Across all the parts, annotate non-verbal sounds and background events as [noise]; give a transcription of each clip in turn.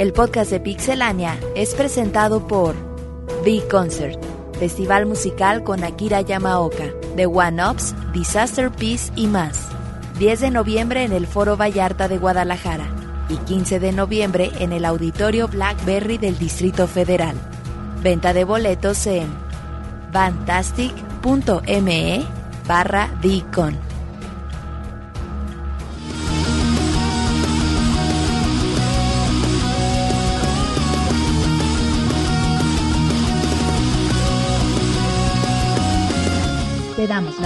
El podcast de Pixelania es presentado por Big Concert, festival musical con Akira Yamaoka, The One Ups, Disaster Peace y más. 10 de noviembre en el Foro Vallarta de Guadalajara y 15 de noviembre en el Auditorio Blackberry del Distrito Federal. Venta de boletos en fantastic.me barra Vicon.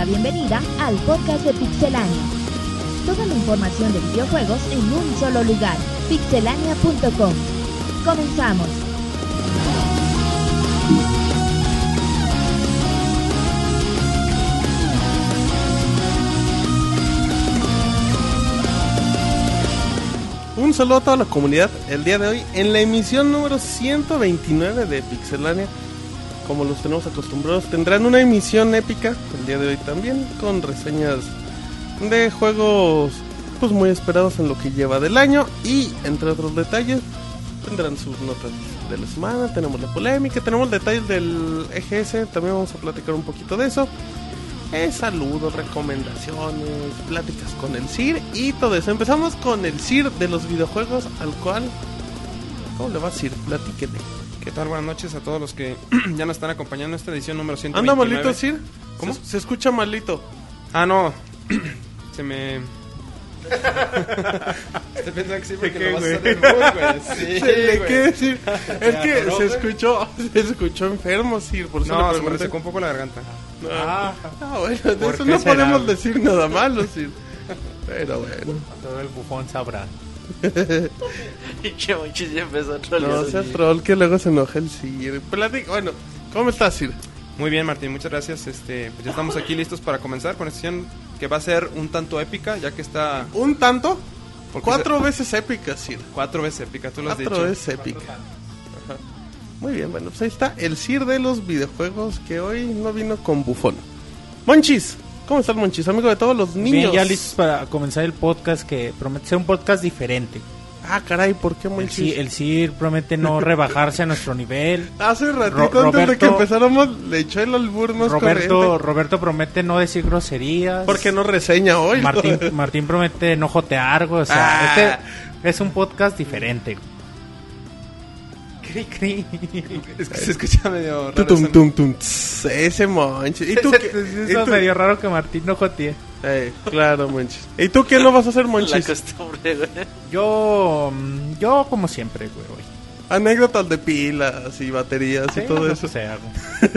Bienvenida al podcast de Pixelania. Toda la información de videojuegos en un solo lugar, pixelania.com. Comenzamos. Un saludo a toda la comunidad el día de hoy en la emisión número 129 de Pixelania como los tenemos acostumbrados, tendrán una emisión épica el día de hoy también, con reseñas de juegos pues muy esperados en lo que lleva del año y entre otros detalles tendrán sus notas de la semana, tenemos la polémica, tenemos detalles del EGS, también vamos a platicar un poquito de eso. Eh, saludos, recomendaciones, pláticas con el CIR y todo eso. Empezamos con el CIR de los videojuegos al cual... ¿Cómo le va a CIR? Platíquenle. ¿Qué tal? Buenas noches a todos los que [clears throat] ya nos están acompañando en esta edición número 129. ¿Anda malito, Sir? ¿Cómo? Se, escucha malito. Ah, no. [clears throat] se me... [laughs] Estoy pensando que sí porque lo vas a hacer [laughs] güey. Sí, ¿Qué [laughs] decir? Es que se escuchó, se escuchó enfermo, Sir. Por eso no, se me resecó un poco la garganta. Ah, ah bueno, de eso no podemos decir nada malo, Sir. Pero bueno. Todo el bufón sabrá. [laughs] Pinche Monchis ya empezó a trolear. No sea troll que luego se enoja el Sir. Bueno, ¿cómo estás, Sir? Muy bien, Martín, muchas gracias. Este, pues ya estamos aquí listos para comenzar con esta sesión que va a ser un tanto épica, ya que está. ¿Un tanto? Cuatro veces épica, Sir. Cuatro veces épica, tú lo has Cuatro veces épica. Muy bien, bueno, pues ahí está el Sir de los videojuegos que hoy no vino con bufón. Monchis, ¿Cómo están, Monchis? Amigo de todos los niños. Bien, ya listos para comenzar el podcast que promete ser un podcast diferente. Ah, caray, ¿por qué Monchis? El, CIR promete no [laughs] rebajarse a nuestro nivel. Hace ratito antes de que empezáramos le echó el albur más Roberto, Roberto promete no decir groserías. Porque no reseña hoy. Martín, Martín promete no jotear, o sea, ah. este es un podcast diferente. Es que se escucha medio raro. Tum, tum, tum, ese Monchis. ¿Y tú qué? Es medio raro que Martín no jotee. Eh, claro, Monchis. ¿Y tú qué [laughs] no vas a hacer, Monchis? La costumbre, güey. Yo, mm, yo como siempre, güey. Anécdotas de pilas y baterías y todo eso. Sea,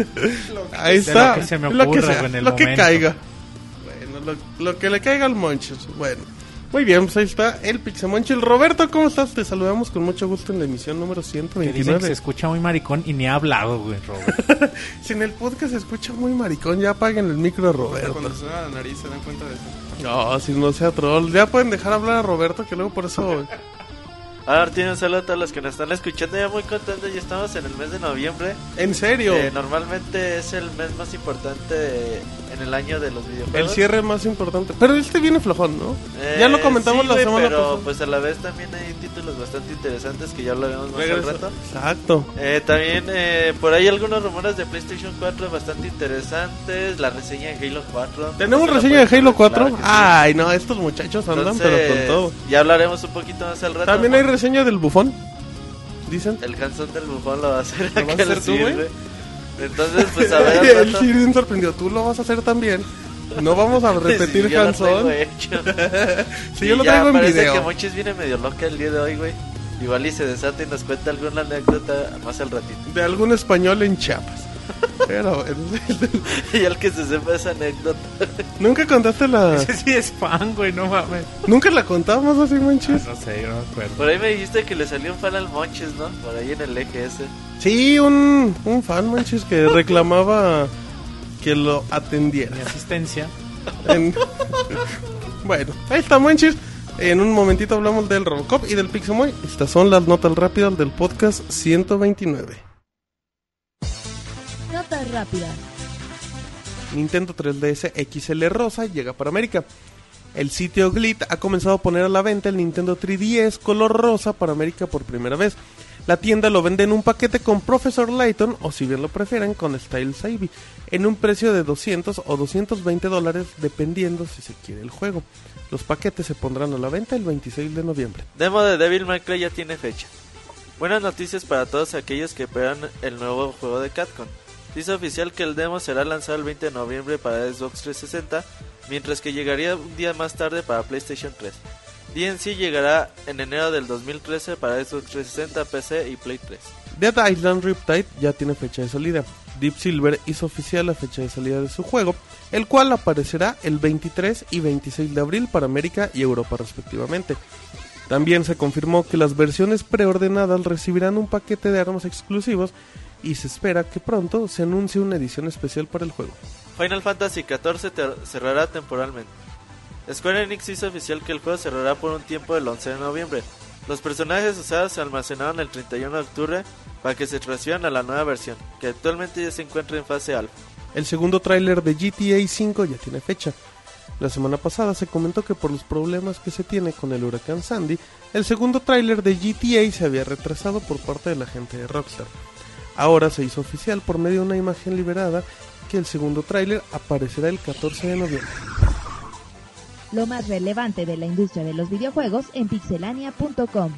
[laughs] Ahí está. Lo que se me ocurra, lo que, sea, lo que caiga. Bueno, lo, lo, que le caiga al Monchis. Bueno. Muy bien, pues ahí está el Pixamonchil. Roberto, ¿cómo estás? Te saludamos con mucho gusto en la emisión número 129. Que dicen que se escucha muy maricón y ni ha hablado, güey, Roberto. [laughs] si en el podcast se escucha muy maricón, ya apaguen el micro a Roberto. Cuando se suena la nariz se dan cuenta de eso. No, si no sea troll. Ya pueden dejar hablar a Roberto, que luego por eso [laughs] Ahora tiene un saludo a todos los que nos están escuchando. Ya muy contentos, ya estamos en el mes de noviembre. ¿En serio? Eh, normalmente es el mes más importante en el año de los videojuegos. El cierre más importante. Pero este viene flojón, ¿no? ya lo eh, comentamos la semana pero pues a la vez también hay títulos bastante interesantes que ya lo habíamos más al rato. Exacto. Eh, también por ahí algunos rumores de PlayStation 4 bastante interesantes. La reseña de Halo 4. ¿Tenemos reseña de Halo 4? Ay, no, estos muchachos andan pero con todo. Ya hablaremos un poquito más al rato. También hay reseña del bufón? Dicen. El canción del bufón lo va a hacer. ¿Lo [laughs] vas a hacer tú, güey? Entonces, pues a [laughs] ver. el Sir bien sorprendido. Tú lo vas a hacer también. No vamos a [laughs] repetir [laughs] sí, Hanson. si yo lo traigo en parece video. que Monchis viene medio loca el día de hoy, güey. Igual y se desata y nos cuenta alguna anécdota más al ratito. De algún español en Chiapas. Pero [laughs] y el que se sepa esa anécdota. ¿Nunca contaste la.? [laughs] Ese sí es fan, güey, no mames. ¿Nunca la contamos así, Monchis? no sé, yo no me acuerdo. Por ahí me dijiste que le salió un fan al Monchis, ¿no? Por ahí en el EGS. Sí, un, un fan, Monchis, que reclamaba que lo atendiera. Mi asistencia. [laughs] bueno, ahí está, Monchis. En un momentito hablamos del Robocop y del Pixemoy. Estas son las notas rápidas del podcast 129 rápida. Nintendo 3DS XL Rosa llega para América. El sitio Glit ha comenzado a poner a la venta el Nintendo 3DS color rosa para América por primera vez. La tienda lo vende en un paquete con Professor Layton o si bien lo prefieren con Style Savvy en un precio de 200 o 220 dólares dependiendo si se quiere el juego. Los paquetes se pondrán a la venta el 26 de noviembre. Demo de Devil May Cry ya tiene fecha. Buenas noticias para todos aquellos que esperan el nuevo juego de Capcom. Dice oficial que el demo será lanzado el 20 de noviembre para Xbox 360, mientras que llegaría un día más tarde para PlayStation 3. DNC llegará en enero del 2013 para Xbox 360, PC y Play 3. Dead Island Riptide ya tiene fecha de salida. Deep Silver hizo oficial la fecha de salida de su juego, el cual aparecerá el 23 y 26 de abril para América y Europa respectivamente. También se confirmó que las versiones preordenadas recibirán un paquete de armas exclusivos y se espera que pronto se anuncie una edición especial para el juego. Final Fantasy XIV cerrará temporalmente. Square Enix hizo oficial que el juego cerrará por un tiempo del 11 de noviembre. Los personajes usados se almacenaron el 31 de octubre para que se transfieran a la nueva versión, que actualmente ya se encuentra en fase alfa. El segundo tráiler de GTA 5 ya tiene fecha. La semana pasada se comentó que por los problemas que se tiene con el huracán Sandy, el segundo tráiler de GTA se había retrasado por parte de la gente de Rockstar. Ahora se hizo oficial por medio de una imagen liberada que el segundo tráiler aparecerá el 14 de noviembre. Lo más relevante de la industria de los videojuegos en pixelania.com.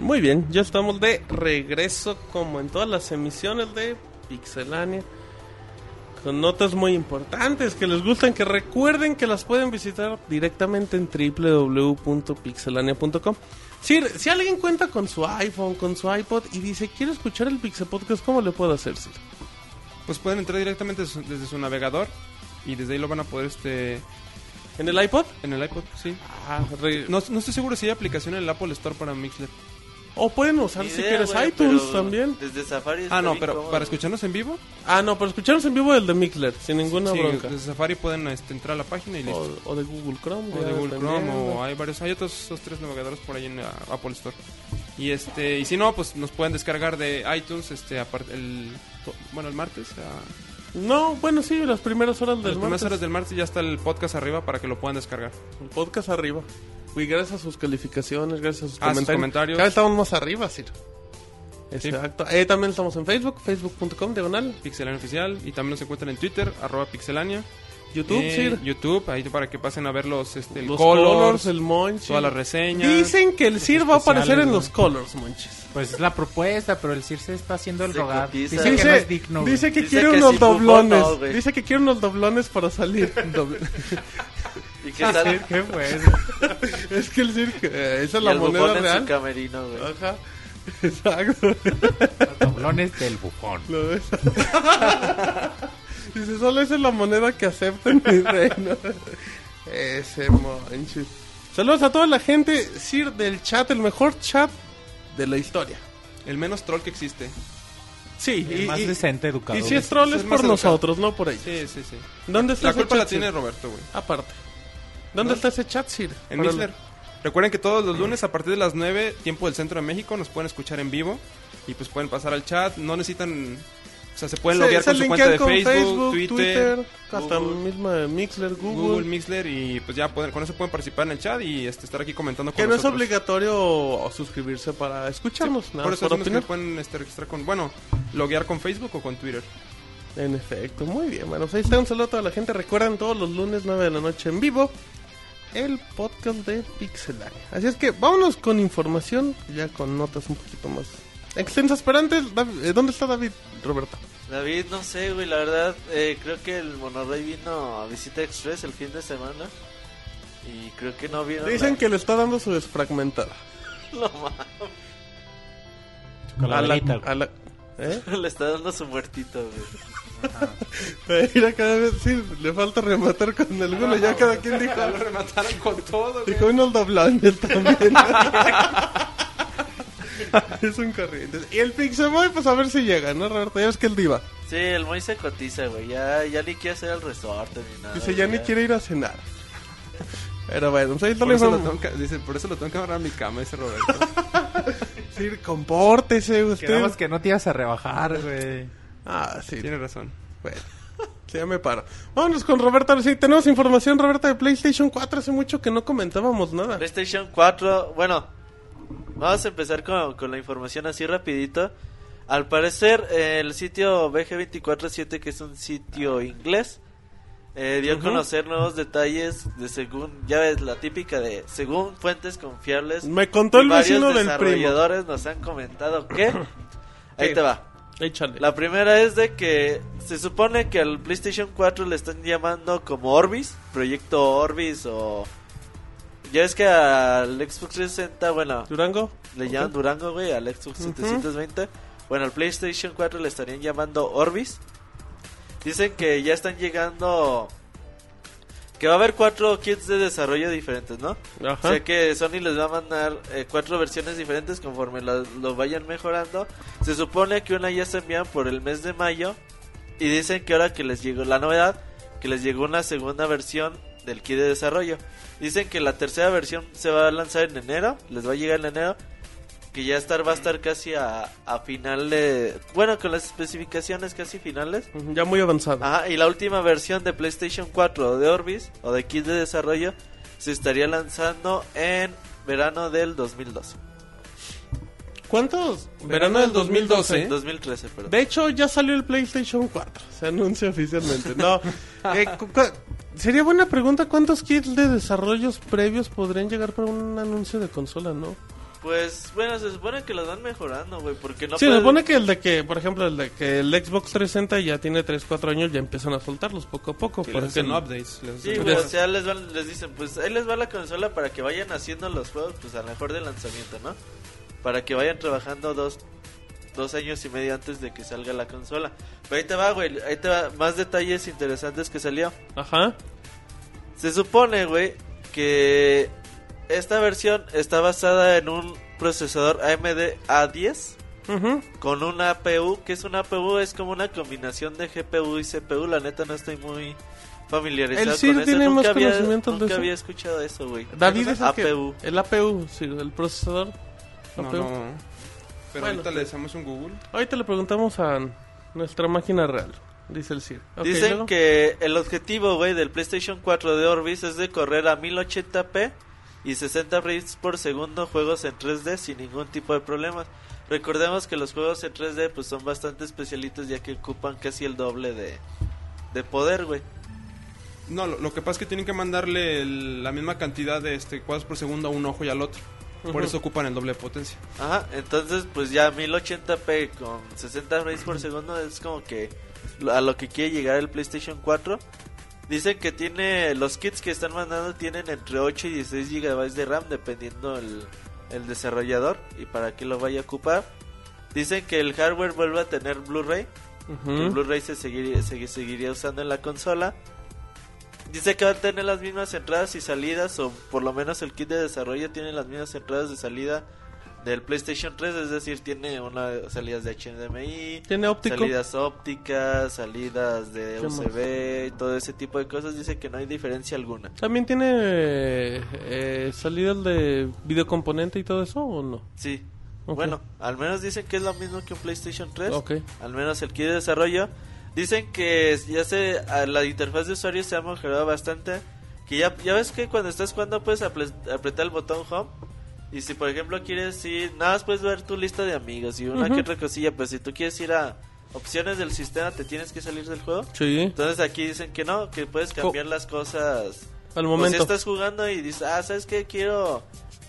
Muy bien, ya estamos de regreso como en todas las emisiones de Pixelania. Con notas muy importantes que les gustan, que recuerden que las pueden visitar directamente en www.pixelania.com. Si, si alguien cuenta con su iPhone, con su iPod y dice, quiero escuchar el Pixel Podcast, ¿cómo le puedo hacer, Sir? Pues pueden entrar directamente desde su navegador y desde ahí lo van a poder este ¿En el iPod? En el iPod, sí. Ah, no, no, estoy seguro si hay aplicación en el Apple Store para Mixler. O pueden usar si quieres iTunes también. Desde Safari. Ah, no, pero para escucharnos en vivo. Ah, no, para escucharnos en vivo el de Mixler, sin ninguna bronca. Desde Safari pueden este, entrar a la página y listo. O, de Google Chrome. O de Google Chrome, o hay varios, hay otros dos, tres navegadores por ahí en Apple Store. Y este, y si no, pues nos pueden descargar de iTunes, este, aparte el, bueno, el martes. No, bueno, sí, las primeras horas del martes. Las primeras horas del martes ya está el podcast arriba para que lo puedan descargar. El podcast arriba. Y gracias a sus calificaciones, gracias a sus, ah, comentarios. Cada vez estamos más arriba, sí. Exacto. Eh, también estamos en Facebook, facebook.com, diagonal. Pixelania Oficial. Y también nos encuentran en Twitter, arroba pixelania. YouTube, eh, YouTube, ahí para que pasen a ver los, este, los colors, el monch. Todas las reseñas. Dicen que el CIR va a aparecer en los colors, monches. Pues es la propuesta, pero el CIR se está haciendo el rogar. Dice, que no es digno. Dice que quiere unos doblones. dice que quiere unos doblones para salir. [laughs] [laughs] ¿Y qué tal? ¿Qué fue? [laughs] es que el circo, eh, esa es la moneda real. En su camerino, güey. Ajá. [laughs] Exacto. Los doblones del bufón. [laughs] Dice, solo esa es la moneda que acepto en mi reino. Ese manches. Saludos a toda la gente, Sir del chat, el mejor chat de la historia. El menos troll que existe. Sí, el más decente, educado. Y si es troll es, por nosotros, no por ellos. Sí, sí, sí. ¿Dónde está la culpa la tiene Roberto, güey. Aparte. ¿Dónde está ese chat, Sir? En Mixler. Recuerden que todos los lunes a partir de las 9, tiempo del centro de México, nos pueden escuchar en vivo y pues pueden pasar al chat. No necesitan o sea, se pueden loguear con su cuenta de Facebook, Twitter, hasta misma Mixler, Google. Google, Mixler y pues ya con eso pueden participar en el chat y este, estar aquí comentando con Que no es obligatorio suscribirse para escucharnos, Por eso es pueden este, registrar con, bueno, loguear con Facebook o con Twitter. En efecto, muy bien. Bueno, pues ahí está un saludo a toda la gente. Recuerden todos los lunes 9 de la noche en vivo el podcast de Pixelania. Así es que vámonos con información, ya con notas un poquito más extensas. Pero antes, eh, ¿dónde está David, Roberto? David, no sé, güey, la verdad, eh, creo que el Monorrey vino a Visita Express el fin de semana. Y creo que no vino. Dicen que le está dando su desfragmentada. [laughs] Lo A la, a la, ¿eh? [laughs] le está dando su muertito, güey. [laughs] Mira, cada vez sí, le falta rematar con alguno. ya cada quien dijo. Lo remataron con todo. Dijo unos doblones también. [laughs] es un corriente. Y el Pixamoy, pues a ver si llega, ¿no, Roberto? Ya ves que el diva. Sí, el Moy se cotiza, güey. Ya, ya ni quiere hacer el resorte ni nada. Dice, ya ni quiere ir a cenar. Pero bueno, pues ahí por, eso lo tengo que, dice, por eso lo tengo que agarrar a mi cama, ese Roberto. [laughs] sí, compórtese usted. Quedamos que no te ibas a rebajar, güey. Ah, sí. Tiene razón. Bueno, [laughs] ya me paro. Vámonos con Roberta. Sí, tenemos información, Roberta, de PlayStation 4. Hace mucho que no comentábamos nada. PlayStation 4, bueno, vamos a empezar con, con la información así rapidito. Al parecer, eh, el sitio BG247, que es un sitio inglés, eh, dio a conocer nuevos detalles de según, ya ves, la típica de según fuentes confiables. Me contó el varios vecino del primo. desarrolladores nos han comentado que... [coughs] Ahí te va. Échale. La primera es de que se supone que al PlayStation 4 le están llamando como Orbis, Proyecto Orbis o... Ya es que al Xbox 360, bueno, ¿Durango? le llaman Durango, güey, al Xbox Ujú. 720. Bueno, al PlayStation 4 le estarían llamando Orbis. Dicen que ya están llegando... Que va a haber cuatro kits de desarrollo diferentes, ¿no? Ajá. O sea que Sony les va a mandar eh, cuatro versiones diferentes conforme lo, lo vayan mejorando. Se supone que una ya se envían por el mes de mayo. Y dicen que ahora que les llegó la novedad, que les llegó una segunda versión del kit de desarrollo. Dicen que la tercera versión se va a lanzar en enero, les va a llegar en enero. Que ya estar, va a estar casi a, a final de... Bueno, con las especificaciones casi finales. Ya muy avanzado. Ajá, y la última versión de PlayStation 4 de Orbis o de kit de desarrollo se estaría lanzando en verano del 2012. ¿Cuántos? Verano del 2012. 2013, perdón. De hecho, ya salió el PlayStation 4. Se anuncia oficialmente. No. [laughs] Eh, sería buena pregunta: ¿cuántos kits de desarrollos previos podrían llegar para un anuncio de consola, no? Pues bueno, se supone que los van mejorando, güey, porque no sí, se supone que el de que, por ejemplo, el de que el Xbox 360 ya tiene 3, 4 años, ya empiezan a soltarlos poco a poco. Les hacen no- updates. les Sí, güey, o sea, les, van- les dicen, pues ahí les va la consola para que vayan haciendo los juegos, pues a lo mejor de lanzamiento, ¿no? Para que vayan trabajando dos, dos años y medio antes de que salga la consola. Pero ahí te va, güey, ahí te va más detalles interesantes que salió. Ajá. Se supone, güey, que esta versión está basada en un procesador AMD A10 Ujú. con una APU, que es una APU, es como una combinación de GPU y CPU, la neta no estoy muy familiarizado El con eso. tiene nunca más había, conocimientos de nunca eso. había escuchado eso, güey. David es el que- APU. el APU, sí, el procesador. No, APU. no. Pero Bueno, ahorita le hacemos un Google. Ahorita le preguntamos a nuestra máquina real, dice el Sir. Ok, Dicen luego. que el objetivo, güey, del PlayStation 4 de Orbis es de correr a 1080p y 60 frames por segundo juegos en 3D sin ningún tipo de problemas. Recordemos que los juegos en 3D pues son bastante especialitos ya que ocupan casi el doble de, de poder, güey. No, lo, lo que pasa es que tienen que mandarle el- la misma cantidad de este cuadros por segundo a un ojo y al otro. Por eso ocupan el doble de potencia. Ajá, entonces pues ya 1080p con 60 frames por segundo es como que a lo que quiere llegar el PlayStation 4. Dicen que tiene los kits que están mandando tienen entre 8 y 16 GB de RAM dependiendo el, el desarrollador y para qué lo vaya a ocupar. Dicen que el hardware vuelve a tener Blu-ray, el Blu-ray se seguiría, se seguiría usando en la consola. Dice que va a tener las mismas entradas y salidas, o por lo menos el kit de desarrollo tiene las mismas entradas de salida del PlayStation 3, es decir, tiene una salidas de HDMI, Tiene óptico. salidas ópticas, salidas de. USB, y todo ese tipo de cosas. Dice que no hay diferencia alguna. ¿También tiene eh, salidas de videocomponente y todo eso o no? Sí. Ok. Bueno, al menos dicen que es lo mismo que un PlayStation 3. Ok. Al menos el kit de desarrollo. Dicen que ya se la interfaz de usuario se ha mejorado bastante. Que ya, ya ves que cuando estás jugando puedes apre- apretar el botón home. Y si por ejemplo quieres ir, nada más puedes ver tu lista de amigos y una que otra cosilla. Pues si tú quieres ir a opciones del sistema, te tienes que salir del juego. Sí, Entonces aquí dicen que no, que puedes cambiar las cosas. al si momento. estás jugando y dices, ah, ¿sabes qué? Quiero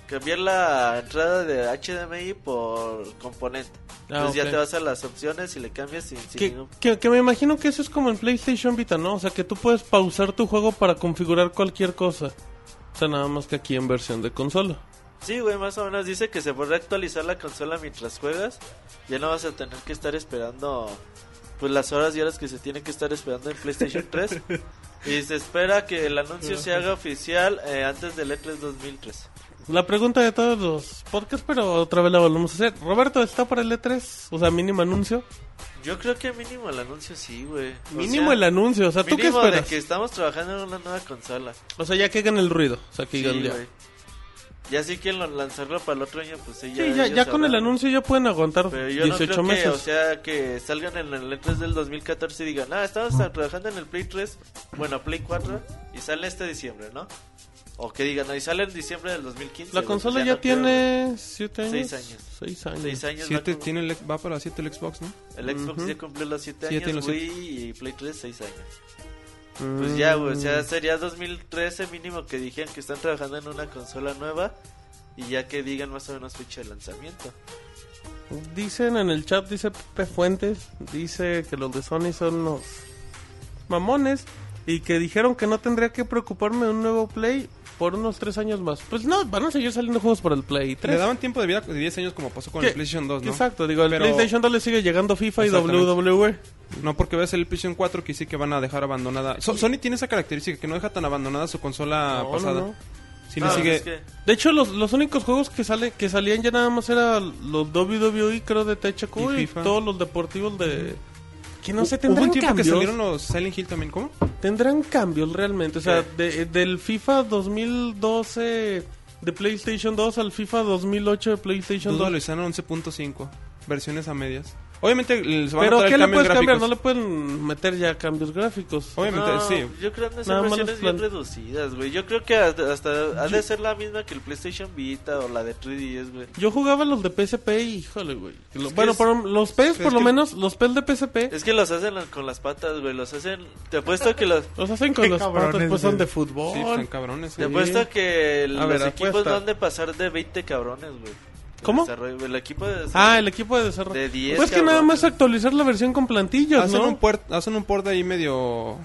cambiar la entrada de HDMI por componente. Ah, Entonces ya te vas a las opciones y le cambias sin, sin Que, ningún... que, que me imagino que eso es como en PlayStation Vita, ¿no? O sea, que tú puedes pausar tu juego para configurar cualquier cosa. O sea, nada más que aquí en versión de consola. Sí, güey, más o menos dice que se podrá actualizar la consola mientras juegas. Ya no vas a tener que estar esperando pues las horas y horas que se tiene que estar esperando en PlayStation 3. [laughs] y se espera que el anuncio se haga oficial eh, antes del E3 2003. La pregunta de todos los podcasts, pero otra vez la volvemos a hacer. Roberto, ¿está para el E3? O sea, mínimo anuncio. Yo creo que mínimo el anuncio sí, güey. Mínimo sea, el anuncio. O sea, ¿tú qué esperas? de que estamos trabajando en una nueva consola. O sea, ya que hagan el ruido. O sea, que Sí, ya. Güey. Ya sí quieren lanzarlo para el otro año, pues sí, ya, sí, ya, ya con el anuncio ya pueden aguantar Pero yo 18 no creo meses. Que, o sea, que salgan en el E3 del 2014 y digan, ah, estamos trabajando en el Play 3, bueno, Play 4, y sale este diciembre, ¿no? O que digan, no, y sale en diciembre del 2015. La consola ya, tiene 7 años. 6 años. 6 años. Seis años siete, tiene el, va para 7 el Xbox, ¿no? El Xbox uh -huh. ya cumplió los 7 años, Wii y Play 3 6 años. Pues ya, güey, o sea, mm. sería 2013 mínimo que dijeran que están trabajando en una consola nueva y ya que digan más o menos fecha de lanzamiento. Dicen en el chat, dice Pepe Fuentes, dice que los de Sony son unos mamones y que dijeron que no tendría que preocuparme de un nuevo Play por unos 3 años más. Pues no, van a seguir saliendo juegos por el Play 3. Le daban tiempo de vida de 10 años como pasó con el PlayStation 2, ¿no? Exacto, digo, el Pero... PlayStation 2 le sigue llegando FIFA y WWE. No, porque ves el PlayStation 4 que sí que van a dejar abandonada. So Sony tiene esa característica que no deja tan abandonada su consola no, pasada. No, no. Sí le sigue... es que... De hecho, los, los únicos juegos que sale que salían ya nada más eran los WWE, creo, de THQ y, y todos los deportivos de... Que no se tendrán ¿Hubo un tiempo cambios? que salieron los Silent Hill también, ¿cómo? Tendrán cambios realmente. O sea, de, del FIFA 2012 de PlayStation 2 al FIFA 2008 de PlayStation Dudo 2. lo hicieron 11.5. Versiones a medias. Obviamente les van Pero a traer ¿qué le puedes cambiar? No le pueden meter ya cambios gráficos. Obviamente, No, sí. Yo creo que son más versiones bien reducidas, güey. Yo creo que hasta, hasta ha de ser la misma que el PlayStation Vita o la de 3DS, güey. Yo jugaba los de PSP y híjole, güey. Bueno, por, los PES, por lo que- menos, los PES de PSP, Es que los hacen con las patas, güey. Los hacen. Te apuesto que los. los hacen con cabrones, patas, pues son de fútbol. Sí, están cabrones. Te apuesto que los ver, equipos han de pasar de 20 cabrones, güey. ¿Cómo? desarrollo. El equipo de desarrollo. Ah, el equipo de desarrollo. De 10 pues que nada más actualizar la versión con plantillas, Hacen, ¿no? un port, hacen un port ahí medio...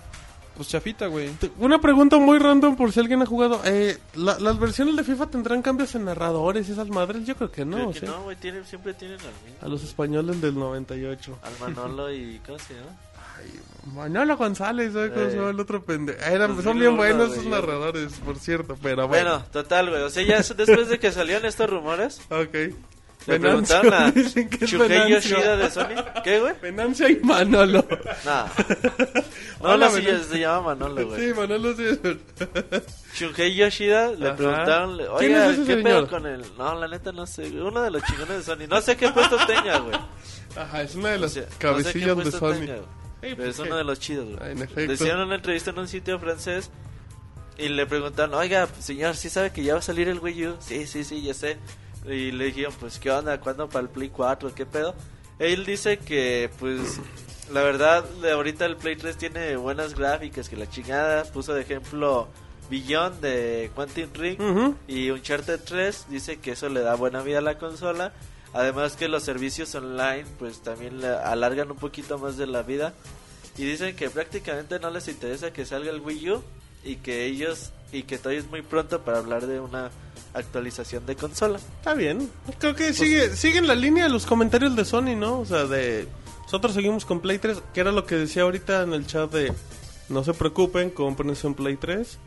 Pues chafita, güey. Una pregunta muy random por si alguien ha jugado. Eh, la- ¿Las versiones de FIFA tendrán cambios en narradores y esas madres? Yo creo que no. Creo que sea, no, güey. Tienen, siempre tienen al mismo. A los españoles del 98. Al Manolo y. ¿Cómo se llama? Manolo González, ¿sabes cómo se llama el otro pendejo? Eran, Pues son bien no, buenos güey, esos narradores, por cierto, pero bueno. Bueno, total, güey. O sea, ya después de que salieron estos rumores, Ok. le preguntaron a [laughs] Shuhei. Yoshida de Sony. ¿Qué, güey? Venancio y Manolo. Nah. [laughs] No, Hola, sí, se llama Manolo, güey. Sí, Manolo sí es. Yoshida le Ajá. preguntaron, ¿Quién oiga, es ¿qué señor? pedo con él? No, la neta no sé, güey. uno de los chingones de Sony. No sé qué puesto tenga, güey. Ajá, es una de O las sea, no sé cabecillas de Sony. tenga, güey. Ey, Pero pues, es uno de los chidos, Ah, güey. en Le hicieron una entrevista en un sitio francés y le preguntaron, oiga, señor, ¿sí sabe que ya va a salir el Wii U? Sí, sí, sí, ya sé. Y le dijeron, pues, ¿qué onda? ¿Cuándo para el Play 4? ¿Qué pedo? Él dice que, pues, la verdad, de ahorita el Play 3 tiene buenas gráficas, que la chingada. Puso de ejemplo Beyond de Quantum Ring Ujú. y Uncharted 3. Dice que eso le da buena vida a la consola. Además que los servicios online, pues, también le alargan un poquito más de la vida. Y dicen que prácticamente no les interesa que salga el Wii U y que ellos y que todavía es muy pronto para hablar de una actualización de consola. Está bien. Creo Pues que sigue, sigue en la línea de los comentarios de Sony, ¿no? O sea, de... Nosotros seguimos con Play 3, que era lo que decía ahorita en el chat de... No se preocupen, cómprense un Play 3.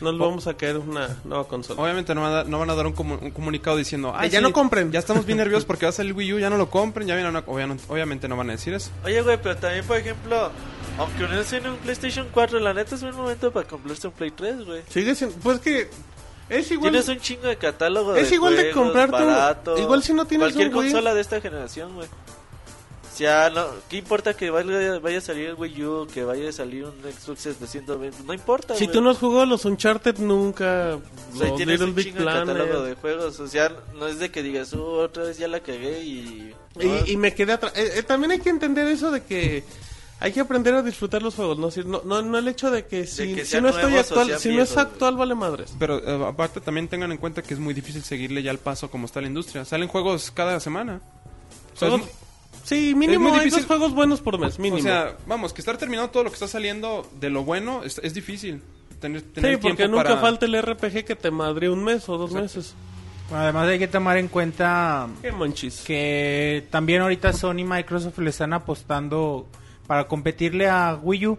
No les vamos a caer una nueva consola. Obviamente no van a, dar- no van a dar un, comu- un comunicado diciendo... "Ay, ya no compren". Ya estamos bien nerviosos porque va a salir el Wii U, ya no lo compren, ya viene una... obviamente, obviamente no van a decir eso. Oye, güey, pero también, por ejemplo, aunque uno tiene un PlayStation 4, la neta es un momento para comprarse un Play 3, güey. Sigue siendo... Pues que... Es igual... Tienes un chingo de catálogo Es de igual de comprarte barato, igual si no tienes cualquier un Wii. consola de esta generación, güey. Sea, no, ¿qué importa que vaya, vaya a salir el Wii U, que vaya a salir un Xbox de 120? No importa, Si güey. tú no has jugado los Uncharted nunca, O sea, los tienes Little un Big chingo de catálogo de juegos. O sea, no es de que digas, uh, otra vez ya la cagué y... Y, y me quedé atrás. Eh, eh, también hay que entender eso de que hay que aprender a disfrutar los juegos. No, Si- no, no, no el hecho de que si, que si no estoy actual, si no es actual vale madres. Pero eh, aparte también tengan en cuenta que es muy difícil seguirle ya el paso como está la industria. Salen juegos cada semana. O sea, es Sí, mínimo muy hay difícil. dos juegos buenos por mes, mínimo. O sea, vamos, que estar terminando todo lo que está saliendo de lo bueno es, es difícil. Tener, tener sí, porque tiempo nunca para... falta el RPG que te madre un mes o dos meses. Además hay que tomar en cuenta que también ahorita Sony y Microsoft le están apostando para competirle a Wii U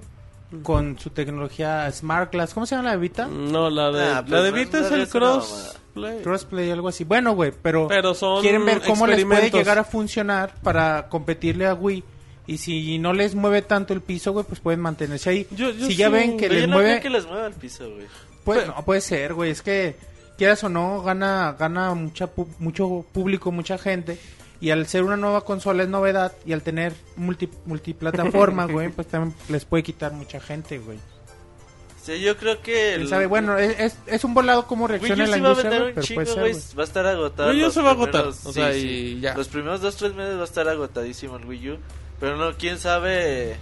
con su tecnología Smart Glass. ¿Cómo se llama la de Vita? No, la de, Ah, la de pues, Vita no, es no, el mamada. Crossplay. Crossplay, algo así. Bueno, güey, pero, Pero son quieren ver cómo les puede llegar a funcionar para competirirle a Wii. Y si no les mueve tanto el piso, güey, pues pueden mantenerse ahí. Yo- yo si ya sí, ven que Pero les no mueve... creo que les mueva el piso, güey. Pues, no puede ser, güey. Es que quieras o no, gana, gana mucha, mucho público, mucha gente. Y al ser una nueva consola es novedad. Y al tener multi, multiplataforma, [laughs] güey, pues también les puede quitar mucha gente, güey. Sí, yo creo que... El... sabe? Bueno, es, es, un volado cómo reacciona la industria, pero puede ser, Va a estar agotado. Wii U se va a agotar. O sea, y ya. Los primeros dos, tres meses va a estar agotadísimo el Wii U. Pero no, quién sabe...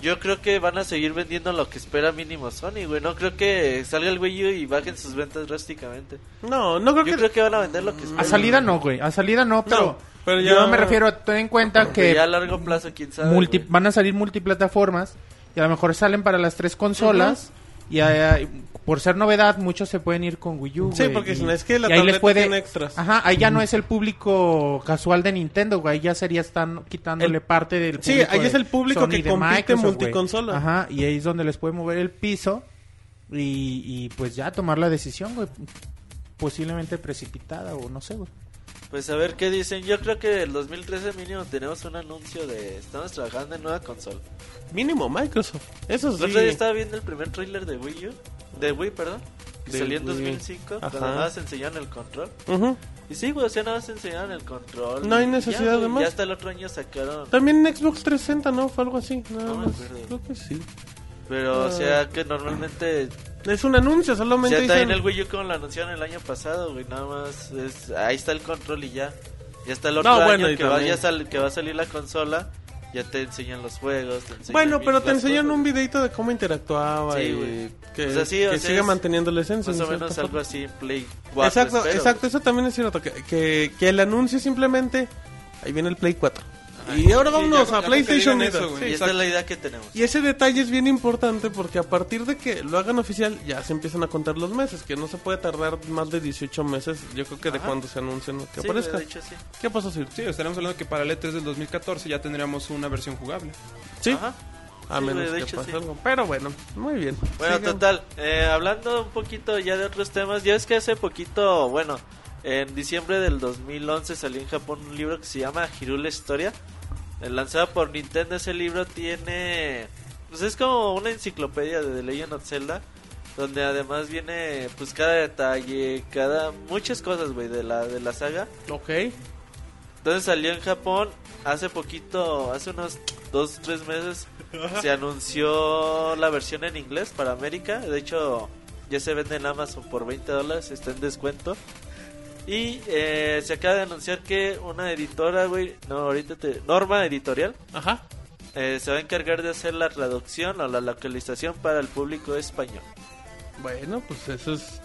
Yo creo que van a seguir vendiendo lo que espera mínimo Sony, güey. No creo que salga el Wii U y bajen sus ventas drásticamente. No, no creo Yo que... creo que van a vender lo que esperan. A salida no, güey. A salida no, pero... pero ya... Yo me refiero a ten en cuenta que... Ya a largo plazo, quién sabe, multi... Van a salir multiplataformas y a lo mejor salen para las tres consolas. Y por ser novedad, muchos se pueden ir con Wii U. Sí, porque y, es que la tableta puede... tiene extras. Ajá, ahí ya no es el público casual de Nintendo, güey. Ahí ya sería están quitándole parte del público. Sí, ahí es el público que compite multiconsola. Ajá, y ahí es donde les puede mover el piso y, y pues ya tomar la decisión, güey. Posiblemente precipitada o no sé, güey. Pues a ver qué dicen. Yo creo que el 2013 mínimo tenemos un anuncio de estamos trabajando en nueva consola. Mínimo Microsoft. Eso sí. Día estaba viendo el primer trailer de Wii U, de Wii, perdón, que salió en 2005, cuando nada más enseñaron el control. Y sí, güey, o sea, nada más enseñaron el control. No hay necesidad de más. Ya hasta el otro año sacaron. También en Xbox 360, ¿no? Fue algo así. no me acuerdo. Creo que sí. Pero, o sea, que normalmente es un anuncio, solamente. Ya está en el Wii U como lo anunciaron el año pasado, güey. Nada más. Es, ahí está el control y ya. Ya está el otro año que, va, que va a salir la consola. Ya te enseñan los juegos. bueno, pero te enseñan un videito de cómo interactuaba. y que, siga manteniendo la esencia. Más o menos algo así Play Exacto, exacto. Eso también es cierto. Que, que, que el anuncio simplemente. Ahí viene el Play 4 y ahora vámonos a PlayStation eso, y esa es la idea que tenemos. Y ese detalle es bien importante porque a partir de que lo hagan oficial ya se empiezan a contar los meses, que no se puede tardar más de 18 meses, yo creo que de cuando se anuncien que aparezca. ¿Qué pasa, Sir? Sí, estaremos hablando que para el E3 del 2014 ya tendríamos una versión jugable. Sí. A menos que pase algo. Pero bueno, muy bien. Bueno, total, eh, hablando un poquito ya de otros temas, ya es que hace poquito, bueno, en diciembre del 2011 salió en Japón un libro que se llama Hirule Historia lanzado por Nintendo ese libro tiene pues es como una enciclopedia de The Legend of Zelda donde además viene pues cada detalle, cada muchas cosas, güey, de la de la saga. Ok. Entonces salió en Japón hace poquito, hace unos dos tres meses [laughs] se anunció la versión en inglés para América. De hecho, ya se vende en Amazon por 20 dólares, está en descuento. Y eh, se acaba de anunciar que una editora, güey, no, ahorita te... Norma Editorial. Ajá. Eh, se va a encargar de hacer la traducción o la localización para el público español. Bueno, pues eso es...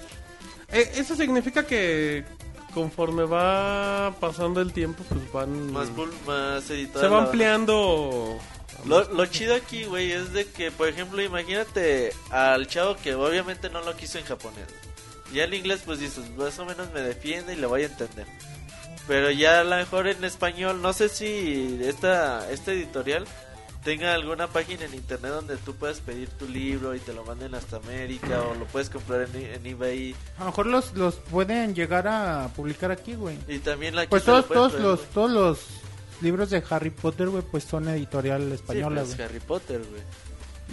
Eh, eso significa que conforme va pasando el tiempo, pues van... Más, más editoras. Se va ampliando... Lo, lo chido aquí, güey, es de que, por ejemplo, imagínate al chavo que obviamente no lo quiso en japonés. Ya en inglés pues dices, más o menos me defiende y le voy a entender. Pero ya a lo mejor en español, no sé si esta, esta editorial tenga alguna página en internet donde tú puedas pedir tu libro y te lo manden hasta América o lo puedes comprar en, eBay. A lo mejor los, los pueden llegar a publicar aquí, güey. Y también la Pues todos, todos los, todos los libros de Harry Potter, güey, pues son editorial española, sí, pues, Harry Potter, güey.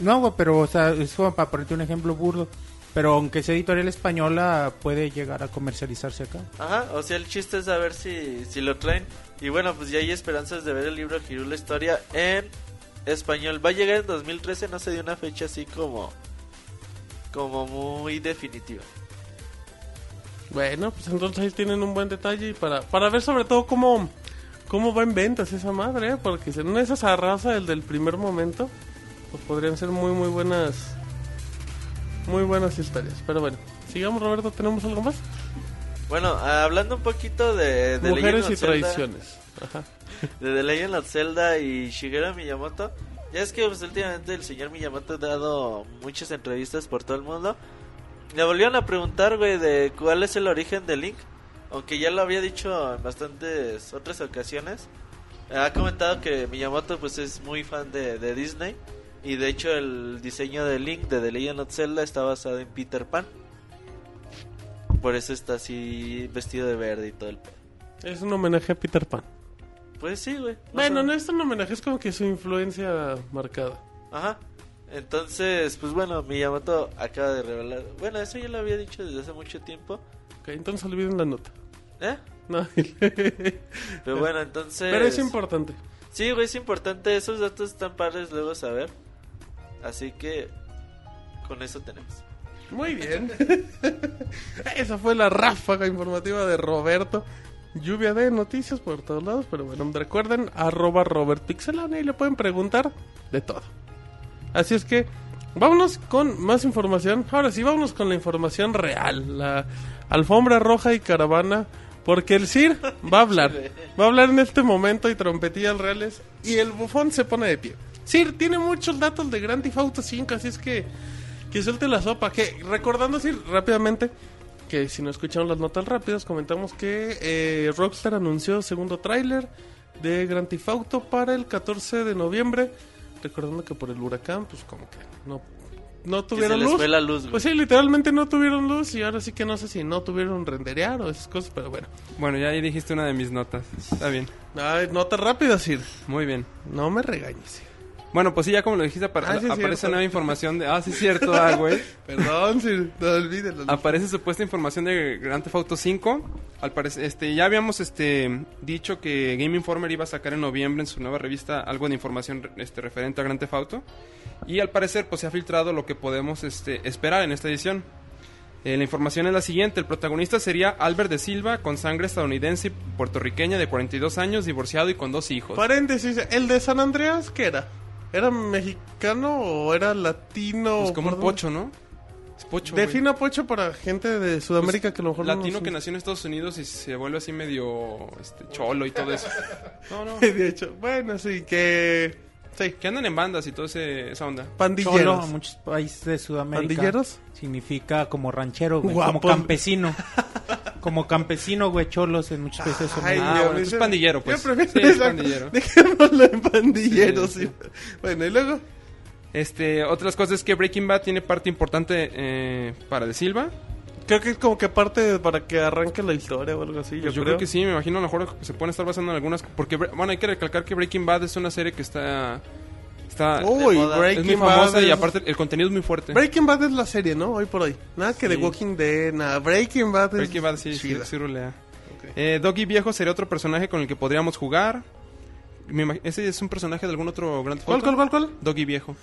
No, güey, pero, o sea, es como para ponerte un ejemplo burdo. Pero aunque sea editorial española, puede llegar a comercializarse acá. Ajá, o sea, el chiste es saber si, si lo traen. Y bueno, pues ya hay esperanzas de ver el libro la Historia en español. Va a llegar en 2013, no se dio una fecha así como, como muy definitiva. Bueno, pues entonces ahí tienen un buen detalle para, para ver sobre todo cómo, cómo va en ventas esa madre, ¿eh? porque si no es esa raza, el del primer momento, pues podrían ser muy, muy buenas muy buenas historias. Pero bueno, sigamos Roberto, ¿tenemos algo más? Bueno, hablando un poquito de, de Mujeres y tradiciones. [laughs] De The Legend of Zelda y Shigeru Miyamoto. Ya es que pues, últimamente el señor Miyamoto ha dado muchas entrevistas por todo el mundo. Le volvieron a preguntar, güey, de cuál es el origen de Link. Aunque ya lo había dicho en bastantes otras ocasiones. Ha comentado que Miyamoto pues es muy fan de, de Disney. Y de hecho el diseño de Link de The Legend of Zelda está basado en Peter Pan. Por eso está así vestido de verde y todo el... Es un homenaje a Peter Pan. Pues sí, güey. bueno, no es un homenaje, es como que su influencia marcada. Ajá. Entonces, pues bueno, Miyamoto acaba de revelar... Bueno, eso ya lo había dicho desde hace mucho tiempo. entonces olviden la nota. ¿Eh? No. [laughs] Pero bueno, entonces... Pero es importante. Sí, güey, es importante. Esos datos están padres luego saber. Así que con eso tenemos. Muy bien. [laughs] Esa fue la ráfaga informativa de Roberto. Lluvia de noticias por todos lados, pero bueno, recuerden, arroba Robert Pixelania y le pueden preguntar de todo. Así es que, vámonos con más información. Ahora sí, vámonos con la información real. La alfombra roja y caravana. Porque el Sir va a hablar. [laughs] Va a hablar en este momento y trompetillas reales. Y el bufón se pone de pie. Sir tiene muchos datos de Grand Theft Auto 5, así es que que suelte la sopa. Que recordando así rápidamente que si no escucharon las notas rápidas, comentamos que eh, Rockstar anunció segundo tráiler de Grand Theft Auto para el 14 de noviembre. Recordando que por el huracán, pues como que no, no tuvieron que se les luz. Fue la luz güey. Pues sí, literalmente no tuvieron luz y ahora sí que no sé si no tuvieron renderear o esas cosas, pero bueno. Bueno, ya ahí dijiste una de mis notas. Está bien. Ay, notas rápidas, Sir. Muy bien. No me regañes, Sir. Bueno, pues sí, ya como lo dijiste, apare- Ah, sí, aparece cierto. nueva información de... Ah, sí, es cierto, ah, güey. [laughs] Perdón, Sir. No olvídelo. Aparece supuesta información de Grand Theft Auto 5. Al parecer, este, ya habíamos este, dicho que Game Informer iba a sacar en noviembre en su nueva revista algo de información este, referente a Grand Theft Auto. Y al parecer pues se ha filtrado lo que podemos este, esperar en esta edición. Eh, la información es la siguiente. El protagonista sería Albert de Silva, con sangre estadounidense y puertorriqueña de 42 años, divorciado y con dos hijos. Paréntesis, ¿el de San Andreas qué era? ¿Era mexicano o era latino? Pues como un pocho, ¿no? Es pocho. Defina pocho para gente de Sudamérica que a lo mejor no Latino que nació en Estados Unidos y se vuelve así medio este, cholo y todo eso. [laughs] No, no. De hecho, bueno, sí, que... Sí, Que andan en bandas y todo ese, esa onda. Cholo pandilleros. en muchos países de Sudamérica. ¿Pandilleros? Significa como ranchero, güey. Como campesino. como campesino, güey, cholos en muchos países de Ay, Sudamérica. Ah, Dios, bueno, ese- entonces pandillero, pues. Yo prefiero Sí, es pandillero. Dejémoslo en pandillero, Sí, sí, sí. Bueno, y luego... Este, otras cosas es que Breaking Bad tiene parte importante eh, para De Silva. Creo que es como que parte para que arranque la historia o algo así, Pues yo, yo creo que sí, me imagino a lo mejor se pueden estar basando en algunas. Porque, bueno, hay que recalcar que Breaking Bad es una serie que está. está Uy, es muy famosa Bad y es- aparte el contenido es muy fuerte. Breaking Bad es la serie, ¿no? Hoy por hoy. Nada que Sí. The Walking Dead, nada. Breaking Bad es Breaking Bad sí, sí, chida. sí rulea. Ok. Eh, Doggy Viejo sería otro personaje con el que podríamos jugar. ¿Ese es un personaje de algún otro Grand Theft ¿Cuál, cuál, cuál, cuál? Doggy Viejo.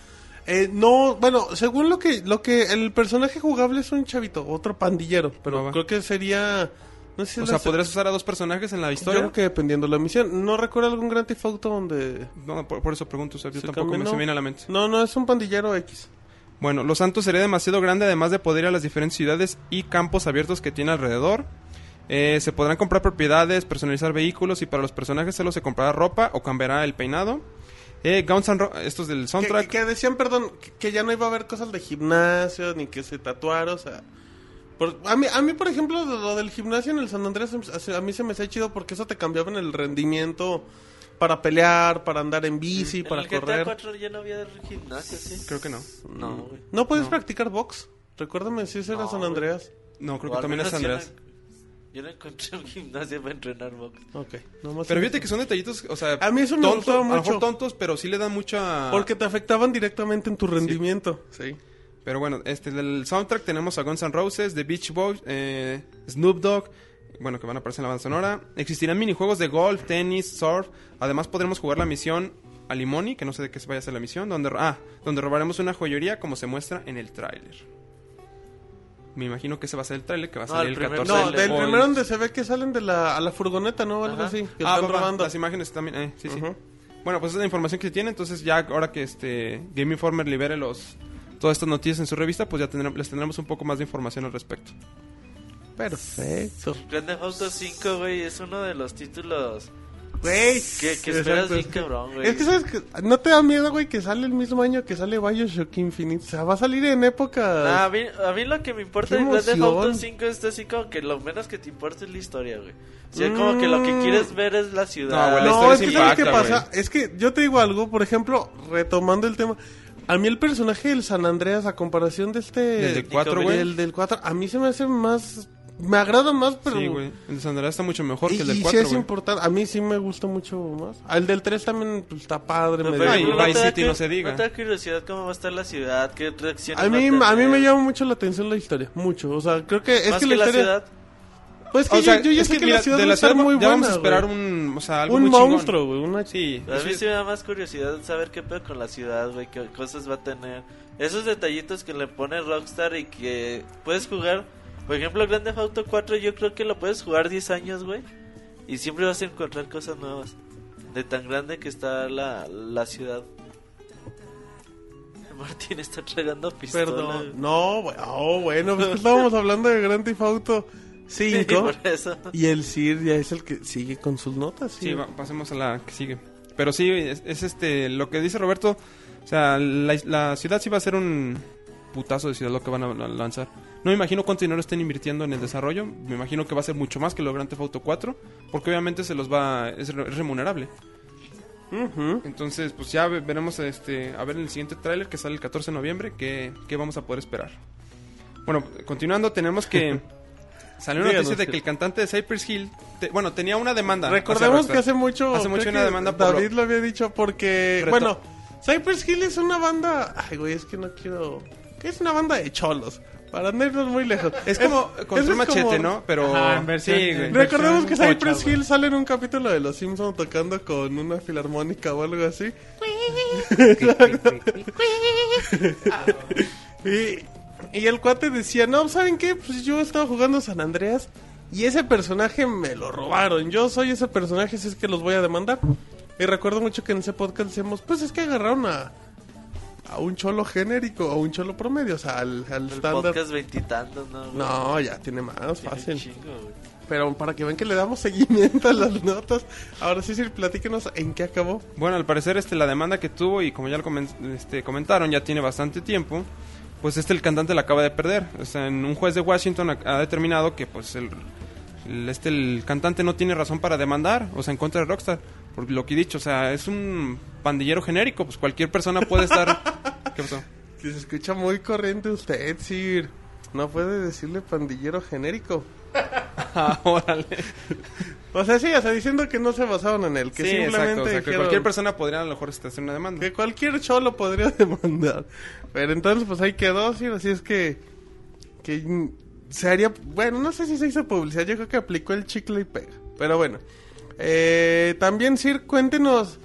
Eh, no, bueno, según lo que lo que el personaje jugable es un chavito, otro pandillero, pero No va. creo que sería no sé si O sea, podrías usar a dos personajes en la yo historia. creo que dependiendo de la misión. No recuerdo algún Theft Auto donde No, por, por eso pregunto, o sea, yo se tampoco me se viene a la mente. No, no, es un pandillero X. Bueno, Los Santos sería demasiado grande, además de poder ir a las diferentes ciudades y campos abiertos que tiene alrededor. Eh, se podrán comprar propiedades, personalizar vehículos y para los personajes solo se comprará ropa o cambiará el peinado. Eh, Guns N' Ro- estos del Que, soundtrack. que decían, perdón, que, que ya no iba a haber cosas de gimnasio ni que se tatuara, o sea, por- a mí a mí por ejemplo lo, del gimnasio en el San Andrés a mí se me hacía chido porque eso te cambiaba en el rendimiento para pelear, para andar en bici, para en el GTA correr. 4 ya no había gimnasio, ¿sí? Creo que no. No, güey. No puedes practicar box. Recuérdame si ese era No, San güey. Andreas. No, creo O que también es yo Andreas. Yo no encontré un [laughs] gimnasio para entrenar box. Ok, nomás Pero fíjate que son detallitos, o sea, A mí eso me tontos, gustaba a lo mejor mucho. tontos, pero sí le dan mucha... Porque te afectaban directamente en tu rendimiento. Sí. Pero bueno, este del soundtrack tenemos a Guns N' Roses, The Beach Boys, eh, Snoop Dogg, bueno, que van a aparecer en la banda sonora. Existirán minijuegos de golf, tenis, surf. Además podremos jugar la misión a Limoni, que no sé de qué se vaya a ser la misión, donde ah, donde robaremos una joyería como se muestra en el tráiler. Me imagino que ese va a ser el tráiler que va a No, salir el el primer 14 No, Trailer. del el- primero donde se ve que salen de la, a la furgoneta, ¿no? Algo Ajá. así. Que Ah, están va, va, robando. las imágenes también, eh, sí, sí. Ujú. Bueno, pues esa es la información que se tiene, entonces ya ahora que este Game Informer libere los todas estas noticias en su revista, pues ya tendremos, les tendremos un poco más de información al respecto. Perfecto. Grand Theft Auto 5, güey, es uno de los títulos Güey. que, que esperas bien cabrón, güey. Es que, ¿sabes que No te da miedo, güey, que sale el mismo año que sale Bioshock Infinite. O sea, va a salir en época... Nah, a, mí, a mí lo que me importa Qué de Grand Theft Auto emoción. 5 es así como que lo menos que te importa es la historia, güey. O sea, como que lo que Mm. quieres ver es la ciudad. No, güey, la no, historia es que ¿sabes qué impacta, pasa? Es que yo te digo algo, por ejemplo, retomando el tema. A mí el personaje del San Andreas, a comparación de este... Del de 4, güey. El del 4, a mí se me hace más... Me agrada más, pero... Sí, güey. El de San Andreas está mucho mejor Y, que el del sí 4, es güey. importante. A mí sí me gusta mucho más. El del 3 también pues, está padre. No, medio- pero te Vice da City no se diga. ¿No te da curiosidad cómo va a estar la ciudad? ¿Qué reacciones A mí, va a mí me llama mucho la atención la historia. Mucho. O sea, creo que es Más que, que, la historia... ciudad. Pues que O sea, yo, yo ya es sé que, que, mira, la ciudad de va a ciudad muy ya buena, vamos a esperar güey. un, o sea, algo un muy monstruo, güey, una Sí, A mí sí. sí me da más curiosidad saber qué pedo con la ciudad, güey, qué cosas va a tener. Esos detallitos que le pone Rockstar y que puedes jugar. Por ejemplo, Grand Theft Auto 4 yo creo que lo puedes jugar 10 años, güey. Y siempre vas a encontrar cosas nuevas. De tan grande que está la, la ciudad. [laughs] Martín está tragando pistola. Perdón. No, güey, oh, bueno, pues estábamos [laughs] hablando de Grand Theft Auto Sí, 5. por eso. y el Sir ya es el que sigue con sus notas. Sí, va- pasemos a la que sigue. Pero sí, es, es este lo que dice Roberto. O sea, la, la ciudad sí va a ser un putazo de ciudad lo que van a la- lanzar. No me imagino cuánto dinero estén invirtiendo en el desarrollo. Me imagino que va a ser mucho más que lo de Grand Theft Auto 4. Porque obviamente se los va. Es, re- es remunerable. Entonces, pues ya ve- veremos este, a ver en el siguiente tráiler que sale el 14 de noviembre qué, qué vamos a poder esperar. Bueno, continuando, tenemos que [laughs] salió una noticia de que el cantante de Cypress Hill, te- bueno, tenía una demanda. Recordemos que hace mucho. Hace mucho una demanda por David lo- lo había dicho porque. Reto- Bueno, Cypress Hill es una banda. Ay, güey, es que no quiero. Que es una banda de cholos. Para no irnos muy lejos. Es como Es- como- machete, ¿no? Pero Ajá, en versión- sí, güey. Recordemos que Cypress Hill sale en un capítulo de Los Simpsons tocando con una filarmónica o algo así. [laughs] y, y el cuate decía, no, ¿saben qué? Pues yo estaba jugando San Andreas y ese personaje me lo robaron. Yo soy ese personaje, así es que los voy a demandar. Y recuerdo mucho que en ese podcast decíamos, pues es que agarraron a, a un cholo genérico, a un cholo promedio, o sea, al, al El estándar. podcast veintitantos, ¿no? güey? No, ya tiene más, Tiene fácil. chingo, güey. Pero para que vean que le damos seguimiento a las notas. Ahora sí, sí, platíquenos en qué acabó. Bueno, al parecer este la demanda que tuvo y como ya lo comen- este, comentaron, ya tiene bastante tiempo. Pues este el cantante la acaba de perder. O sea, en un juez de Washington ha, ha determinado que pues el, el- este el cantante no tiene razón para demandar, o sea, en contra de Rockstar, por lo que he dicho, o sea, es un pandillero genérico, pues cualquier persona puede estar [laughs] ¿Qué pasó? Que se escucha muy corriente usted, Sir. No puede decirle pandillero genérico. [laughs] Ah, órale. O sea, sí, o sea, diciendo que no se basaban en él. Que sí, simplemente exacto, o sea, que dijeron cualquier persona podría a lo mejor hacer una demanda. que cualquier cholo podría [laughs] demandar. Pero entonces, pues ahí quedó, Sir. Así es que. Que se haría. Bueno, no sé si se hizo publicidad. Yo creo que aplicó el chicle y pega. Pero bueno. Eh, también, Sir, cuéntenos.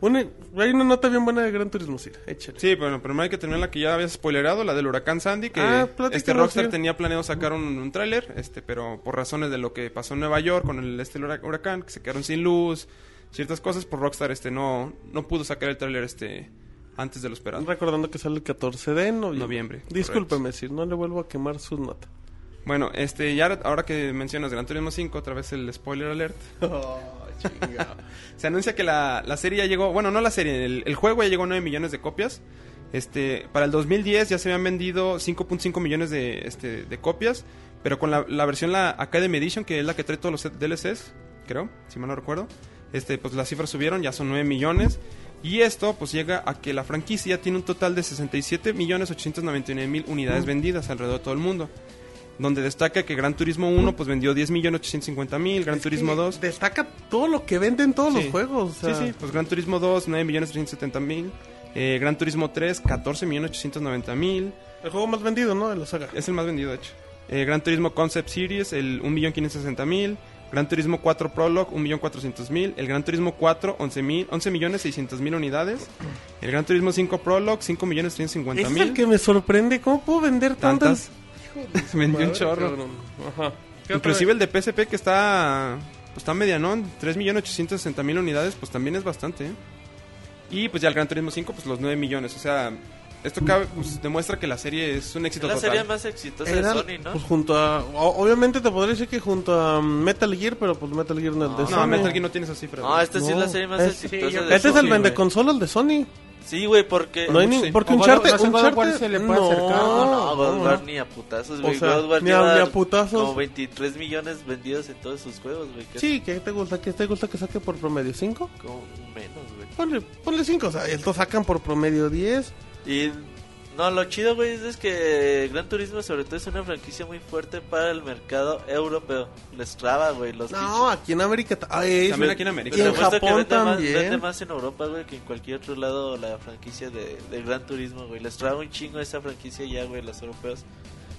Una, hay una nota bien buena de Gran Turismo, Sir. Échale. Sí, bueno, primero hay que terminar la que ya habías spoilerado, la del huracán Sandy, que Ah, este Rockstar sí. tenía planeado sacar un, un tráiler, este, pero por razones de lo que pasó en Nueva York con el este hura- huracán, que se quedaron sin luz, ciertas cosas, por Rockstar este no no pudo sacar el tráiler este antes de lo esperado. Recordando que sale el 14 de noviembre. Noviembre, Discúlpeme, Sir, no le vuelvo a quemar su nota. Bueno, este ya ahora que mencionas Gran Turismo 5, otra vez el spoiler alert. [laughs] Se anuncia que la, la serie ya llegó, bueno, no la serie, el, el juego ya llegó a 9 millones de copias. Este, para el 2010 ya se habían vendido 5.5 millones de, este, de copias, pero con la, la versión la Academy Edition, que es la que trae todos los DLCs, creo, si mal no recuerdo, este, pues las cifras subieron, ya son 9 millones. Y esto pues llega a que la franquicia tiene un total de 67 millones 899 mil unidades vendidas alrededor de todo el mundo. Donde destaca que Gran Turismo 1 pues vendió 10 millones 850 mil, Gran Es Turismo que 2 Destaca todo lo que venden todos Sí. los juegos. o sea, Sí, sí, pues Gran Turismo 2, 9 millones 370 mil. Eh, Gran Turismo 3, 14 millones 890 mil. El juego más vendido, ¿no? De la saga. Es el más vendido, de hecho. Eh, Gran Turismo Concept Series, el 1 millón 560 mil. Gran Turismo 4 Prologue, 1 millón 400 mil. El Gran Turismo 4, 11, mil, 11 millones 600 mil unidades. El Gran Turismo 5 Prologue, 5 millones 350 Ese es mil. el que me sorprende. ¿Cómo puedo vender tantas? Tantas. [laughs] Vendió un chorro. Cabrón. Ajá. ¿Qué Inclusive el de PSP que está pues está medianón, 3 millones 860 mil unidades, pues también es bastante. ¿eh? Y pues ya el Gran Turismo 5, pues los 9 millones. O sea, esto cabe, pues, demuestra que la serie es un éxito Es la total. serie más exitosa Era, de Sony, ¿no? Pues junto a. o- obviamente te podría decir que junto a Metal Gear, pero pues Metal Gear no es de No, No. Metal Gear no tiene esas cifras. No, güey. esta sí es No, la serie más es- exitosa sí, yo- de Este es el vende consolas de Sony. Sí, güey, porque... No hay ni, porque O un God of- charte, no sé, un God of War charte- se le puede no, acercar. No, no, God. War ni a putazos, O güey. sea, God of War ni a- ni a putazos. Como 23 millones vendidos en todos sus juegos, güey. Sí, ¿qué te gusta? ¿Qué te gusta que saque por promedio? ¿5? Como menos, güey. Ponle, ponle 5, o sea, estos sacan por promedio 10. Y no, lo chido, güey, es que Gran Turismo sobre todo es una franquicia muy fuerte para el mercado europeo. Les traba, güey, los No, aquí en América. ay, También aquí en América. Y en Japón vende más, también. vende más en Europa, güey, que en cualquier otro lado la franquicia de, de Gran Turismo, güey. Les traba un chingo esa franquicia ya, güey, los europeos.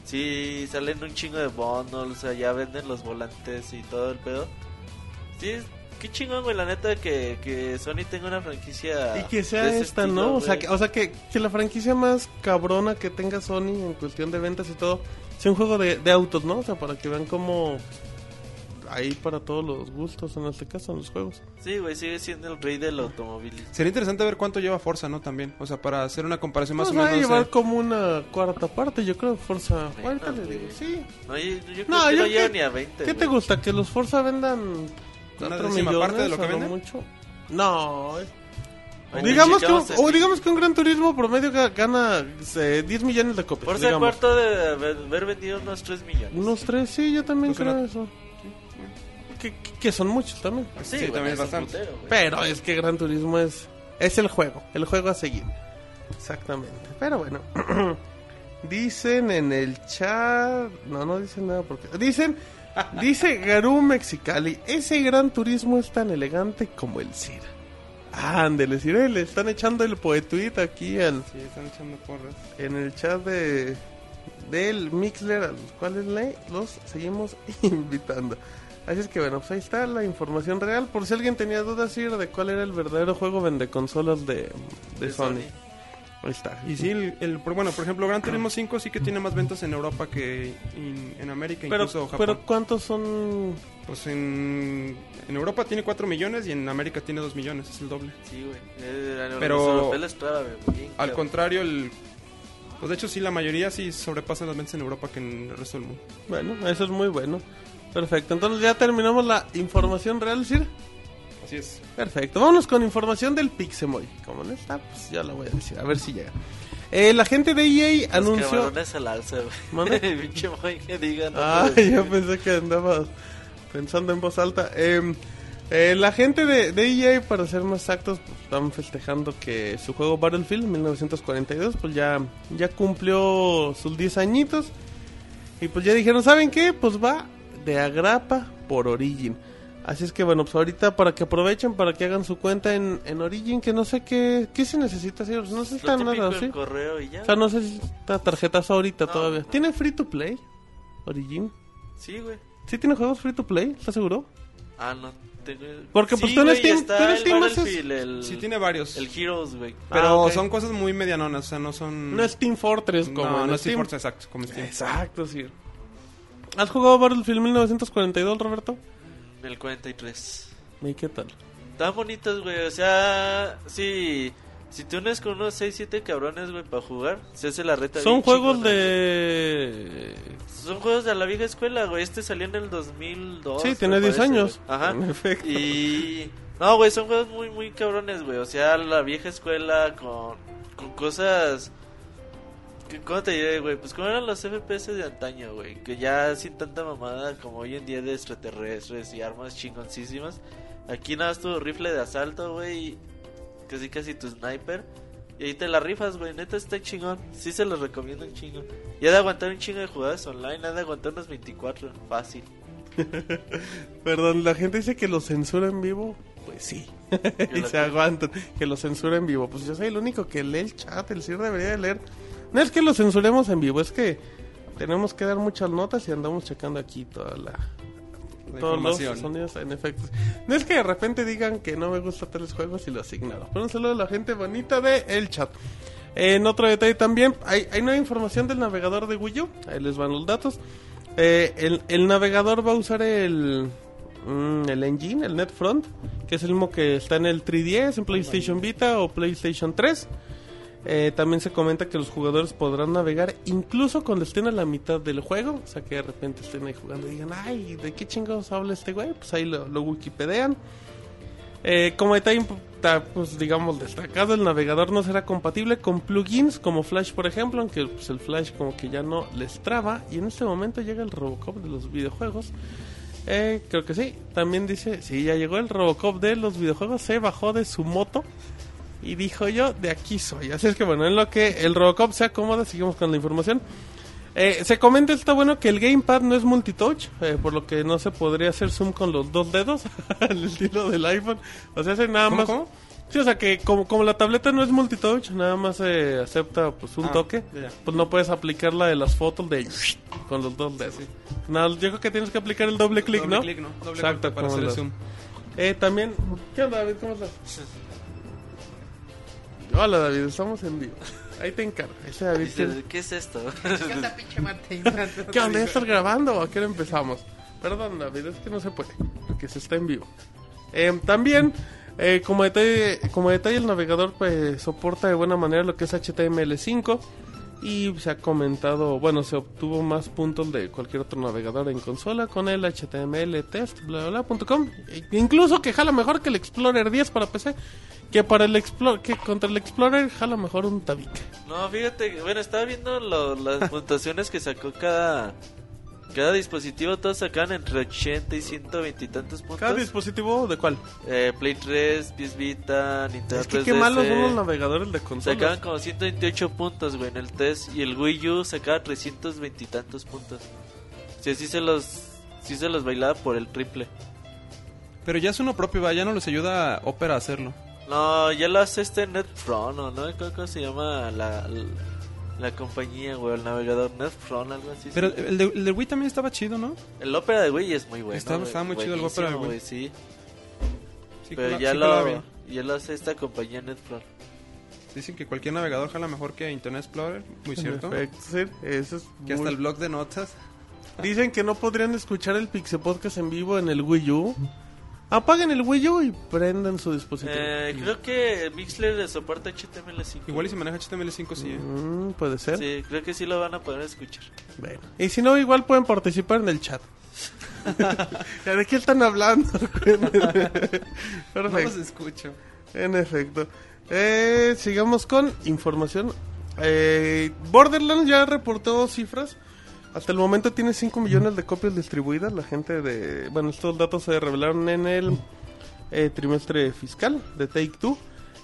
Sí, salen un chingo de bundles, o sea, ya venden los volantes y todo el pedo. Sí, es- qué chingón, güey, la neta que, que Sony tenga una franquicia. Y que sea esta, estilo, ¿no? O sea, que, o sea que, que la franquicia más cabrona que tenga Sony en cuestión de ventas y todo sea un juego de, de autos, ¿no? O sea, para que vean cómo ahí para todos los gustos en este caso en los juegos. Sí, güey, sigue siendo el rey del automóvil. Sería interesante ver cuánto lleva Forza, ¿no? También. O sea, para hacer una comparación más Pues o va a menos. llevar eh, como una cuarta parte, yo creo, Forza. Ahorita le digo, sí. No, yo, yo creo No, que yo no llega que- ni a 20. ¿Qué te gusta? ¿Que los Forza vendan ¿Una 4 décima millones parte de lo que venden? mucho? No, digamos que, un, o digamos que un Gran Turismo promedio ga- gana eh, 10 millones de copias. Por ser digamos. cuarto de haber vendido unos 3 millones. Unos 3, sí, yo también Pues creo una- eso. Que, que- que son muchos también. Sí, Sí, también es bastante. putero. Pero es que Gran Turismo es, es el juego, el juego a seguir. Exactamente. Pero bueno. [clears throat] dicen en el chat. No, no dicen nada porque. Dicen. Dice Garú Mexicali. Ese Gran Turismo es tan elegante como el Cira. Ándele, Cira. Le están echando el poetuit aquí al, Sí, están echando porras. en el chat de del Mixler a los cuales le, los seguimos [laughs] invitando. Así es que bueno, pues ahí está la información real. Por si alguien tenía dudas Sir, de cuál era el verdadero juego vende consolas de, de De Sony. Sony. Ahí está. Y sí, el, el- por- bueno, por ejemplo, Gran Turismo 5 sí que tiene más ventas en Europa que en, en América, pero, incluso Japón. pero ¿cuántos son? Pues en, en Europa tiene 4 millones y en América tiene 2 millones, es el doble. Sí, güey. Eh, Pero- Al contrario, el... Pues de hecho sí, la mayoría sí sobrepasan las ventas en Europa que en el resto del mundo. Bueno, eso es muy bueno. Perfecto, entonces ya terminamos la información real, Sir. Así es. Perfecto, vámonos con información del Pixemoy. Como no está, pues ya la voy a decir, a ver si llega. Eh, la gente de EA anunció... camarones al alza, güey. ¿Mande? [laughs] Pinche moy que digan. no Ah, yo pensé que andabas pensando en voz alta. Eh, eh, la gente de, de EA, para ser más exactos, pues, están festejando que su juego Battlefield 1942 pues ya, ya cumplió sus 10 añitos. Y pues ya dijeron, ¿saben qué? Pues va de agrapa por Origin. Así es que bueno, pues ahorita para que aprovechen, para que hagan su cuenta en, en Origin, que no sé qué, qué se necesita hacer, no sé si está nada, ¿sí? correo y ya. O sea, no sé si está tarjetazo ahorita No, todavía. no. ¿Tiene free to play? Origin. Sí, güey. ¿Sí tiene juegos free to play? ¿Estás seguro? Ah, no. tengo- Porque, Sí, pues, tú en Steam- tú en el Steam haces- Battlefield, el, Sí tiene varios. el Heroes, güey. Pero Ah, ok. son cosas muy medianonas, o sea, no son... No es Team Fortress como no, en no es Steam. Team Fortress, exacto, como Steam. Exacto, sí. ¿Has jugado Battlefield 1942, Roberto? El 43. ¿Y qué tal? Están bonitos, güey. O sea, sí. Si te unes con unos 6, 7 cabrones, güey, para jugar, se hace la reta. Son juegos chingona. de... Son juegos de la vieja escuela, güey. Este salió en el 2002. Sí, tiene 10 parece, años. güey. Ajá. En efecto. Y. No, güey, son juegos muy, muy cabrones, güey. O sea, la vieja escuela con, con cosas. ¿Cómo te diré, güey? Pues como eran los FPS de antaño, güey. Que ya sin tanta mamada como hoy en día de extraterrestres y armas chingoncísimas. Aquí nada más tu rifle de asalto, güey. Casi casi tu sniper. Y ahí te la rifas, güey. Neta está chingón. Sí se los recomiendo un chingo. Y ha de aguantar un chingo de jugadas online. Ha de aguantar unos 24. Fácil. [laughs] Perdón, la gente dice que lo censura en vivo. Pues sí. [laughs] y se aguantan. Que lo censura en vivo. Pues yo soy el único que lee el chat. El CIR debería de leer. No es que lo censuremos en vivo, es que tenemos que dar muchas notas y andamos checando aquí toda la, La todos los sonidos en efecto. No es que de repente digan que no me gusta tales juegos y los ignoro. Pero un saludo a la gente bonita de el chat. En otro detalle también, hay, hay nueva información del navegador de Wii U. Ahí les van los datos. Eh, el, el navegador va a usar el, mm, el engine, el NetFront, que es el mismo que está en el 3DS, en PlayStation Vita o PlayStation 3. Eh, también se comenta que los jugadores podrán navegar incluso cuando estén a la mitad del juego. O sea, que de repente estén ahí jugando y digan, ay, ¿de qué chingados habla este güey? Pues ahí lo, lo wikipedean. Eh, como detalle, pues digamos destacado, el navegador no será compatible con plugins como Flash, por ejemplo, aunque pues, el Flash como que ya no les traba. Y en este momento llega el Robocop de los videojuegos. Eh, creo que sí. También dice, sí, ya llegó el Robocop de los videojuegos. Se bajó de su moto y dijo yo, de aquí soy. Así es que bueno, en lo que el Robocop se acomoda, seguimos con la información. Eh, se comenta, está bueno, que el Gamepad no es multitouch, eh, por lo que no se podría hacer zoom con los dos dedos, [laughs] al estilo del iPhone. O sea, hace nada ¿Cómo, más... cómo? Sí, o sea que como, como la tableta no es multitouch, nada más eh, acepta pues un Ah, toque, pues no puedes aplicar la de las fotos de [laughs] con los dos dedos. Nada, yo creo que tienes que aplicar el doble clic, Doble ¿no? clic, ¿no? Doble Exacto, para hacer el zoom. Eh, también, ¿qué onda David? ¿Cómo estás? Hola David, estamos en vivo. Ahí te encargo. Ese David tiene- ¿qué es esto? [laughs] [laughs] ¿Qué onda? ¿Ya estás grabando o a qué hora empezamos? Perdón, David, es que no se puede, porque se está en vivo. Eh, también, eh, como, detalle, como detalle, el navegador pues, soporta de buena manera lo que es HTML5 y se ha comentado, bueno, se obtuvo más puntos de cualquier otro navegador en consola con el HTML test, bla, bla, bla, com. E incluso que jala mejor que el Explorer 10 para PC, que para el Explorer, que contra el Explorer jala mejor un tabique. No, fíjate, bueno, estaba viendo las [laughs] puntuaciones que sacó cada cada dispositivo. Todos sacaban entre 80 y 120 y tantos puntos. ¿Cada dispositivo de cuál? Eh, Play 3, PS Vita, Nintendo Es que 3DS. qué malos son los navegadores de consolas. Sacaban como 128 puntos, güey, en el test. Y el Wii U sacaba 320 y tantos puntos. O sea, sí se los, sí se los bailaba por el triple. Pero ya es uno propio, va, ya no les ayuda a Opera a hacerlo. No, ya lo hace este Netfront, ¿o ¿no? ¿Cómo, cómo se llama la, la, la compañía, güey? El navegador Netfront, algo así. Pero sí. el de, el de Wii también estaba chido, ¿no? El Opera de Wii es muy bueno. Estaba- muy chido el Opera de Wii. Sí, Sí, pero ya, sí lo, ya lo hace esta compañía Netfront. Dicen que cualquier navegador jala mejor que Internet Explorer, muy cierto. Perfecto, sí, eso es Que hasta muy- el blog de notas. Dicen que no podrían escuchar el Pixel Podcast en vivo en el Wii U. Apaguen el Wii U y prendan su dispositivo. Eh, creo que Mixler le soporta HTML5. Igual y si maneja HTML5 sí, ¿eh? Mm, puede ser. Sí, creo que sí lo van a poder escuchar. Bueno. Y si no, igual pueden participar en el chat. [laughs] ¿De qué están hablando? [laughs] No los Perfecto. escucho. En efecto. Eh, sigamos con información. Eh, Borderlands ya reportó cifras. Hasta el momento tiene 5 millones de copias distribuidas. La gente de... Bueno, estos datos se revelaron en el eh, trimestre fiscal de Take Two.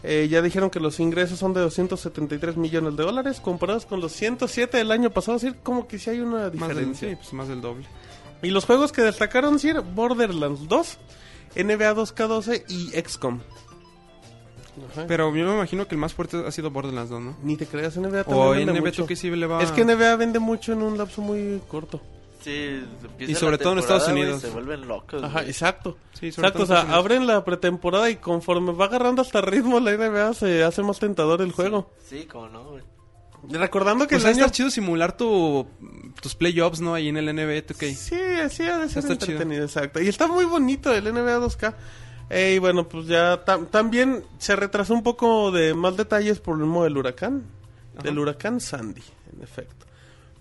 Eh, ya dijeron que los ingresos son de 273 millones de dólares comparados con los 107 del año pasado. Es decir, como que si hay una Más del, diferencia. sí, pues más del doble. Y los juegos que destacaron, sí, Borderlands 2, NBA 2K12 y XCOM. Ajá. Pero yo me imagino que el más fuerte ha sido Borderlands 2, ¿no? Ni te creas, NBA también O vende NBA mucho. 2K sí le va... Es que NBA vende mucho en un lapso muy corto. Sí, Y sobre todo en Estados Unidos. se vuelven locos. Ajá, exacto. Sí, sobre Exacto, o todo en sea, abren la pretemporada y conforme va agarrando hasta ritmo la NBA se hace más tentador el juego. Sí, como no, güey. Recordando que Pues el ha de año... estar chido simular tu, tus playoffs, ¿no? Ahí en el NBA 2K. Sí, sí, ha de ser Está chido. entretenido, exacto. Y está muy bonito el NBA 2K. Y bueno, pues ya tam- también se retrasó un poco de más detalles por el modo del huracán. Ajá. Del huracán Sandy, en efecto.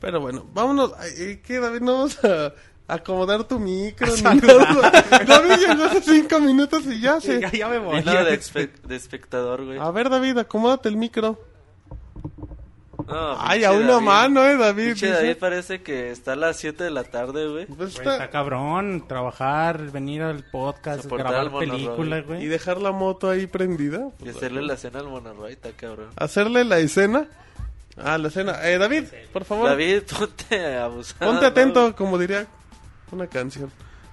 Pero bueno, vámonos. Ay, ¿Qué, David? No vamos a acomodar tu micro. ni nada. David llegó hace cinco minutos y ya se... ya, ya me voy. Vino de, [laughs] espe- de espectador, güey. A ver, David, acomódate el micro. No, Ay, a una David. mano, eh, David. Pinche dice. David parece que está a las 7 de la tarde, güey. Pues está- está cabrón, trabajar, venir al podcast, Soportar grabar películas, Y güey. dejar la moto ahí prendida. Y hacerle la cena al Monoroy, está cabrón. hacerle la escena. Ah, la escena. Eh, David, por favor. David, ponte abusado. Ponte atento, como diría una canción.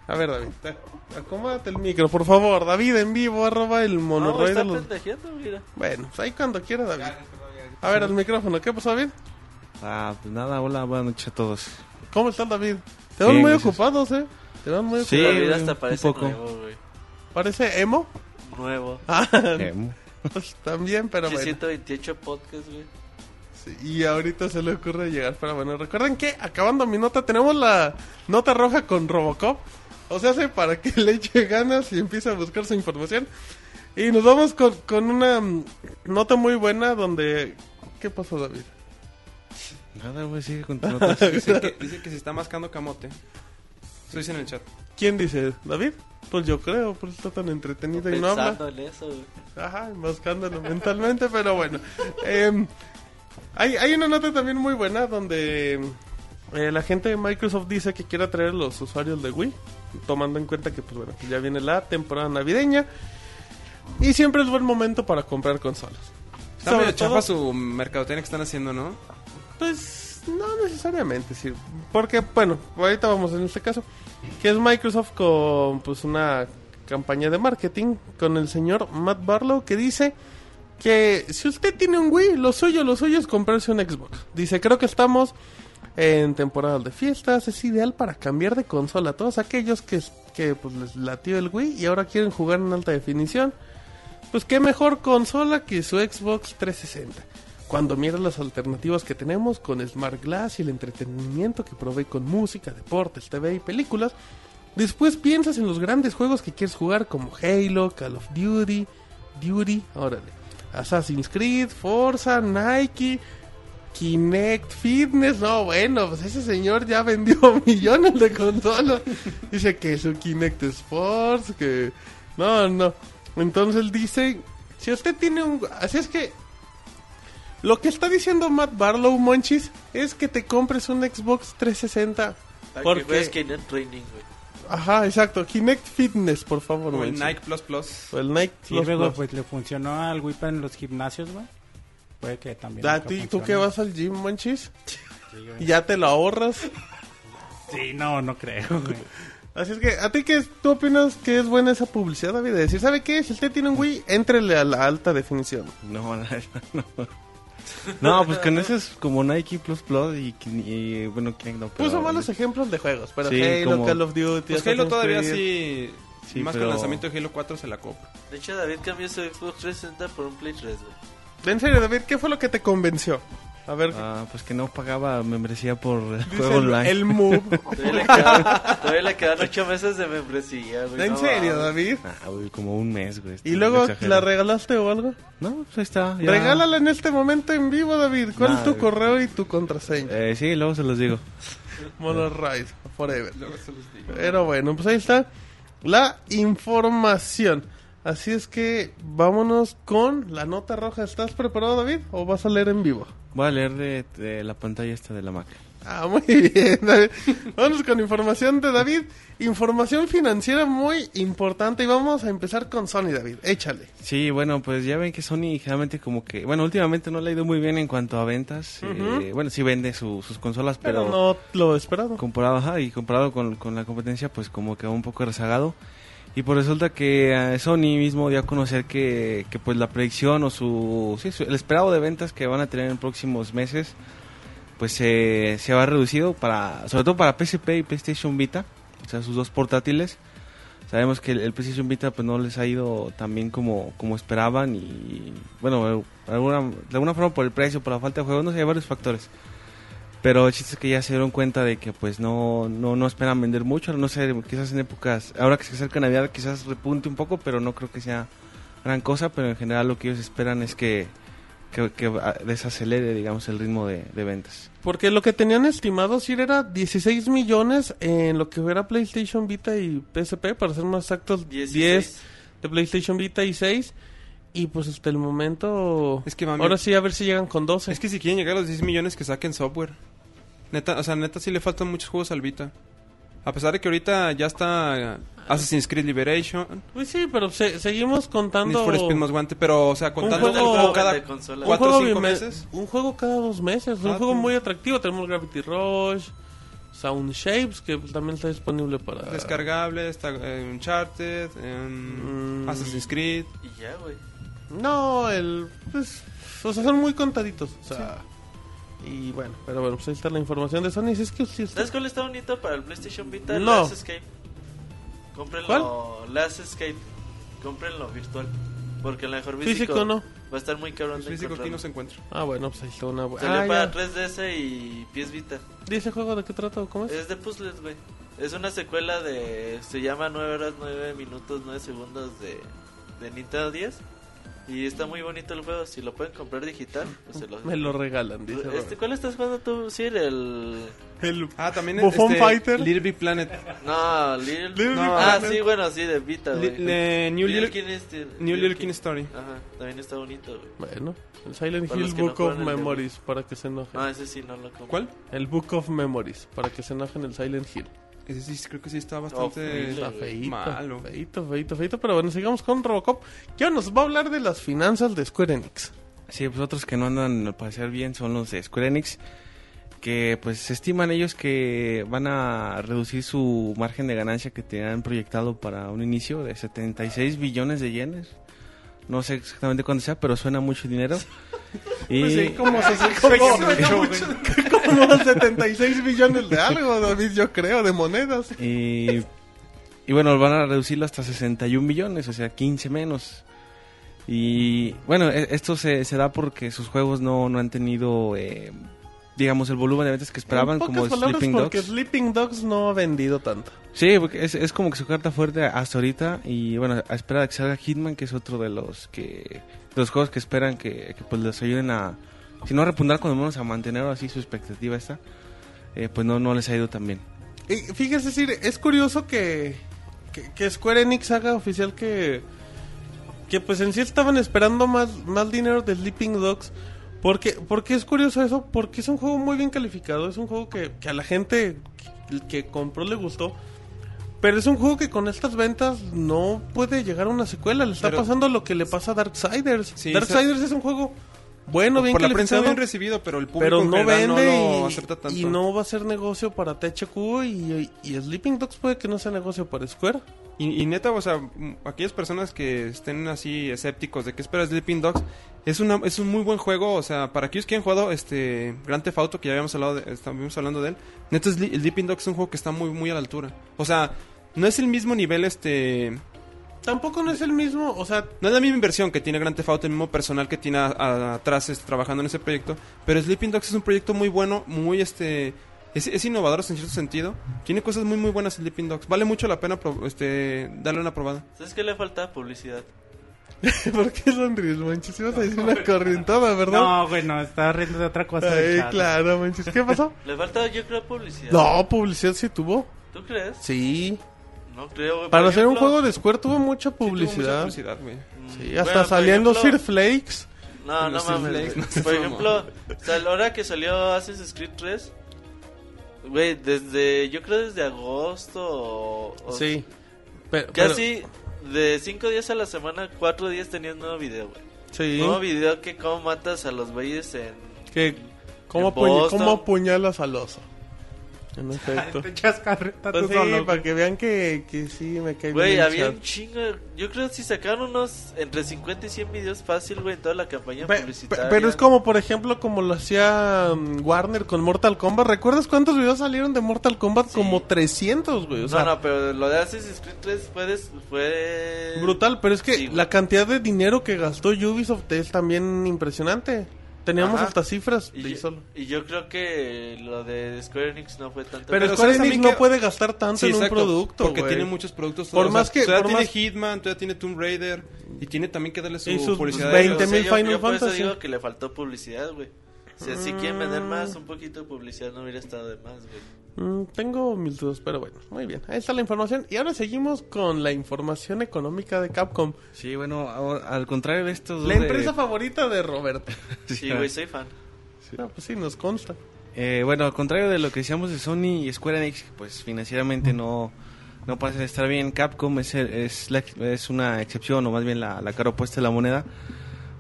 A ver, David, te- acomódate el micro, por favor. David, en vivo, arroba el No, monorroid está de los... mira. Bueno, pues ahí cuando quiera, David. A ver, el micrófono. ¿Qué pasó, David? Ah, pues nada, hola, buenas noches a todos. ¿Cómo estás, David? Te ven Bien, muy gracias. ocupados, ¿eh? Te ven muy Sí, ocupados. David güey, hasta un parece poco. nuevo, güey. ¿Parece emo? Nuevo. [laughs] Ah, Emo. pues también, pero Pinche bueno. 128 podcast, güey. Sí, y ahorita se le ocurre llegar, pero bueno, recuerden que acabando mi nota tenemos la nota roja con Robocop. O sea, hace para que [laughs] le eche ganas y empiece a buscar su información. Y nos vamos con, con una mm, nota muy buena donde... ¿Qué pasó, David? Nada, güey, sigue con [laughs] tu nota. Dice que, [laughs] dice que se está mascando camote. Eso dice en el chat. ¿Quién dice? ¿David? Pues yo creo, pues está tan entretenido y no habla. Pensando en eso, güey. Ajá, buscándolo mentalmente, pero bueno. Em, hay, hay una nota también muy buena donde eh, la gente de Microsoft dice que quiere atraer a los usuarios de Wii, tomando en cuenta que pues bueno, ya viene la temporada navideña y siempre es buen momento para comprar consolas. Está Sobre medio todo- chafa su mercadotecnia que están haciendo, ¿no? Pues no necesariamente, sí. Porque, bueno, ahorita vamos en este caso. Que es Microsoft con pues una campaña de marketing con el señor Matt Barlow que dice que si usted tiene un Wii, lo suyo, lo suyo es comprarse un Xbox. Dice, creo que estamos en temporada de fiestas, es ideal para cambiar de consola. Todos aquellos que, que pues, les latió el Wii y ahora quieren jugar en alta definición, pues qué mejor consola que su Xbox 360. Cuando miras las alternativas que tenemos con Smart Glass y el entretenimiento que provee con música, deportes, TV y películas, después piensas en los grandes juegos que quieres jugar como Halo, Call of Duty, Duty, órale, Assassin's Creed, Forza, Nike, Kinect Fitness, no, bueno, pues ese señor ya vendió [laughs] millones de consolas. Dice que su Kinect Sports, que... No, no. Entonces él dice, si usted tiene un... Así es que... Lo que está diciendo Matt Barlow, Monchis, es que te compres un Xbox 360. Para Porque- que veas Kinect Training, güey. Ajá, exacto. Kinect Fitness, por favor, O el Monchis. Nike Plus Plus. O el Nike Plus luego Plus. pues le funcionó al Wii en los gimnasios, güey. Puede que también. ¿tú, ¿Tú funcione. que vas al gym, Monchis? Sí, güey. ¿Y ya te lo ahorras? Sí, no, no creo, güey. Así es que, ¿a ti qué tú opinas que es buena esa publicidad, David? De decir, ¿sabe qué? Si usted tiene un Wii, éntrele a la alta definición. No, la neta, no. [laughs] No, pues con ese es como Nike Plus Plus y, y, bueno, Kinect no, pero... Puso malos ejemplos de juegos, pero Sí, Halo, como- Call of Duty, Pues Halo todavía Creed. sí. Sí, más pero- con el lanzamiento de Halo 4 se la compra. De hecho, David cambió su Xbox 360 por un Play 3, güey. En serio, David, ¿qué fue lo que te convenció? A ver, Ah, pues que no pagaba membresía por el juego el, online. el Move. [laughs] Todavía le quedan, todavía le quedan 8 meses de membresía, güey. ¿En no serio. David? Ah, güey, como un mes, güey. ¿Y luego la regalaste o algo? No, pues ahí está. ya. Regálala en este momento en vivo, David. ¿Cuál Nah, es tu correo y tu contraseña? Eh, sí, luego se los digo. Monoride, forever. Luego se los digo. Pero bueno, pues ahí está la información. Así es que vámonos con la nota roja. ¿Estás preparado, David? ¿O vas a leer en vivo? Voy a leer de, de la pantalla esta de la Mac. Ah, muy [laughs] bien. David. Vamos con información de David. Información financiera muy importante. Y vamos a empezar con Sony, David. Échale. Sí, bueno, pues ya ven que Sony generalmente como que... Bueno, últimamente no le ha ido muy bien en cuanto a ventas. Eh, bueno, sí vende su- sus consolas, Pero, pero... no lo esperado. comparado, ajá, y comparado con, con la competencia, pues como que un poco rezagado. Y pues resulta que eh, Sony mismo dio a conocer que, que pues la predicción o su, el esperado de ventas que van a tener en próximos meses, pues se se va reducido para, sobre todo para PSP y PlayStation Vita, o sea, sus dos portátiles. Sabemos que el, el PlayStation Vita pues no les ha ido tan bien como, como esperaban y bueno, de alguna, de alguna forma por el precio, por la falta de juegos, no sé, hay varios factores. Pero el chiste es que ya se dieron cuenta de que pues no, no, no esperan vender mucho, no sé, quizás en épocas, ahora que se acerca Navidad quizás repunte un poco, pero no creo que sea gran cosa, pero en general lo que ellos esperan es que, que, que desacelere, digamos, el ritmo de, de ventas. Porque lo que tenían estimado sí era 16 millones en lo que era PlayStation Vita y PSP, para ser más exactos, 10 16. de PlayStation Vita y 6. Y pues hasta el momento... Es que mami, Ahora sí, a ver si llegan con 12. Es que si quieren llegar a los 10 millones que saquen software. Neta, o sea, neta sí le faltan muchos juegos al Vita. A pesar de que ahorita ya está Assassin's Creed Liberation, Pues sí, pero se- seguimos Need contando... for Speed Most Wanted, pero o sea, contando juego- el juego cada consola. un cuatro o cinco meses. Un juego cada dos meses. Un juego muy atractivo. Tenemos Gravity Rush, Sound Shapes, que pues, también está disponible para... Descargable, está eh, Uncharted, em, Mm. Assassin's Creed. Y ya, güey. No, el... Pues, o sea, son muy contaditos. O sea... Y bueno, pero bueno, pues ahí está la información de Sony. Si es que si usted- ¿Sabes cuál está bonito para el PlayStation Vita? No. Last Escape. Cómprenlo. Last Escape. Cómprenlo virtual. Porque el mejor físico, Físico no. va a estar muy cabrón Los de físicos aquí no se encuentran. Ah, bueno, pues ahí está una buena. Salió Ah, para ya. 3DS y PS Vita. ¿Y ese juego de qué trata o cómo es? Es de puzzles, güey. Es una secuela de. Se llama 9 horas, 9 minutos, 9 segundos de, de Nintendo 10. Y está muy bonito el juego. Si lo pueden comprar digital, pues se lo. [laughs] Me lo regalan, dice Este. ¿Cuál estás jugando tú, Sir? El. El... Ah, también Buffon este, Fighter. Little Big Planet. No, Little. Little no, Big ah, Planet. sí, bueno, sí, de Vita, güey. le- New Little Little, King este- New Little King Story. Ajá, también está bonito, güey. Bueno, el Silent Para Hill que no Book of el Memories, para que se enojen. Ah, ese sí no lo compro. ¿Cuál? El Book of Memories, para que se enojen el Silent Hill. Ese sí, creo que sí está Oh, bastante Está feito, malo. feito, feito, feito. Pero bueno, sigamos con Robocop. Que nos va a hablar de las finanzas de Square Enix. Sí, pues otros que no andan al parecer bien son los de Square Enix. que pues estiman ellos que van a reducir su margen de ganancia que tenían proyectado para un inicio de 76 billones de yenes. No sé exactamente cuánto sea, pero suena mucho dinero. Y [laughs] Pues sí, [laughs] como, se- como, como [laughs] 76 billones de algo, David, yo creo, de monedas. Y, y bueno, van a reducirlo hasta 61 millones, o sea, 15 menos. Y bueno, e- esto se, se da porque sus juegos no, no han tenido, eh, digamos, el volumen de ventas que esperaban, como Sleeping porque Dogs. Sleeping Dogs no ha vendido tanto. Sí, porque es, es como que su carta fuerte hasta ahorita. Y bueno, a esperar a que salga Hitman, que es otro de los que de los juegos que esperan que, que, pues les ayuden a, si no a repuntar, cuando menos a mantener así su expectativa esta. eh, pues no, no les ha ido tan bien. Y fíjese, Sir, es curioso que, que, que Square Enix haga oficial que, que pues en sí estaban esperando más, más dinero de Sleeping Dogs. Porque, porque es curioso eso, porque es un juego muy bien calificado, es un juego que, que a la gente que, que compró le gustó. Pero es un juego que con estas ventas no puede llegar a una secuela. Le está Pero- pasando lo que le pasa a Darksiders. Sí, Darksiders es un juego bueno, bien Por la prensa bien recibido, pero el público pero no vende no lo y- acepta tanto. y, no va a ser negocio para THQ y, y Sleeping Dogs puede que no sea negocio para Square. Y, y neta, o sea, m- aquellas personas que estén así escépticos de qué espera Sleeping Dogs, es una es un muy buen juego, o sea, para aquellos que han jugado este Grand Theft Auto, que ya habíamos hablado de, estamos hablando de él, neta Sleeping Dogs es un juego que está muy muy a la altura. O sea, no es el mismo nivel este Tampoco no es el mismo, o sea, no es la misma inversión que tiene Grand Theft Auto, el mismo personal que tiene a- a- atrás este, trabajando en ese proyecto, pero Sleeping Dogs es un proyecto muy bueno, muy este es, es innovador en cierto sentido. Tiene cosas muy muy buenas Sleeping Dogs. Vale mucho la pena pro- este darle una probada. ¿Sabes qué le falta? Publicidad. [laughs] ¿por qué sonríes, manches? Ibas a decir una corrientada, ¿verdad? No, güey, no, estaba riendo de otra cosa. Ay, claro, manches. ¿Qué pasó? [laughs] Le falta, yo creo, publicidad. No, publicidad sí tuvo. ¿Tú crees? Sí. No creo, güey. Para hacer un juego de Square tuvo mucha Sí, tuvo mucha publicidad. güey. Sí, Bueno, hasta saliendo ejemplo- Sir Flakes. No, no mames. No Por ejemplo, o sea, la hora que salió Assassin's Creed 3, güey, desde, yo creo desde agosto o... o- Sí. Pero, pero- Casi de 5 días a la semana, 4 días tenías un nuevo video, güey. sí. Nuevo video que cómo matas a los güeyes en... Que, ¿cómo, en apuñ- Boston. ¿Cómo apuñalas al oso? En [laughs] efecto. Te echas carreta tú Pues sí, solo, güey. para que vean que, que sí me cae Güey, bien el había chat. un chingo. Yo creo que si sacaron unos entre 50 y 100 videos fácil, güey, en toda la campaña Pe- pe- publicitaria. pero es como, por ejemplo, como lo hacía um, Warner con Mortal Kombat. ¿Recuerdas cuántos videos salieron de Mortal Kombat? Sí. Como 300, güey. O sea, no, no, pero lo de Assassin's Creed 3 fue. des- fue... brutal. Pero es que Sí, güey. la cantidad de dinero que gastó Ubisoft es también impresionante. Teníamos Ajá. hasta cifras Y de yo, solo. y yo creo que lo de Square Enix no fue tanto. Pero, Pero Square ¿sabes Enix no que- puede gastar tanto Sí, en un exacto, producto, Porque güey. tiene muchos productos. Por o más sea, que- Todavía por tiene más- Hitman, todavía tiene Tomb Raider. Y tiene también que darle su Y sus publicidad. 20 O sea, mil yo- Final yo por eso Fantasy. digo que le faltó publicidad, güey. O sea, si quieren vender más, un poquito de publicidad no hubiera estado de más, güey. Mm, tengo mil dudas, pero bueno, muy bien. Ahí está la información. Y ahora seguimos con la información económica de Capcom. Sí, bueno, ahora, al contrario de estos dos La de- empresa favorita de Roberto. [laughs] Sí, güey, soy fan. No, pues sí, nos consta. Eh, bueno, al contrario de lo que decíamos de Sony y Square Enix, pues financieramente no, no parece estar bien. Capcom es, el- es, la- es una excepción, o más bien la, la cara opuesta de la moneda,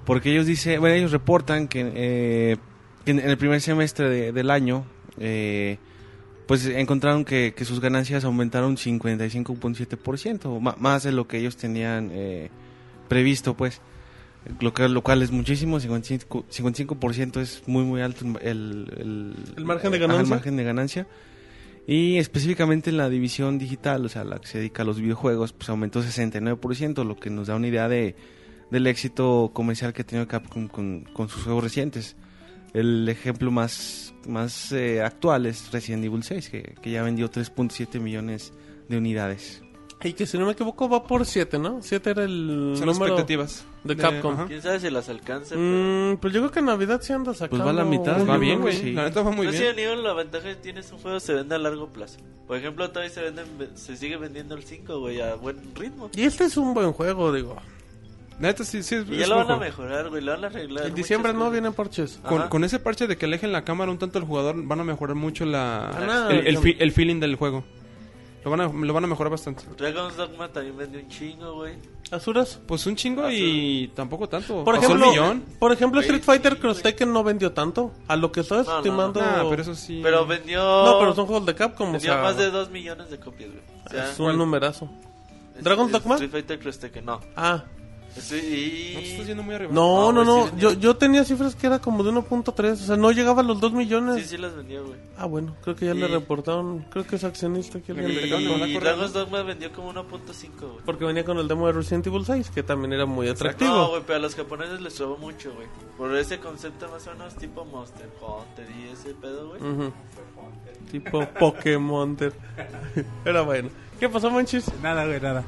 porque ellos dicen, bueno, ellos reportan que, eh, que en, en el primer semestre de- del año, eh, pues encontraron que, que sus ganancias aumentaron 55.7%, ma- más de lo que ellos tenían eh, previsto, pues. Lo, que, lo cual es muchísimo, 55%, 55% es muy muy alto el, el, ¿El margen de ganancia? el margen de ganancia. Y específicamente en la división digital, o sea, la que se dedica a los videojuegos, pues aumentó 69%, lo que nos da una idea de, del éxito comercial que ha tenido Capcom con, con sus juegos recientes. El ejemplo más, más eh, actual es Resident Evil 6, que, que ya vendió 3.7 millones de unidades. Y que si no me equivoco va por 7, ¿no? 7 era el Son número expectativas. de Capcom. ¿Quién sabe si las alcanza? pero- Mm, pues yo creo que en Navidad sí anda sacando... Pues va a la mitad, Va bien, güey. Sí. La neta va muy bien. Resident Evil, la ventaja que tiene es un juego se vende a largo plazo. Por ejemplo, todavía se venden, se sigue vendiendo el 5, güey, a buen ritmo. Y este es un buen juego, digo. La neta sí, sí. es- Y es ya lo van a mejorar, güey, lo van a arreglar. En diciembre no cosas. vienen parches. Con, ese parche de que alejen la cámara un tanto al jugador, van a mejorar mucho la, Ah, el, el fi- el feeling del juego. Lo van a, lo van a mejorar bastante. Dragon's Dogma también vendió un chingo, güey. ¿Asuras? Pues un chingo y tampoco tanto. Por Pasó el ejemplo, millón. por ejemplo, Street Fighter sí, Cross. Tekken no vendió tanto. A lo que estás No, no, estimando. Nah, pero eso sí. Pero vendió... No, pero son juegos de Capcom. O vendió sea, más de 2 millones de copias, güey. O sea, es un numerazo. es- ¿Dragon's Dogma? Street Fighter Cross Tekken, no. Ah, Sí, No te estás y... yendo muy arriba. no, no, No, güey, sí yo, yo tenía cifras que era como de 1.3. O sea, no llegaba a los 2 millones. Sí, sí las vendió, güey. Ah, bueno, creo que ya le Y- reportaron. Creo que es accionista. Que Le le. Y, Dragon's Dogma vendió como 1.5, güey. Porque venía con el demo de Resident Evil 6, que también era muy atractivo. No, güey, pero a los japoneses les trabó mucho, güey. Por ese concepto más o menos tipo Monster Hunter y ese pedo, güey. Ujú. Tipo Pokémon. [laughs] Era bueno. ¿Qué pasó, Manchis? Nada, güey, nada.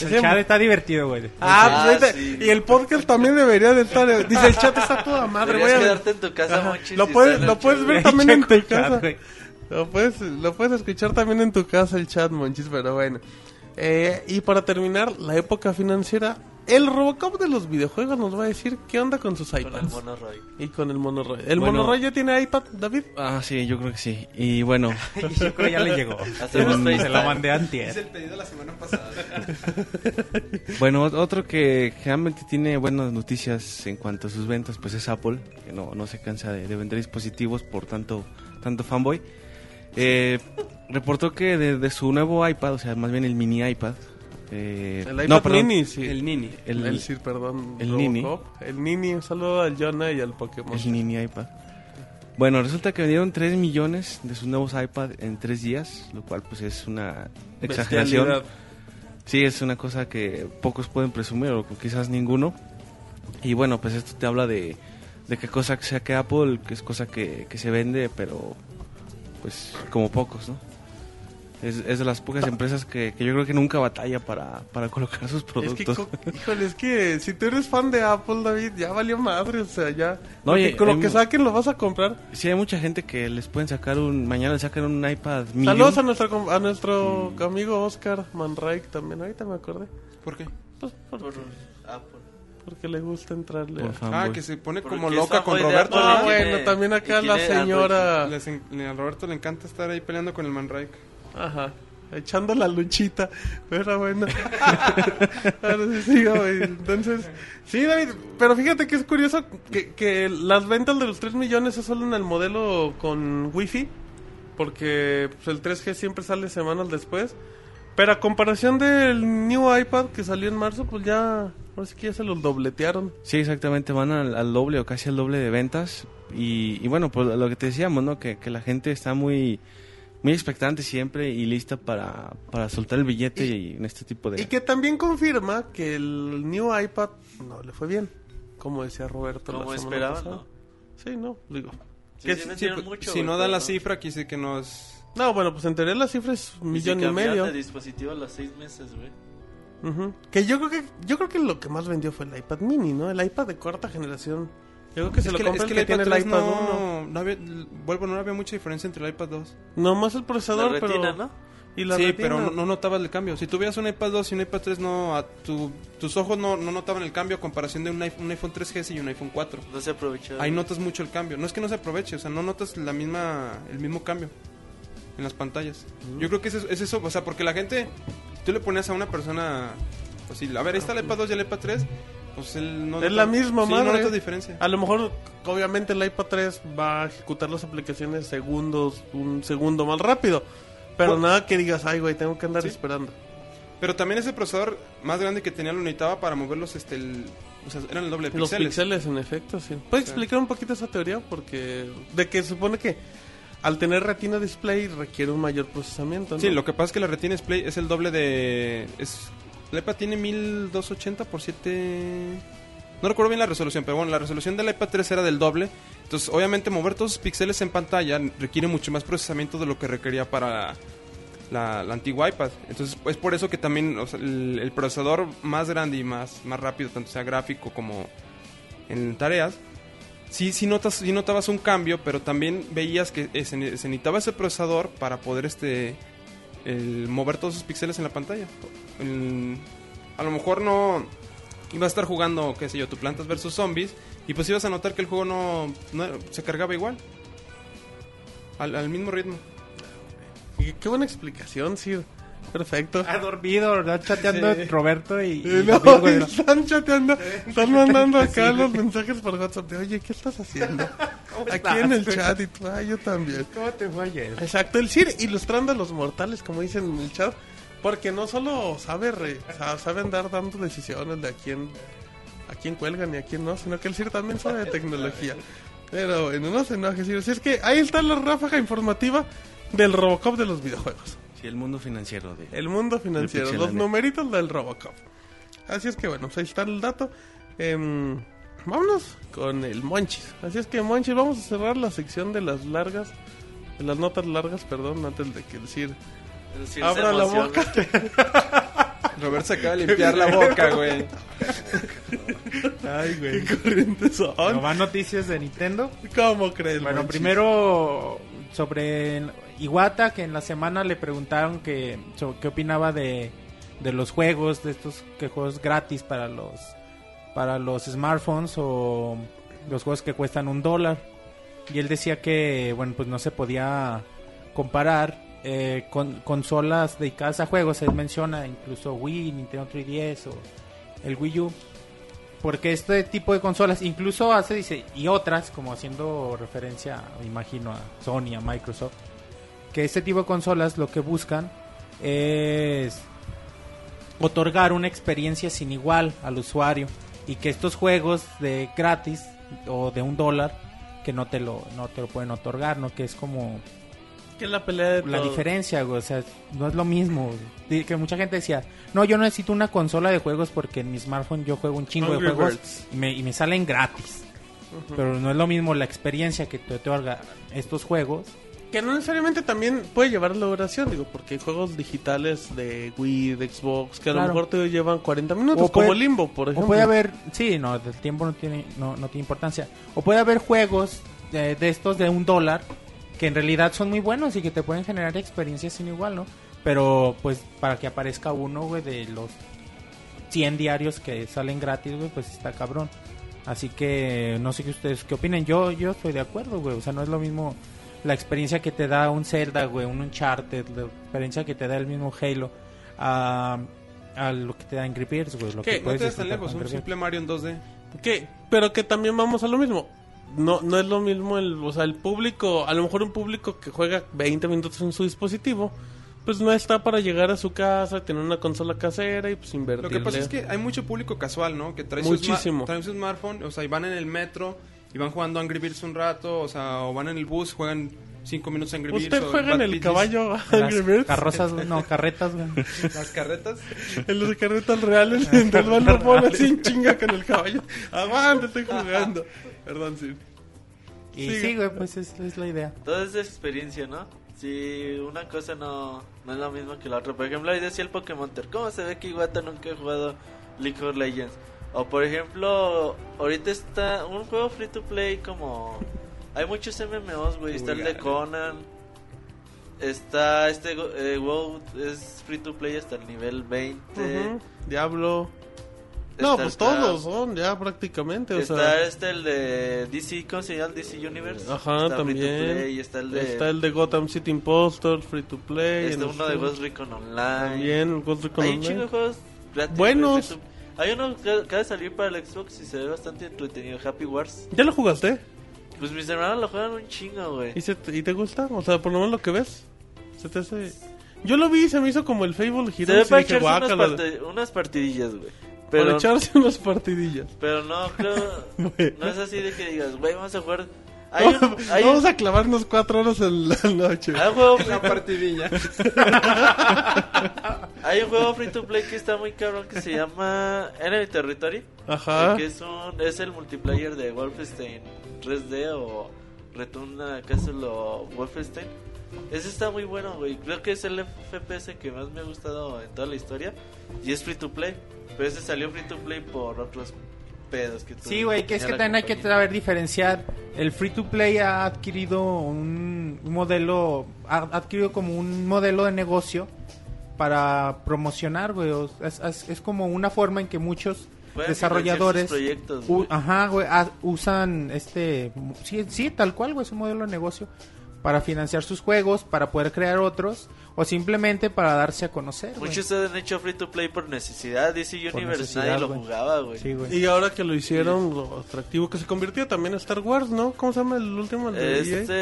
El chat está divertido, güey. Ah, Ah, pues sí. y el podcast también debería de estar. Dice, el chat está toda madre. A... quedarte en tu casa. Monchis, Lo puedes, lo puedes ver güey. también en tu chat, casa. güey. Lo puedes, lo puedes escuchar también en tu casa el chat, Monchis, pero bueno. Eh, y para terminar, la época financiera, el Robocop de los videojuegos nos va a decir qué onda con sus Con el iPads. mono Roy. Y con el Monoroy. ¿El Bueno. Monoroy ya tiene iPad, David? Ah, sí, yo creo que sí. Y bueno, [laughs] Yo creo que ya le llegó. Se lo mandé antier. el pedido la semana pasada. [laughs] bueno, ot- otro que generalmente tiene buenas noticias en cuanto a sus ventas, pues es Apple, que no, no se cansa de, de vender dispositivos por tanto, tanto fanboy. Eh, reportó que de, de su nuevo iPad, o sea, más bien el mini iPad. Eh, El iPad no, perdón, Mini, sí. El Nini. El, El, sí, perdón. el Robocop. El Nini. Un saludo al Jonah y al Pokémon. el mini iPad. Bueno, resulta que vendieron 3 millones de sus nuevos iPad en 3 días, lo cual pues es una exageración. Bestialidad. Sí, es una cosa que pocos pueden presumir o quizás ninguno. Y bueno, pues esto te habla de, de qué cosa sea que Apple, que es cosa que, que se vende, pero pues como pocos, ¿no? Es, es de las pocas empresas que, que yo creo que nunca batalla para, para colocar sus Es que, productos. híjole, es que si tú eres fan de Apple, David, ya valió madre, o sea, ya. No, que- oye, con lo que saquen lo vas a comprar. Sí, hay mucha gente que les pueden sacar un... Mañana le sacan un iPad mini. Saludos a nuestro, com- a nuestro amigo Oscar Manrique también, ahorita me acordé. ¿Por qué? Pues por- Por Apple. porque le gusta entrarle. Por. Ah, que se pone Porque como loca con Roberto. Ah, bueno, también acá la señora. Les en- le- a Roberto le encanta estar ahí peleando con el Manrike. Ajá. Echando la luchita. Pero bueno. [laughs] Ahora sí sigo, güey. Entonces, sí, David. Pero fíjate que es curioso que, que las ventas de los 3 millones es solo en el modelo con Wi-Fi. Porque pues, el 3G siempre sale semanas después. Pero a comparación del New iPad que salió en marzo, pues ya. Ahora sí que ya se los dobletearon. Sí, exactamente, van al, al doble o casi al doble de ventas. Y, y bueno, pues lo que te decíamos, ¿no? Que, que la gente está muy muy expectante siempre y lista para, para soltar el billete y, en este tipo de... Y que también confirma que el New iPad no le fue bien. Como decía Roberto. Como pasada. ¿no? Sí, no, digo. Sí, Que sí sí, mucho, si no dan pero la cifra, quise que nos... No, bueno, pues en teoría la cifra es un Y millón y medio. de dispositivo a los seis meses, güey. Ujú. Que yo creo que yo creo que lo que más vendió fue el iPad mini, ¿no? El iPad de cuarta generación. Yo creo que se es lo que, compra es el que que, tiene el 3 iPad no, 1. no había, vuelvo, no había mucha diferencia entre el iPad 2. Nomás el procesador, La retina, pero ¿no? y la sí, retina. pero no, no notabas el cambio. Si tuvieras un iPad 2 y un iPad 3, no, a tu- tus ojos no, no notaban el cambio a comparación de un iPhone, un iPhone 3GS y un iPhone 4. No se aprovechó. Ahí notas mucho el cambio. No es que no se aproveche, o sea, no notas la misma, el mismo cambio en las pantallas. Yo creo que es eso, es eso, o sea, porque la gente, tú le ponías a una persona, pues sí, a ver, ahí está el iPad 2 y el iPad 3, pues él no Es nota- la misma sí, madre. no notas diferencia. A lo mejor, obviamente, el iPad 3 va a ejecutar las aplicaciones segundos, un segundo más rápido. Pero nada que digas, ay, güey, tengo que andar Sí. esperando. Pero también ese procesador más grande que tenía lo necesitaba para moverlos, este, el, o sea, eran el doble de Los píxeles. píxeles, en efecto, sí. ¿Puedes explicar un poquito esa teoría? Porque de que supone que al tener retina display requiere un mayor procesamiento, ¿no? Sí, lo que pasa es que la Retina Display es el doble de... Es, el iPad tiene 1280 por 7... No recuerdo bien la resolución, pero bueno, la resolución del iPad 3 era del doble. Entonces, obviamente, mover todos esos píxeles en pantalla requiere mucho más procesamiento de lo que requería para la, la antigua iPad. Entonces, es por eso que también el, procesador más grande y más, más rápido, tanto sea gráfico como en tareas, sí, sí, notas, sí notabas un cambio, pero también veías que eh, se, ne- se necesitaba ese procesador para poder este mover todos esos píxeles en la pantalla. El- a lo mejor no ibas a estar jugando, qué sé yo, tu plantas versus zombies y pues ibas a notar que el juego no, no- se cargaba igual. Al, al mismo ritmo. Y qué buena explicación, Sir. Perfecto. Ha dormido, ¿verdad? Chateando Sí. Roberto y... y Eh, no, están chateando, están mandando acá los mensajes por WhatsApp de, oye, ¿qué estás haciendo? [laughs] Aquí en el chat y tú, ah, yo también. ¿Cómo te fue ayer? Exacto, el Sir ilustrando a los mortales, como dicen en el chat, porque no solo sabe, re- sa- sabe andar dando decisiones de a quién, a quién cuelgan y a quién no, sino que el Sir también sabe de tecnología. Pero bueno, no se enoje, Sir. Si es que ahí está la ráfaga informativa del Robocop de los videojuegos. Sí, el mundo financiero de... El mundo financiero, los numeritos del Robocop. Así es que bueno, pues ahí está el dato. Em, vámonos con el Monchis. Así es que Monchis, vamos a cerrar la sección de las largas, de las notas largas, perdón, antes de que decir El Sir se abra la boca. [laughs] Robert se acaba de limpiar la boca, güey. Ay, güey. ¿Qué corrientes son? ¿No van noticias de Nintendo? ¿Cómo crees? Bueno, primero sobre Iwata, que en la semana le preguntaron que qué opinaba de, de los juegos, de estos que juegos gratis para los para los smartphones o los juegos que cuestan un dólar. Y él decía que, bueno, pues no se podía comparar eh, con consolas dedicadas a juegos. Él menciona incluso Wii, Nintendo 3DS o el Wii U. Porque este tipo de consolas, incluso hace, dice, y otras, como haciendo referencia, imagino, a Sony, a Microsoft, que este tipo de consolas lo que buscan es otorgar una experiencia sin igual al usuario y que estos juegos de gratis o de un dólar que no te lo no te lo pueden otorgar no que es como Que es la pelea de la todo. diferencia güey, o sea no es lo mismo que mucha gente decía no yo necesito una consola de juegos porque en mi smartphone yo juego un chingo de juegos Birds. y me, y me salen gratis pero no es lo mismo la experiencia que te otorga estos juegos Que no necesariamente también puede llevar la duración, digo, porque hay juegos digitales de Wii, de Xbox, que a Claro. lo mejor te llevan 40 minutos, O puede- como Limbo, por ejemplo. O puede haber, sí, no, el tiempo no tiene, no, no tiene importancia. O puede haber juegos de, de estos de un dólar que en realidad son muy buenos y que te pueden generar experiencias sin igual, ¿no? Pero pues para que aparezca uno, güey, de los 100 diarios que salen gratis, güey, pues está cabrón. Así que no sé qué ustedes qué opinen. Yo yo estoy de acuerdo, güey. O sea, no es lo mismo la experiencia que te da un Zelda, güey, un Uncharted, la experiencia que te da el mismo Halo a, a lo que te da Angry Birds, güey. Lo ¿Qué? que No te tan lejos, un simple Mario en 2D. Que, pero que también vamos a lo mismo. No, no es lo mismo el, o sea, el público, a lo mejor un público que juega 20 minutos en su dispositivo, pues no está para llegar a su casa, tener una consola casera y pues Lo invertirle. que pasa es que hay mucho público casual, ¿no? Que trae Muchísimo. Su, trae su smartphone, o sea, y van en el metro y van jugando Angry Birds un rato, o sea, o van en el bus, juegan 5 minutos Angry Birds. ¿Usted juega en el caballo Las [laughs] Angry Birds? Carrozas, no, carretas, güey. [laughs] Las carretas. [laughs] En los carretas reales, mientras van lo así en chinga con el caballo. Aguanta, estoy jugando. Perdón, sí. Y Sigue. sí, güey, pues es, es la idea. Todo es de experiencia, ¿no? Si una cosa no, no es lo mismo que la otra. Por ejemplo, ahí decía el Pokémon Ter. ¿Cómo se ve que Iwata nunca ha jugado League of Legends? O por ejemplo, ahorita está un juego free to play como... Hay muchos MMOs, güey. Está el de. Conan. Está este go- eh, WoW es free to play hasta el nivel 20. Ujú. Diablo. Está No, pues Craft. todos son ya prácticamente. O Está sea, este el de DC, ¿cómo se llama? DC Universe. Ajá, está también. play, está el de... está el de Gotham City Impostor, Free to Play. Está uno de Steam. Ghost Recon Online. También, Ghost Recon Hay un Online. chingo de juegos gratis. Buenos. Hay uno que acaba de salir para el Xbox y se ve bastante entretenido. Happy Wars. ¿Ya lo jugaste? Pues mis hermanos lo juegan un chingo, güey. ¿Y, se te, ¿Y te gusta? O sea, por lo menos lo que ves. Se te hace... Yo lo vi y se me hizo como el Fable Se Heroes ve para dije, unas, parte- unas partidillas, güey. Para Pero, echarse unas partidillas. pero no, creo. [laughs] No es así de que digas, güey, vamos a jugar. [laughs] Hay un, hay Vamos un, a clavarnos cuatro horas en la noche. hay un juego [laughs] La partidilla. Hay un juego free to play que está muy cabrón que se llama Enemy Territory. Ajá. Que es, un, es el multiplayer de Wolfenstein 3D o Return Castle o Wolfenstein. Ese está muy bueno, güey. Creo que es el FPS que más me ha gustado en toda la historia. Y es free to play. Pero ese salió free to play por otros pedos que Sí, güey, que es que también hay que saber diferenciar. El free to play ha adquirido un, un modelo, ha adquirido como un modelo de negocio para promocionar, güey. Es, es- es como una forma en que muchos Pueden desarrolladores proyectos, u- ajá, güey, usan este, sí, sí, tal cual, güey, es un modelo de negocio para financiar sus juegos, para poder crear otros o simplemente para darse a conocer. Muchos han hecho free to play por necesidad. DC Por Universe necesidad, nadie lo jugaba, güey. Sí, güey. Y ahora que lo hicieron, lo atractivo que se convirtió también en Star Wars, ¿no? ¿Cómo se llama el último? El de EA? Este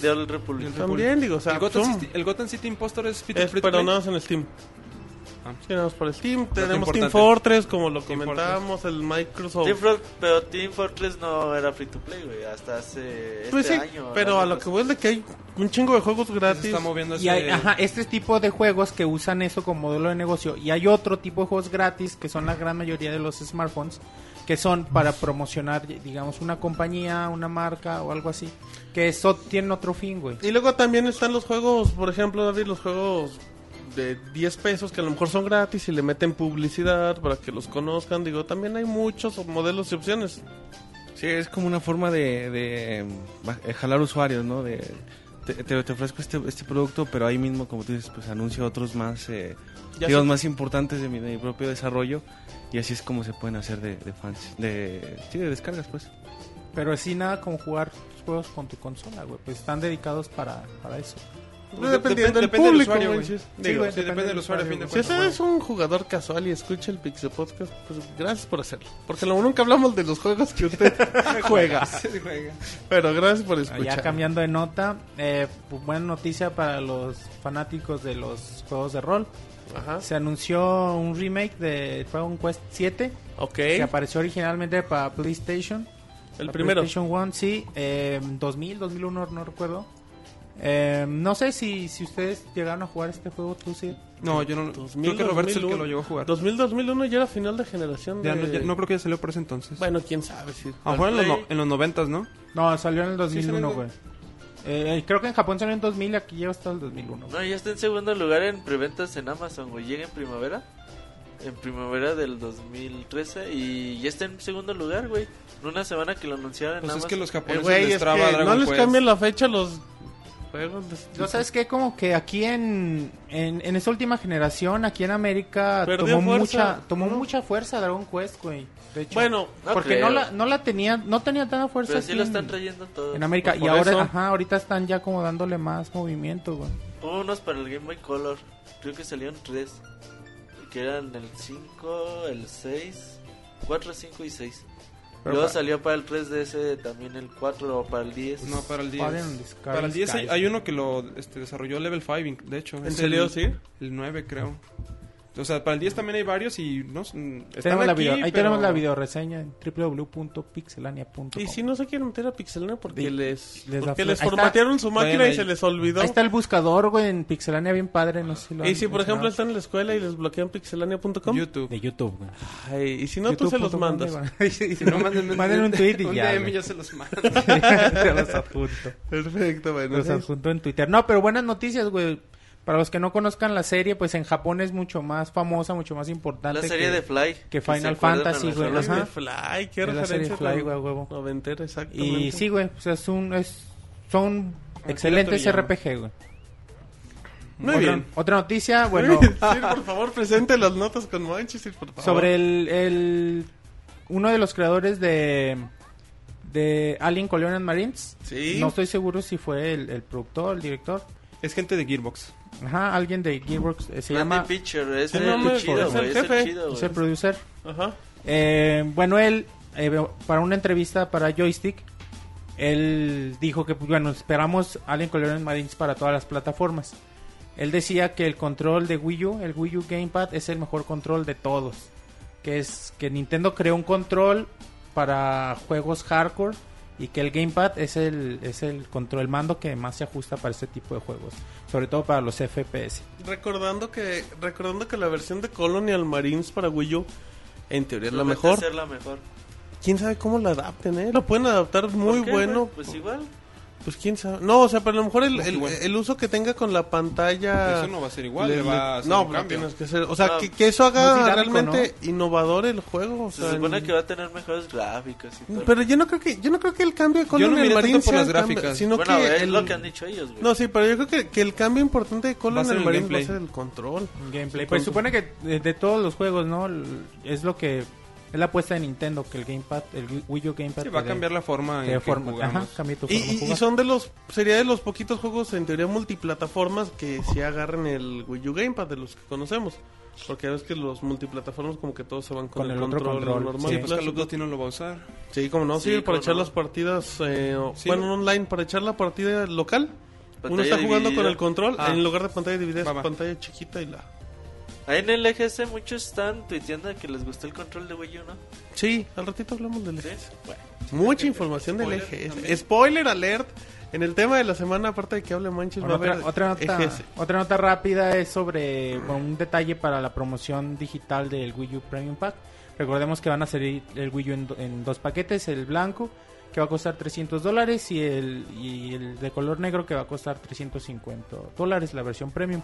de Old Republic. También, digo, o sea, el, Gotham City, el Gotham City Impostor es free to- es, to pero play. nada más en Steam. Sí, por Steam. Tenemos. Team Fortress, como lo Team comentábamos, el Microsoft. Team Fro- pero Team Fortress no era free to play, güey, hasta hace este Pues sí, año. pero a lo que voy es de que hay un chingo de juegos Se gratis. está moviendo Y hay, ajá, este tipo de juegos que usan eso como modelo de negocio. Y hay otro tipo de juegos gratis que son la gran mayoría de los smartphones. Que son para promocionar, digamos, una compañía, una marca o algo así. Que eso tienen otro fin, güey. Y luego también están los juegos, por ejemplo, David, los juegos de 10 pesos que a lo mejor son gratis y le meten publicidad para que los conozcan. Digo, también hay muchos modelos y opciones. Sí, es como una forma de, de, ba- eh, jalar usuarios, ¿no? De, te, te- te ofrezco este, este producto, pero ahí mismo, como tú dices, pues anuncio otros más, eh, digamos, sé- más importantes de mi, de mi propio desarrollo. Y así es como se pueden hacer de, de fans, de, sí, de descargas, pues. Pero así nada como jugar juegos con tu consola, güey. Pues están dedicados para, para eso. Pues dependiendo del depende del público, usuario, güey. güey. sí. Sí, Digo, güey, sí, depende del usuario, a fin de Si usted es un jugador casual y escucha el Pixel Podcast, pues gracias por hacerlo. Porque lo nunca hablamos de los juegos que usted [laughs] juega. Pero gracias por Ya escuchar. cambiando de nota, eh, pues, buena noticia para los fanáticos de los juegos de rol. Ajá. Se anunció un remake de Dragon Quest 7 Ok. que apareció originalmente para PlayStation. El primero. PlayStation 1, sí. Eh, 2000, 2001, no recuerdo. Eh, no sé si, si ustedes llegaron a jugar este juego, tú sí. No, yo no. 2000, creo que Roberto es el que 2001. lo llegó a jugar. 2000, 2001 ya era final de generación. Ya de... no, ya- no creo que ya salió por ese entonces. Bueno, quién sabe. Si... a lo mejor en los, en los noventas, ¿no? No, salió en el Sí, salió 2001, en- güey. Eh, creo que en Japón salió en 2000 y aquí llega hasta el 2001. No, ya está en segundo lugar en preventas en Amazon, güey. Llega en primavera. En primavera del 2013 y ya está en segundo lugar, güey. En una semana que lo anunciaron en Pues es Amazon. que los Eh, japoneses güey, les es traba que Dragon no les cambien la fecha los juegos. de- ¿No sabes qué? Como que aquí en, en, en esta última generación, aquí en América, Perdió tomó fuerza, mucha tomó ¿no? mucha fuerza Dragon Quest, güey. De hecho, Bueno, No porque creo. no la, no la tenía, no tenía tanta fuerza Pero sí lo en- están trayendo todos. en América. Pues y ahora, eso. ajá, ahorita están ya como dándole más movimiento, güey. Hubo unos para el Game Boy Color. Creo que salieron tres. Que eran el 5, el 6, 4, 5 y 6. Pero Luego pa- salió para el 3DS también el 4 o para el 10. No, para el 10. Paren el Sky Para el 10 hay, hay uno que lo este, desarrolló Level 5, de hecho. ¿En serio, el, sí? El 9, creo. O sea, para el 10 también hay varios y no están Tenemos la aquí, video, ahí pero- tenemos la videoreseña en www.pixelania.com. Y si no se quieren meter a Pixelania porque Sí. les, porque les está. formatearon su máquina y se les olvidó. Ahí está el buscador, güey, en Pixelania bien padre, no sé si lo Y si por ejemplo están en la escuela y les bloquean pixelania.com. YouTube. de YouTube, güey. Ay, y si no, tú se los mandas. [laughs] Sí, Si no, manden, [laughs] manden un tweet y un ya. DM ya se los mando. [laughs] Se los adjunto. Perfecto, bueno. Los adjunto en Twitter. No, pero buenas noticias, güey. Para los que no conozcan la serie, pues en Japón es mucho más famosa, mucho más importante. La serie que- de Fly. que Final Fantasy, de güey, rolas. ajá. Fly, qué Es la serie Fly, güey, huevo. noventera, exactamente. Y sí, güey, pues es un, es, son excelentes. RPG, güey. Muy Otra- bien. Otra noticia, bueno, Sí, por favor, presente las notas con Manchester, por favor. sobre el, el uno de los creadores de de Alien Colonial Marines. Sí. No estoy seguro si fue el, el productor, el director. Es gente de Gearbox. Ajá, alguien de Gearbox. eh, se Randy llama Pitcher, es el no, me- chido, es el güey. Es el jefe. chido, es el güey. producer. Ajá. Eh, bueno, él, eh, para una entrevista para Joystick, él dijo que, pues, bueno, esperamos Alien Colonial Marines para todas las plataformas. Él decía que el control de Wii U, el Wii U Gamepad, es el mejor control de todos. Que es que Nintendo creó un control para juegos hardcore y que el Gamepad es el, es el control, el mando que más se ajusta para este tipo de juegos. Sobre todo para los FPS. Recordando que, recordando que la versión de Colonial Marines para Wii U, en teoría es la mejor. ser la mejor. ¿Quién sabe cómo la adapten, eh? Lo pueden adaptar muy ¿Por qué, bueno. Pues igual. Pues quién sabe. No, o sea, pero a lo mejor el, Pues el, uso que tenga con la pantalla. Eso no va a ser igual, le- le va a hacer no, un cambio. tienes que hacer. O sea, No, que, que eso haga dinámico, realmente innovador el juego. O Se sea, supone en- que va a tener mejores gráficos y todo. Pero yo no creo que yo no creo que el cambio de Yo no sea las el cambio, gráficas. sino bueno, que es el- lo que han dicho ellos, güey. No, sí, pero yo creo que, que el cambio importante de ser Colonial el Marines va a ser el control. Gameplay. Pues supone que de, de todos los juegos, ¿no? Es lo que Es la apuesta de Nintendo que el Gamepad, el Wii U Gamepad. Sí, va a cambiar la forma en que forma- jugamos. ajá, cambie tu Y, forma de y- y son de los, sería de los poquitos juegos en teoría multiplataformas que si agarren el Wii U Gamepad de los que conocemos. Porque ves que los multiplataformas como que todos se van con, Con el, el otro control, control, normal. Sí, Sí. pues Call of Duty no lo va a usar. Sí, como no, Sí, para echar no. las partidas, eh, Sí. bueno, online, para echar la partida local. Uno está jugando dividida. con el control, Ah. en lugar de pantalla dividida, es pantalla chiquita y la... Ahí en el EGS muchos están tuiteando que les gustó el control de Wii U, ¿no? Sí, al ratito hablamos del Sí. EGS. Mucha información del Spoiler EGS. también. Spoiler alert. En el tema de la semana, aparte de que hable Manches, va a Bueno, haber otra, otra nota, EGS. otra nota rápida es sobre bueno, un detalle para la promoción digital del Wii U Premium Pack. Recordemos que van a salir el Wii U en, en dos paquetes, el blanco que va a costar 300 dólares y el, y el de color negro que va a costar 350 dólares, la versión premium.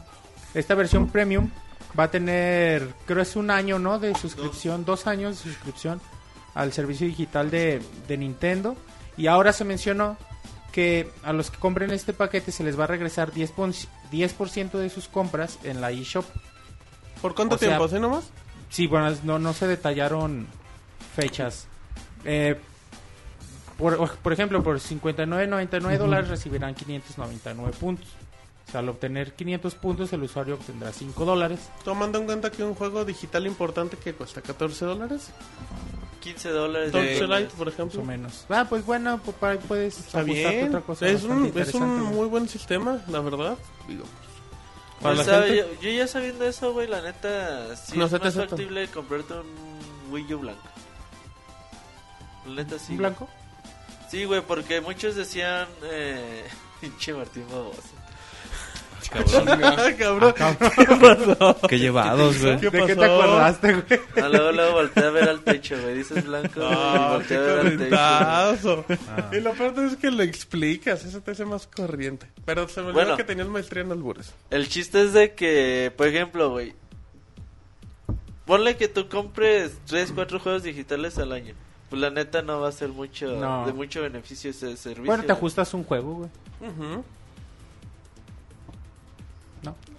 Esta versión premium va a tener, creo es un año, ¿no? De suscripción, dos años de suscripción al servicio digital de, de Nintendo. Y ahora se mencionó que a los que compren este paquete se les va a regresar 10%, pon- 10% de sus compras en la eShop. ¿Por cuánto o sea, tiempo? ¿Sí nomás? Sí, bueno, no, no se detallaron fechas. Eh, por, por ejemplo, por 59.99 dólares recibirán 599 puntos. O sea, al obtener 500 puntos, el usuario obtendrá 5 dólares. Tomando en cuenta que un juego digital importante que cuesta 14 dólares. 15 dólares. Torchlight, por Más ejemplo. o menos. Ah, pues bueno, pues, para- puedes Está ajustarte bien. otra cosa es, un, es un muy buen sistema, la verdad. Digo, para Yo, la sabe- gente. yo, yo ya sabiendo eso, güey, la neta, sí No es más factible comprarte un Wii U blanco. La neta, sí. ¿Un güey. blanco? Sí, güey, porque muchos decían... Eh... [laughs] Pinche Martín Babosa. Ah, cabrón. Qué llevados, güey. ¿Qué ¿De qué te pasó? acordaste, güey? No, luego, luego volteé a ver al techo, güey. Dices blanco y Ah, volteé qué a ver al techo. Ah. Y lo peor es que lo explicas, eso te hace más corriente. Pero se me olvidó Bueno. que tenías maestría en albures. El chiste es de que, por ejemplo, güey. Ponle que tú compres 3, 4 juegos digitales al año. Pues la neta no va a ser mucho No. de mucho beneficio ese servicio. Bueno, te ajustas un juego, güey. ¿No?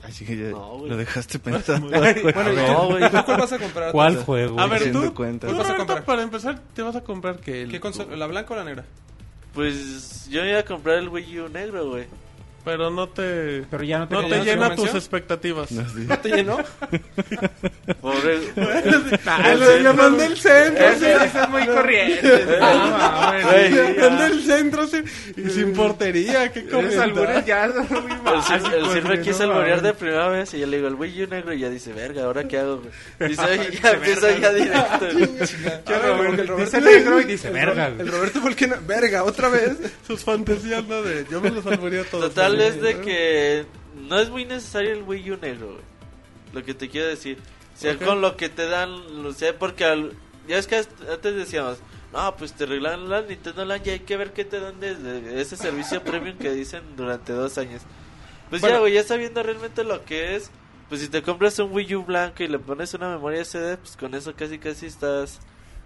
Así que ya No, lo dejaste [laughs] pensando. Bueno, ¿y No, güey. ¿tú cuál vas a comprar? ¿Cuál entonces? juego? A ver, tú, cuentas. tú, ¿Cuál vas a Roberto, comprar? para empezar, te vas a comprar que el... ¿Qué consola? ¿La blanca o la negra? Pues yo iba a comprar el Wii U negro, güey. Pero no te... Pero ya no te No ¿Ya te no llena tus expectativas. No, sí. ¿No te llenó? Pobre. Ah, le, le mandé el centro, sí. es muy corriente. [laughs] Ah, Güey, Le ya. mandé el centro. Y sin portería, qué Eres albures ya son muy [laughs] Sil- el güey, quiso no alborear de primera vez y yo le digo el U negro y ya dice, verga, ¿ahora qué hago, güey? [laughs] Dice, ya empieza ya directo. güey. ¿Qué Roberto? El Dice Roberto negro y dice verga. El Roberto Volquena, verga, otra vez. Sus fantasías, ¿no? De, yo me los alboría todos. Total es de que no es muy necesario el Wii U negro, güey. Lo que te quiero decir. Ok. con lo que te dan, o sea, porque al- ya es que antes decíamos, no, pues te regalan la Nintendo Land y hay que ver qué te dan desde ese servicio [laughs] premium que dicen durante dos años. Pues ya, güey, ya sabiendo realmente lo que es, pues si te compras un Wii U blanco y le pones una memoria SD, pues con eso casi casi estás...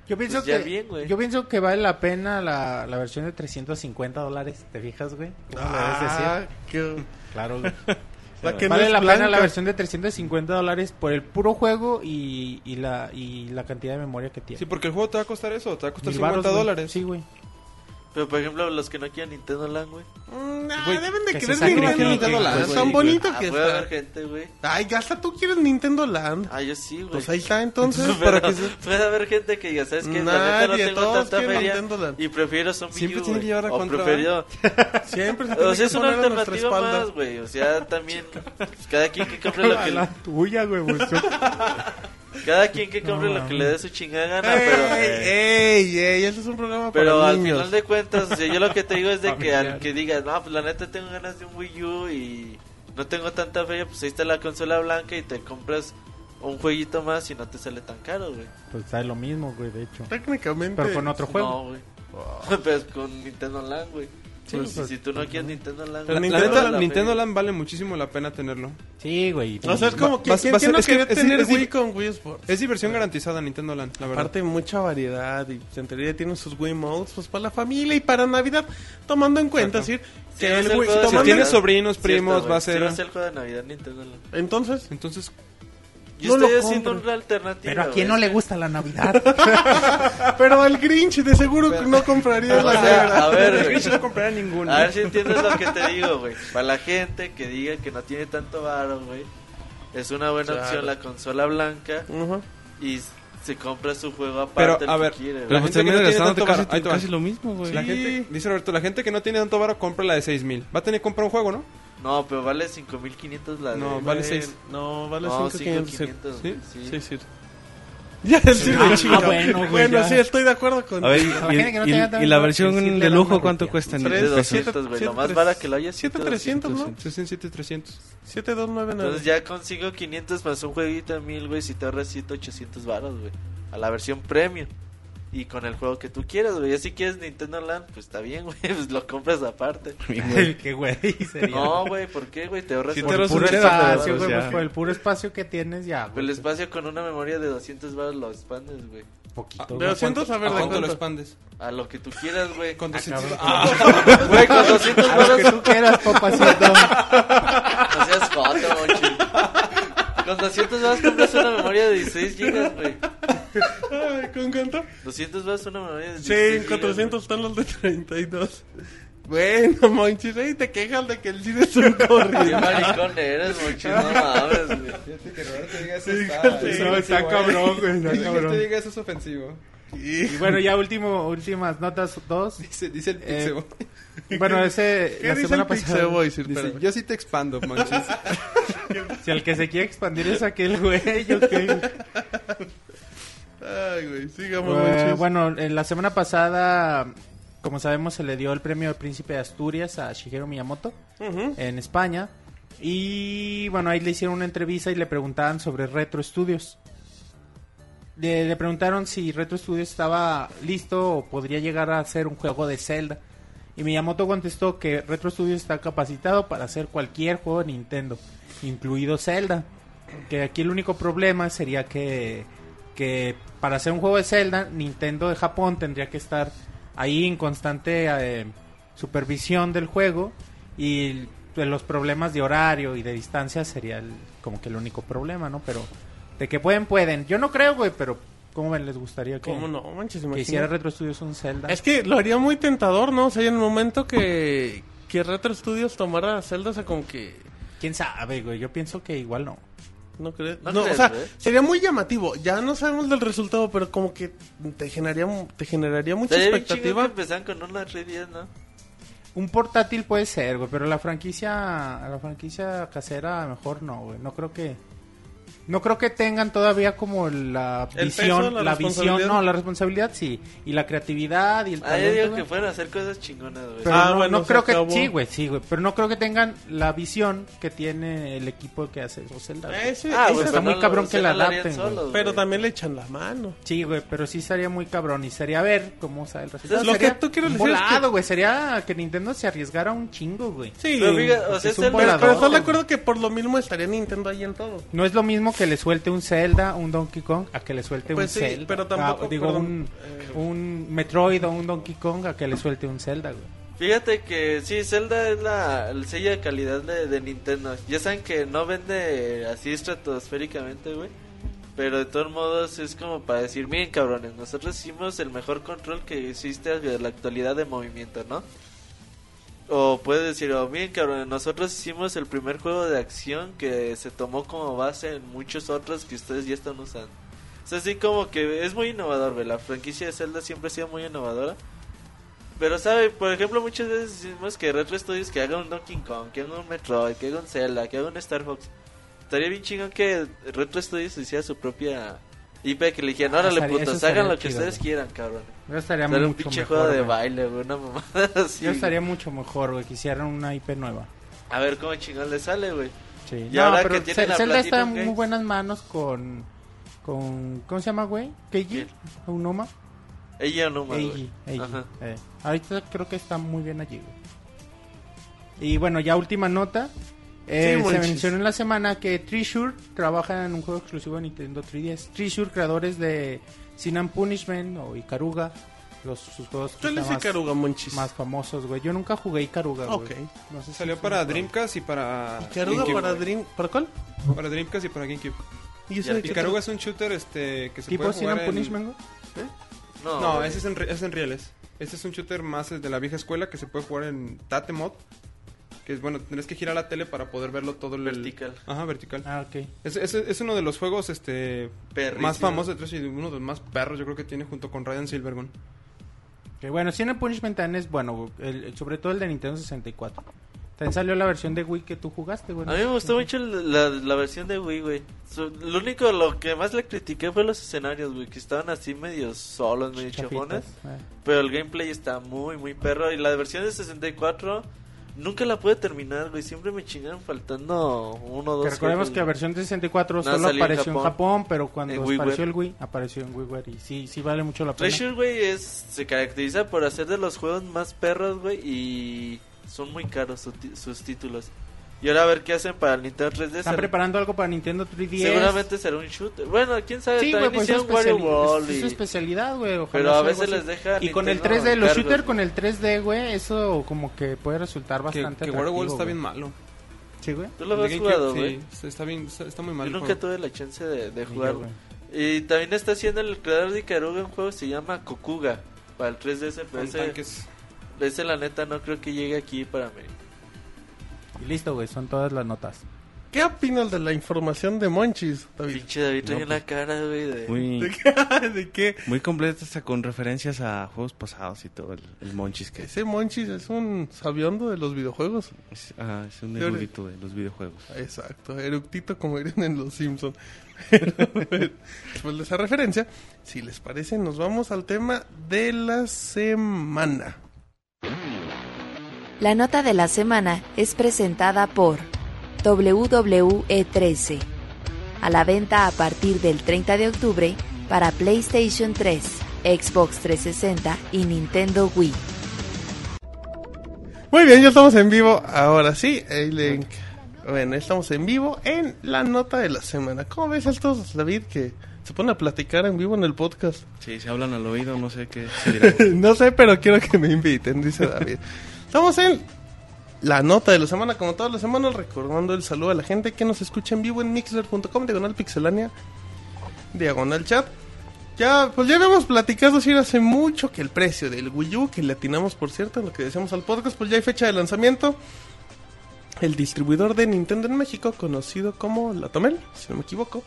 Yo pienso Pues ya que bien, güey. yo pienso que vale la pena la, la versión de 350 dólares. ¿Te fijas, güey? ¿Cómo le debes Ah, decir? qué... [laughs] Claro, güey. [laughs] La que no vale es la pena blanca. la versión de 350 dólares por el puro juego y, y la y la cantidad de memoria que tiene. Sí, porque el juego te va a costar eso, te va a costar Mil 50 varos, güey. dólares. Sí, güey. Pero por ejemplo, los que no quieren Nintendo Land, güey. Mm, nah, Güey, deben de que se querer sacrifiquen, Nintendo, Land. güey, Tan güey. bonito Ah, que puede haber gente, güey. Ay, hasta tú quieres Nintendo Land. Ah, yo sí, güey. Pues ahí está, entonces. Pero para que se... puede haber gente que diga, ¿sabes qué? La neta no Nadie, tengo todos tanta quieren feria Nintendo Land. y prefiero son Siempre U, tiene que güey. llevar a O contra, prefiero... [laughs] Siempre se tiene O sea, que es una poner a nuestra alternativa espalda. más, güey. O sea, también... pues, cada quien que compre lo que... [laughs] la tuya, güey. pues, yo- [laughs] Cada quien que compre No, lo que le dé su chingada gana, pero... Ey, ey, ey, este es un programa Pero para al niños. final de cuentas, o sea, yo lo que te digo es de que al que digas, no, pues la neta tengo ganas de un Wii U y no tengo tanta feria, pues ahí está la consola blanca y te compras un jueguito más y no te sale tan caro, güey. Pues sabe lo mismo, güey, de hecho. Técnicamente. Pero con otro juego. No, güey. [laughs] Pero con Nintendo Land, güey. Sí, Pues, pues, si tú no quieres Nintendo Land, La, la Nintendo vale la Nintendo. Land vale muchísimo la pena tenerlo. Sí, güey. O sea, es como que ¿quién, quién no es que- quería es- tener es- Wii con Wii Sports? Es diversión garantizada Nintendo Land, la verdad. Aparte mucha variedad y pues, en teoría tienen sus Wii Modes pues para la familia y para Navidad, tomando en cuenta, Exacto. ¿sí? Sí, Que es el el Wii, si tienes sobrinos, Cierto, primos, güey. va a Sí ser... va a ser el juego de Navidad Nintendo Land. Entonces, Entonces, Yo no estoy lo haciendo una alternativa. Pero a quién güey. no le gusta la Navidad. [laughs] Pero al Grinch de seguro no compraría O la sea, negra. a ver, [laughs] El. Grinch no comprará ninguno. A ver si entiendes lo que te digo, güey. Para la gente que diga que no tiene tanto varo, güey. Es una buena Claro. opción la consola blanca Ujú. y se compra su juego Pero, aparte. el a que ver, quiere, güey. Pero La pues gente que no tiene tanto casi, varo- va. casi lo mismo, güey. La gente, dice Roberto, la gente que no tiene tanto varo compra la de 6000. Va a tener que comprar un juego, ¿no? No, pero vale 5500 la de. No, vale Güey, seis. No, vale No, 5,500. 5,500, ¿Sí? sí. Sí, sí. Ya el Ah, de chinga. bueno, güey, Bueno, ya. sí, estoy de acuerdo con A ver, y, la que no y- tenga y la versión sí de lujo, ¿cuánto cuesta en De Tres, pesos? 200, güey. Lo más barato que lo haya 7300, ¿no? 7300. 7299. Entonces ya consigo 500 más un jueguito de 1000, güey. Si te ahorras 7, 800 baros, güey. A la versión premium. Y con el juego que tú quieras, güey. Ya si quieres Nintendo Land, pues está bien, [laughs] güey. Pues lo compras aparte. Qué güey [laughs] sería. No, güey, ¿por qué, güey? Te ahorras Si te por el ahorras puro espacio, pues güey. Pues por el puro espacio que tienes ya, Pues güey. el espacio con una memoria de 200 baros lo expandes, güey. Poquito. De güey. 200 a ver ¿A de cuánto lo expandes? A lo que tú quieras, güey. Con 200. cabrón. [laughs] Güey, con 200 A lo que baros tú quieras, papacito. no seas joto. Con 200 baros compras una memoria de 16 gigas, güey. Ay, ¿con cuánto? 200 baros una memoria de 16 Sí, en gigas, 400 están los de 32. Bueno, Monchis, ahí te quejas de que el cine es un güey. Qué corrido. maricón eres, mochi. No [laughs] mames, güey. Fíjate que Roberto diga eso está... sí, no, está ¿eh? cabrón, güey, está Que cabrón. te diga eso es ofensivo. Y bueno, ya último, últimas notas, dos. Dice, dice el Eh, Pixebo. Bueno, ese, ¿Qué la dice semana el pasada. Pixeboy, Sir? Dice, yo sí te expando, manches. [laughs] Si el que se quiere expandir es aquel güey, yo qué. Ay, güey, sigamos, Eh, Monchis. bueno, en la semana pasada, como sabemos, se le dio el premio Príncipe de Asturias a Shigeru Miyamoto en España. Y bueno, ahí le hicieron una entrevista y le preguntaban sobre Retro Studios. Le, le preguntaron si Retro Studios estaba listo o podría llegar a hacer un juego de Zelda. Y Miyamoto contestó que Retro Studios está capacitado para hacer cualquier juego de Nintendo, incluido Zelda. Que aquí el único problema sería que, que para hacer un juego de Zelda, Nintendo de Japón tendría que estar ahí en constante eh, supervisión del juego y de los problemas de horario y de distancia sería el- como que el único problema, ¿no? Pero de que pueden, pueden. Yo no creo, güey, pero ¿cómo ven? les gustaría que, ¿Cómo no, Manches? que hiciera Retro Studios un Zelda? Es que lo haría muy tentador, ¿no? O sea, en el momento que, que Retro Studios tomara Zelda, o sea, como que... ¿Quién sabe, güey? Yo pienso que igual no. ¿No crees? ¿No No, crees, o sea, güey? sería muy llamativo. Ya no sabemos del resultado, pero como que te generaría, te generaría mucha expectativa. que con una red 10, ¿no? Un portátil puede ser, güey, pero la franquicia, la franquicia casera mejor no, güey. No creo que no creo que tengan todavía como la ¿El visión, peso, la la, visión, no, la responsabilidad sí, y la creatividad y el Ah, yo talento. digo que fueran a hacer cosas chingonas, güey. Pero Ah, no, bueno, no creo que acabó. sí, güey, sí, güey, pero no creo que tengan la visión que tiene el equipo que hace esos Zelda. güey. Ese- Ah, güey, está pero muy no cabrón que la adapten, güey. solos, pero también le echan la mano. Sí, güey, pero sí sería muy cabrón y sería ver cómo sale el resultado. Lo sería que tú quieres un decir es volado, que- güey, sería que Nintendo se arriesgara un chingo, güey. Sí, Pero o sea, es un pero, pero estás de acuerdo que por lo mismo estaría Nintendo ahí en todo. No es lo mismo que le suelte un Zelda, un Donkey Kong, a que le suelte Pues un sí, Zelda. pero tampoco, Ah, digo, perdón, un, eh, un Metroid o un Donkey Kong, a que le suelte un Zelda, güey. Fíjate que sí, Zelda es la, el sello de calidad de, de Nintendo. Ya saben que no vende así estratosféricamente, güey. Pero de todos modos es como para decir, miren cabrones, nosotros hicimos el mejor control que existe de la actualidad de movimiento, ¿no? O puedes decir, oh, miren cabrones, nosotros hicimos el primer juego de acción que se tomó como base en muchos otros que ustedes ya están usando. Es así como que es muy innovador, güey. La franquicia de Zelda siempre ha sido muy innovadora. Pero, ¿sabe? Por ejemplo, muchas veces decimos que Retro Studios que haga un Donkey Kong, que haga un Metroid, que haga un Zelda, que haga un Star Fox. Estaría bien chingón que Retro Studios hiciera su propia IP, que le dijeran, órale, Estaría- eso putos, hagan lo que chido, ustedes güey. quieran, cabrón. Yo estaría Hacer un mucho pinche mejor, juego de güey. baile, güey, una mamada [laughs] así. Yo estaría mucho mejor, güey, que hicieran una IP nueva. A ver cómo chingón le sale, güey. Sí. Y ahora pero que a Zelda está en muy buenas manos con... con ¿Cómo se llama, güey? ¿Keiji? ¿Unoma? Ella no, güey. Eiji, Eiji, Ajá. eh. Ahorita creo que está muy bien allí, güey. Y bueno, ya última nota. Eh, Sí, se mencionó en la semana que Treasure trabaja en un juego exclusivo de Nintendo 3DS. Treasure, creadores de Sin and Punishment o Ikaruga. Los, sus juegos ¿Qué le quizá dice más, Caruga, Monchis? más famosos, güey. Yo nunca jugué Ikaruga, güey. Ok. No sé si Salió para Dreamcast y para Caruga GameCube. para Dream... ¿Para cuál? Para Dreamcast y para GameCube. ¿Y Ikaruga es un shooter este que se ¿Tipo puede Sin jugar en... Punishment, güey? No, ese es en, re- es en rieles. Este es un shooter más de la vieja escuela que se puede jugar en Tate Mod. Que es bueno, tendrás que girar la tele para poder verlo todo el Vertical. Ajá, vertical. Ah, ok. Es, es, es uno de los juegos este Perrísimo. más famosos de 3 y uno de los más perros yo creo que tiene junto con Ryan Silvergun. Que bueno, Sin Punishment es bueno, el- sobre todo el de Nintendo 64. También salió la versión de Wii que tú jugaste, güey. A mí me gustó mucho la, la versión de Wii, güey. Lo único, lo que más le critiqué fue los escenarios, güey, que estaban así medio solos, medio chafones. eh. Pero el gameplay está muy, muy perro. Y la versión de 64 nunca la pude terminar, güey. Siempre me chingaron faltando uno o dos. Que recordemos jefes, que la versión de 64 No, solo salió en apareció en Japón. Japón, pero cuando En apareció el Wii, apareció en WiiWare y sí, sí vale mucho la pena. Treasure, güey, es, se caracteriza por hacer de los juegos más perros, güey. Y son muy caros sus títulos. Y ahora a ver qué hacen para el Nintendo 3DS. Están preparando algo para Nintendo 3DS. Seguramente será un shooter. Bueno, quién sabe. Sí, güey, también pues es, especiali- es- es su especialidad, güey. Pero a veces les deja Y con el Nintendo 3D, los shooters con el 3D, güey, eso como que puede resultar Que, bastante que Wario World atractivo, está bien malo. Sí, güey. ¿Tú lo has jugado, güey? Sí, está- bien, está, muy mal. Yo nunca tuve la chance de, de yo, jugar. güey. Y también está haciendo el creador de Ikaruga un juego que se llama Kokuga. Para el 3DS, pero ese, tanques. ese la neta no creo que llegue aquí para América. Y listo, güey, son todas las notas. ¿Qué opinas de la información de Monchis, David? Pinche David trae No, una cara, güey, de... Muy, [laughs] ¿De qué? [laughs] ¿De qué? muy completa hasta con referencias a juegos pasados y todo el, el Monchis que es, Ese Monchis es un sabiondo de los videojuegos. es, ah, es un erudito de los videojuegos. Exacto, eructito como dirían en Los Simpson. [laughs] Después de esa referencia, si les parece, nos vamos al tema de la semana. La nota de la semana es presentada por WWE13. A la venta a partir del 30 de octubre para PlayStation 3, Xbox 360 y Nintendo Wii. Muy bien, ya estamos en vivo. Ahora sí, A-Link. Bueno, estamos en vivo en la nota de la semana. ¿Cómo ves estos, David, que se ponen a platicar en vivo en el podcast? Sí, se hablan al oído, no sé qué se [laughs] dirá. no sé, pero quiero que me inviten, dice David. [laughs] Estamos en la nota de la semana, como todas las semanas, recordando el saludo a la gente que nos escucha en vivo en mixler.com, diagonal pixelania, diagonal chat. Ya, pues ya habíamos platicado, sí, hace mucho que el precio del Wii U, que le atinamos, por cierto, en lo que decíamos al podcast, pues ya hay fecha de lanzamiento. El distribuidor de Nintendo en México, conocido como La Tomel, si no me equivoco,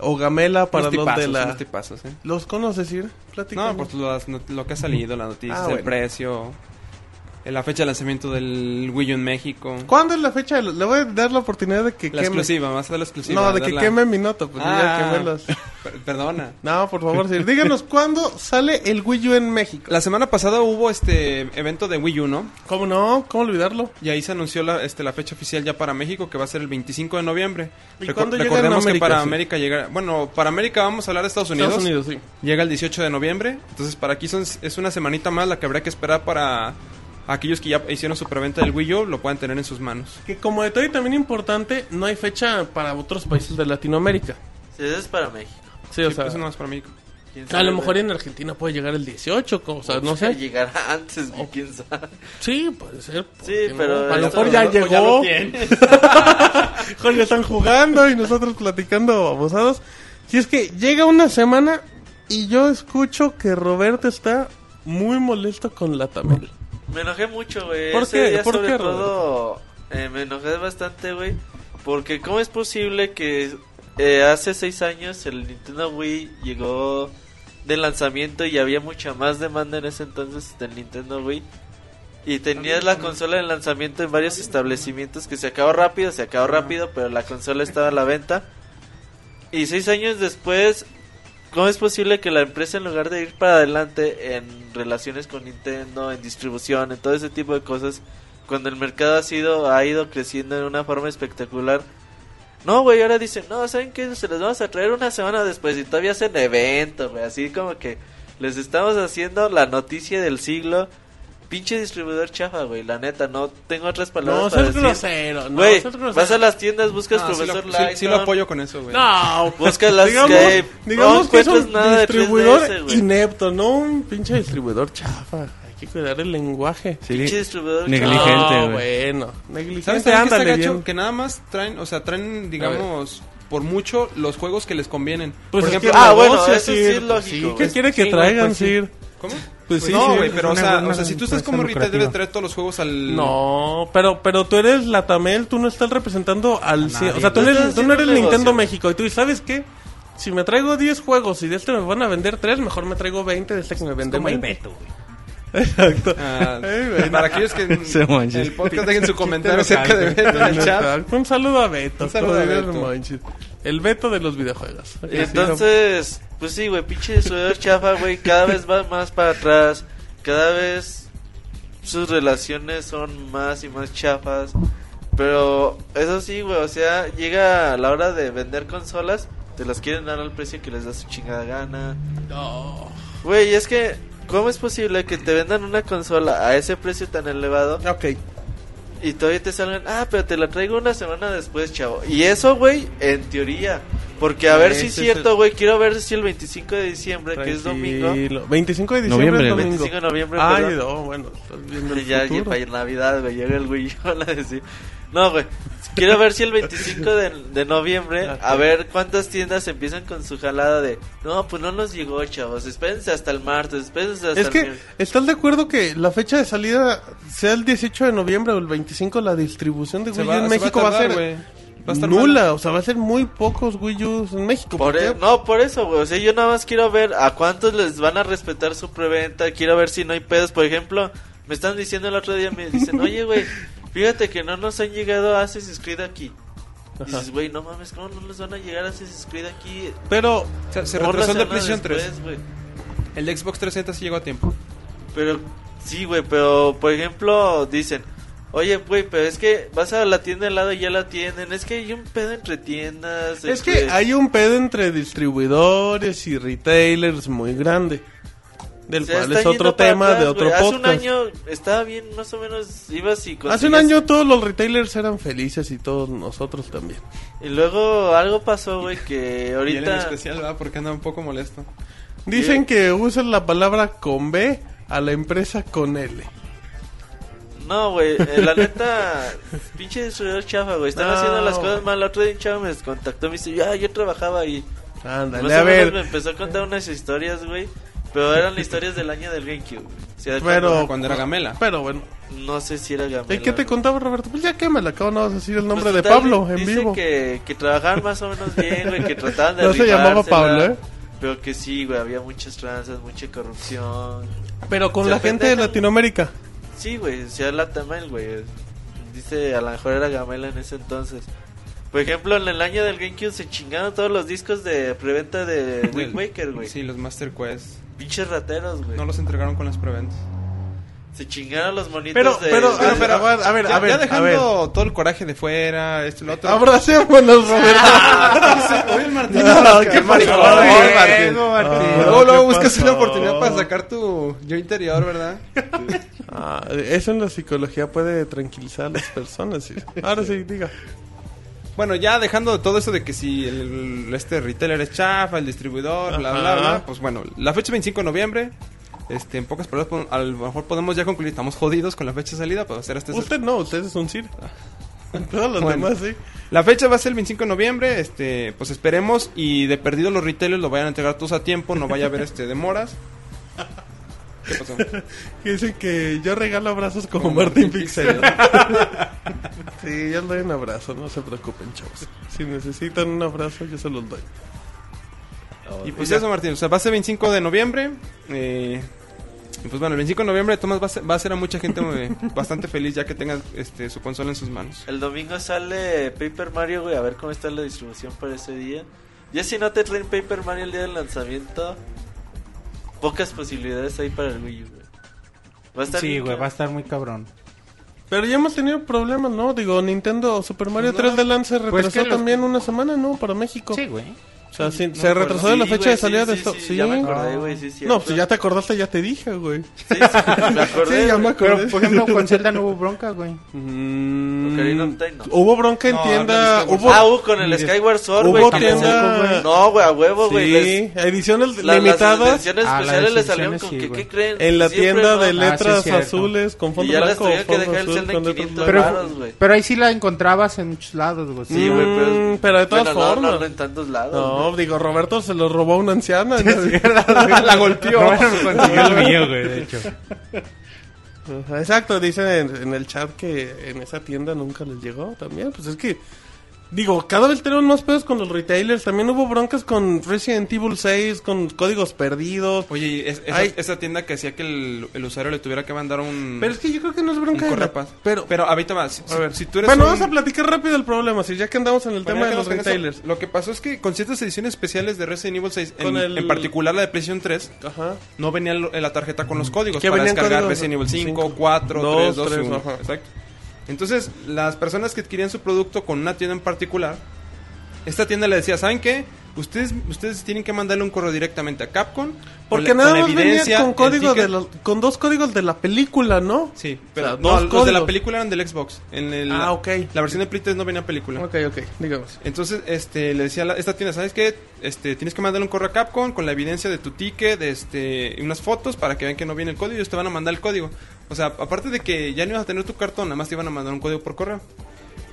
o Gamela para los de la... tipazos, ¿eh? ¿Los conoces? Platícanos. No, not- lo que ha salido, las noticias, Ah, el bueno. precio, la fecha de lanzamiento del Wii U en México. ¿Cuándo es la fecha? Le voy a dar la oportunidad de que La queme. exclusiva, más de la exclusiva. No, de que queme mi nota, pues ya Ah, las- [laughs] per- Perdona. No, por favor, Sir. Díganos cuándo sale el Wii U en México. La semana pasada hubo este evento de Wii U, ¿no? ¿Cómo no? ¿Cómo olvidarlo? Y ahí se anunció la, este, la fecha oficial ya para México, que va a ser el 25 de noviembre. ¿Y cuándo llega recordemos en América, que para sí? América llega... Bueno, para América vamos a hablar de Estados Unidos. Estados Unidos, sí. Llega el 18 de noviembre. Entonces, para aquí son, es una semanita más la que habrá que esperar para aquellos que ya hicieron su preventa del Wii U, lo puedan tener en sus manos. Que como detalle también importante, no hay fecha para otros países de Latinoamérica. Sí, eso es para México. Sí, o Sí, sea, eso no es para México. ¿Quién a lo mejor en Argentina puede llegar el 18, o sea, no sé. Llegará antes, güey, quién sabe. Sí, puede ser. ¿por Sí, qué no? pero A lo mejor ya ya llegó. [laughs] Mejor [laughs] ya están jugando y nosotros platicando abusados. Si es que llega una semana y yo escucho que Roberto está muy molesto con la Tamel. Me enojé mucho, güey. ¿Por Ese qué? día ¿Por sobre qué, todo eh, me enojé bastante, güey. Porque cómo es posible que eh, hace seis años el Nintendo Wii llegó de lanzamiento y había mucha más demanda en ese entonces del Nintendo Wii. Y tenías la consola de lanzamiento en varios establecimientos que se acabó rápido, se acabó rápido, pero la consola estaba a la venta. Y seis años después, ¿cómo es posible que la empresa en lugar de ir para adelante en relaciones con Nintendo, en distribución, en todo ese tipo de cosas, cuando el mercado ha sido ha ido creciendo en una forma espectacular? No, güey, ahora dicen, no, ¿saben qué? Se los vamos a traer una semana después y todavía hacen evento, güey, así como que les estamos haciendo la noticia del siglo. Pinche distribuidor chafa, güey, la neta, no tengo otras palabras No, para decir. grosero. No, Güey, vas a las tiendas, buscas sí, profesor lo, sí- Layton, sí lo apoyo con eso, güey. No, Buscas las digamos, que digamos no que es un encuentras nada de distribuidor 3DS, güey. inepto, no un pinche distribuidor chafa. Hay que cuidar el lenguaje. Sí, Pinche distribuidor Negligente, chafa. No, güey. bueno, ¿Sabes negligente, también que está gacho? Que nada más traen, o sea, traen, digamos, por mucho los juegos que les convienen. Pues por ejemplo, que ah, bueno, eso sí es lógico, ¿Qué quiere que Sí, traigan, pues sí. Sir? ¿cómo? Pues sí, no, sí, güey, es pero o sea, o sea, si tú estás como retail lucrativa. debes traer todos los juegos al No, pero pero tú eres la Tamel, tú no estás representando al... cien- o sea, tú eres, tú no eres Nintendo. México. Y tú, ¿sabes qué? Si me traigo 10 juegos y de este me van a vender 3, mejor me traigo 20 de este que me venden Como el 20. Beto, güey. Exacto. Ah, güey. para aquellos que [laughs] Se manches. el podcast dejen su comentario acerca de Beto en el chat. Un saludo a Beto. Un saludo a Beto. El Beto de los videojuegos. Entonces, pues sí, güey, pinche desarrollador chafa, güey, cada vez va más para atrás, cada vez sus relaciones son más y más chafas, pero eso sí, güey, o sea, llega a la hora de vender consolas, te las quieren dar al precio que les da su chingada gana. Güey, es que, ¿cómo es posible que te vendan una consola a ese precio tan elevado Ok. Y todavía te salgan, ah, pero te la traigo una semana después, chavo. Y eso, güey, en teoría. Porque a ver si es cierto, el- güey. Quiero ver si el 25 de diciembre, que es domingo. Tranquilo. 25 de diciembre Noviembre, es domingo. 25 de noviembre, Ay, perdón. no, bueno, estás viendo [laughs] el Y ya, ya para Navidad, güey. Llega el güey [laughs] yo a decir. No, güey. Quiero ver si el 25 de, de noviembre, Ok. a ver cuántas tiendas empiezan con su jalada de. No, pues no nos llegó, chavos. Espérense hasta el martes. Espérense hasta Es el que, miércoles". ¿estás de acuerdo que la fecha de salida sea el 18 de noviembre o el 25? La distribución de Se Wii U va- en se va a México va a, tardar, ser. Va a estar nula. O sea, va a ser muy pocos Wii U en México. Por ¿Por qué? e- no, por eso, güey. O sea, yo nada más quiero ver a cuántos les van a respetar su preventa. Quiero ver si no hay pedos. Por ejemplo, me están diciendo el otro día, me dicen, oye, güey, fíjate que no nos han llegado Assassin's Creed aquí. Y dices, güey, no mames, ¿cómo no les van a llegar Assassin's Creed aquí? Pero, O sea, se retrasó el de PlayStation 3. después, güey. El de Xbox 360 sí llegó a tiempo. Pero, sí, güey, pero, por ejemplo, dicen, oye, güey, pero es que vas a la tienda al lado y ya la tienen. Es que hay un pedo entre tiendas. es entre- que hay un pedo entre distribuidores y retailers muy grande. Del O sea, cual es otro tema atrás, de otro podcast. Hace un año estaba bien, más o menos, ibas y Hace un año todos los retailers eran felices y todos nosotros también. Y luego algo pasó, güey, que Y él en ahorita... especial, ¿verdad? Porque anda un poco molesto. Dicen que usan la palabra con B a la empresa con L. No, güey, eh, la neta, [laughs] pinche destruidor chafa, güey. Están No. haciendo las cosas mal. El otro día un chavo me contactó, me dice, ya, yo trabajaba ahí. Ándale, a ver. me empezó a contar unas historias, güey. Pero eran historias del año del GameCube. güey. O sea, Pero- cuando- Cuando era Gamela. Pero bueno. no sé si era Gamela. ¿Y qué te contaba Roberto? Pues ya que me la acabo, no vas a decir el nombre Pues, de Pablo en dice vivo. Que, que trabajaban más o menos bien, güey, que trataban de [laughs] No se llamaba Pablo, ¿eh? Pero que sí, güey, había muchas tranzas, mucha corrupción. Pero con Se la gente de. Latinoamérica. Sí, güey, o sea, la Tamel, güey. Dice, a lo mejor era Gamela en ese entonces. Por ejemplo, en el año del GameCube se chingaron todos los discos de preventa de Wind Waker, güey. Sí, los Master Quest. Pinches rateros, güey. No los entregaron con las preventas. Se chingaron los monitos Pero, de... pero, pero, pero, a ver, a ver, Ya, a ver, ya a ver. dejando todo el coraje de fuera, esto y lo otro. Abracémonos, Roberto. [laughs] Oye, Martín, No, qué ¿qué maricón? Martín. Martín. Ah, Luego, luego ¿qué buscas una oportunidad para sacar tu yo interior, ¿verdad? Ah, eso en la psicología puede tranquilizar a las personas. sí. Ahora sí, diga. Bueno, ya dejando todo eso de que si el, este retailer es chafa, el distribuidor, bla, bla, bla, pues bueno, la fecha es 25 de noviembre. Este, en pocas palabras, pon- a lo mejor podemos ya concluir, estamos jodidos con la fecha de salida, pero hacer este Usted no, usted es un CIR. [laughs] Todos los Bueno. demás, sí. La fecha va a ser el 25 de noviembre, este, pues esperemos y de perdido los retailers lo vayan a entregar todos a tiempo, no vaya a haber este demoras. [laughs] ¿Qué pasó? [laughs] Que Dicen que yo regalo abrazos como, Como Martín Martín Pixel. [laughs] sí, yo les doy un abrazo, no se preocupen, chavos. Si necesitan un abrazo, yo se los doy. Y pues eso, Martín, o sea, va a ser 25 de noviembre. Eh, y pues bueno, el 25 de noviembre Tomás va a, ser- va a hacer a mucha gente eh, [laughs] bastante feliz ya que tenga este, su consola en sus manos. El domingo sale Paper Mario, güey, a ver cómo está la distribución para ese día. Ya si no te traen Paper Mario el día del lanzamiento, pocas posibilidades hay para el Wii U, güey. Va a estar Sí, güey, va a estar muy cabrón. Pero ya hemos tenido problemas, ¿no? Digo, Nintendo Super Mario Pues no. 3 de Lance Pues retrasó que los- también una semana, ¿no? Para México. Sí, güey. Sea, sí, No se retrasó de la fecha güey, de salida sí, de sí, esto. sí, Sí, ya me acordé, güey, sí, No, cierto. pues ya te acordaste, ya te dije, güey. Sí, sí, me acordé. [laughs] Sí, ya me acordé. Pero, por ejemplo, con Zelda no hubo bronca, güey. Mm, Ocarina of Time, no. Hubo bronca en No, tienda. de Hubo, Ah, hubo con el Skyward Sword, güey. hubo tienda- No, güey, a huevo, güey. les- sí, ediciones las- limitadas Las ediciones Ah, especiales le salieron con sí, que. ¿qué creen? en la tienda ¿no? de Ah, letras azules con fondo ya les blanco. tuvieron que fondo dejar el azul, Zelda con en letras 500 Pero- ahí sí la encontrabas en muchos lados, güey. Sí, güey, pero... Mm, pero de todas no, formas. No, no, en tantos lados. No, digo, Roberto se lo robó a una anciana. [laughs] la golpeó. consiguió el mío, güey, de hecho. Exacto, dicen en, en el chat que en esa tienda nunca les llegó también. Pues es que, digo, cada vez tenemos más pedos con los retailers. También hubo broncas con Resident Evil 6, con códigos perdidos. Oye, es- esa, Ay. esa tienda que hacía que el, el usuario le tuviera que mandar un... Pero es que yo creo que no es un bronca de la- correpas. Pero, Pero ahorita más. Si, a ver, si tú eres bueno, un- vamos a platicar rápido el problema, si ya que andamos en el Bueno, tema ya de que los nos retailers. Lo que pasó es que con ciertas ediciones especiales de Resident Evil 6, en, Con el- en particular la de PlayStation 3, Ajá. no venía lo- la tarjeta con los códigos Que para venían descargar códigos, Resident Evil 5, cinco, 4, dos, 3, 2 tres, y 1. ajá. Exacto. Entonces, las personas que adquirían su producto con una tienda en particular, esta tienda le decía, ¿saben qué? Ustedes, ustedes tienen que mandarle un correo directamente a Capcom. Porque la- nada con más venía evidencia, con código de los- con dos códigos de la película, ¿no? Sí, pero sea, no, dos los de la película eran del Xbox. En el, Ah, ok. La versión de Play 3 no venía película. Ok, ok, digamos. Entonces, este, le decía a la- esta tienda, ¿sabes qué? Este, tienes que mandarle un correo a Capcom con la evidencia de tu ticket, de este, y unas fotos para que vean que no viene el código y ellos te van a mandar el código. O sea, aparte de que ya no ibas a tener tu cartón, nada más te iban a mandar un código por correo.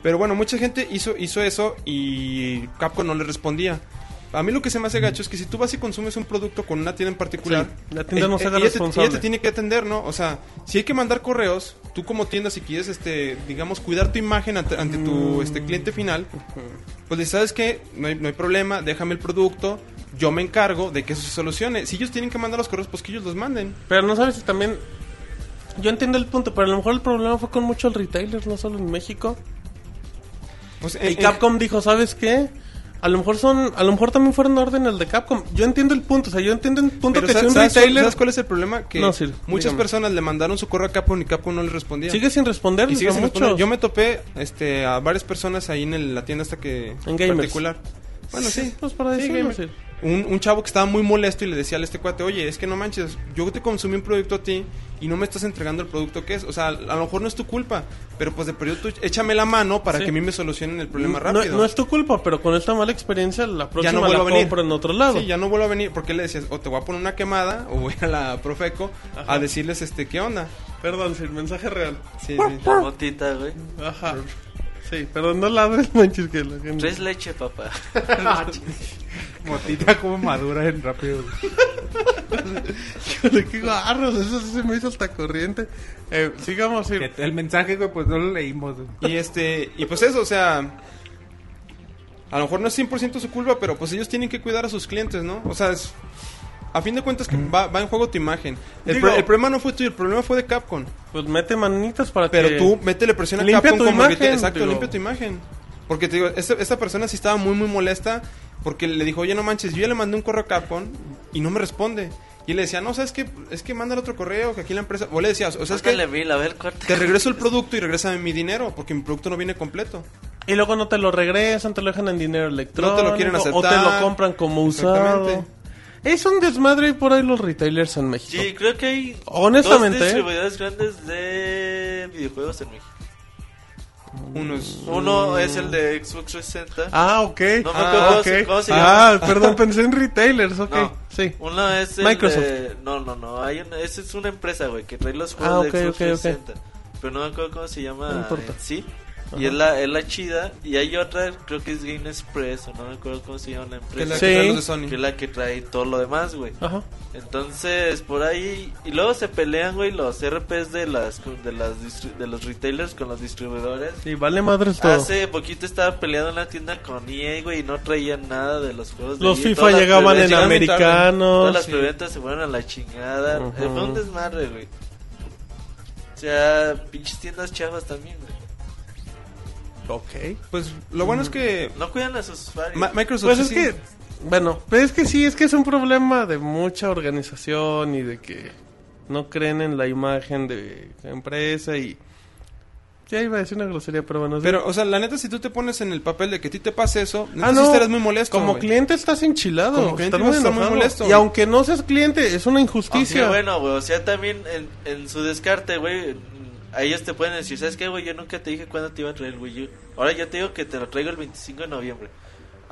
Pero bueno, mucha gente hizo, hizo eso y Capcom no le respondía. A mí lo que se me hace gacho es que si tú vas y consumes un producto con una tienda en particular, Sí, la tienda no se haga ella te- responsable. ella te tiene que atender, ¿no? O sea, si hay que mandar correos, tú como tienda, si quieres, este, digamos, cuidar tu imagen ante, ante tu este, cliente final, pues le sabes que no hay, no hay problema, déjame el producto, yo me encargo de que eso se solucione. Si ellos tienen que mandar los correos, pues que ellos los manden. Pero no sabes si también. Yo entiendo el punto, pero a lo mejor el problema fue con muchos retailers, no solo en México. Pues, Y en- Capcom dijo, ¿sabes qué? A lo mejor son, a lo mejor también fueron órdenes de Capcom. Yo entiendo el punto, o sea, yo entiendo el punto pero que si ¿sabes, un retailer ¿sabes cuál es el problema? Que No, sí, muchas dígame. personas le mandaron su correo a Capcom y Capcom no les respondía. sigue sin responder. Yo me topé este, a varias personas ahí en el- la tienda hasta que... En Gamers. Bueno, sí. Pues para Sí, decirlo, Gamer. sí. un, un chavo que estaba muy molesto y le decía a este cuate, oye, es que no manches, yo te consumí un producto a ti y no me estás entregando el producto que es. O sea, a lo mejor no es tu culpa, pero pues de periodo tú échame la mano para Sí. que a mí me solucionen el problema No, rápido. no es tu culpa, pero con esta mala experiencia la próxima ya no la a venir. compro en otro lado. Sí, ya no vuelvo a venir porque le decías, o te voy a poner una quemada o voy a la Profeco a decirles este qué onda. Perdón, sin mensaje real. Sí, sí. La motita, güey. Ajá. Sí, pero no ladres, [laughs] manches que la gente... Tres leche, papá. [laughs] Motita como madura en rápido. Híjole, qué garros, eso sí se me hizo hasta corriente. Eh, sigamos, sí. El mensaje, güey, pues no lo leímos. Y este, y pues eso, o sea, a lo mejor no es 100% su culpa, pero pues ellos tienen que cuidar a sus clientes, ¿no? O sea, es, a fin de cuentas que va, va en juego tu imagen. El, Digo- pro- el problema no fue tuyo, el problema fue de Capcom. Pues mete manitas para Pero que... tú métele presión a Limpia Capcom tu como imagen, retail- Exacto, digo. limpia tu imagen. Porque te digo, esta, esta persona sí estaba muy, muy molesta porque le dijo, oye, no manches, yo ya le mandé un correo a Capcom y no me responde. Y él le decía, no, ¿sabes qué? Es que manda el otro correo, que aquí la empresa... O le decías, o sea, es que te regreso el producto y regrésame mi dinero porque mi producto no viene completo. Y luego no te lo regresan, te lo dejan en dinero electrónico. No te lo quieren O te aceptar. lo compran como usado. Exactamente. Es un desmadre por ahí los retailers en México. Sí, creo que hay Honestamente, dos ¿eh? distribuidores grandes de videojuegos en México. Uno es... Uno es el de Xbox 360. Ah, ok. No me ah, acuerdo cómo ok. se- cómo se Ah, [laughs] perdón, pensé en retailers, ok. No. Sí. Uno es el Microsoft. de... No, no, no. Hay una... Esa es una empresa, güey, que trae los Ah, juegos de Xbox ok, ok. 360. Pero no me acuerdo cómo se llama No importa. en sí. Y es la, es la chida. Y hay otra, creo que es Game Express, o no me acuerdo cómo se llama la Que es la empresa. Sí. que trae los de Sony. Que es la que trae todo lo demás, güey. Ajá. Entonces, por ahí. Y luego se pelean, güey, los RPs de las de las distri- de los retailers con los distribuidores. Sí, vale madres todo. Hace poquito estaba peleando en la tienda con EA, güey, y no traían nada de los juegos de Los EA. FIFA Todas llegaban en tarde. Todas americanos. las Sí. preventas se fueron a la chingada. Ujú. Eh, Fue un desmadre, güey. O sea, pinches tiendas chavas también, güey. Ok. Pues lo bueno es que No cuidan a sus usuarios. Ma- Microsoft Pues es sí- que, bueno, pues es que sí, es que es un problema de mucha organización y de que no creen en la imagen de la empresa y Ya iba a decir una grosería, pero bueno. sí. Pero, o sea, la neta, si tú te pones en el papel de que a ti te pase eso, Ah, no. estarías muy molesto. Como cliente estás enchilado. Como cliente estás estar muy enojado. molesto, Y aunque no seas cliente, es una injusticia. Aunque bueno, güey, o sea, también en, en su descarte, güey, a ellos te pueden decir, ¿sabes qué, güey? Yo nunca te dije cuándo te iba a traer el Wii U. Ahora yo te digo que te lo traigo el 25 de noviembre.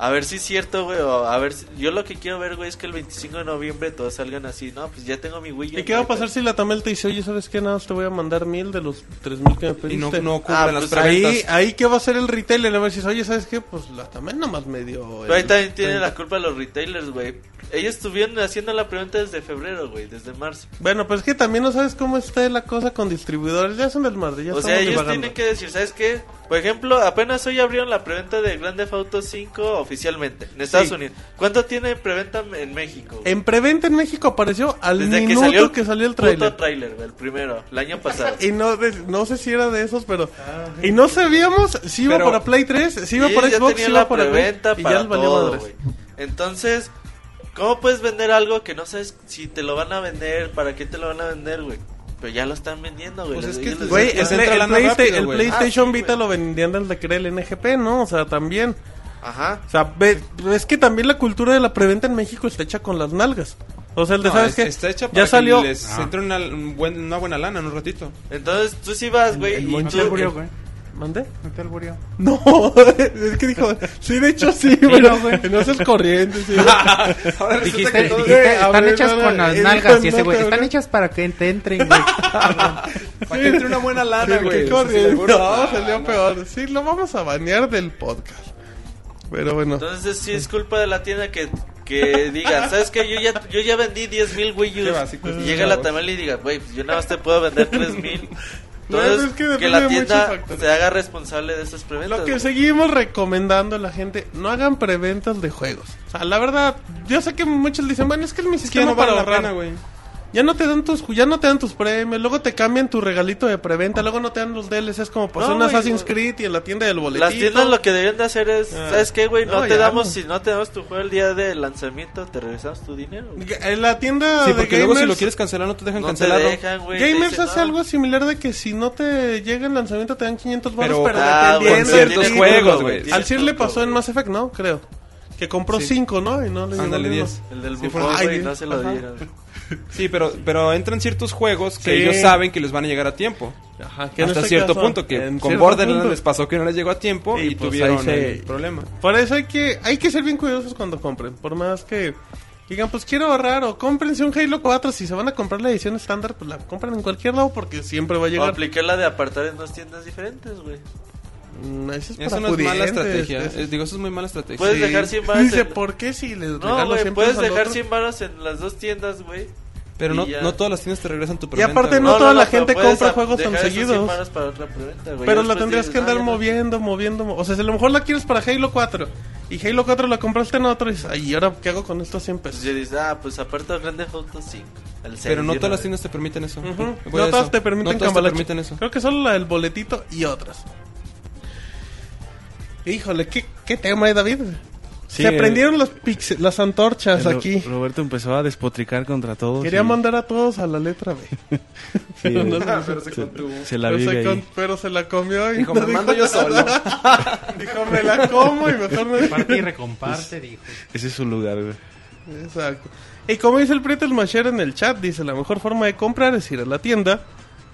A ver si es cierto, güey, o a ver si... Yo lo que quiero ver, güey, es que el 25 de noviembre todos salgan así. No, pues ya tengo mi Wii U. ¿Y qué va a pasar si la Tamel te dice, oye, ¿sabes qué? Nada, más te voy a mandar mil de los tres mil que me Y pediste? no, no cubren Ah, las pues ahí, ahí, ¿qué va a hacer el retailer? Le va a decir, oye, ¿sabes qué? Pues la Tamel nomás me dio... Pero ahí el también tienen 30. la culpa los retailers, güey. Ellos estuvieron haciendo la pregunta desde febrero, güey, desde marzo. Bueno, pues es que también no sabes cómo está la cosa con distribuidores. Ya es un desmadre, ya o sea, ellos divagando. tienen que decir, ¿sabes qué? Por ejemplo, apenas hoy abrieron la preventa de Grand Theft Auto 5 oficialmente en Estados Sí. Unidos. ¿Cuánto tiene preventa en México? En preventa en México apareció al Desde minuto que salió, que salió el trailer. tráiler, güey, el primero, el año pasado. [laughs] Y no, de- no sé si era de esos, pero... Y no sabíamos si iba Pero- para Play 3, si iba para Xbox, si iba para preventa Play, y para ya todo. Entonces, ¿cómo puedes vender algo que no sabes si te lo van a vender? ¿Para qué te lo van a vender, güey? Pero ya lo están vendiendo, güey. Pues es que Güey, el, entra el Playsta- el. PlayStation Ah, sí, Vita lo vendían desde que era el NGP, ¿no? O sea, también. Ajá. O sea, ve- es que también la cultura de la preventa en México está hecha con las nalgas. O sea, el de, No, ¿sabes es- qué? Está hecha para ya salió. que les entre una, un buen- una buena lana en un ratito. Entonces, tú sí vas, güey, El y tú... murió, güey. ¿Mandé? No te alburió. No, es que dijo, sí, de hecho sí, [laughs] pero no, no el corriente, sí. [laughs] Ahora Dijiste, que todo- dijiste, están ver, hechas no, con no, las nalgas. Y ese no, güey, están hechas para que te entren, güey. [laughs] para que entre una buena lana, Sí, güey. qué corriente. No, Ah, salió no. peor. Sí, lo vamos a banear del podcast. Pero bueno. Entonces, sí es culpa de la tienda que, que diga, ¿sabes qué? Yo ya, yo ya vendí 10 mil Wii U. Y llega la. Tamel y diga, güey, pues yo nada más te puedo vender 3 mil. No, Entonces, es que que, la tienda se haga responsable de esas preventas. Lo que güey. seguimos recomendando a la gente, no hagan preventas de juegos. O sea, la verdad, yo sé que muchos dicen, bueno, es que es mi Es que sistema no vale para la ahorrar. pena, güey. Ya no te dan tus ya no te dan tus premios, luego te cambian tu regalito de preventa, luego no te dan los DLCs como pasó No, en güey, Assassin's no. Creed y en la tienda del boletito. Las tiendas lo que deberían de hacer es, Ah. ¿sabes qué, güey? No, No, te damos, no. si no te damos tu juego el día de lanzamiento, te regresamos tu dinero. güey. En la tienda Sí, de porque luego si gamers, lo quieres cancelar no te dejan No te cancelarlo. dejan, te Gamers dicen, hace no. algo similar de que si no te llega el lanzamiento te dan 500 baros, Pero- pero, Ah, dependiendo con ciertos juegos, güey. Al Sir le pasó en. Mass Effect, ¿no? Creo. Que compró Sí. 5, ¿no? Y no le Ándale, ni uno. 10. El del Sí, bufón, fue- güey, no se lo dieron. Sí, pero, pero entran ciertos juegos que Sí. ellos saben que les van a llegar a tiempo. Ajá, que en Hasta este cierto caso, punto, que con Borderlands punto. les pasó que no les llegó a tiempo Y y, pues tuvieron ahí se- el problema. Por eso hay que, hay que ser bien cuidadosos cuando compren. Por más que digan, pues quiero ahorrar o cómprense un Halo 4. Si se van a comprar la edición estándar, pues la compran en cualquier lado porque siempre va a O llegar. apliqué la de apartar en dos tiendas diferentes, güey. Mm, esa es Eso para no es mala estrategia. es- digo, eso es muy mala estrategia. Puedes dejar 100 varos Dice, en- ¿por qué si les No, regalo güey, 100 puedes dejar otro? 100 varos en las dos tiendas, güey. Pero no, y ya. no todas las tiendas te regresan tu Y preventa. aparte güey. no toda la gente compra juegos tan dejar esos 100 seguidos. varos para otra preventa, güey. Pero la tendrías que andar moviendo, moviendo. mo- O sea, si a lo mejor la quieres para Halo 4 y Halo 4 la compraste en otro y dices, ay, ¿y ahora qué hago con estos 100 Pues pesos? ya dices, ah, pues aparte del Grande Auto 5. El seis, Pero no todas las tiendas te permiten eso. No todas eso. te permiten No todas te permiten eso. Creo que solo la del boletito y otras. Híjole, ¿qué, qué tema, eh, David? Sí, Se eh, prendieron las, pix- las antorchas aquí. Roberto empezó a despotricar contra todos. Quería y- mandar a todos a la letra B. [laughs] sí, [laughs] No, eh, no, pero se se, contuvo. se la pero, se con- pero se la comió y Dijo, no me mando yo solo. [laughs] Dijo, me la como y mejor me... Comparte y recomparte, dijo. Ese es su lugar, güey. Exacto. Y como dice el Prieto el Masher en el chat, dice, la mejor forma de comprar es ir a la tienda,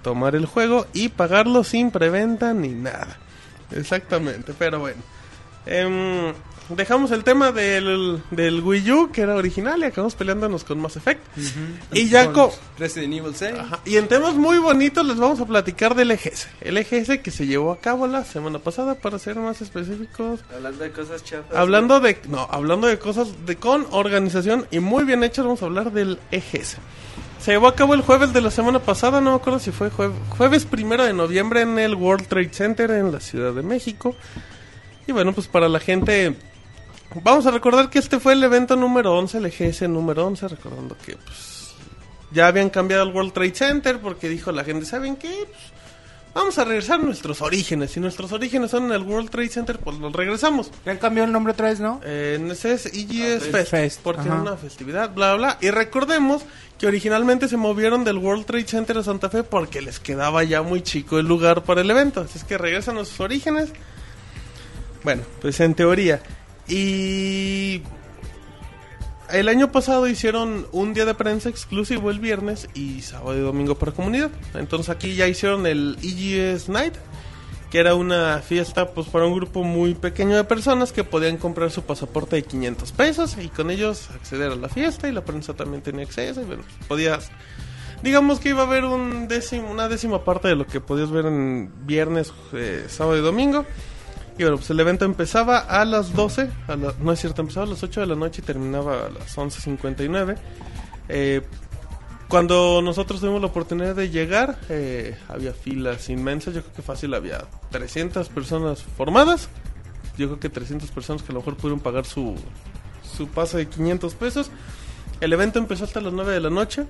tomar el juego y pagarlo sin preventa ni nada. Exactamente, pero bueno. Em, dejamos el tema del, del Wii U, que era original, y acabamos peleándonos con Mass Effect. Y ya Con co- Resident Evil 6. Ajá, Y en temas muy bonitos les vamos a platicar del EGS. El EGS que se llevó a cabo la semana pasada, para ser más específicos. Hablando de cosas chafas. Hablando de, no, hablando de cosas de con organización y muy bien hechas, vamos a hablar del EGS. Se llevó a cabo el jueves de la semana pasada, no me acuerdo si fue jueves, jueves primero de noviembre en el World Trade Center en la Ciudad de México. Y bueno, pues para la gente, vamos a recordar que este fue el evento número 11, el EGS número 11, recordando que pues ya habían cambiado el World Trade Center porque dijo la gente, ¿saben qué? Pues, vamos a regresar a nuestros orígenes. Si nuestros orígenes son en el World Trade Center, pues los regresamos. Ya cambió el nombre otra vez, ¿no? Eh, ese es EGS Ah, Fest, Fest, porque ajá. era una festividad, bla, bla, bla. Y recordemos que originalmente se movieron del World Trade Center a Santa Fe porque les quedaba ya muy chico el lugar para el evento. Así es que regresan a sus orígenes. Bueno, pues en teoría. Y el año pasado hicieron un día de prensa exclusivo el viernes y sábado y domingo para comunidad. Entonces aquí ya hicieron el EGS Night, que era una fiesta pues para un grupo muy pequeño de personas que podían comprar su pasaporte de 500 pesos y con ellos acceder a la fiesta y la prensa también tenía acceso y bueno, podías digamos que iba a haber un décimo, una décima parte de lo que podías ver en viernes, eh, sábado y domingo. Bueno, pues el evento empezaba a las 12, a la- no es cierto, empezaba a las 8 de la noche y terminaba a las 11.59. Eh, cuando nosotros tuvimos la oportunidad de llegar, eh, había filas inmensas, yo creo que fácil había 300 personas formadas, yo creo que 300 personas que a lo mejor pudieron pagar su, su pase de 500 pesos. El evento empezó hasta las 9 de la noche,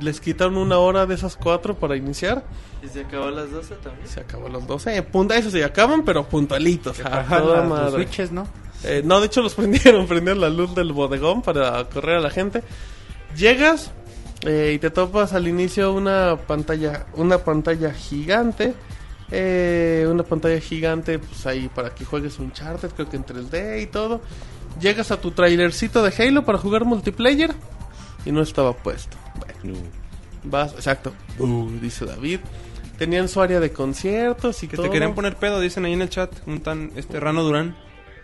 les quitaron una hora de esas cuatro para iniciar. ¿Y se acabó a las 12 también? Se acabó a las 12. Eh, punta, eso sí, acaban, pero puntualitos. Ajá, toda los switches, ¿no? Eh, no, de hecho los [laughs] prendieron, prendieron la luz del bodegón para correr a la gente. Llegas eh, y te topas al inicio una pantalla, una pantalla gigante. eh, una pantalla gigante, pues ahí para que juegues un charter, creo que en 3D y todo. Llegas a tu trailercito de Halo para jugar multiplayer y no estaba puesto. Bueno, vas, exacto, uh, dice David. Tenían su área de conciertos y Que todo. te querían poner pedo, dicen ahí en el chat. Un tan, este Rano Durán.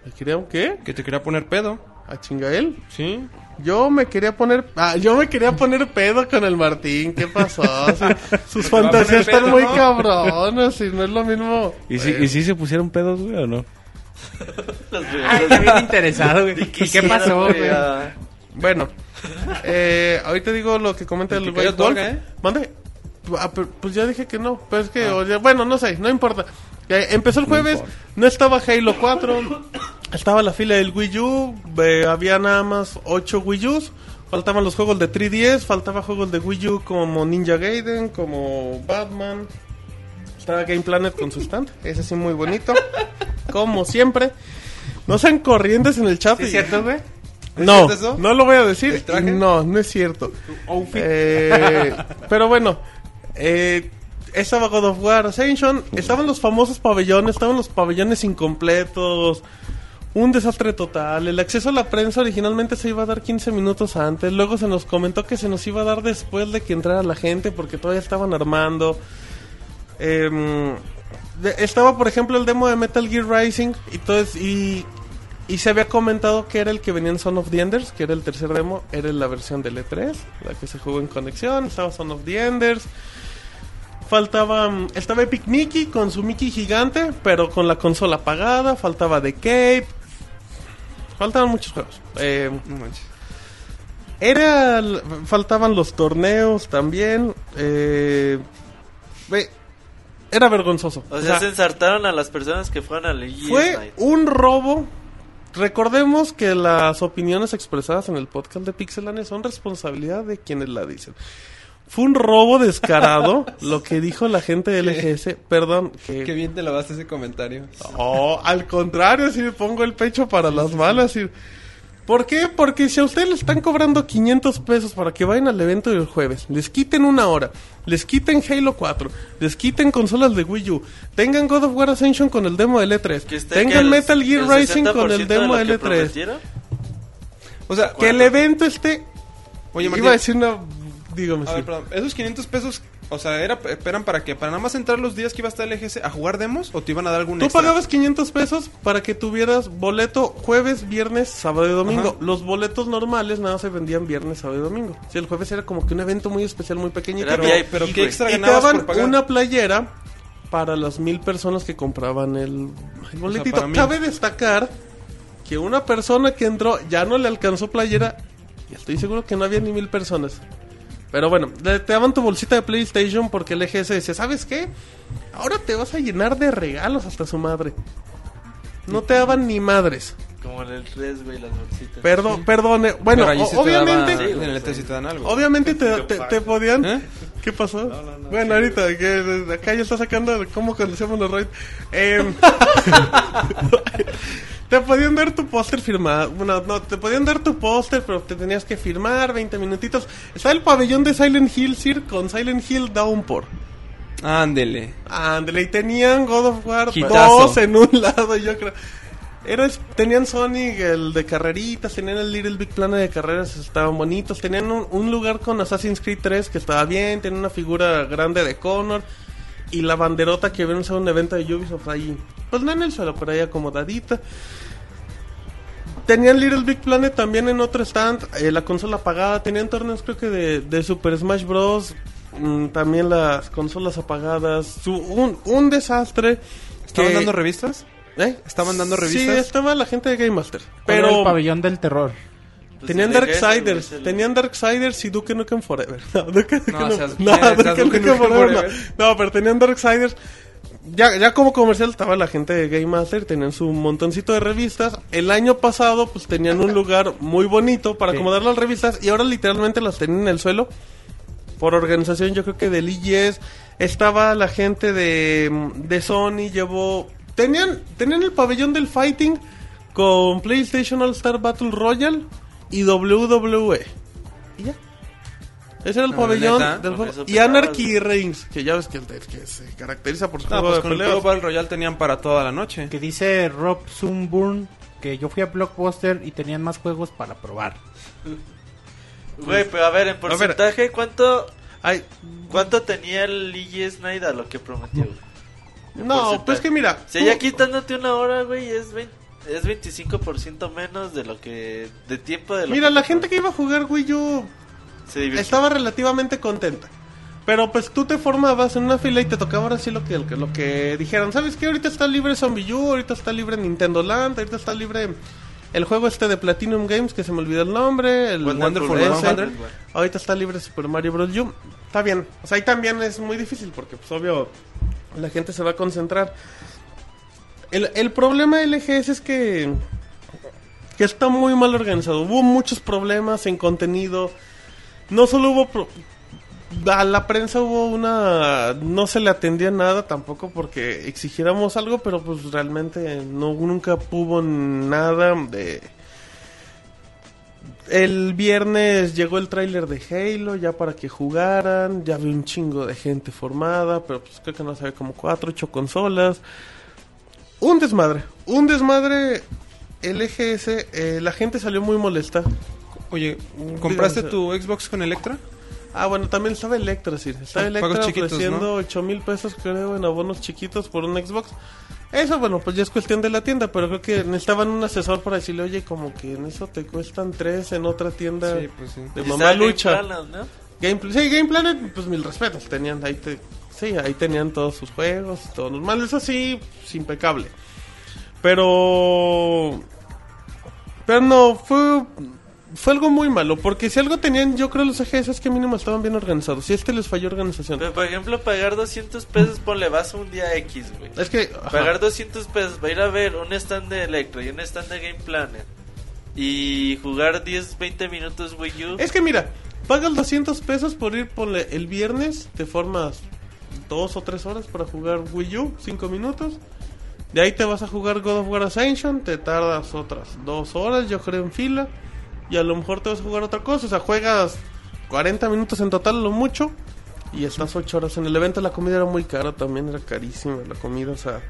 ¿Me querían qué? Que te quería poner pedo. ¿A chingael? Sí. Yo me quería poner, ah, yo me quería poner pedo con el Martín, ¿qué pasó? Sí, [laughs] sus Te fantasías están pedo, muy ¿no? cabronas y no es lo mismo. ¿Y si, ¿Y si se pusieron pedos, güey, o no? [laughs] Los bien interesado, güey. [laughs] ¿Y qué pasó, güey, Bueno, [laughs] eh, ahorita digo lo que comenta ¿Y el orga, eh? Mande. Ah, pues ya dije que no, pero es que, oye, bueno, no sé, no importa. Eh, empezó el jueves, no estaba Halo 4, estaba la fila del Wii U, eh, había nada más 8 Wii U's, faltaban los juegos de 3DS, faltaba juegos de Wii U como Ninja Gaiden, como Batman, estaba Game Planet con su stand, ese sí muy bonito, como siempre. No sean corrientes en el chat. ¿Sí es cierto, güey? No, eso? no lo voy a decir. ¿El traje? No, no es cierto. Eh, pero bueno, eh, estaba God of War Ascension, estaban los famosos pabellones, estaban los pabellones incompletos. Un desastre total. El acceso a la prensa originalmente se iba a dar 15 minutos antes. Luego se nos comentó que se nos iba a dar después de que entrara la gente porque todavía estaban armando. Em, estaba, por ejemplo, el demo de Metal Gear Rising y, todo es- y, y se había comentado que era el que venía en Son of the Enders, que era el tercer demo, era la versión del E3, la que se jugó en conexión, estaba Son of the Enders. Faltaba, mm, estaba Epic Mickey con su Mickey gigante, pero con la consola apagada, faltaba The Cape, faltaban muchos juegos. Eh, No manches. era faltaban los torneos también. eh, ve, era vergonzoso. O O sea, sea, se ensartaron a las personas que fueron al EGS fue Night. un robo. Recordemos que las opiniones expresadas en el podcast de Pixelania son responsabilidad de quienes la dicen. Fue un robo descarado [laughs] lo que dijo la gente de LGS. Perdón, que Qué bien te lavaste ese comentario. Oh, al contrario, si me pongo el pecho para las malas. y- ¿Por qué? Porque si a ustedes le están cobrando 500 pesos para que vayan al evento del jueves, les quiten una hora, les quiten Halo 4, les quiten consolas de Wii U, tengan God of War Ascension con el demo del E3, Que esté que tengan el- Metal Gear Rising con 60% el demo de lo del que E3, prometieron. O sea, que el evento esté... Oye, Martín. Iba a decir una... Dígame, A sí. ver, perdón. ¿Esos 500 pesos, o sea, era, eran para qué? ¿Para nada más entrar los días que iba a estar el EGS a jugar demos o te iban a dar algún Tú extra? pagabas 500 pesos para que tuvieras boleto jueves, viernes, sábado y domingo. Ajá. Los boletos normales nada se vendían viernes, sábado y domingo. Sí, el jueves era como que un evento muy especial, muy pequeñito. Era Pero- VIP, Pero ¿qué y te daban por pagar? una playera para las mil personas que compraban el, el boletito. Cabe destacar que una persona que entró ya no le alcanzó playera y estoy seguro que no había ni mil personas. Pero bueno, te daban tu bolsita de PlayStation porque el EGS decía, ¿sabes qué? Ahora te vas a llenar de regalos hasta su madre. No te daban ni madres. Como en el 3, güey, las bolsitas. Perdón, perdone. Bueno, Pero allí o- sí te obviamente, daba- Sí, en el güey. E3 sí te dan algo. obviamente te, te- te podían... ¿Eh? ¿Qué pasó? bueno, ahorita, que acá ya está sacando cómo conocemos los raids. Em, [laughs] [laughs] te podían dar tu póster firmado. Bueno, no, te podían dar tu póster, pero te tenías que firmar 20 minutitos. Está el pabellón de Silent Hill, Sir, con Silent Hill Downpour. Ándele. Ándale, y tenían God of War Hitazo. 2 en un [laughs] lado, yo creo. Era, tenían Sonic, el de carreritas, tenían el Little Big Planet de carreras, estaban bonitos. Tenían un, un lugar con Assassin's Creed 3 que estaba bien, tenían una figura grande de Connor. Y la banderota que vieron en un evento de Ubisoft ahí. Pues no en el suelo, pero ahí acomodadita. Tenían Little Big Planet también en otro stand, eh, la consola apagada. Tenían torneos creo que de, de Super Smash Bros. mm, también las consolas apagadas. Su- un, un desastre. ¿Estaban que- dando revistas? ¿Eh? ¿Estaban dando Sí, revistas? estaba la gente de Game Master. Pero el Pero pabellón del terror. Pues tenían Darksiders. el- Tenían Darksiders y Duke Nukem Forever. No, [laughs] Duke No, Nukem- seas- no, seas Duke Nukem Nukem Forever no. Forever. No, pero tenían Darksiders. Ya, ya como comercial estaba la gente de Game Master, tenían su montoncito de revistas. El año pasado, pues tenían un lugar muy bonito para Sí. acomodar las revistas y ahora literalmente las tenían en el suelo. Por organización, yo creo que del IGS. Estaba la gente de, de Sony, llevó. Tenían, tenían el pabellón del Fighting con PlayStation All Star Battle Royale y WWE. Y ya. Ese era el No, pabellón ¿neta? del juego. Y. Anarchy Reigns, que ya ves que, que se caracteriza por su No, juego pues de con el peleas. Battle Royale tenían para toda la noche. Que dice Rob Sunburn que yo fui a Blockbuster y tenían más juegos para probar. [laughs] Güey, pero a ver, en ver. porcentaje, ¿cuánto, Ay, ¿cuánto tenía el Lee Snyder lo que prometió? no, porcentaje. pues que mira. Si tú- ya quitándote una hora, güey, es, 20 es 25% menos de lo que... De tiempo de lo Mira, que la te gente que iba a jugar Wii U se estaba relativamente contenta. Pero pues tú te formabas en una fila y te tocaba ahora sí lo que, lo que dijeron. ¿Sabes qué? Ahorita está libre Zombie U, ahorita está libre Nintendo Land, ahorita está libre el juego este de Platinum Games que se me olvidó el nombre. El Wonderful ese. 100. Ahorita está libre Super Mario Bros. U. Está bien. O sea, ahí también es muy difícil porque pues obvio la gente se va a concentrar. El, el problema de LGS es que que está muy mal organizado. Hubo muchos problemas en contenido. No solo hubo... pro- a la prensa hubo una... No se le atendía nada tampoco porque exigiéramos algo, pero pues realmente no nunca hubo nada de... El viernes llegó el tráiler de Halo ya para que jugaran, ya había un chingo de gente formada, pero pues creo que no sabe como cuatro, ocho consolas. Un desmadre, un desmadre LGS, eh, la gente salió muy molesta. Oye, ¿compraste tu Xbox con Electra? Ah, bueno, también estaba Electra, sí. Estaba Electra ofreciendo ¿no? 8 mil pesos, creo, en abonos chiquitos por un Xbox. Eso, bueno, pues ya es cuestión de la tienda, pero creo que necesitaban un asesor para decirle, oye, como que en eso te cuestan tres en otra tienda Sí, pues sí. de Y mamá Game lucha. Planet, ¿no? Game, sí, Game Planet, pues mil respetos, tenían ahí, te- sí, ahí tenían todos sus juegos, todo normal, eso sí, pues, impecable. Pero, pero no, fue, fue algo muy malo, porque si algo tenían, yo creo los EGS es que mínimo estaban bien organizados, si este les falló organización. Pero, por ejemplo, pagar 200 pesos, ponle, vas un día X, güey. Es que, ajá. Pagar 200 pesos para ir a ver un stand de Electro y un stand de Game Planet. Y jugar 10, 20 minutos Wii U. es que mira, pagas 200 pesos por ir, ponle, el viernes, te formas dos o tres horas para jugar Wii U, cinco minutos. De ahí te vas a jugar God of War Ascension, te tardas otras dos horas, yo creo, en fila. Y a lo mejor te vas a jugar otra cosa. O sea, juegas 40 minutos en total, lo mucho. Y estás 8 horas en el evento. La comida era muy cara también, era carísima la comida. O sea,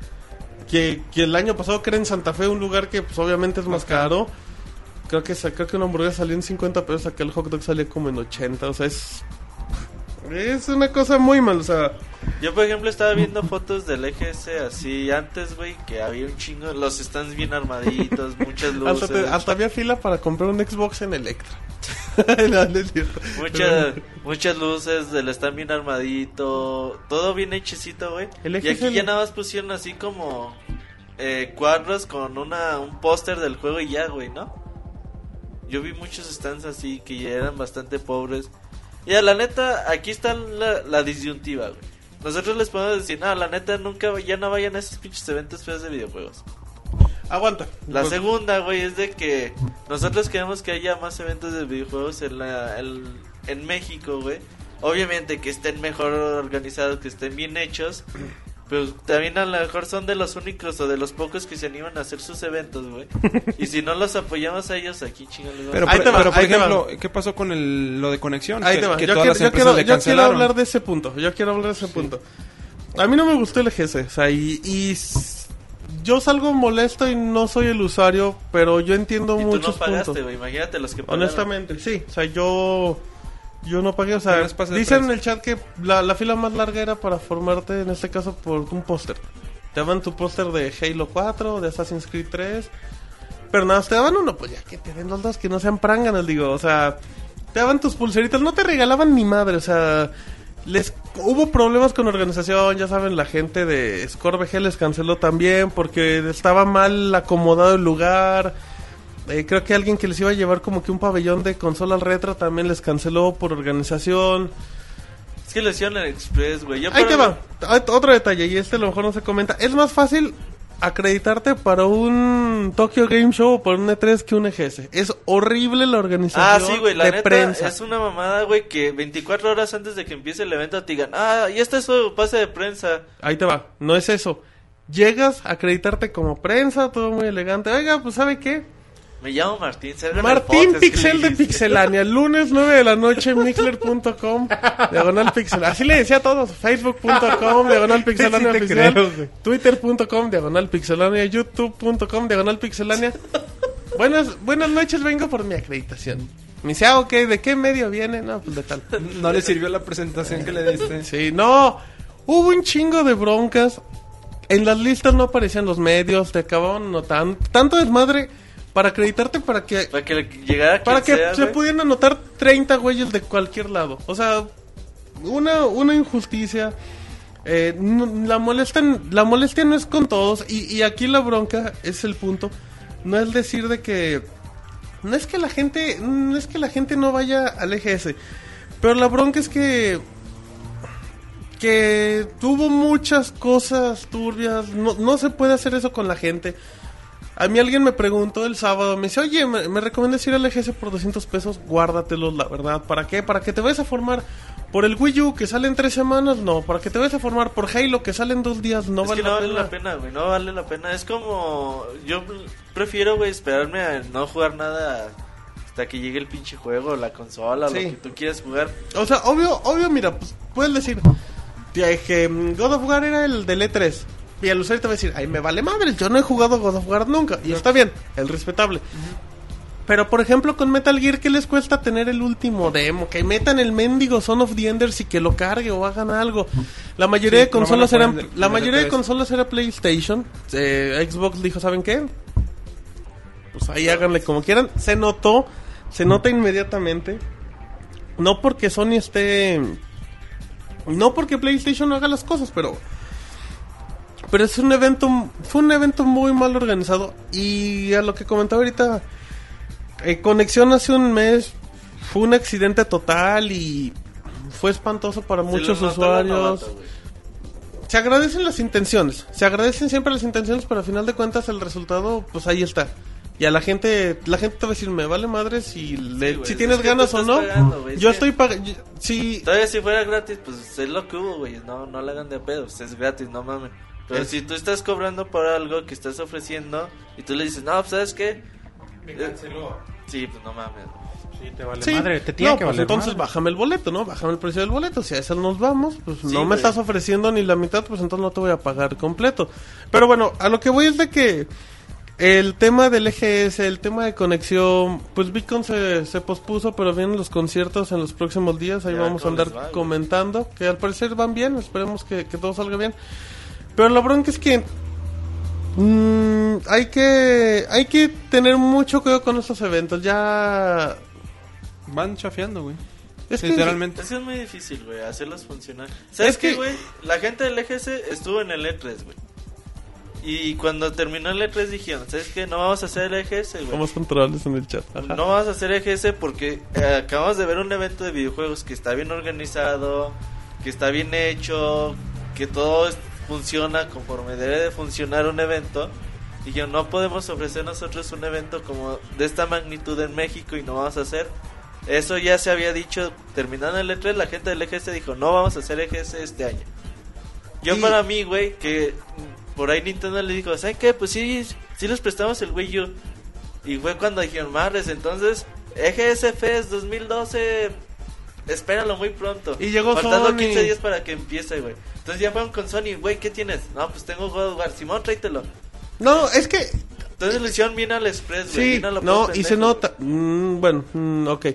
que, que el año pasado que era en Santa Fe, un lugar que pues obviamente es más caro. Creo que, creo que una hamburguesa salió en 50 pesos, acá el hot dog salió como en 80. O sea, es. Es una cosa muy mal. O sea, Yo, por ejemplo, estaba viendo fotos del EGS así antes, güey, que había un chingo, los stands bien armaditos, [laughs] muchas luces, hasta, te- hasta había fila para comprar un Xbox en Electra. [laughs] No, no muchas, muchas luces, del stand bien armadito, todo bien hechecito, güey. Y aquí el- ya nada más pusieron así como eh, cuadros con una un póster del juego y ya, güey, ¿no? Yo vi muchos stands así que ya eran bastante pobres. Y a la neta, aquí está la, la disyuntiva, güey. Nosotros les podemos decir, no, la neta, nunca, ya no vayan a esos pinches eventos feos de videojuegos. Aguanta. La Pues, segunda, güey, es de que nosotros queremos que haya más eventos de videojuegos en, la, el- en México, güey. Obviamente que estén mejor organizados, que estén bien hechos. Pero también a lo mejor son de los únicos o de los pocos que se animan a hacer sus eventos, güey. [laughs] y si no los apoyamos a ellos, aquí chingados. Pero, va, pero, por ahí ejemplo, ¿qué pasó con el, lo de conexión? Ahí que, te va. que Yo, todas quiero, las yo quiero- yo quiero hablar de ese punto. Yo quiero hablar de ese punto. A mí no me gustó el EGS. O sea, y, y yo salgo molesto y no soy el usuario, pero yo entiendo Y tú muchos no pagaste, puntos. güey. Imagínate los que pagaron. Honestamente, sí. O sea, yo yo no pagué. O sea, dicen en el chat que la, la fila más larga era para formarte, en este caso, por un póster. Te daban tu póster de Halo 4, de Assassin's Creed 3. Pero nada, te daban uno, pues ya que te den los dos que no sean pránganos, digo. O sea, te daban tus pulseritas, no te regalaban ni madre, o sea. Les hubo problemas con organización, ya saben, la gente de Score VG les canceló también porque estaba mal acomodado el lugar. Eh, creo que alguien que les iba a llevar como que un pabellón de consola al retro también les canceló por organización. Es que lo hicieron en Express, güey. Ahí te va. Ah, Otro detalle, y este a lo mejor no se comenta. Es más fácil acreditarte para un Tokyo Game Show o para un E3 que un EGS. Es horrible la organización Ah, sí, güey, la de neta prensa. es una mamada, güey, que 24 horas antes de que empiece el evento te digan, ah, y este es su pase de prensa. Ahí te va, no es eso. Llegas a acreditarte como prensa, todo muy elegante. Oiga, pues ¿sabe qué? Me llamo Martín, Martín Pixel ¿qué de? Pixelania, lunes 9 de la noche, mixler.com, diagonal pixel. Así le decía a todos, facebook.com, diagonal pixelania Sí oficial, twitter.com, diagonal pixelania, youtube.com, diagonal pixelania. Buenas, buenas noches, vengo por mi acreditación. Me dice, ah, ok, ¿de qué medio viene? No, pues de tal. No le sirvió la presentación que le diste. Sí, no, hubo un chingo de broncas. En las listas no aparecían los medios, te acababan notando. Tanto desmadre para acreditarte para que Para que le llegara para que sea, se güey. pudieran anotar 30 güeyes de cualquier lado. O sea, una, una injusticia. Eh, no- la, molestia, la molestia no es con todos. Y, y aquí la bronca es el punto. No es decir de que. No es que la gente. No es que la gente no vaya al EGS. Pero la bronca es que. Que tuvo muchas cosas turbias. No, no se puede hacer eso con la gente. A mí alguien me preguntó el sábado, me dice, oye, ¿me, me recomiendas ir al EGS por 200 pesos? Guárdatelos, la verdad. ¿Para qué? ¿Para que te vayas a formar por el Wii U que sale en tres semanas? No. ¿Para que te vayas a formar por Halo que sale en dos días? No es vale que no la vale pena. la pena, güey, no vale la pena. Es como, yo prefiero, güey, esperarme a no jugar nada hasta que llegue el pinche juego, la consola, Sí. lo que tú quieras jugar. O sea, obvio, obvio, mira, pues puedes decir que mm, God of War era el del E3. Y el usuario te va a decir, ay, me vale madre, yo no he jugado God of War nunca. Y está bien, es respetable. Pero por ejemplo con Metal Gear, ¿qué les cuesta tener el último demo? Que metan el mendigo Son of the Enders y que lo cargue o hagan algo. La mayoría Sí, de consolas poner eran... de- La de mayoría de E3. consolas era PlayStation. Eh, Xbox dijo, ¿saben qué? Pues ahí háganle como quieran. Se notó, se nota inmediatamente. No porque Sony esté... No porque PlayStation no haga las cosas, pero... Pero es un evento... Fue un evento muy mal organizado. Y a lo que comentaba ahorita... eh, Conexión hace un mes fue un accidente total y fue espantoso para Se muchos usuarios. Se agradecen las intenciones, se agradecen siempre las intenciones, pero al final de cuentas el resultado, pues ahí está. Y a la gente, la gente te va a decir, me vale madre si, le- güey, si es tienes ganas o no. pagando, yo estoy pagando, si Todavía si fuera gratis, pues es lo que hubo, güey. No, no le hagan de pedos, es gratis, no mames. Pero Es- si tú estás cobrando por algo que estás ofreciendo y tú le dices, no, pues, ¿sabes qué? Me Eh, canceló. Sí, pues no mames. Sí, te vale Sí. madre, te tiene no, que pues valer entonces madre. bájame el boleto, ¿no? Bájame el precio del boleto. Si a eso nos vamos, pues Sí, no me güey. estás ofreciendo ni la mitad, pues entonces no te voy a pagar completo. Pero bueno, a lo que voy es de que el tema del EGS, el tema de conexión, pues Bitcoin se, se pospuso, pero vienen los conciertos en los próximos días. Ahí Ya, vamos a ¿cómo andar va, comentando, que al parecer van bien, esperemos que, que todo salga bien. Pero la bronca es que mm, hay que hay que tener mucho cuidado con estos eventos. Ya Van chafeando, güey. es Literalmente. Es que es muy difícil, güey, hacerlos funcionar. ¿Sabes Es que- qué, güey? La gente del EGS estuvo en el E3, güey. Y cuando terminó el E3 dijeron, ¿sabes qué? No vamos a hacer el EGS, güey. Vamos controles en el chat. Ajá. No vamos a hacer EGS porque eh, acabamos de ver un evento de videojuegos que está bien organizado, que está bien hecho, que todo es- funciona conforme debe de funcionar un evento. Y yo no podemos ofrecer nosotros un evento como de esta magnitud en México y no vamos a hacer Eso ya se había dicho terminando el E3, la gente del EGS dijo, no vamos a hacer EGS este año. Yo para mí, güey, que por ahí Nintendo le dijo, ¿saben qué? Pues sí, sí les prestamos el Wii U. Y fue cuando dijeron, madres, entonces EGS Fest 2012, espéralo muy pronto. Y llegó Faltando Sony. 15 días para que empiece, güey. Entonces ya fueron con Sony, güey, ¿qué tienes? No, pues tengo God of War. Simón, tráetelo. No, es que Entonces lo hicieron bien al Express, güey. Sí, a no, y se nota. mm, bueno, mm, ok.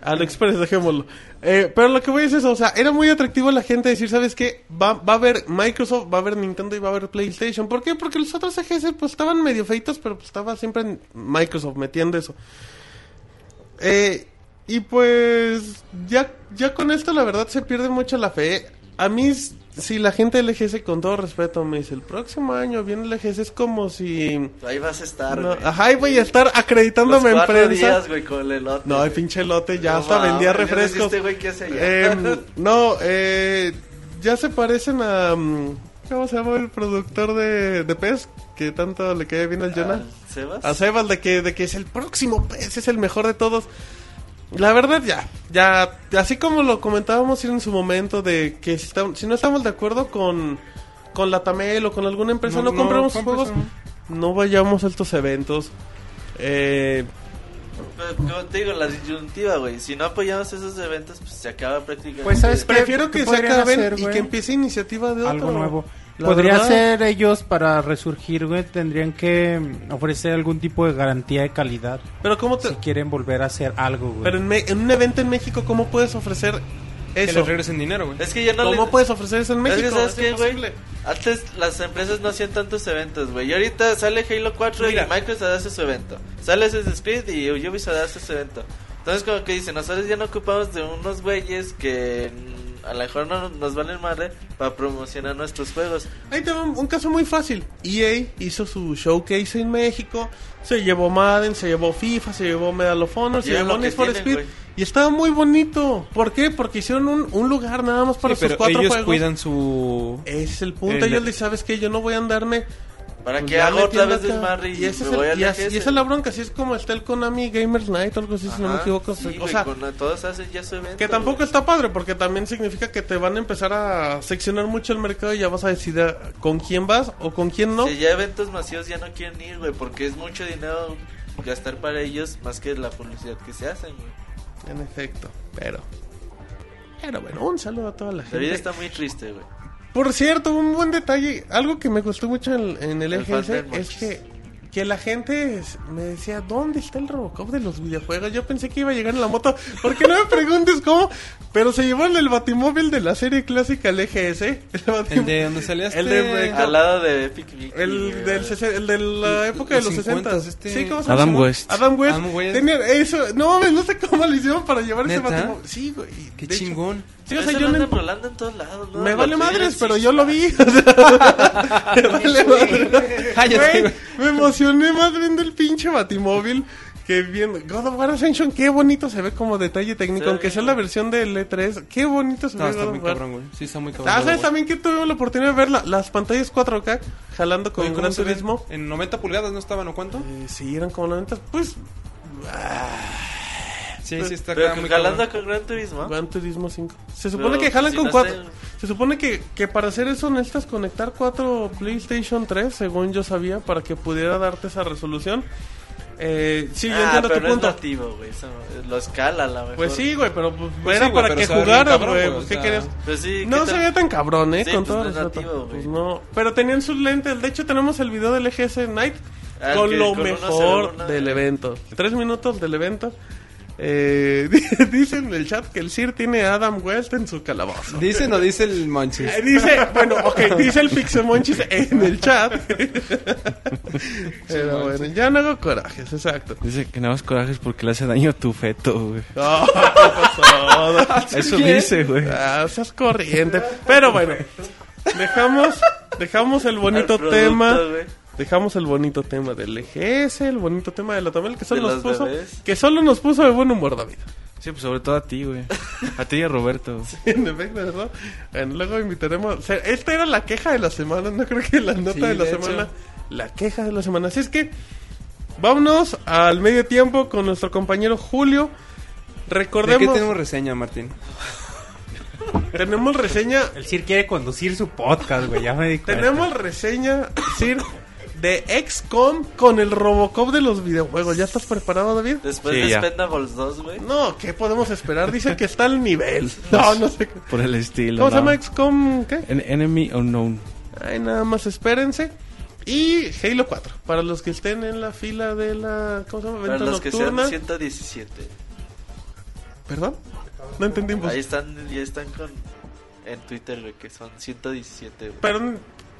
Al Express, dejémoslo. Eh, pero lo que voy es eso, o sea, era muy atractivo la gente decir, ¿sabes qué? Va, va a haber Microsoft, va a haber Nintendo y va a haber PlayStation. ¿Por qué? Porque los otros EGS pues estaban medio feitos, pero pues estaba siempre en Microsoft metiendo eso. Eh, y pues ya, ya con esto la verdad se pierde mucho la fe. A mí, si la gente del EGS, con todo respeto, me dice, el próximo año viene el EGS, es como si... Ahí vas a estar, No, güey. ajá, y voy a estar Los acreditándome en prensa. días, güey, con el elote. No, el pinche lote ya No hasta vendía refrescos. este güey qué hace allá. Em, [laughs] no, eh, ya se parecen a. mm, ¿Cómo se llama el productor de, de PES? Que tanto le cae bien al Jonah. ¿Al ¿Sebas? A Sebas, de que, de que es el próximo PES, es el mejor de todos. La verdad, ya, ya, así como lo comentábamos en su momento, de que si, estamos- si no estamos de acuerdo con, con la Tamel o con alguna empresa, no, No, no juegos, no vayamos a estos eventos. Eh, Pero, como te digo, la disyuntiva, güey. Si no apoyamos esos eventos, pues se acaba prácticamente. Pues, ¿sabes qué? Prefiero que ¿Qué se acaben hacer, y que empiece iniciativa de otro. algo nuevo. La Podría verdad, ser ellos para resurgir, güey, tendrían que mm, ofrecer algún tipo de garantía de calidad Pero cómo te, si quieren volver a hacer algo, güey. pero en, me- en un evento en México cómo puedes ofrecer Que eso? les regresen dinero, güey. Es que ya no ¿Cómo le- puedes ofrecer eso en Es que, México? ¿sabes Es qué. Antes las empresas no hacían tantos eventos, güey. Y ahorita sale Halo 4 Mira. y Microsoft hace su evento. Sale Assassin's Creed y Ubisoft hace su evento. Entonces, como que dicen, nosotros ya no ocupamos de unos güeyes que a lo mejor no nos valen madre para promocionar nuestros juegos. Ahí te va un, caso muy fácil. EA hizo su showcase en México, se llevó Madden, se llevó FIFA, se llevó Medal of Honor, se llevó que Need for tienen, Speed. Y estaba muy bonito. ¿Por qué? Porque hicieron un, un lugar nada más para Sí, sus pero cuatro ellos juegos. cuidan su... Ese es el punto. El- Ellos dicen, ¿sabes qué? Yo no voy a andarme ¿Para Pues qué hago otra vez desmadre y, y, ese es voy el- al y así- EGS? y esa es la bronca, así es como está el Konami Gamers Night o algo así, si no me Ajá, equivoco. sí, o sea, con todos hacen ya su evento. que tampoco güey. está padre, porque también significa que te van a empezar a seccionar mucho el mercado y ya vas a decidir con quién vas o con quién no. Si ya eventos masivos ya no quieren ir, güey, porque es mucho dinero gastar para ellos más que la publicidad que se hacen, güey. En efecto, pero... Pero bueno, un saludo a toda la La vida gente. está muy triste, güey. Por cierto, un buen detalle, algo que me gustó mucho en, en el, El EGS es que, que la gente me decía, ¿dónde está el Robocop de los videojuegos? Yo pensé que iba a llegar en la moto, porque no me preguntes cómo, pero se llevaron el batimóvil de la serie clásica, el EGS. El, batim- El de donde salía este... El de- Al lado de Epic Mickey, el güey. del, el de la época de los 60. 50s, este- Sí, ¿cómo se Adam? West. Adam West. Adam West. Tenía eso, no mames, no sé cómo lo hicieron para llevar ese batimóvil. Sí, güey. Qué de hecho- chingón. Sí, o Eso sea, lo yo no andan ent- rolando en todos lados, ¿no? me vale madres, pero yo lo vi. [laughs] [laughs] me vale madres. [laughs] Me emocioné más viendo el pinche batimóvil que viendo God of War Ascension. Qué bonito se ve como detalle técnico, Sí, aunque sea la versión del E3. Qué bonito se No, ve está God muy cabrón, güey. Sí, está muy cabrón. Ah, ¿sabes también que tuve la oportunidad de ver la- las pantallas 4K jalando con Oye, ¿cómo Gran? Turismo? En 90 pulgadas no estaban, ¿o cuánto? Eh, sí, eran como 90. Pues, Sí, sí, está Pero acá muy jalando cabrón. con Gran Turismo. Gran Turismo 5. Se supone Pero, que jalan si con no 4. sé- Se supone que, que para hacer eso necesitas conectar 4 PlayStation 3, según yo sabía, para que pudiera darte esa resolución. Eh, sí, yo ah, entiendo pero tu no punto. es nativo, güey. eso lo escala a lo mejor. Pues sí, güey, pero pues, Pues era sí, güey, para pero que cabrón, güey. pues, o ¿Qué sea, querías? Pues sí, ¿qué No se veía tan cabrón, ¿eh? Sí, con pues todo no es nativo, güey. Pues no. Pero tenían sus lentes. De hecho, tenemos el video del EGS Night Ah, con que lo con mejor una- del evento. Tres minutos del evento. Eh, [laughs] dicen en el chat que el Sir tiene a Adam West en su calabozo. ¿Dicen o dice el Monchis? Eh, Dice, bueno, ok, dice el Pixemonchis en el chat. [laughs] Pero bueno, ya no hago corajes, exacto. Dice que nada más corajes porque le hace daño a tu feto, güey. No, ¿qué pasó? Eso dice, güey. Ah, seas corriente. Pero bueno, dejamos, dejamos el bonito producto, tema. Dejamos el bonito tema del EGS, el bonito tema de la Tamel, que solo nos puso, bebés. que solo nos puso de buen humor, David. Sí, pues sobre todo a ti, güey. A ti y a Roberto. [laughs] En efecto, ¿verdad? Bueno, luego invitaremos. o sea, esta era la queja de la semana, no creo que la nota Sí, de la de hecho. semana. La queja de la semana. Así es que, vámonos al medio tiempo con nuestro compañero Julio. ¿De qué Recordemos, tenemos reseña, Martín? [laughs] tenemos reseña, El Sir quiere conducir su podcast, güey. Ya me di cuenta. tenemos reseña, Sir, de XCOM con el Robocop de los videojuegos. ¿Ya estás preparado, David? Después Sí, de ya. Spendables 2, güey. No, ¿qué podemos esperar? Dicen que está al nivel. [laughs] No, no sé. Por el estilo. ¿Cómo se ¿no? llama XCOM? ¿Qué? En- Enemy Unknown. Ay, nada más espérense. Y Halo 4, para los que estén en la fila de la ¿cómo se llama? Para Venta los que nocturna. sean 117. ¿Perdón? No entendimos. Ahí están, ya están con... En Twitter, güey, que son 117, güey. Perdón.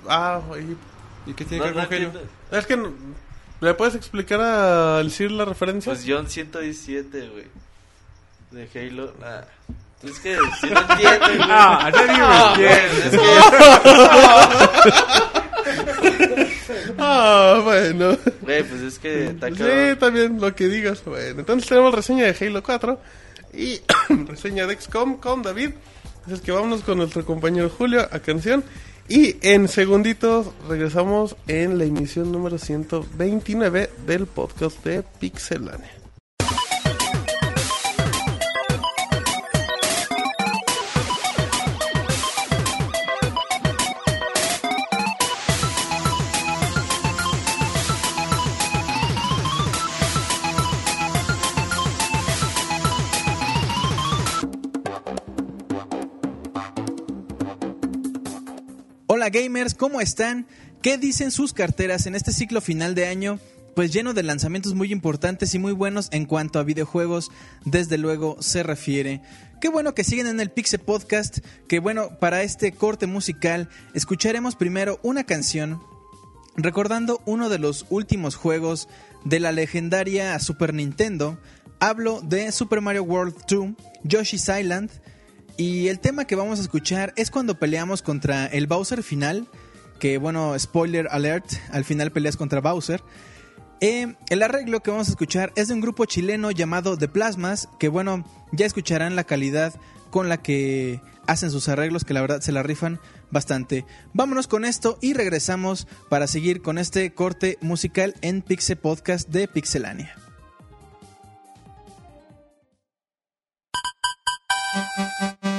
Ah, güey. ¿Y qué tiene No, que ver no con Halo? entiendo. Es que ¿le puedes explicar al Sir la referencia? Pues John 117, güey. De Halo. Ah. Es que si no entienden, güey. Ah, nadie me entiende. Es que, [laughs] Ah, bueno. güey, pues es que está Sí, también lo que digas. Bueno, entonces tenemos reseña de Halo 4 y [clears throat] reseña de XCOM con David. Así es que vámonos con nuestro compañero Julio a canción. Y en segunditos regresamos en la emisión número 129 del podcast de Pixelania. Hola gamers, ¿cómo están? ¿Qué dicen sus carteras en este ciclo final de año? Pues lleno de lanzamientos muy importantes y muy buenos en cuanto a videojuegos, desde luego se refiere. Qué bueno que siguen en el Pixel Podcast, que bueno, para este corte musical escucharemos primero una canción recordando uno de los últimos juegos de la legendaria Super Nintendo. Hablo de Super Mario World 2, Yoshi's Island, y el tema que vamos a escuchar es cuando peleamos contra el Bowser final, que bueno, spoiler alert, al final peleas contra Bowser. Eh, el arreglo que vamos a escuchar es de un grupo chileno llamado The Plasmas, que bueno, ya escucharán la calidad con la que hacen sus arreglos, que la verdad se la rifan bastante. Vámonos con esto y regresamos para seguir con este corte musical en Pixel Podcast de Pixelania. Thank [laughs] you.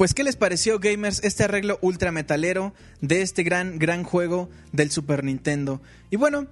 Pues, ¿qué les pareció, gamers, este arreglo ultra metalero de este gran, gran juego del Super Nintendo? Y bueno,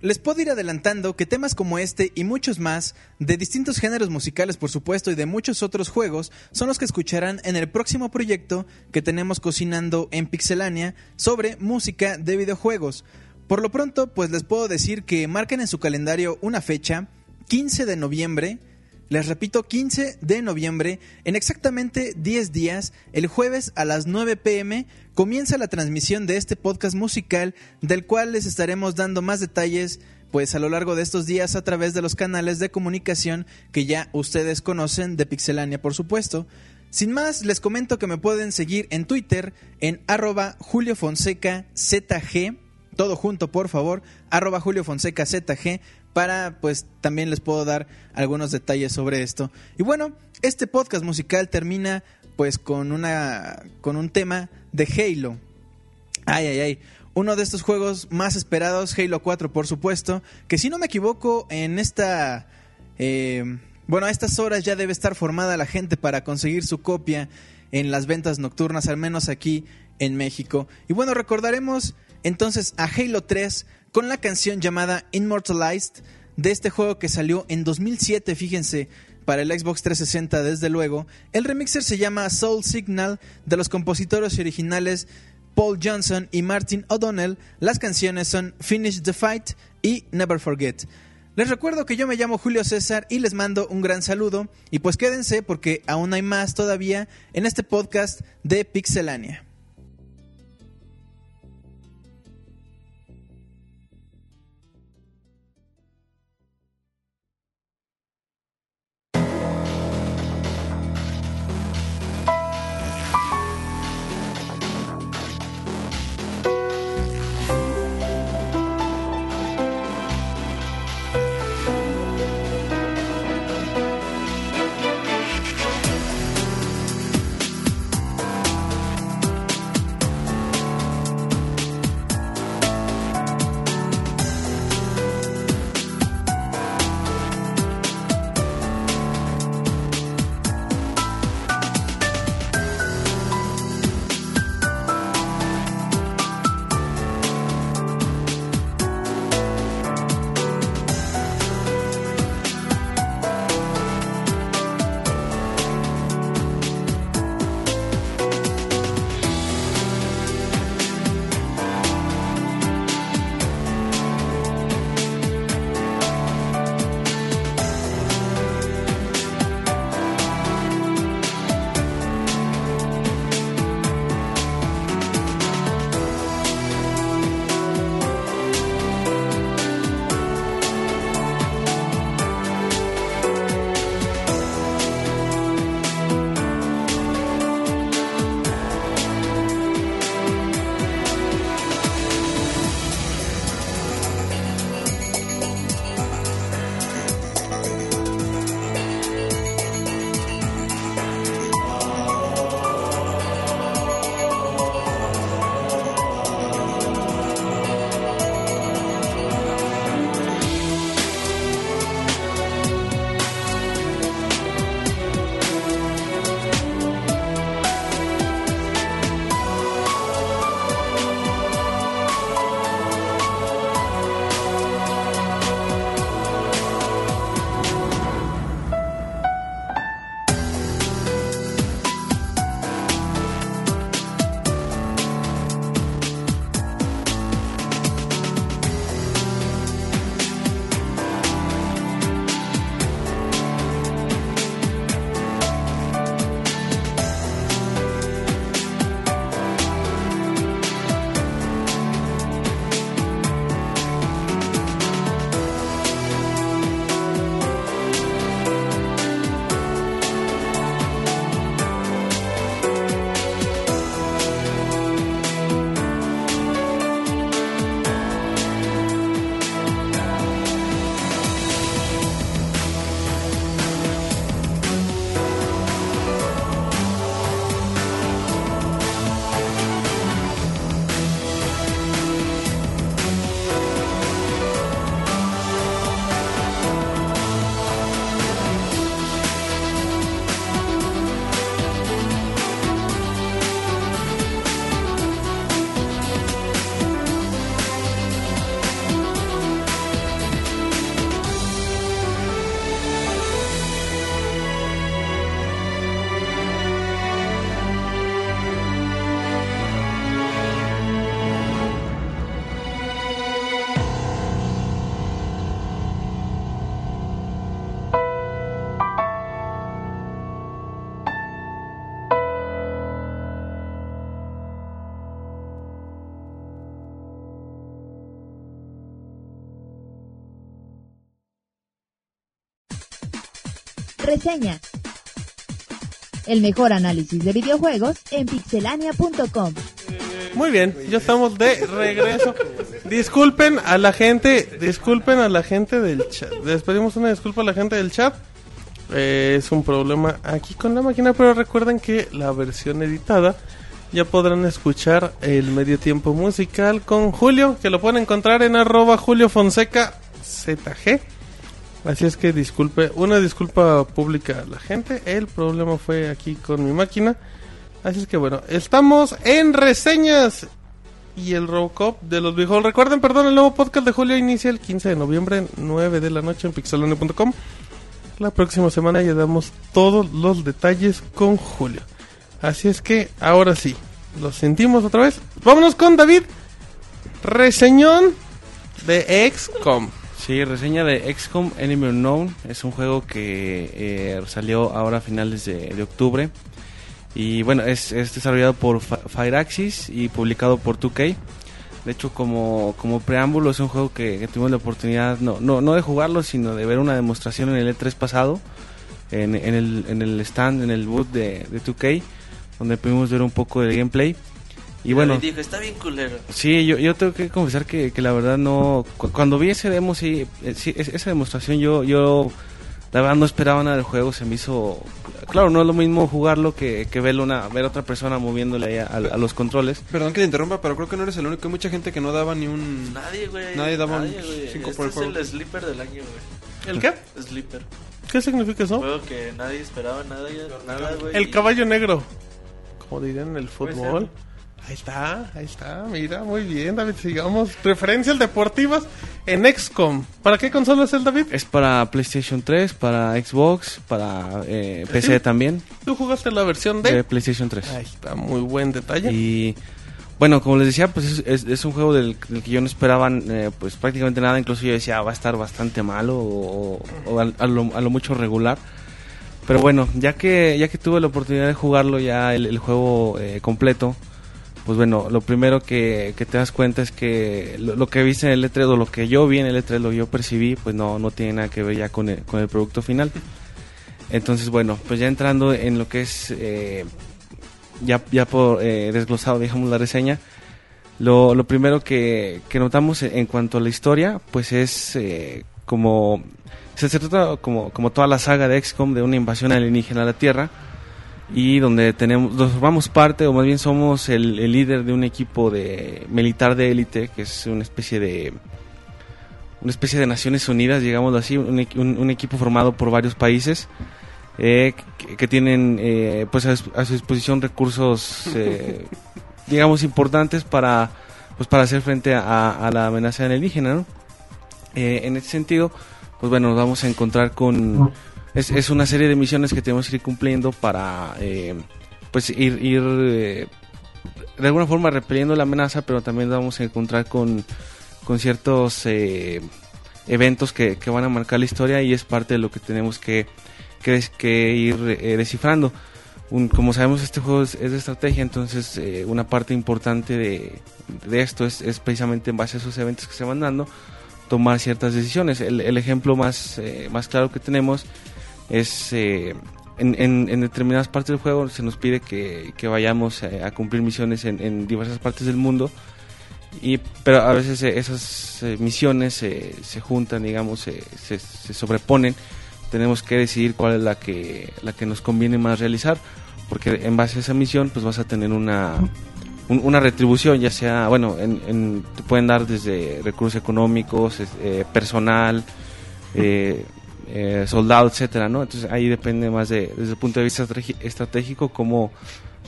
les puedo ir adelantando que temas como este y muchos más, de distintos géneros musicales por supuesto y de muchos otros juegos, son los que escucharán en el próximo proyecto que tenemos cocinando en Pixelania sobre música de videojuegos. Por lo pronto, pues les puedo decir que marquen en su calendario una fecha, 15 de noviembre, les repito, 15 de noviembre, en exactamente 10 días, el jueves a las 9 pm, comienza la transmisión de este podcast musical, del cual les estaremos dando más detalles pues a lo largo de estos días a través de los canales de comunicación que ya ustedes conocen de Pixelania, por supuesto. Sin más, les comento que me pueden seguir en Twitter en arroba Julio Fonseca ZG, todo junto por favor, arroba Julio Fonseca para pues también les puedo dar algunos detalles sobre esto. Y bueno, este podcast musical termina pues con una con un tema de Halo. Ay, ay, ay. Uno de estos juegos más esperados, Halo 4 por supuesto, que si no me equivoco en esta... Eh, bueno, a estas horas ya debe estar formada la gente para conseguir su copia en las ventas nocturnas, al menos aquí en México. Y bueno, recordaremos entonces a Halo 3 con la canción llamada Immortalized de este juego que salió en 2007, fíjense, para el Xbox 360 desde luego. El remixer se llama Soul Signal de los compositores originales Paul Johnson y Martin O'Donnell. Las canciones son Finish the Fight y Never Forget. Les recuerdo que yo me llamo Julio César y les mando un gran saludo y pues quédense porque aún hay más todavía en este podcast de Pixelania. Reseña. El mejor análisis de videojuegos en pixelania.com. Muy bien, ya estamos de regreso. Disculpen a la gente, disculpen a la gente del chat. Les pedimos una disculpa a la gente del chat. Eh, es un problema aquí con la máquina, pero recuerden que la versión editada ya podrán escuchar el medio tiempo musical con Julio, que lo pueden encontrar en arroba Julio Fonseca. Así es que disculpe, una disculpa pública a la gente. El problema fue aquí con mi máquina. Así es que bueno, estamos en reseñas y el Robocop de los viejos. Recuerden, perdón, el nuevo podcast de Julio inicia el 15 de noviembre, 9 de la noche en pixelone.com. La próxima semana ya damos todos los detalles con Julio. Así es que ahora sí, lo sentimos otra vez. Vámonos con David. Reseñón de XCOM. Sí, reseña de XCOM Enemy Unknown. Es un juego que eh, salió ahora a finales de, de octubre. Y bueno, es, es desarrollado por Fi- Fireaxis y publicado por 2K. De hecho, como, como preámbulo, es un juego que, tuvimos la oportunidad, no, no, no de jugarlo, sino de ver una demostración en el E3 pasado, en, en, el, en el stand, en el booth de, de 2K, donde pudimos ver un poco del gameplay. Y bueno, dijo, está bien culero. Sí, yo, yo tengo que confesar que, que la verdad no... cu- Cuando vi ese demo, sí, eh, sí, es- esa demostración yo, yo la verdad no esperaba nada del juego, se me hizo... Claro, no es lo mismo jugarlo que, que verlo una, ver a otra persona moviéndole ahí a, a los controles. Perdón que te interrumpa, pero creo que no eres el único. Hay mucha gente que no daba ni un... Nadie, güey. Nadie daba un güey. cinco Este por el es juego. el sleeper del año, güey. ¿El qué? Sleeper. ¿Qué significa eso? Juego que nadie esperaba nada, nada güey. El caballo negro. Como dirían en el fútbol. Ahí está, ahí está, mira, muy bien, David, sigamos. Referencias deportivas en XCOM. ¿Para qué consola es el David? Es para PlayStation 3, para Xbox, para eh, PC Sí. también, Tú jugaste la versión de de... PlayStation 3. Ahí está, muy buen detalle. Y bueno, como les decía, pues es, es- es un juego del, del que yo no esperaba eh, pues prácticamente nada. Incluso yo decía, "Ah, va a estar bastante malo o, a, lo, a lo mucho regular. Pero bueno, ya que ya que tuve la oportunidad de jugarlo ya el, el juego eh, completo, pues bueno, lo primero que, que te das cuenta es que lo, que viste en el E3 o lo que yo vi en el E3, lo que yo percibí, pues no, no tiene nada que ver ya con el, con el producto final. Entonces, bueno, pues ya entrando en lo que es eh, ya, ya por eh, desglosado, digamos, la reseña, lo, lo primero que, que notamos en, cuanto a la historia, pues es eh, como... Se trata como, como toda la saga de XCOM de una invasión alienígena a la Tierra y donde tenemos, nos formamos parte, o más bien somos el, el líder de un equipo de militar de élite, que es una especie de una especie de Naciones Unidas, digámoslo así, un, equi- un- un equipo formado por varios países eh, que, que tienen eh, pues a, su- a su disposición recursos, eh, [laughs] digamos, importantes para pues para hacer frente a, a la amenaza alienígena, ¿no? Eh, en ese sentido, pues bueno, nos vamos a encontrar con... Es, es una serie de misiones que tenemos que ir cumpliendo para, eh, pues, ir, ir eh, de alguna forma repeliendo la amenaza, pero también vamos a encontrar con, con ciertos eh, eventos que, que van a marcar la historia y es parte de lo que tenemos que, que, que ir eh, descifrando. Un- como sabemos, este juego es, es de estrategia, entonces eh, una parte importante de, de esto es, es precisamente en base a esos eventos que se van dando, tomar ciertas decisiones. El, el ejemplo más, eh, más claro que tenemos es eh, en, en- determinadas partes del juego se nos pide que, que vayamos eh, a cumplir misiones en, en diversas partes del mundo. Y pero a veces eh, esas eh, misiones eh, se juntan digamos eh, se, se sobreponen. Tenemos que decidir cuál es la que la que nos conviene más realizar porque en base a esa misión pues vas a tener una un- una retribución ya sea bueno en, en- te pueden dar desde recursos económicos personal eh, eh, soldado etcétera no entonces ahí depende más de desde el punto de vista estratégico cómo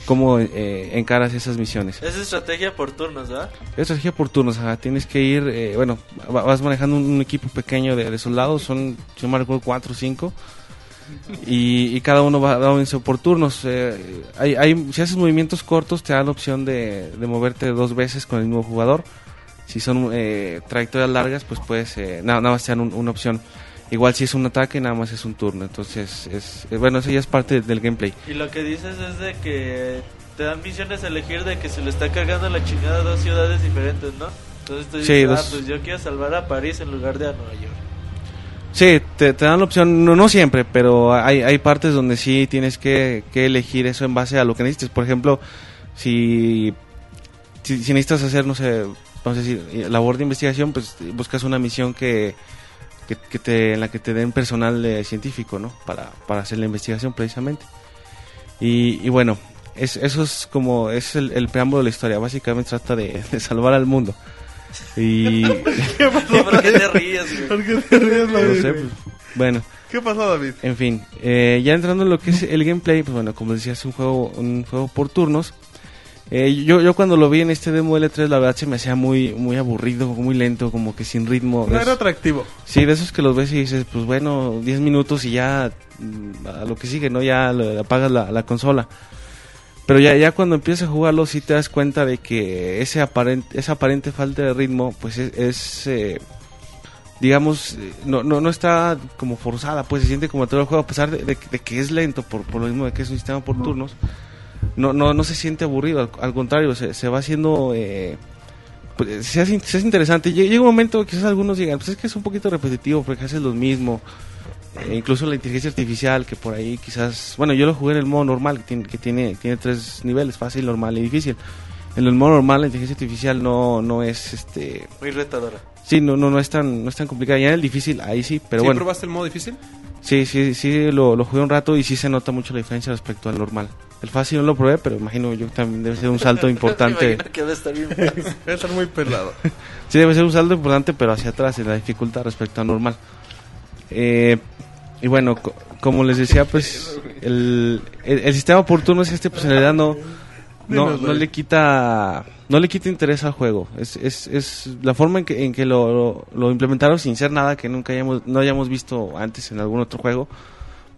cómo eh, encaras esas misiones Es estrategia por turnos, ¿verdad? es estrategia por turnos, ajá. tienes que ir, eh, bueno, va- vas manejando un, un equipo pequeño de, de soldados, son, me recuerdo, cuatro o cinco, y, y cada uno va dándose por turnos. eh, hay, hay, si haces movimientos cortos, te da la opción de, de moverte dos veces con el mismo jugador. Si son eh, trayectorias largas, pues puedes, eh, nada, nada más te dan un- una opción. Igual si es un ataque, nada más es un turno. Entonces, es, eh, bueno, eso ya es parte del gameplay. Y lo que dices es de que te dan misiones a elegir de que se le está cargando la chingada a dos ciudades diferentes, ¿no? Entonces tú Sí, dices, dos- ah, pues yo quiero salvar a París en lugar de a Nueva York. Sí, te, te dan la opción, no, no siempre, pero hay, hay partes donde sí tienes que, que elegir eso en base a lo que necesites. Por ejemplo, si, si, si necesitas hacer, no sé, vamos a decir, labor de investigación, pues buscas una misión que, que, que te, en la que te den personal eh, científico, ¿no? Para, para hacer la investigación precisamente. Y, y bueno, es, eso es como, es el, el preámbulo de la historia. Básicamente trata de, [laughs] de salvar al mundo. Y... [laughs] ¿Qué pasó? [laughs] ¿Por qué te ríes? ¿Por qué te ríes, no David? sé, pues, bueno. ¿Qué pasó, David? En fin, eh, ya entrando en lo que es el gameplay, pues bueno, como decía, es un juego, un juego por turnos. Eh, yo, yo cuando lo vi en este demo L3, la verdad se me hacía muy, muy aburrido, muy lento, como que sin ritmo. No Es- era atractivo. sí, de esos que los ves y dices, pues bueno, 10 minutos y ya mm, a lo que sigue, ¿no? Ya apagas la, la consola. Pero ya, ya cuando empiezas a jugarlo sí te das cuenta de que ese aparente, esa aparente falta de ritmo, pues es, es, eh, digamos, no, no, no está como forzada, pues se siente como todo el juego, a pesar de, de- de que es lento, por, por lo mismo de que es un sistema por turnos, no, no, no se siente aburrido, al, al contrario, se, se va haciendo... Eh, pues, se, hace, se hace interesante. Llega, un momento quizás algunos digan, pues es que es un poquito repetitivo porque haces lo mismo. Eh, incluso la inteligencia artificial, que por ahí quizás... Bueno, yo lo jugué en el modo normal, que tiene, que tiene, tiene tres niveles, fácil, normal y difícil. En el modo normal la inteligencia artificial no, no es... este Muy retadora. Sí, no, no, no, es tan, no es tan complicada. Ya en el difícil, ahí sí, pero ¿Sí bueno. probaste el modo difícil? Sí, sí, sí, lo, lo jugué un rato y sí se nota mucho la diferencia respecto al normal. El fácil no lo probé, pero imagino yo que también debe ser un salto [laughs] importante. que debe estar bien. [laughs] Debe estar muy pelado. Sí, debe ser un salto importante, pero hacia atrás en la dificultad respecto al normal. Eh, y bueno, co- como les decía, pues el, el, el sistema por turnos este, pues en realidad no, no, le quita no le quita interés al juego. Es, es, es la forma en que, en que lo, lo, lo implementaron sin ser nada que nunca hayamos, no hayamos visto antes en algún otro juego.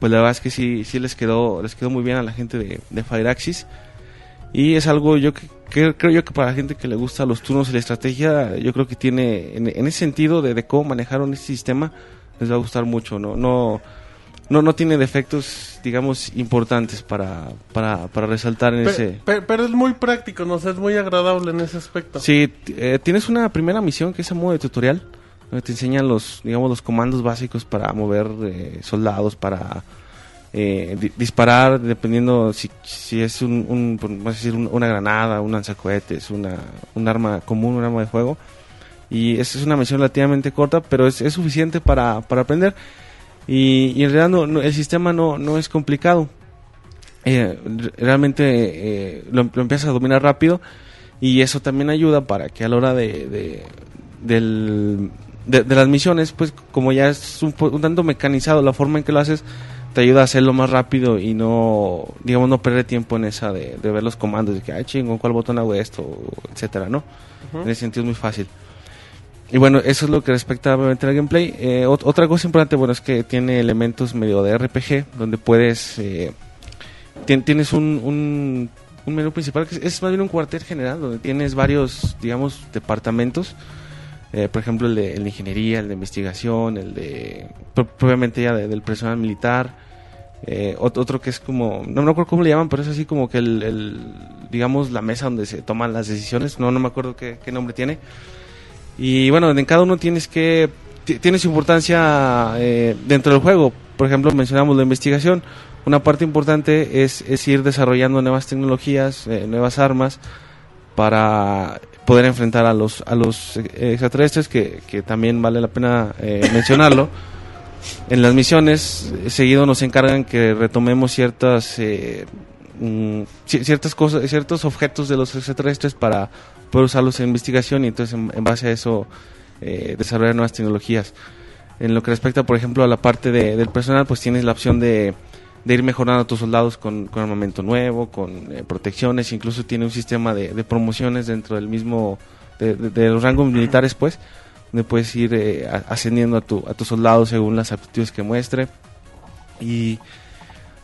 Pues la verdad es que sí, sí les quedó, les quedó muy bien a la gente de, de Fireaxis. Y es algo yo que, que- creo yo que para la gente que le gusta los turnos y la estrategia, yo creo que tiene, en, en ese sentido de, de cómo manejaron este sistema, les va a gustar mucho, ¿no? No, no, no tiene defectos, digamos, importantes para, para, para resaltar en Pe- ese... pe- pero es muy práctico, no sé, es muy agradable en ese aspecto. Sí, eh, tienes una primera misión que es a modo de tutorial, te enseñan los, digamos, los comandos básicos para mover eh, soldados, para eh, di- disparar, dependiendo si, si es un, un, decir, un- una granada, un lanzacohetes, una, un arma común, un arma de fuego. Y es una misión relativamente corta, pero es, es suficiente para, para aprender. Y, en realidad no- el sistema no, no es complicado. Eh, re- realmente eh, lo, lo empiezas a dominar rápido y eso también ayuda para que a la hora de, de, del- de- de las misiones, pues como ya es un, un tanto mecanizado la forma en que lo haces, te ayuda a hacerlo más rápido y no, digamos, no perder tiempo en esa de, de ver los comandos, de que, ay, chingo, ¿cuál botón hago esto? etcétera, ¿no? En ese sentido es muy fácil. Y bueno, eso es lo que respecta obviamente al gameplay. Eh, ot- otra cosa importante, bueno, es que tiene elementos medio de RPG, donde puedes... eh, tien- tienes un, un, un menú principal que es, es más bien un cuartel general, donde tienes varios, digamos, departamentos. Eh, por ejemplo, el de, el de ingeniería, el de investigación, el de... pro- Propiamente ya de- del personal militar. Eh, ot- otro que es como... No me acuerdo cómo le llaman, pero es así como que el... el, digamos, la mesa donde se toman las decisiones. No, no me acuerdo qué, qué nombre tiene. Y bueno, en cada uno tienes que ti- tiene su importancia eh, dentro del juego. Por ejemplo, mencionamos la investigación. Una parte importante es, es ir desarrollando nuevas tecnologías, eh, nuevas armas para poder enfrentar a los a los eh, extraterrestres que, que también vale la pena eh, [laughs] mencionarlo. En las misiones eh, seguido nos encargan que retomemos ciertas eh, mm, ci- ciertas cosas, ciertos objetos de los extraterrestres para poder usarlos en investigación y entonces en, en base a eso eh, desarrollar nuevas tecnologías. En lo que respecta, por ejemplo, a la parte de- del personal, pues tienes la opción de, de ir mejorando a tus soldados con, con armamento nuevo, con eh, protecciones, incluso tiene un sistema de, de promociones dentro del mismo, de, de- los rangos militares, pues, donde puedes ir eh, ascendiendo a tu, a tus soldados según las aptitudes que muestre. Y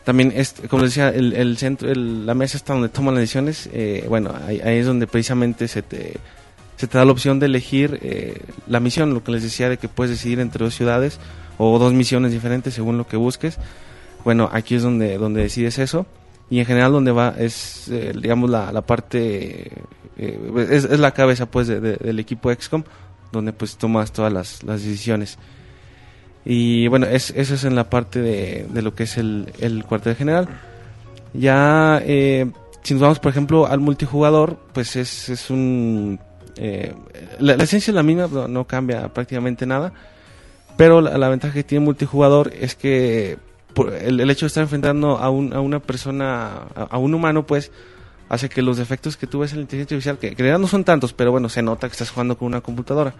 también, como les decía, el, el centro, el- la mesa está donde toman las decisiones. eh, bueno, ahí, ahí es donde precisamente se te, se te da la opción de elegir eh, la misión, lo que les decía de que puedes decidir entre dos ciudades o dos misiones diferentes según lo que busques. Bueno, aquí es donde, donde decides eso. Y en general donde va es, eh, digamos, la, la parte, eh, es, es la cabeza pues de- de- del equipo XCOM, donde pues tomas todas las, las decisiones. Y bueno, es, eso es en la parte de, de lo que es el, el cuartel general. Ya, eh, si nos vamos, por ejemplo, al multijugador, pues es, es un... eh, la, esencia es la misma, no, no cambia prácticamente nada. Pero la, la ventaja que tiene multijugador es que el, el hecho de estar enfrentando a, un, a una persona, a, a un humano, pues hace que los defectos que tú ves en la inteligencia artificial, que, que en realidad no son tantos, pero bueno, se nota que estás jugando con una computadora,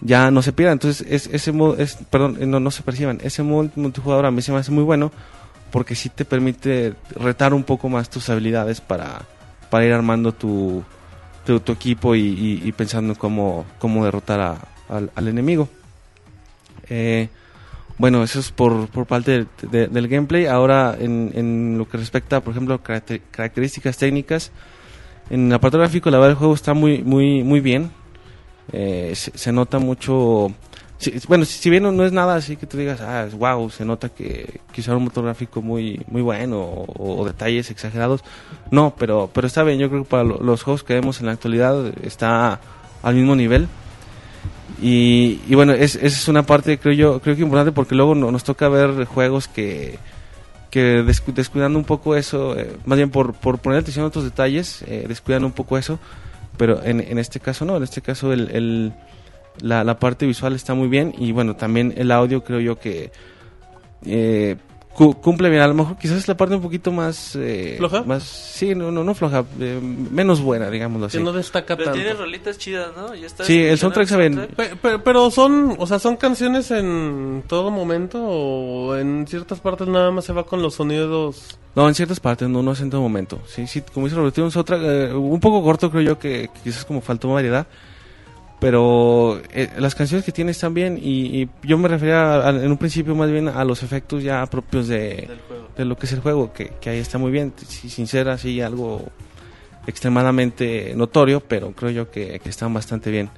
ya no se pierdan. Entonces, es, ese modo, es, perdón, eh, no, no se perciban. Ese modo multijugador a mí se me hace muy bueno porque sí te permite retar un poco más tus habilidades para, para ir armando tu, tu, tu equipo y, y- y pensando en cómo, cómo derrotar a- al, al enemigo. Eh, bueno, eso es por, por parte de- de- del gameplay. Ahora, en, en lo que respecta, por ejemplo, caracter- características técnicas, en el apartado gráfico, la verdad, el juego está muy, muy, muy bien. Eh, se, nota mucho. si- bueno, si, si bien no, no es nada así que tú digas, ah, wow, se nota que, que usaron un motor gráfico muy, muy bueno o, detalles exagerados. No, pero, pero está bien. Yo creo que para lo- los juegos que vemos en la actualidad está al mismo nivel. Y, y bueno, es, es una parte, creo yo, creo que importante porque luego no- nos toca ver juegos que, que descu- descuidando un poco eso, eh, más bien por, por poner atención a otros detalles, eh, descuidan un poco eso, pero en, en este caso no, en este caso el, el- la, la parte visual está muy bien y bueno, también el audio creo yo que eh, cu- cumple bien, a lo mejor quizás es la parte un poquito más... eh, ¿Floja? Más, sí, no, no, no floja, eh, menos buena, digámoslo así. Que no destaca Pero tiene tanto. rolitas chidas, ¿no? ¿Ya estás Sí, el soundtrack sabe bien. Pe- pe- Pero, son, o sea, son canciones en todo momento o en ciertas partes nada más se va con los sonidos. No, en ciertas partes, no, no es en todo momento. Sí, sí, como dice Roberto, un soundtrack eh, un poco corto, creo yo, que, que quizás como faltó variedad. Pero eh, las canciones que tiene están bien y, y yo me refería a- en un principio más bien a los efectos ya propios de, de lo que es el juego, que, que ahí está muy bien. Sí, sin ser así algo extremadamente notorio, pero creo yo que, que están bastante bien.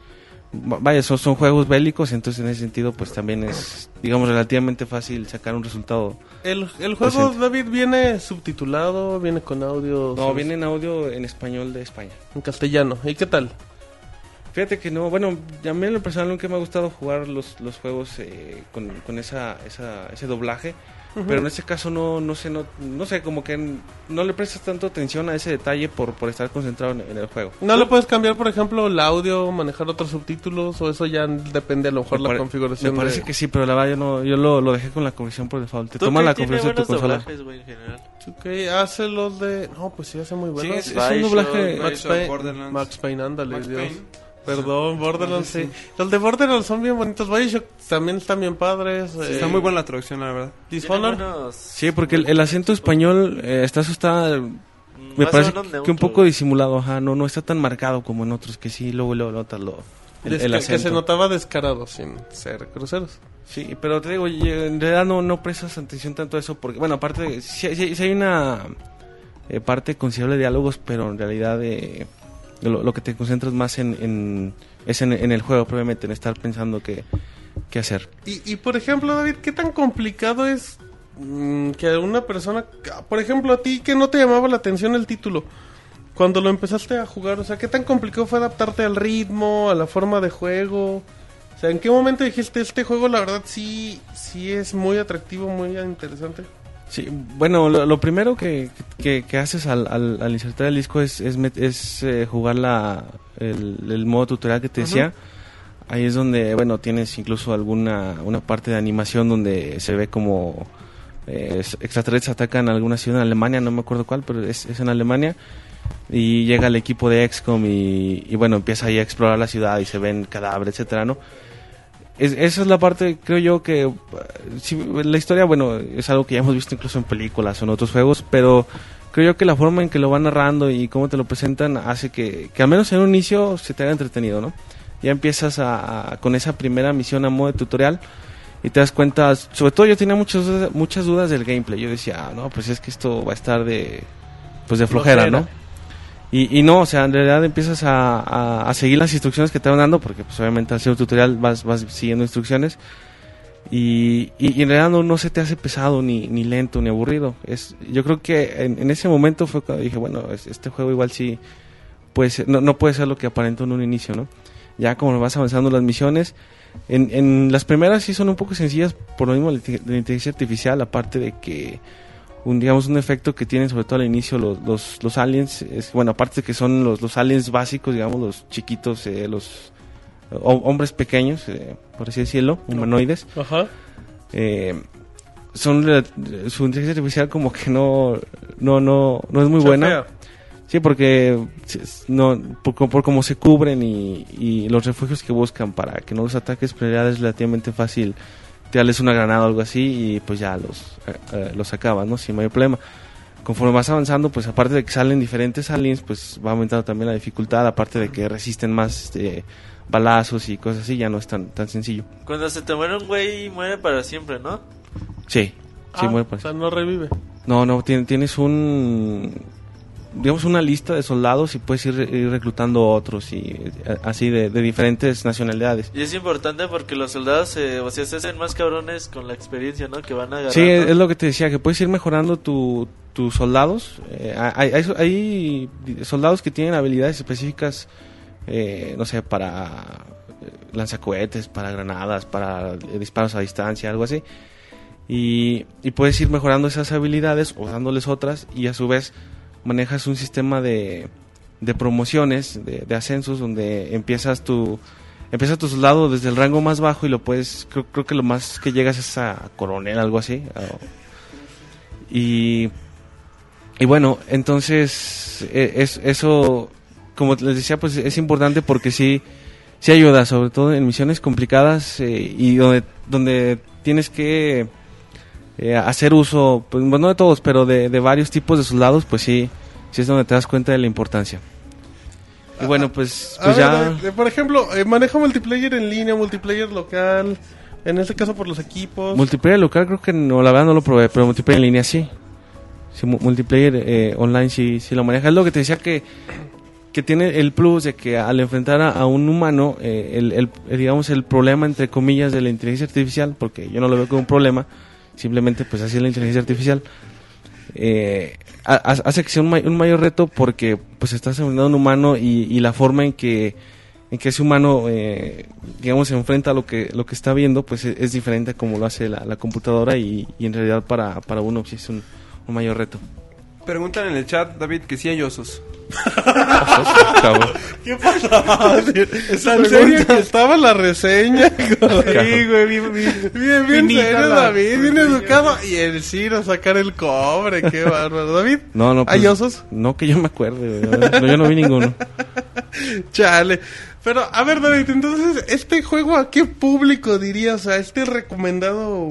Va- Vaya, son, son juegos bélicos, entonces en ese sentido pues también es, digamos, relativamente fácil sacar un resultado El, el juego. David, viene subtitulado, viene con audio. No, viene en audio en español de España. en castellano. ¿Y qué tal? Fíjate que no, bueno, a mí en lo personal nunca me ha gustado jugar los, los juegos eh, con, con esa, esa, ese doblaje, pero en este caso no, no sé, no, no sé, como que no le prestas tanto atención a ese detalle por, por estar concentrado en, en el juego. ¿No le puedes cambiar, por ejemplo, el audio, manejar otros subtítulos o eso ya depende a lo mejor Me la pare- configuración? Me parece de- que sí, pero la verdad yo, no, yo lo, lo dejé con la configuración por default. Te ¿Tú toma la configuración de tu buenos consola. doblajes, güey, en general? Ok, hace los de... No, pues sí, hace muy bueno. es- es un doblaje- Max Payne. Max Payne, ándale, Max Dios. Payne. Perdón, Borderlands, sí. Los de Borderlands son bien bonitos. Bioshock también están bien padres. eh, Está muy buena la traducción, la verdad. Buenos- Sí, porque el, el acento español eh, está asustado. Me más o parece que un poco disimulado, ajá, no, no está tan marcado como en otros que sí, luego luego notas lo, el, que se notaba descarado sin ser cruceros. Sí, pero te digo, en realidad no, no prestas atención tanto a eso porque, bueno, aparte, sí- sí hay una eh, parte considerable de diálogos, pero en realidad eh, lo, lo que te concentras más en, en- es en, en el juego, probablemente, en estar pensando qué, qué hacer. Y, y por ejemplo, David, ¿qué tan complicado es mm, que una persona, por ejemplo, a ti que no te llamaba la atención el título, cuando lo empezaste a jugar, o sea, ¿qué tan complicado fue adaptarte al ritmo, a la forma de juego? O sea, ¿en qué momento dijiste este juego, la verdad, sí, sí es muy atractivo, muy interesante? Sí, bueno, lo, lo primero que, que, que haces al, al, al insertar el disco es, es, met- es, eh, jugar la, el, el modo tutorial que te decía. Ahí es donde, bueno, tienes incluso alguna una parte de animación donde se ve como eh, es- extraterrestres atacan alguna ciudad en Alemania, no me acuerdo cuál, pero es, es en Alemania. Y llega el equipo de XCOM y, y bueno, empieza ahí a explorar la ciudad y se ven cadáveres, etcétera, ¿no? Es- esa es la parte, creo yo, que eh, sí, la historia, bueno, es algo que ya hemos visto incluso en películas o en otros juegos, pero creo yo que la forma en que lo van narrando y cómo te lo presentan hace que, que al menos en un inicio se te haga entretenido, ¿no? Ya empiezas a, a- con esa primera misión a modo de tutorial y te das cuenta, sobre todo yo tenía muchas, dudas- muchas dudas del gameplay, yo decía, ah, no, pues es que esto va a estar de, pues de flojera, Flojera. ¿no? Y, y no, o sea, en realidad empiezas a, a- a seguir las instrucciones que te van dando, porque pues obviamente al ser un tutorial vas, vas siguiendo instrucciones. Y, y, y en realidad no, no se te hace pesado, ni, ni lento, ni aburrido. Es, yo creo que en, en ese momento fue cuando dije, bueno, es- este juego igual sí puede ser, no, no puede ser lo que aparentó en un inicio, ¿no? ya como vas avanzando las misiones. En, en las primeras sí son un poco sencillas por lo mismo de la inteligencia artificial, aparte de que un digamos un efecto que tienen sobre todo al inicio los, los, los aliens, es, bueno, aparte de que son los, los aliens básicos, digamos, los chiquitos, eh, los ho- hombres pequeños, eh, por así decirlo, humanoides, Ajá. eh, son su inteligencia artificial como que no no no no es muy buena fea. sí porque no por, por cómo se cubren y, y los refugios que buscan para que no los ataques ya es relativamente fácil tirarles una granada o algo así y pues ya los eh, eh, los acaban no sin mayor problema conforme vas avanzando pues aparte de que salen diferentes aliens pues va aumentando también la dificultad aparte de que resisten más este, balazos y cosas así ya no es tan tan sencillo Cuando se te muere un güey, muere para siempre, ¿no? sí sí Ah, muere o pues. sea, no revive. No, no, tien- tienes un. Digamos una lista de soldados y puedes ir, ir reclutando otros y eh, así de, de diferentes nacionalidades. Y es importante porque los soldados eh, o sea, se hacen más cabrones con la experiencia, ¿no? Que van agarrando. Sí, es, es lo que te decía, que puedes ir mejorando tu- tus soldados. Eh, hay, hay- hay soldados que tienen habilidades específicas, eh, no sé, para lanzacohetes, para granadas, para disparos a distancia, algo así. Y, y puedes ir mejorando esas habilidades o dándoles otras y a su vez manejas un sistema de, de promociones, de, ascensos, donde empiezas tu, empieza tu soldado desde el rango más bajo y lo puedes, creo, creo que lo más que llegas es a coronel, algo así. y, y bueno, entonces eh, es, eso, como les decía, pues es importante porque sí, sí ayuda, sobre todo en misiones complicadas eh, y donde, donde tienes que eh, hacer uso, pues bueno, no de todos, pero de, de varios tipos de soldados, pues sí, sí es donde te das cuenta de la importancia. Y bueno, pues, A pues ya... eh, por ejemplo, eh, maneja multiplayer en línea, multiplayer local, en este caso por los equipos. Multiplayer local creo que no, la verdad no lo probé, pero multiplayer en línea sí. Sí, mu- multiplayer eh, online sí, sí lo maneja. Es lo que te decía que, que tiene el plus de que al enfrentar a, a un humano, eh, el- el, digamos, el problema entre comillas de la inteligencia artificial, porque yo no lo veo como un problema, simplemente pues así es la inteligencia artificial, eh, ha- ha- hace que sea un, un mayor reto porque pues estás enfrentando a un humano y, y la forma en que en que ese humano eh, digamos se enfrenta a lo que lo que está viendo pues es, es diferente a como lo hace la, la computadora y, y en realidad para, para uno sí es un, un mayor reto Preguntan en el chat, David, que si hay osos. ¿Qué pasó? [laughs] ¿En serio que estaba la reseña? Sí, güey, bien, bien. Bien, bien serio, David, bien educado. Y el Ciro a sacar el cobre, qué [laughs] bárbaro. David, no no ¿hay pues, osos? no que yo me acuerde güey. no, yo no vi ninguno [laughs] Chale. Pero, a ver, David, entonces, ¿este juego a qué público dirías? O sea, ¿este recomendado?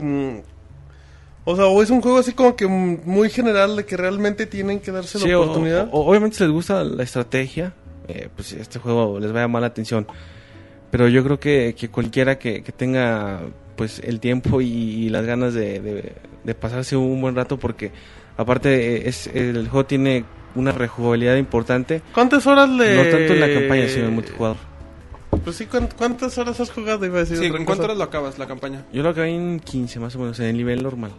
O sea, o es un juego así como que mm, muy general de que realmente tienen que darse Sí, la oportunidad. o- obviamente si les gusta la estrategia, eh, pues este juego les va a llamar la atención. Pero yo creo que, que cualquiera que, que tenga pues el tiempo y, y las ganas de, de- de pasarse un buen rato, porque aparte eh, es el juego tiene una rejugabilidad importante, ¿Cuántas horas le...? no tanto en la campaña, sino en el multijugador. Pues sí, ¿cuán- ¿cuántas horas has jugado? Iba a decir Sí, ¿en cuántas horas lo acabas la campaña? Yo lo acabé en 15 más o menos, en el nivel normal.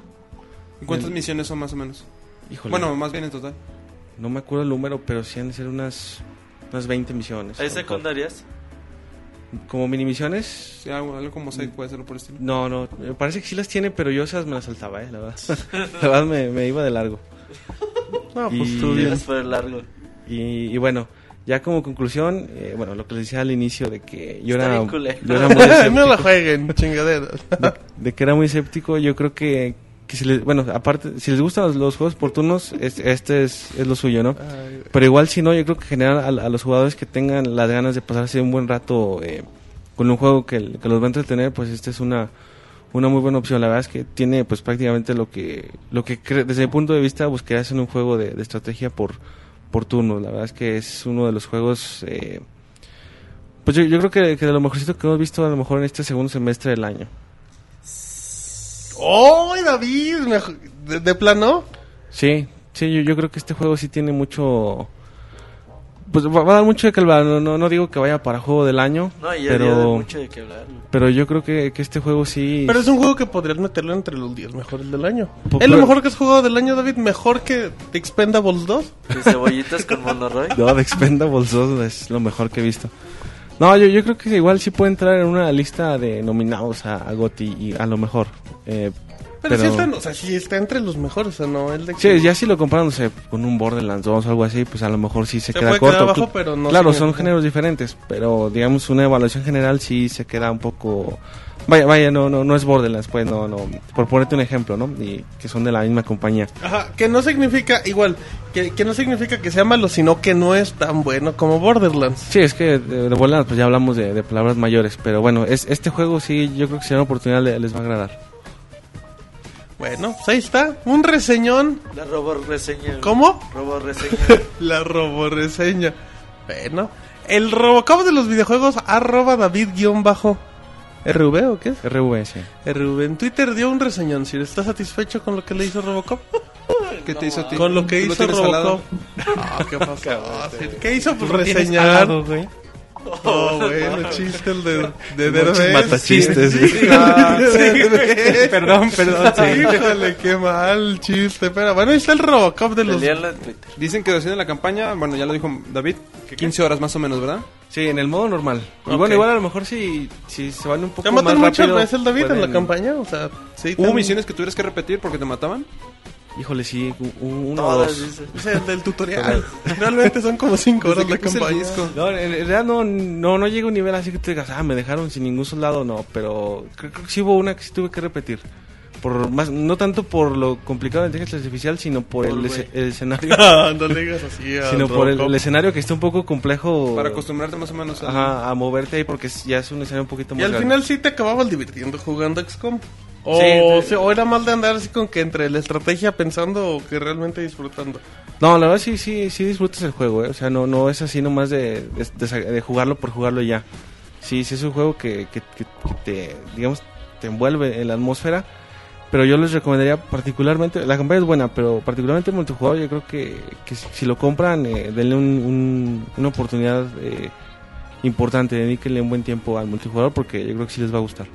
¿Y cuántas misiones son más o menos? Híjole, Bueno, más bien en total. no me acuerdo el número, pero sí han de ser unas, unas 20 misiones. ¿Hay secundarias? Como mini misiones, Sí, algo, algo como 6 puede ser por el estilo. No, no, me parece que sí las tiene, pero yo esas me las saltaba, eh, la verdad. [laughs] la verdad me, me iba de largo. No, pues Y- tú por el largo. Y, y bueno, ya como conclusión, eh, bueno, lo que les decía al inicio de que yo Está era, yo era muy [laughs] escéptico, no la jueguen, chingaderas. de, de que era muy escéptico, yo creo que, que si les, bueno, aparte, si les gustan los, los juegos por turnos, es- este es, es lo suyo, ¿no? Pero igual si no, yo creo que generar a, a los jugadores que tengan las ganas de pasarse un buen rato eh, con un juego que, que los va a entretener, pues esta es una, una muy buena opción. La verdad es que tiene pues prácticamente lo que, lo que desde mi punto de vista buscarías en un juego de, de estrategia por, por turnos. La verdad es que es uno de los juegos... eh, pues yo, yo creo que, que de lo mejorcito que hemos visto a lo mejor en este segundo semestre del año. ¡Oh, David! me- ¿De, de plano? Sí, sí, yo, yo creo que este juego sí tiene mucho... Pues va, va a dar mucho de que hablar. No, no, no digo que vaya para juego del año, No, ya pero, mucho de qué hablar. pero yo creo que, que este juego sí... Pero es un juego que podrías meterlo entre los 10 mejores del año. Po- ¿Es lo pero- mejor que has jugado del año, David? ¿Mejor que Expendables 2? Y cebollitas con monorroy. No, de Expendables 2 es lo mejor que he visto. No, yo, yo creo que igual sí puede entrar en una lista de nominados a, a GOTY y a lo mejor. Eh, Pero, pero sí está, o sea, sí está entre los mejores, o sea, no el de Sí, ya si lo comparan, no sé, con un Borderlands 2 o algo así, pues a lo mejor sí se, Se queda corto. quedar abajo, Cl- pero no claro, son géneros diferentes, pero digamos una evaluación general sí se queda un poco... Vaya, vaya, no, no, no es Borderlands, pues no, no, por ponerte un ejemplo, ¿no? Y que son de la misma compañía. Ajá, que no significa, igual, que, que no significa que sea malo, sino que no es tan bueno como Borderlands. Sí, es que de, de Borderlands pues ya hablamos de, de palabras mayores, pero bueno, es, este juego sí yo creo que si una oportunidad le- les va a agradar. Bueno, pues ahí está, un reseñón. La robo reseña. ¿Cómo? Robo reseña. [laughs] La roboreseña. Bueno, el Robocop de los videojuegos, arroba David-bajo. ¿RV o qué es? RVS. RV. En Twitter dio un reseñón. Si estás satisfecho con lo que le hizo Robocop, [laughs] ¿Qué te hizo a ti? con lo que ¿Tú lo hizo? Robocop. Ah, ¿Qué [laughs] pasó? Sí, ¿Qué hizo? Pues reseñar. al lado, güey. Oh, bueno, [laughs] chiste el de, de Derbez. matachistes, Sí, [laughs] [laughs] sí. ah, Derbez. Perdón, perdón. sí. Híjole, qué mal chiste. Pero bueno, ahí está el Robocop de los... Dicen que duración de la campaña, bueno, ya lo dijo David, que 15 horas más o menos, ¿verdad? Sí, en el modo normal. Bueno, igual a lo mejor si, si se van un poco ¿Te más matan muchas rápido, veces el David en la campaña? O sea, sí. ¿Hubo tan- misiones que tuvieras que repetir porque te mataban? Híjole, sí, uno o dos. sea, el del tutorial. [laughs] Realmente son como 5 horas la campaña. No, en realidad no, no, no llega a un nivel así que tú digas, ah, me dejaron sin ningún soldado, no, pero creo, creo que sí hubo una que sí tuve que repetir. Por más, no tanto por lo complicado de inteligencia artificial, sino por el, güey. el escenario, [laughs] Ah, no le digas así al sino por el, escenario que está un poco complejo Para acostumbrarte más o menos a... ajá, a moverte ahí porque es- ya es un escenario un poquito Y más al grande. final sí te acababas divirtiendo jugando XCOM. O, Sí, sí, o era mal de andar así con que entre la estrategia pensando o que realmente disfrutando. No, la verdad sí, sí, sí disfrutas el juego, ¿eh? O sea, no, no es así nomás de, de, de- de jugarlo por jugarlo ya. Sí, sí es un juego que, que, que- que te, digamos, te envuelve en la atmósfera. Pero yo les recomendaría particularmente, la campaña es buena, pero particularmente el multijugador yo creo que, que si, si lo compran, eh, denle un, un- una oportunidad eh, importante, dedíquenle un buen tiempo al multijugador porque yo creo que sí les va a gustar.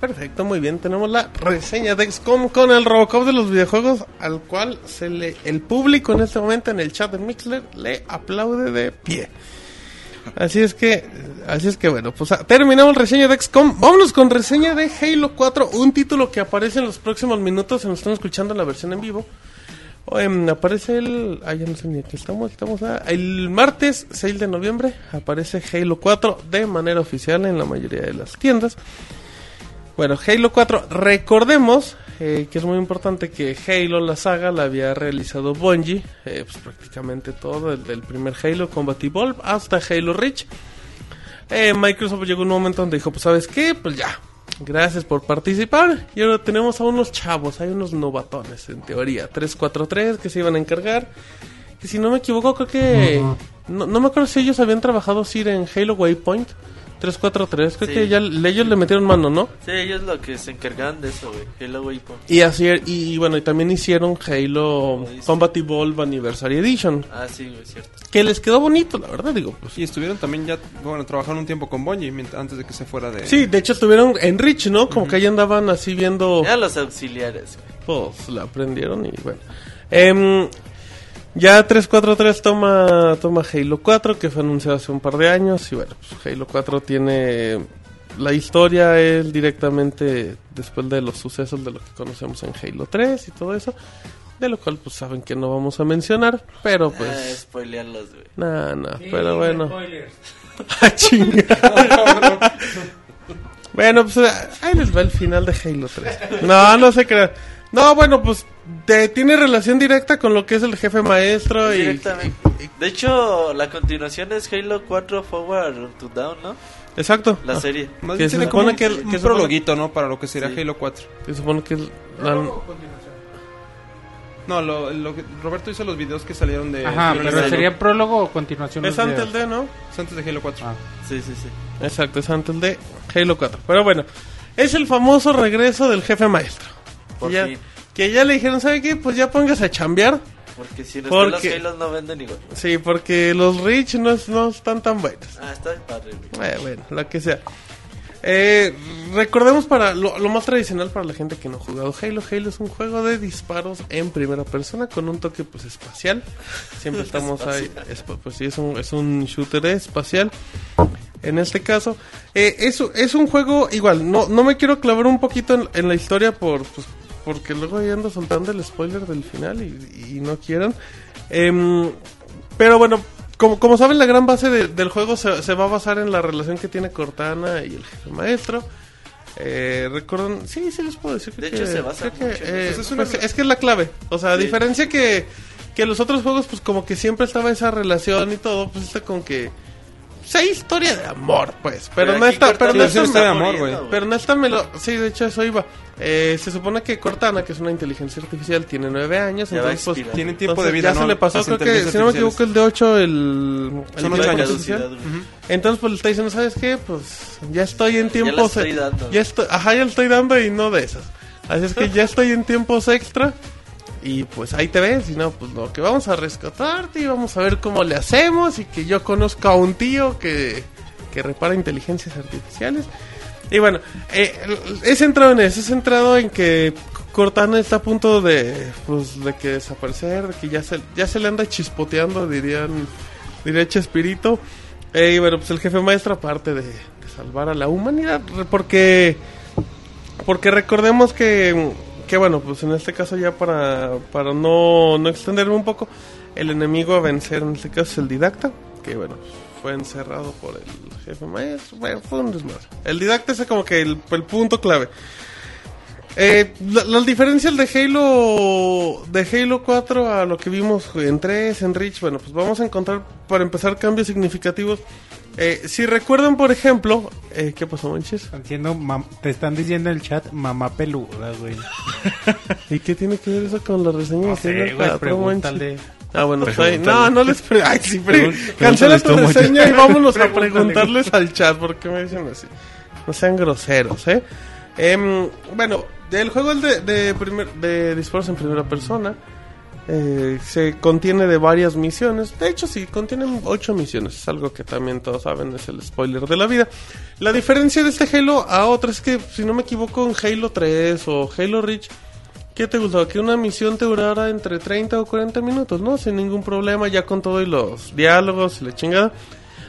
Perfecto, muy bien. Tenemos la reseña de XCOM con el Robocop de los videojuegos, al cual se le, el público en este momento en el chat de Mixler le aplaude de pie. Así es que, así es que bueno, pues ah, terminamos reseña de XCOM. Vámonos con reseña de Halo 4, un título que aparece en los próximos minutos. Se nos están escuchando la versión en vivo. Em, aparece el. Ah, no sé ni aquí estamos. estamos el martes 6 de noviembre aparece Halo 4 de manera oficial en la mayoría de las tiendas. Bueno, Halo 4, recordemos eh, que es muy importante que Halo, la saga, la había realizado Bungie, eh, pues prácticamente todo, desde el primer Halo Combat Evolved hasta Halo Reach. Eh, Microsoft llegó un momento donde dijo, pues sabes qué, pues ya, gracias por participar. Y ahora tenemos a unos chavos, hay unos novatones en teoría, 343 que se iban a encargar. Que si no me equivoco, creo que... no, no me acuerdo si ellos habían trabajado sí, en Halo Waypoint. 343, creo Sí. que ya ellos le metieron mano, ¿no? Sí, ellos lo que se encargaban de eso, güey. Halo Waypoint. Y así y bueno, y también hicieron Halo. Combat Evolved Anniversary Edition, Ah, sí, güey, cierto. que les quedó bonito, la verdad, digo, pues. Y estuvieron también ya, bueno, trabajaron un tiempo con Bungie antes de que se fuera de... Sí, de hecho estuvieron en Rich, ¿no? Como que ahí andaban así viendo, Eran los auxiliares, güey. pues la aprendieron y bueno. Em, ya 343 toma toma Halo 4 que fue anunciado hace un par de años y bueno, pues Halo 4 tiene la historia es directamente después de los sucesos de lo que conocemos en Halo 3 y todo eso, de lo cual pues saben que no vamos a mencionar, pero pues Ah, spoilearlos, güey. No, no, pero bueno. [laughs] Ah, chinga. [laughs] bueno, pues ahí les va el final de Halo 3. No, no se crean. No, bueno, pues te- tiene relación directa con lo que es el jefe maestro y... Directamente. De hecho, la continuación es Halo 4 Forward to Down, ¿no? Exacto. La serie. Más que se supone un, que- un que se supone- prologuito, ¿no? Para lo que sería Sí. Halo 4. Se supone que es la- No, lo, lo que Roberto hizo los videos que salieron de... Ajá, de- pero de- sería prólogo o continuación. es antes videos? de, ¿no? es antes de Halo 4. Ah. Sí, sí, sí. Exacto, es antes de Halo 4. Pero bueno, es el famoso regreso del jefe maestro. Por ya, fin. Que ya le dijeron, ¿sabe qué? Pues ya póngase a chambear. Porque si no Porque- los no venden igual. Sí, porque los Rich no, no están tan buenos. Ah, está padre. Eh, bueno, lo que sea. Eh, recordemos para lo, lo más tradicional para la gente que no ha jugado Halo. Halo es un juego de disparos en primera persona con un toque pues espacial. Siempre [laughs] estamos ahí. pues sí, es un, es un shooter espacial. En este caso, eh, es, es un juego igual. No, no me quiero clavar un poquito en, en la historia por pues, porque luego ahí ando soltando el spoiler del final y, y no quieran. Em, pero bueno, como, como saben, la gran base de- del juego se, se va a basar en la relación que tiene Cortana y el jefe maestro. Eh, recuerdan, sí, sí les puedo decir. De creo hecho, que- se basa que, mucho en eh, eso. Es una- pues, es que es la clave. O sea, a Sí. diferencia que, que los otros juegos, pues como que siempre estaba esa relación y todo, pues está con que... pues, hay historia de amor, pues. Pero, Pero no está, pero no está, de amor, güey. pero no está melo... Sí, de hecho eso iba. Eh, se supone que Cortana, que es una inteligencia artificial, tiene nueve años. Ya entonces, pues. Tienen tiempo de vida, ya ¿no? se le pasó, creo que, si no me equivoco, el de 8, el... el Son ocho años. artificial. Caducidad, güey. Entonces, pues le está diciendo, ¿sabes qué? Pues ya estoy en Ya tiempos... la estoy dando. Ya estoy, ajá, ya le estoy dando y no de esas. Así es que [laughs] ya estoy en tiempos extra. Y pues ahí te ves. Y no, pues lo que vamos a rescatarte y vamos a ver cómo le hacemos. Y que yo conozco a un tío que, que repara inteligencias artificiales. Y bueno, eh, he centrado en eso. He centrado en que Cortana está a punto de, pues, de que desaparecer. De que ya se, ya se le anda chispoteando, dirían, diría Chespirito. Eh, y bueno, pues el jefe maestro, aparte de, de salvar a la humanidad, porque porque recordemos que, que bueno, pues en este caso ya para, para no, no extenderme un poco, el enemigo a vencer en este caso es el didacta, que bueno, fue encerrado por el jefe maestro, bueno, fue un desmadre. El didacta es como que el, el punto clave. Eh, la- las diferencias de Halo de Halo 4 a lo que vimos en 3, en Reach, bueno, pues vamos a encontrar para empezar cambios significativos. Eh, si recuerdan, por ejemplo, eh, ¿qué pasó, Manches? Mam- te están diciendo en el chat mamá peluda, güey. [laughs] ¿Y qué tiene que ver eso con la reseña No sé, güey, 4, pregúntale. Ah, bueno, ahí. No, Pregúntale. no les pre Ay, sí, [laughs] pre- [laughs] Cancela tu reseña y vámonos a Pregúntale. preguntarles al chat porque me dicen así. No sean groseros, ¿eh? Em, bueno, el juego es de, de, primer, de disparos en primera persona. Eh, se contiene de varias misiones. De hecho, sí, contiene ocho misiones. Es algo que también todos saben, es el spoiler de la vida. La diferencia de este Halo a otro es que, si no me equivoco, en Halo 3 o Halo Reach, ¿qué te gustaba? Que una misión te durara entre 30 o 40 minutos, ¿no? Sin ningún problema, ya con todo y los diálogos y la chingada.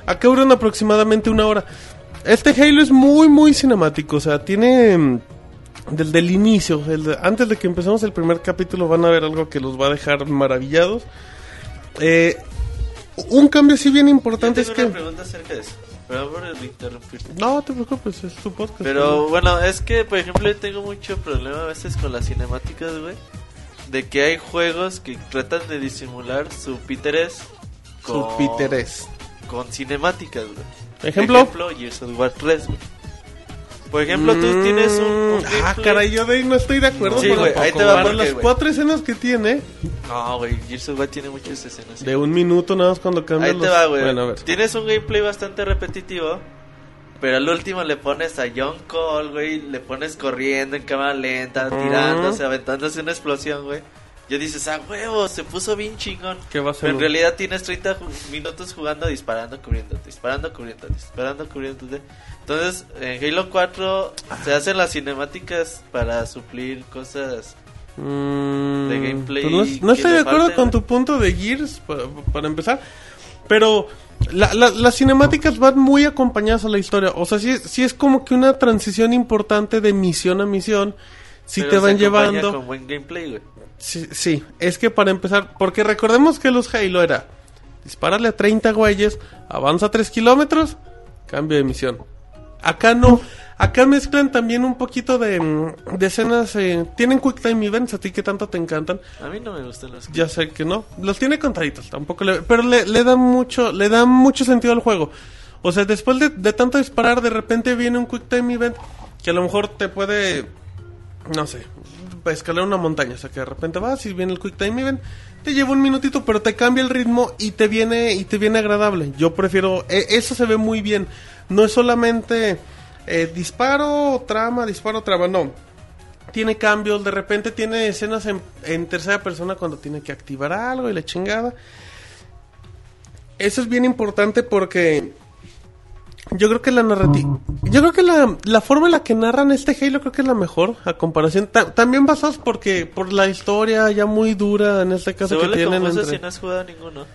Acá duran aproximadamente una hora. Este Halo es muy, muy cinemático. O sea, tiene. Mm, Desde el inicio, el de- antes de que empecemos el primer capítulo, van a ver algo que los va a dejar maravillados. Eh, un cambio sí bien Yo importante tengo es que. una pregunta acerca de eso. Por interrumpirte. No te preocupes, es tu podcast. Pero bueno, es que por ejemplo yo tengo mucho problema a veces con las cinemáticas, güey. De que hay juegos que tratan de disimular su píteres Su con, Peteres. con cinemáticas, güey. Ejemplo. Ejemplo, Gears of War 3, güey. Por ejemplo, tú tienes un, un Mm, Ah, gameplay- caray, yo de ahí no estoy de acuerdo. Sí, güey, ahí te va porque, las güey. cuatro escenas que tiene, No, güey, Gears of War tiene muchas escenas. de un minuto nada más cuando cambian Ahí te va, güey. Bueno, a ver. Tienes un gameplay bastante repetitivo. Pero al último le pones a John Cole, güey. Le pones corriendo en cámara lenta, Mm. tirándose, aventándose una explosión, güey. Ya dices, ah, huevo, se puso bien chingón. ¿Qué va a ser? Pero en realidad tienes 30 ju- minutos jugando, disparando, cubriendo, disparando, cubriendo, disparando, cubriendo. Entonces, en Halo 4 se hacen las cinemáticas para suplir cosas. Mm, de gameplay pues no, estoy de acuerdo con tu punto de Gears, para, para empezar. Pero la- la- las cinemáticas van muy acompañadas a la historia. O sea, sí, es- sí es como que una transición importante de misión a misión. Si pero te van llevando... Con buen gameplay, güey. Sí, sí, es que para empezar, porque recordemos que los Halo era dispararle a 30 güeyes, avanza 3 kilómetros, cambio de misión. Acá no, acá mezclan también un poquito de, mm, de escenas, eh, tienen quick time events, a ti que tanto te encantan, A mí no me gustan los ya sé que no, los tiene contaditos, tampoco le, pero le, le da mucho, le da mucho sentido al juego. O sea, después de, de tanto disparar, de repente viene un quick time event que a lo mejor te puede, no sé, escalar una montaña. O sea, que de repente vas y viene el quick time event, te lleva un minutito, pero te cambia el ritmo y te viene y te viene agradable. Yo prefiero, e- eso se ve muy bien. No es solamente eh, disparo, trama, disparo, trama, no tiene cambios, de repente tiene escenas en, en tercera persona cuando tiene que activar algo y la chingada. Eso es bien importante porque Yo creo que la narrativa. Yo creo que la, la forma en la que narran este Halo creo que es la mejor a comparación. ta- también basados porque por la historia ya muy dura en este Se caso que tienen entre. si no has jugado ninguno.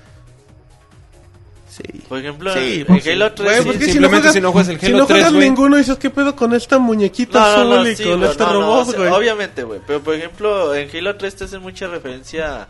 Sí. Por ejemplo, Sí, en pues, Halo 3 Güey, sí- pues que simplemente si no juegas el si Halo no 3, juegas güey. ninguno dices qué pedo con esta muñequita azul no, no, y sí, con güey, este no, no, robot, sea, güey. obviamente, güey. Pero por ejemplo, en Halo 3 te hacen mucha referencia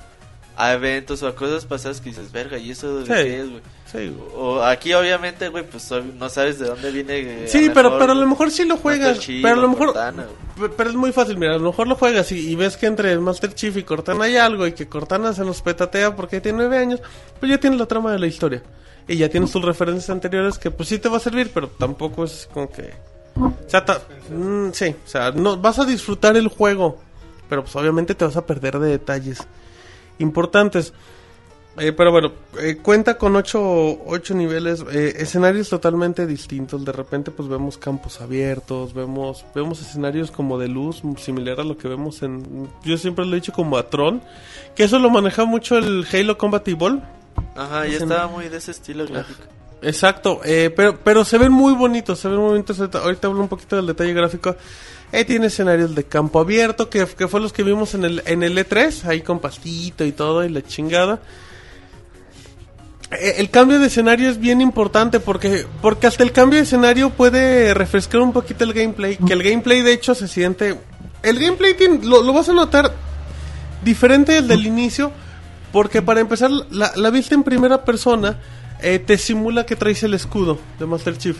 a eventos o a cosas pasadas que dices, verga, ¿y eso de Sí. qué es, güey? Sí, güey. O aquí, obviamente, güey, pues ob- no sabes de dónde viene. eh, Sí, pero, mejor pero a lo mejor sí lo juegas. Master Chief pero a lo o mejor. Cortana, pe- Pero es muy fácil, mira, a lo mejor lo juegas y, y ves que entre Master Chief y Cortana hay algo y que Cortana se nos petatea porque tiene nueve años, pues ya tienes la trama de la historia. Y ya tienes tus referencias anteriores que pues sí te va a servir, pero tampoco es como que... O sea, mm, sí, o sea, no, vas a disfrutar el juego, pero pues obviamente te vas a perder de detalles importantes. Eh, pero bueno, eh, cuenta con ocho, ocho niveles, eh, escenarios totalmente distintos. De repente, pues vemos campos abiertos, vemos, vemos escenarios como de luz, similar a lo que vemos en. Yo siempre lo he dicho como a Tron, que eso lo maneja mucho el Halo Combat Evolve. Ajá, ya Ese- estaba muy de ese estilo gráfico. Exacto, eh, pero, pero se ven muy bonitos, se ven muy bonitos. Ahorita, ahorita hablo un poquito del detalle gráfico. Eh, tiene escenarios de campo abierto, que, que fue los que vimos en el, en el E3, ahí con pastito y todo, y la chingada. Eh, el cambio de escenario es bien importante porque, porque hasta el cambio de escenario puede refrescar un poquito el gameplay. Que el gameplay de hecho se siente... El gameplay tiene- lo, lo vas a notar diferente del del inicio porque para empezar la, la vista en primera persona eh, te simula que traes el escudo de Master Chief.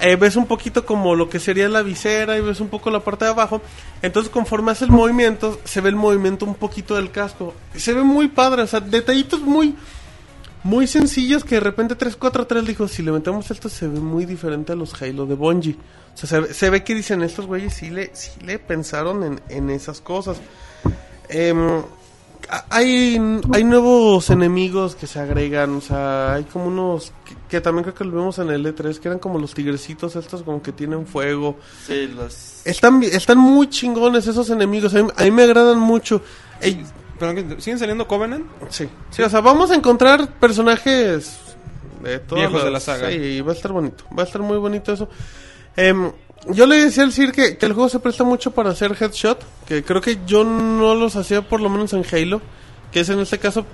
Eh, ves un poquito como lo que sería la visera y ves un poco la parte de abajo. Entonces conforme hace el movimiento se ve el movimiento un poquito del casco. Se ve muy padre, o sea, detallitos muy muy sencillos que de repente 343 dijo, si le metemos esto se ve muy diferente a los Halo de Bungie. O sea, se, se ve que dicen estos güeyes sí le, sí le pensaron en, en esas cosas. A- hay, hay nuevos enemigos que se agregan, o sea, hay como unos que, que también creo que lo vemos en el E3, que eran como los tigrecitos estos como que tienen fuego. Sí, los. Están, están muy chingones esos enemigos, a mí, a mí me agradan mucho. Ey, siguen saliendo Covenant. Sí, sí, o sea, vamos a encontrar personajes de todas Viejos de la saga. Sí, va a estar bonito, va a estar muy bonito eso. Em, yo le decía al Sir que, que el juego se presta mucho para hacer headshot, que creo que yo no los hacía por lo menos en Halo, que es en este caso,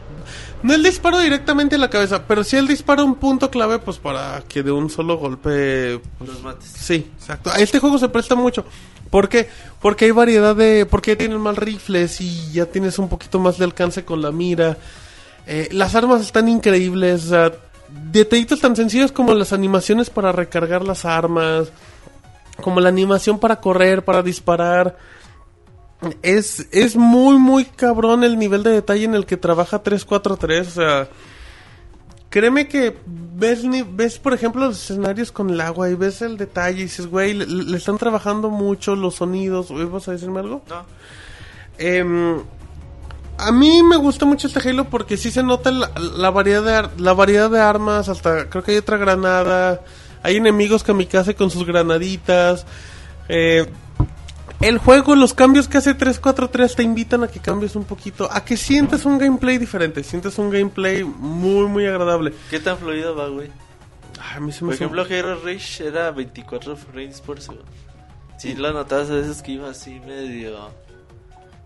no el disparo directamente a la cabeza, pero sí el disparo a un punto clave, pues para que de un solo golpe... pues, Los mates. Sí, exacto. A este juego se presta mucho. ¿Por qué? Porque hay variedad de... Porque tienen más rifles y ya tienes un poquito más de alcance con la mira. Eh, las armas están increíbles. o sea, detallitos tan sencillos como las animaciones para recargar las armas. Como la animación para correr, para disparar. Es, es muy, muy cabrón el nivel de detalle en el que trabaja 343. O sea, créeme que ves, ves por ejemplo, los escenarios con el agua y ves el detalle y dices, güey, le, le están trabajando mucho los sonidos. ¿Vas a decirme algo? No. Em, a mí me gusta mucho este Halo porque sí se nota la, la variedad de la variedad de armas, hasta creo que hay otra granada, hay enemigos kamikaze con sus granaditas. eh, el juego, los cambios que hace 343 te invitan a que cambies un poquito, a que sientas un gameplay diferente, sientes un gameplay muy muy agradable. ¿Qué tan fluido va, güey? Ay, a mí se Por me hizo- ejemplo, Hero Reach era 24 frames por segundo. Si lo notabas a veces que iba así medio.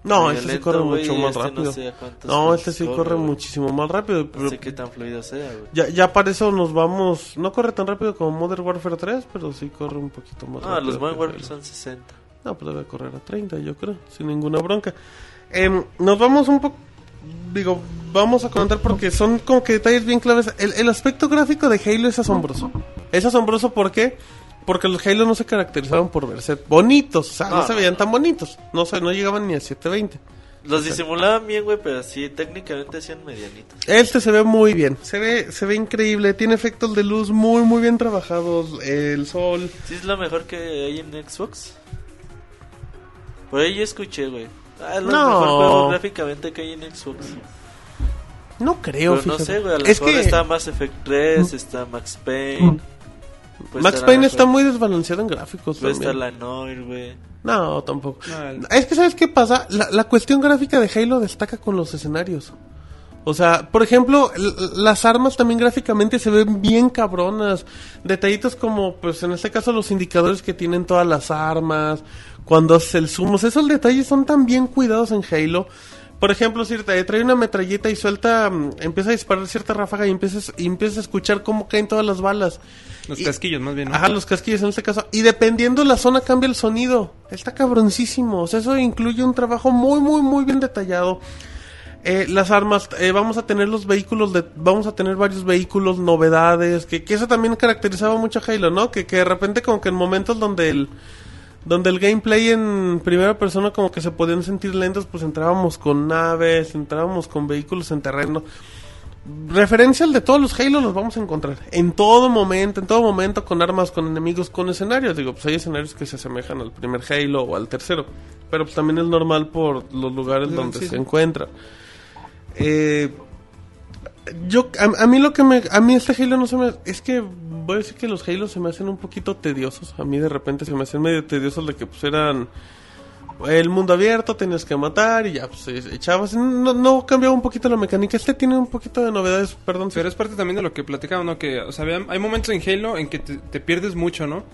No, este sí corre mucho más este rápido. No, sé No, este sí corre muchísimo más rápido. No pero- sé qué tan fluido sea, güey. Ya, ya para eso nos vamos. No corre tan rápido como Modern Warfare 3, pero sí corre un poquito más No, rápido. los Modern Warfare son 60. No, pues debe correr a 30, yo creo, sin ninguna bronca. Em, nos vamos un poco. Digo, vamos a comentar porque son como que detalles bien claves. El, el aspecto gráfico de Halo es asombroso. Es asombroso ¿por qué? Porque los Halo no se caracterizaban por verse bonitos. O sea, no, No, se veían no. tan bonitos. No, sé, no llegaban ni a 720. Los disimulaban bien, güey, pero sí, técnicamente hacían medianitos. Este se ve muy bien, se ve, se ve increíble, tiene efectos de luz muy muy bien trabajados, el sol, ¿Sí es lo mejor que hay en Xbox? Por ahí yo escuché, güey. Ah, es lo No. mejor juego gráficamente que hay en Xbox. no creo, Pero no sé, güey, a lo es mejor que está Mass Effect 3, está Max Payne. Puede Max Payne está muy desbalanceado en gráficos Puede también. estar la Noir, güey. No, tampoco. No, el- Es que sabes qué pasa, la, la cuestión gráfica de Halo destaca con los escenarios. O sea, por ejemplo, las armas también gráficamente se ven bien cabronas. Detallitos como, pues en este caso, los indicadores que tienen todas las armas. Cuando haces el zoom. O sea, esos detalles son tan bien cuidados en Halo. Por ejemplo, si te trae una metralleta y suelta, mm, empieza a disparar cierta ráfaga y empiezas, y empiezas a escuchar cómo caen todas las balas. Los Y- casquillos, más bien. ¿no? Ajá, los casquillos en este caso. Y dependiendo la zona cambia el sonido. Está cabroncísimo. O sea, eso incluye un trabajo muy, muy, muy bien detallado. Eh, las armas, eh, vamos a tener los vehículos, de, vamos a tener varios vehículos, novedades, que, que eso también caracterizaba mucho a Halo, ¿no? Que, que de repente como que en momentos donde el, donde el gameplay en primera persona como que se podían sentir lentos, pues entrábamos con naves, entrábamos con vehículos en terreno. Referencias de todos los Halo los vamos a encontrar en todo momento, en todo momento con armas, con enemigos, con escenarios. Digo, pues hay escenarios que se asemejan al primer Halo o al tercero, pero pues también es normal por los lugares Sí, donde sí, se encuentra. Eh, yo a, a mí lo que me a mí este Halo no se me es que voy a decir que los Halo se me hacen un poquito tediosos. A mí de repente se me hacen medio tediosos de que pues eran el mundo abierto, tenías que matar y ya pues echabas. No, no cambiaba un poquito la mecánica. Este tiene un poquito de novedades, perdón. Pero es parte también de lo que platicaba, ¿no? Que, o sea, hay momentos en Halo en que te, te pierdes mucho, ¿no?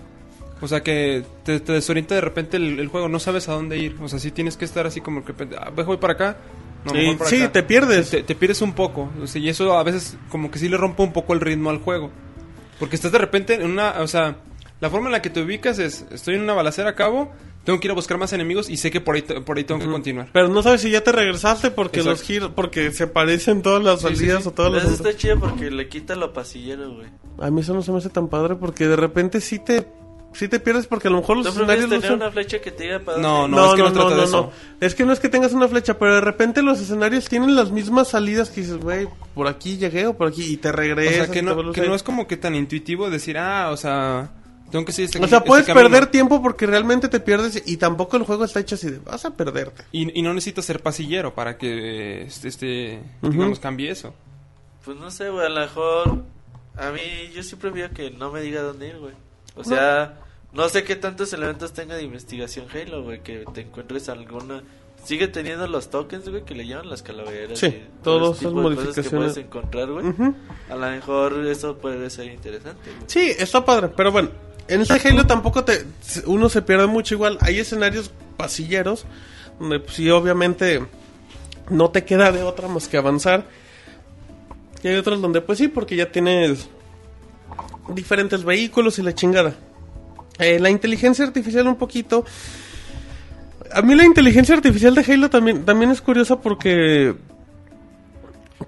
O sea, que te, te desorienta de repente el, el juego, no sabes a dónde ir. O sea, sí tienes que estar así como que, ah, voy para acá. No, Sí, mejor para sí, acá. te pierdes. Te, te pierdes un poco. O sea, y eso a veces como que sí le rompe un poco el ritmo al juego. Porque estás de repente en una, o sea, la forma en la que te ubicas es, estoy en una balacera a cabo, tengo que ir a buscar más enemigos y sé que por ahí, por ahí tengo que continuar. Pero no sabes si ya te regresaste porque Exacto. los giros, porque se parecen todas las Sí, sí, salidas sí. o todas las. eso está chido porque le quita lo pasillero, güey. A mí eso no se me hace tan padre porque de repente sí te, sí te pierdes porque a lo mejor los ¿Tú prefieres escenarios no tener son- una flecha que te diga para No, dónde? no, es que no trata de eso. Es que no es que tengas una flecha, pero de repente los escenarios tienen las mismas salidas que dices, güey, por aquí llegué o por aquí y te O regresas. sea, y que no, no es como que tan intuitivo decir, ah, o sea, tengo que seguir este O sea, este puedes camino. perder tiempo porque realmente te pierdes y tampoco el juego está hecho así de vas a perderte. Y, y no necesitas ser pasillero para que este, este digamos, cambie eso. Pues no sé, güey, a lo mejor... A mí, yo sí prefiero que no me diga dónde ir, güey. O sea, no sé qué tantos elementos tenga de investigación Halo, güey, que te encuentres alguna... Sigue teniendo los tokens, güey, que le llaman las calaveras. Sí, tipo de cosas que modificaciones. puedes encontrar, güey. A lo mejor eso puede ser interesante, güey. Sí, está padre, pero bueno, en este Halo tampoco te uno se pierde mucho igual. Hay escenarios pasilleros donde pues, sí obviamente no te queda de otra más que avanzar. Y hay otros donde pues sí, porque ya tienes diferentes vehículos y la chingada. Eh, la inteligencia artificial un poquito. A mí la inteligencia artificial de Halo también, también es curiosa porque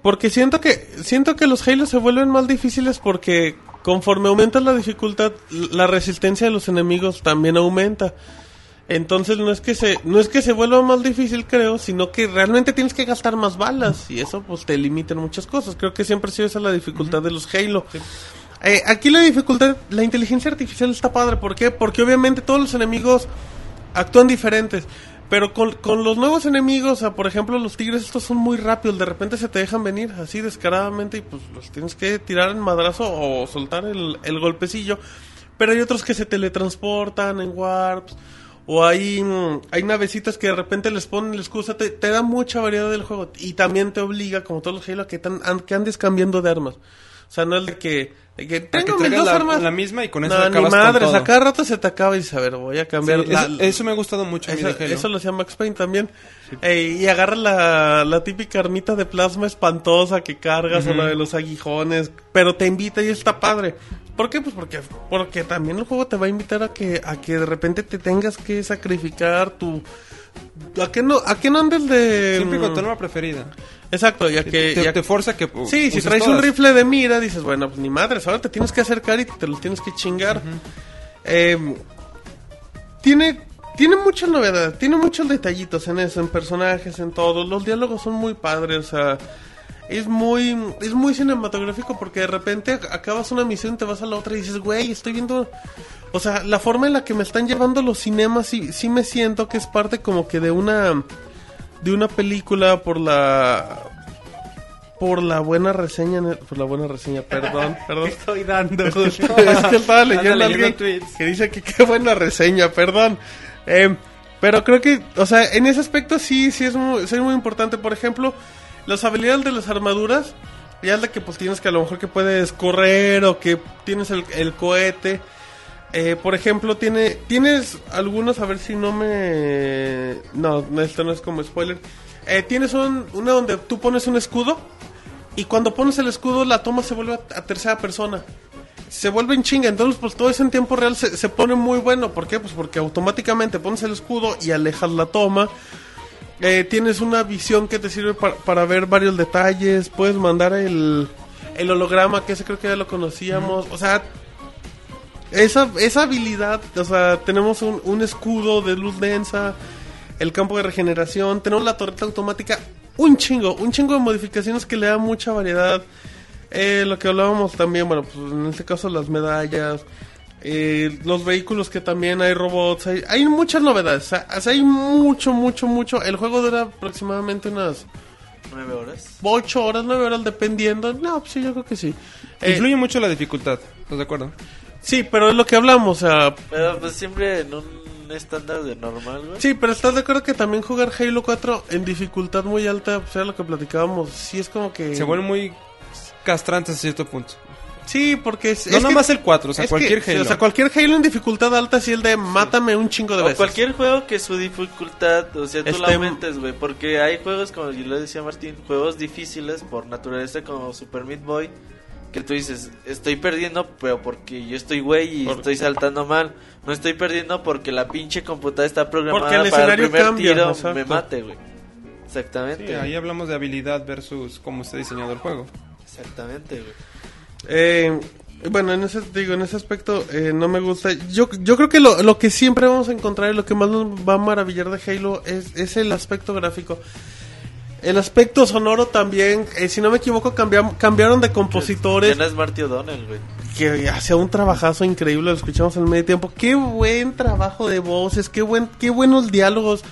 porque siento que siento que los Halo se vuelven más difíciles porque conforme aumenta la dificultad, la resistencia de los enemigos también aumenta. Entonces no es que se no es que se vuelva más difícil, creo, sino que realmente tienes que gastar más balas y eso pues te limita en muchas cosas. Creo que siempre ha sido esa la dificultad de los Halo. Eh, aquí la dificultad, la inteligencia artificial está padre, ¿por qué? Porque obviamente todos los enemigos actúan diferentes. Pero con, con los nuevos enemigos, por ejemplo, los tigres estos son muy rápidos, de repente se te dejan venir así descaradamente y pues los tienes que tirar en madrazo o soltar el, el golpecillo. Pero hay otros que se teletransportan en warps. O hay, mm, hay navecitas que de repente les ponen o sea, te, te da mucha variedad del juego. Y también te obliga, como todos los Halo, a que, que andes cambiando de armas. O sea, no es de que... De que Para que tengo mis dos la, armas. la misma y con eso no, ni acabas con madres, a cada rato se te acaba y dices, a ver, voy a cambiar Sí, la- eso, eso me ha gustado mucho eso, lo hacía Max Payne también. Ey, y agarra la, la típica armita de plasma espantosa que cargas o la de los aguijones. Pero te invita y está padre. ¿Por qué? Pues porque, porque también el juego te va a invitar a que, a que de repente te tengas que sacrificar tu... ¿A que no, a que no andes de...? Siempre con tu arma preferida. Exacto, ya que... te, ya- te forza que Sí, si traes un rifle de mira, dices, bueno, pues ni madres, ahora te tienes que acercar y te los tienes que chingar. Eh, tiene, tiene mucha novedad, tiene muchos detallitos en eso, en personajes, en todo. Los diálogos son muy padres, o sea, es muy, es muy cinematográfico porque de repente ac- acabas una misión, te vas a la otra y dices, güey, estoy viendo... O sea, la forma en la que me están llevando los cinemas, sí, sí me siento que es parte como que de una... De una película por la por la buena reseña, por la buena reseña, perdón, [laughs] perdón. Estoy dando. es que estaba [laughs] leyendo, alguien que dice que qué buena reseña, perdón. Eh, pero creo que, o sea, en ese aspecto sí, sí es muy, sí es muy importante. Por ejemplo, las habilidades de las armaduras, ya es de que pues tienes que a lo mejor que puedes correr o que tienes el, el cohete. Eh, por ejemplo, tiene, tienes algunos, a ver si no me... No, esto no es como spoiler. Eh, tienes un, una donde tú pones un escudo y cuando pones el escudo la toma se vuelve a, a tercera persona. Se vuelve en chinga, entonces pues todo eso en tiempo real se, se pone muy bueno. ¿Por qué? Pues porque automáticamente pones el escudo y alejas la toma. Eh, tienes una visión que te sirve para, para ver varios detalles. Puedes mandar el, el holograma, que ese creo que ya lo conocíamos. O sea, esa, esa habilidad, o sea, tenemos un, un escudo de luz densa, el campo de regeneración, tenemos la torreta automática, un chingo, un chingo de modificaciones que le da mucha variedad. Eh, lo que hablábamos también, bueno, pues en este caso las medallas, eh, los vehículos que también hay robots, hay, hay muchas novedades, o sea, hay mucho, mucho, mucho. El juego dura aproximadamente unas ¿Nueve horas? 8 horas, 9 horas dependiendo. No, pues sí, yo creo que sí. Eh, Influye mucho la dificultad, ¿estás de acuerdo? Sí, pero es lo que hablamos, o sea, Pero pues siempre en un estándar de normal, güey. Sí, pero estás de acuerdo que también jugar Halo 4 en dificultad muy alta, o sea, lo que platicábamos, sí es como que... Se vuelve muy castrante hasta cierto punto. Sí, porque es... No es nada que- más el 4, o sea, cualquier que, Halo. O sea, cualquier Halo en dificultad alta, sí el de mátame un chingo de O veces. cualquier juego que su dificultad, o sea, tú la Este- aumentes, güey. Porque hay juegos, como yo le decía a Martín, juegos difíciles por naturaleza, como Super Meat Boy. Que tú dices, estoy perdiendo, pero porque yo estoy güey y estoy saltando mal. No estoy perdiendo porque la pinche computadora está programada Porque el para el escenario primer cambia, tiro exacto. me mate, güey. Exactamente. Sí, ahí hablamos de habilidad versus cómo está diseñado el juego. Exactamente, güey. Eh, bueno, en ese, digo, en ese aspecto eh, no me gusta. Yo, yo creo que lo, lo que siempre vamos a encontrar y lo que más nos va a maravillar de Halo es, es el aspecto gráfico. El aspecto sonoro también, eh, si no me equivoco, cambiam- cambiaron de compositores. Ya no es Marty O'Donnell, güey. que hacía un trabajazo increíble, lo escuchamos en el medio tiempo. Qué buen trabajo de voces, qué buen, qué buenos diálogos.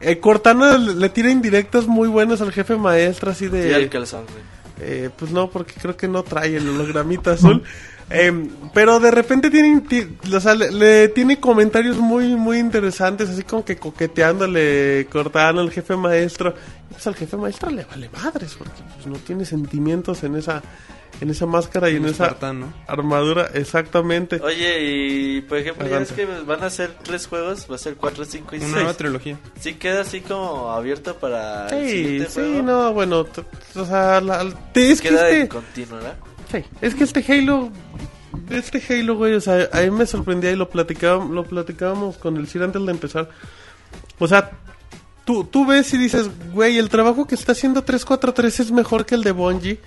Eh, Cortana le, le tira indirectas muy buenas al jefe maestra, así de... Sí, al calzón, güey. Eh, pues no, porque creo que no trae el hologramita azul. [laughs] Eh, pero de repente tiene, ti- o sea, le, le tiene comentarios muy, muy interesantes, así como que coqueteándole, cortando al jefe maestro. Y pues al jefe maestro le vale madres, porque pues no tiene sentimientos en esa, en esa máscara y en esa armadura, exactamente. Oye, y por ejemplo, ya es que van a ser tres juegos, va a ser 4, 5 y Una 6. nueva trilogía. Sí queda así como abierto para el Sí, siguiente sí, juego. no, bueno, o sea, la- te- es que Queda este, en continuo, ¿verdad? Sí, es que este Halo, este Halo, güey, o sea, a mí me sorprendía y lo platicábamos, lo platicábamos con el Sir antes de empezar. O sea, tú, tú ves y dices, güey, el trabajo que está haciendo 343 es mejor que el de Bungie.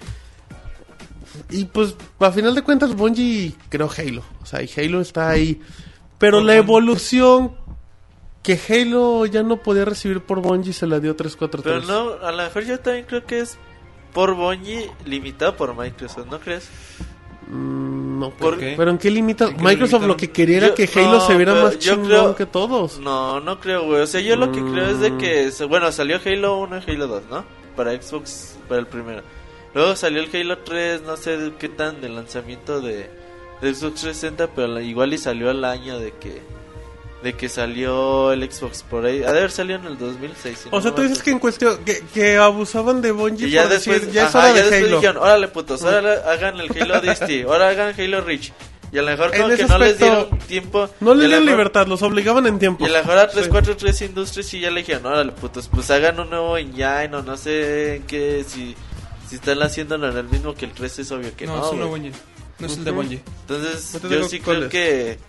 Y pues, a final de cuentas, Bungie creó Halo. O sea, y Halo está ahí. Pero la evolución que Halo ya no podía recibir por Bungie se la dio 343. Pero no, a lo mejor yo también creo que es por Bungie limitado por Microsoft, ¿no crees? Mm, no, ¿Por pero, qué? pero ¿en qué limita? ¿En qué Microsoft lo que quería era Yo- que Halo no, se viera más chingón creo- que todos. No, no creo, güey. O sea, yo lo que creo es de Mm. que, bueno, salió Halo 1 y Halo 2, ¿no? Para Xbox, para el primero. Luego salió el Halo 3, no sé de qué tan de lanzamiento de, de Xbox 360, pero igual y salió al año de que de que salió el Xbox por ahí. Ha de haber salido en el 2006. si O no sea, tú dices que en cuestión que, que abusaban de Bungie Y ya por después, decir, ya es ajá, hora ya de después Halo. dijeron, órale putos, ahora hagan el Halo DST, ahora hagan Halo Reach. Y a lo mejor como que no les dieron tiempo. No y le a lo dieron libertad, los obligaban en tiempo. Y a lo mejor a Sí. 343 Industries y ya le dijeron, órale putos, pues hagan un nuevo engine o no sé en qué, si, si están haciéndolo en el mismo que el 3 es obvio que no. no, es una güey. Bungie. No es el de. Bungie. Entonces No yo sí creo es. que,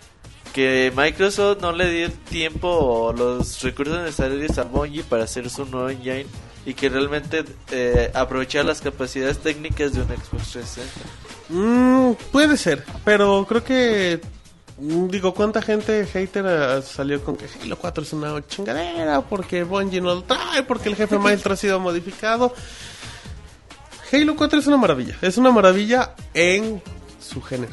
que Microsoft no le dio tiempo o los recursos necesarios a Bungie para hacer su nuevo engine y que realmente eh, aprovechar las capacidades técnicas de un Xbox 360. Mm, puede ser, pero creo que mm, digo, ¿cuánta gente hater eh, salió con que Halo 4 es una chingadera porque Bungie no lo trae, porque el jefe maestro ha sido modificado? Halo 4 es una maravilla, es una maravilla en su género.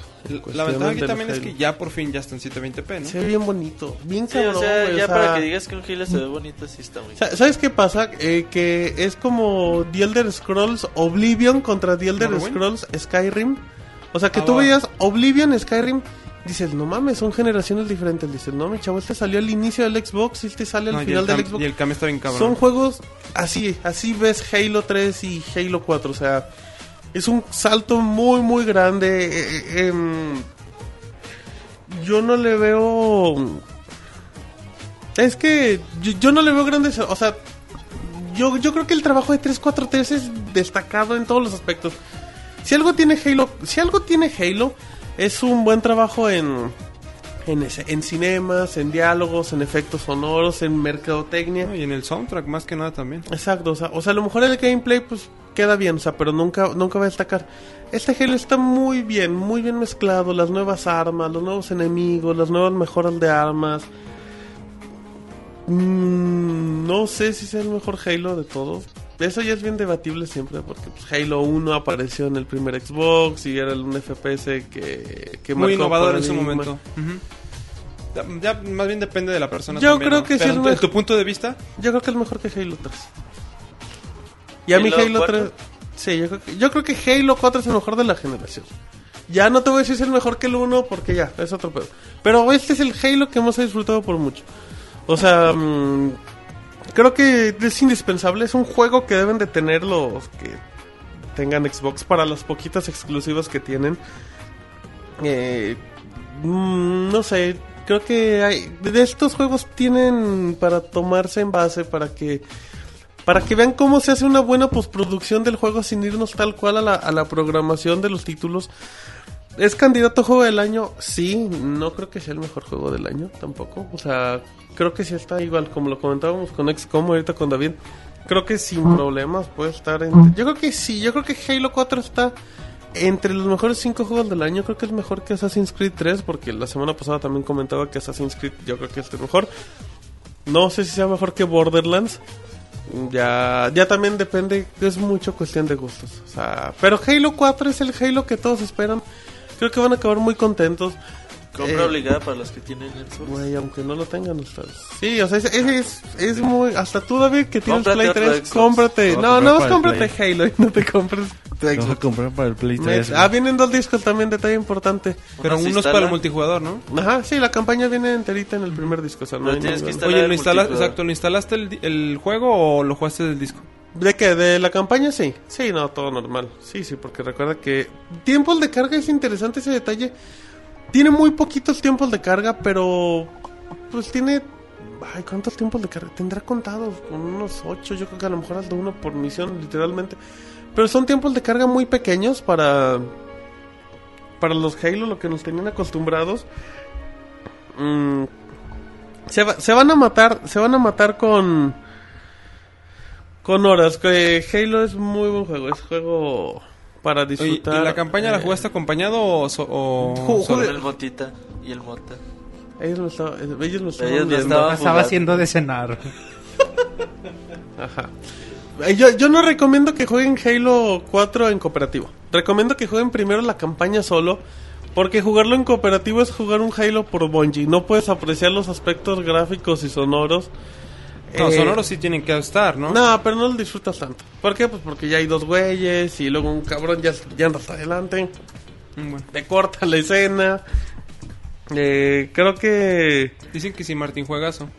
La ventaja aquí también es que ya por fin ya está en 720p, ¿no? Se ve bien bonito, bien Sí, cabrón, o sea, ya o sea, para que digas que un Halo se ve bonito, sí está muy Sa- ¿Sabes qué pasa? Eh, que es como The Elder Scrolls Oblivion contra The Elder Morrowind. Scrolls Skyrim. O sea, que Ah, tú veías Oblivion, Skyrim, dices, no mames, son generaciones diferentes. Dices, no, mi chavo, este salió al inicio del Xbox y este sale al No, final el del Xbox. y el cambio está bien cabrón. Son juegos así, así ves Halo 3 y Halo 4, o sea, es un salto muy, muy grande. eh, eh, em, yo no le veo... Es que yo, no le veo grandes... O sea, yo, yo creo que el trabajo de 343 es destacado en todos los aspectos. Si algo tiene Halo, si algo tiene Halo, es un buen trabajo en... En, ese- en cinemas, en diálogos, en efectos sonoros, en mercadotecnia. No, Y en el soundtrack, más que nada también. Exacto, o sea, o sea, a lo mejor el gameplay pues queda bien, o sea, pero nunca, nunca va a destacar. Este Halo está muy bien, muy bien mezclado, las nuevas armas, los nuevos enemigos, las nuevas mejoras de armas. Mm, no sé si sea el mejor Halo de todos. Eso ya es bien debatible siempre, porque pues, Halo 1 apareció en el primer Xbox y era un FPS que, que Muy marcó innovador en su momento. Ujú. Ya, ya más bien depende de la persona. Yo también, creo ¿no? que sí en mejor. tu punto de vista, Yo creo que es mejor que Halo 3. Y a mí ¿Halo Halo 3... 4? Sí, yo creo, que, yo creo que Halo 4 es el mejor de la generación. Ya no te voy a decir si es el mejor que el 1 porque ya, es otro pedo. Pero este es el Halo que hemos disfrutado por mucho. O sea, mm, creo que es indispensable. Es un juego que deben de tener los que tengan Xbox para las poquitas exclusivas que tienen. Eh, mm, no sé, creo que hay, de estos juegos tienen para tomarse en base para que para que vean cómo se hace una buena postproducción del juego sin irnos tal cual a la, a la programación de los títulos. ¿Es candidato a juego del año? Sí, no creo que sea el mejor juego del año tampoco. O sea, creo que sí está igual, como lo comentábamos con XCOM ahorita con David. Creo que sin problemas puede estar en... Yo creo que sí, yo creo que Halo 4 está entre los mejores 5 juegos del año. Creo que es mejor que Assassin's Creed 3, porque la semana pasada también comentaba que Assassin's Creed yo creo que es mejor. No sé si sea mejor que Borderlands. Ya, ya también depende, es mucho cuestión de gustos. O sea, pero Halo 4 es el Halo que todos esperan. Creo que van a acabar muy contentos. Compra Eh, obligada para los que tienen Xbox. Güey, aunque no lo tengan ustedes. Sí, o sea, es, es, es, es muy... Hasta tú, David, que tienes Cómprate Play otro 3, Xbox. cómprate... No, no, el cómprate Halo y no te compres tu comprar para el Play 3. Ah, vienen dos discos también, detalle importante. pero Uno es para instala. el multijugador, ¿no? Ajá, sí, la campaña viene enterita en el primer disco. O sea, no Pero tienes que instalar Oye, el ¿lo multijugador. exacto, ¿lo instalaste el, el juego o lo jugaste del disco? ¿De qué? ¿De la campaña? Sí. Sí, no, todo normal. Sí, sí, porque recuerda que tiempos de carga es interesante ese detalle. Tiene muy poquitos tiempos de carga, pero pues tiene... Ay, ¿cuántos tiempos de carga? Tendrá contados con unos 8, yo creo que a lo mejor hasta uno por misión, literalmente. Pero son tiempos de carga muy pequeños para... Para los Halo, lo que nos tenían acostumbrados. Mm, se, va- se van a matar, se van a matar con... Con horas, que Halo es muy buen juego, es juego para Oye, ¿Y disfrutar. la campaña la Eh, jugaste acompaño o, so- o solo? El Motita y el Mota. Ellos lo estaban, ellos lo estaban Ellos lo viendo. estaban- Estaba haciendo de cenar. Ajá. Eh, Yo, yo no recomiendo que jueguen Halo 4 en cooperativo. Recomiendo que jueguen primero la campaña solo. Porque jugarlo en cooperativo es jugar un Halo por Bungie. No puedes apreciar los aspectos gráficos y sonoros. No, Eh, sonoros sí tienen que estar, ¿no? No, pero no lo disfrutas tanto. ¿Por qué? Pues porque ya hay dos güeyes y luego un cabrón ya, ya anda hasta adelante. Mm, Bueno, Te corta la escena. Eh, creo que... dicen que sí, Martín, juegazo.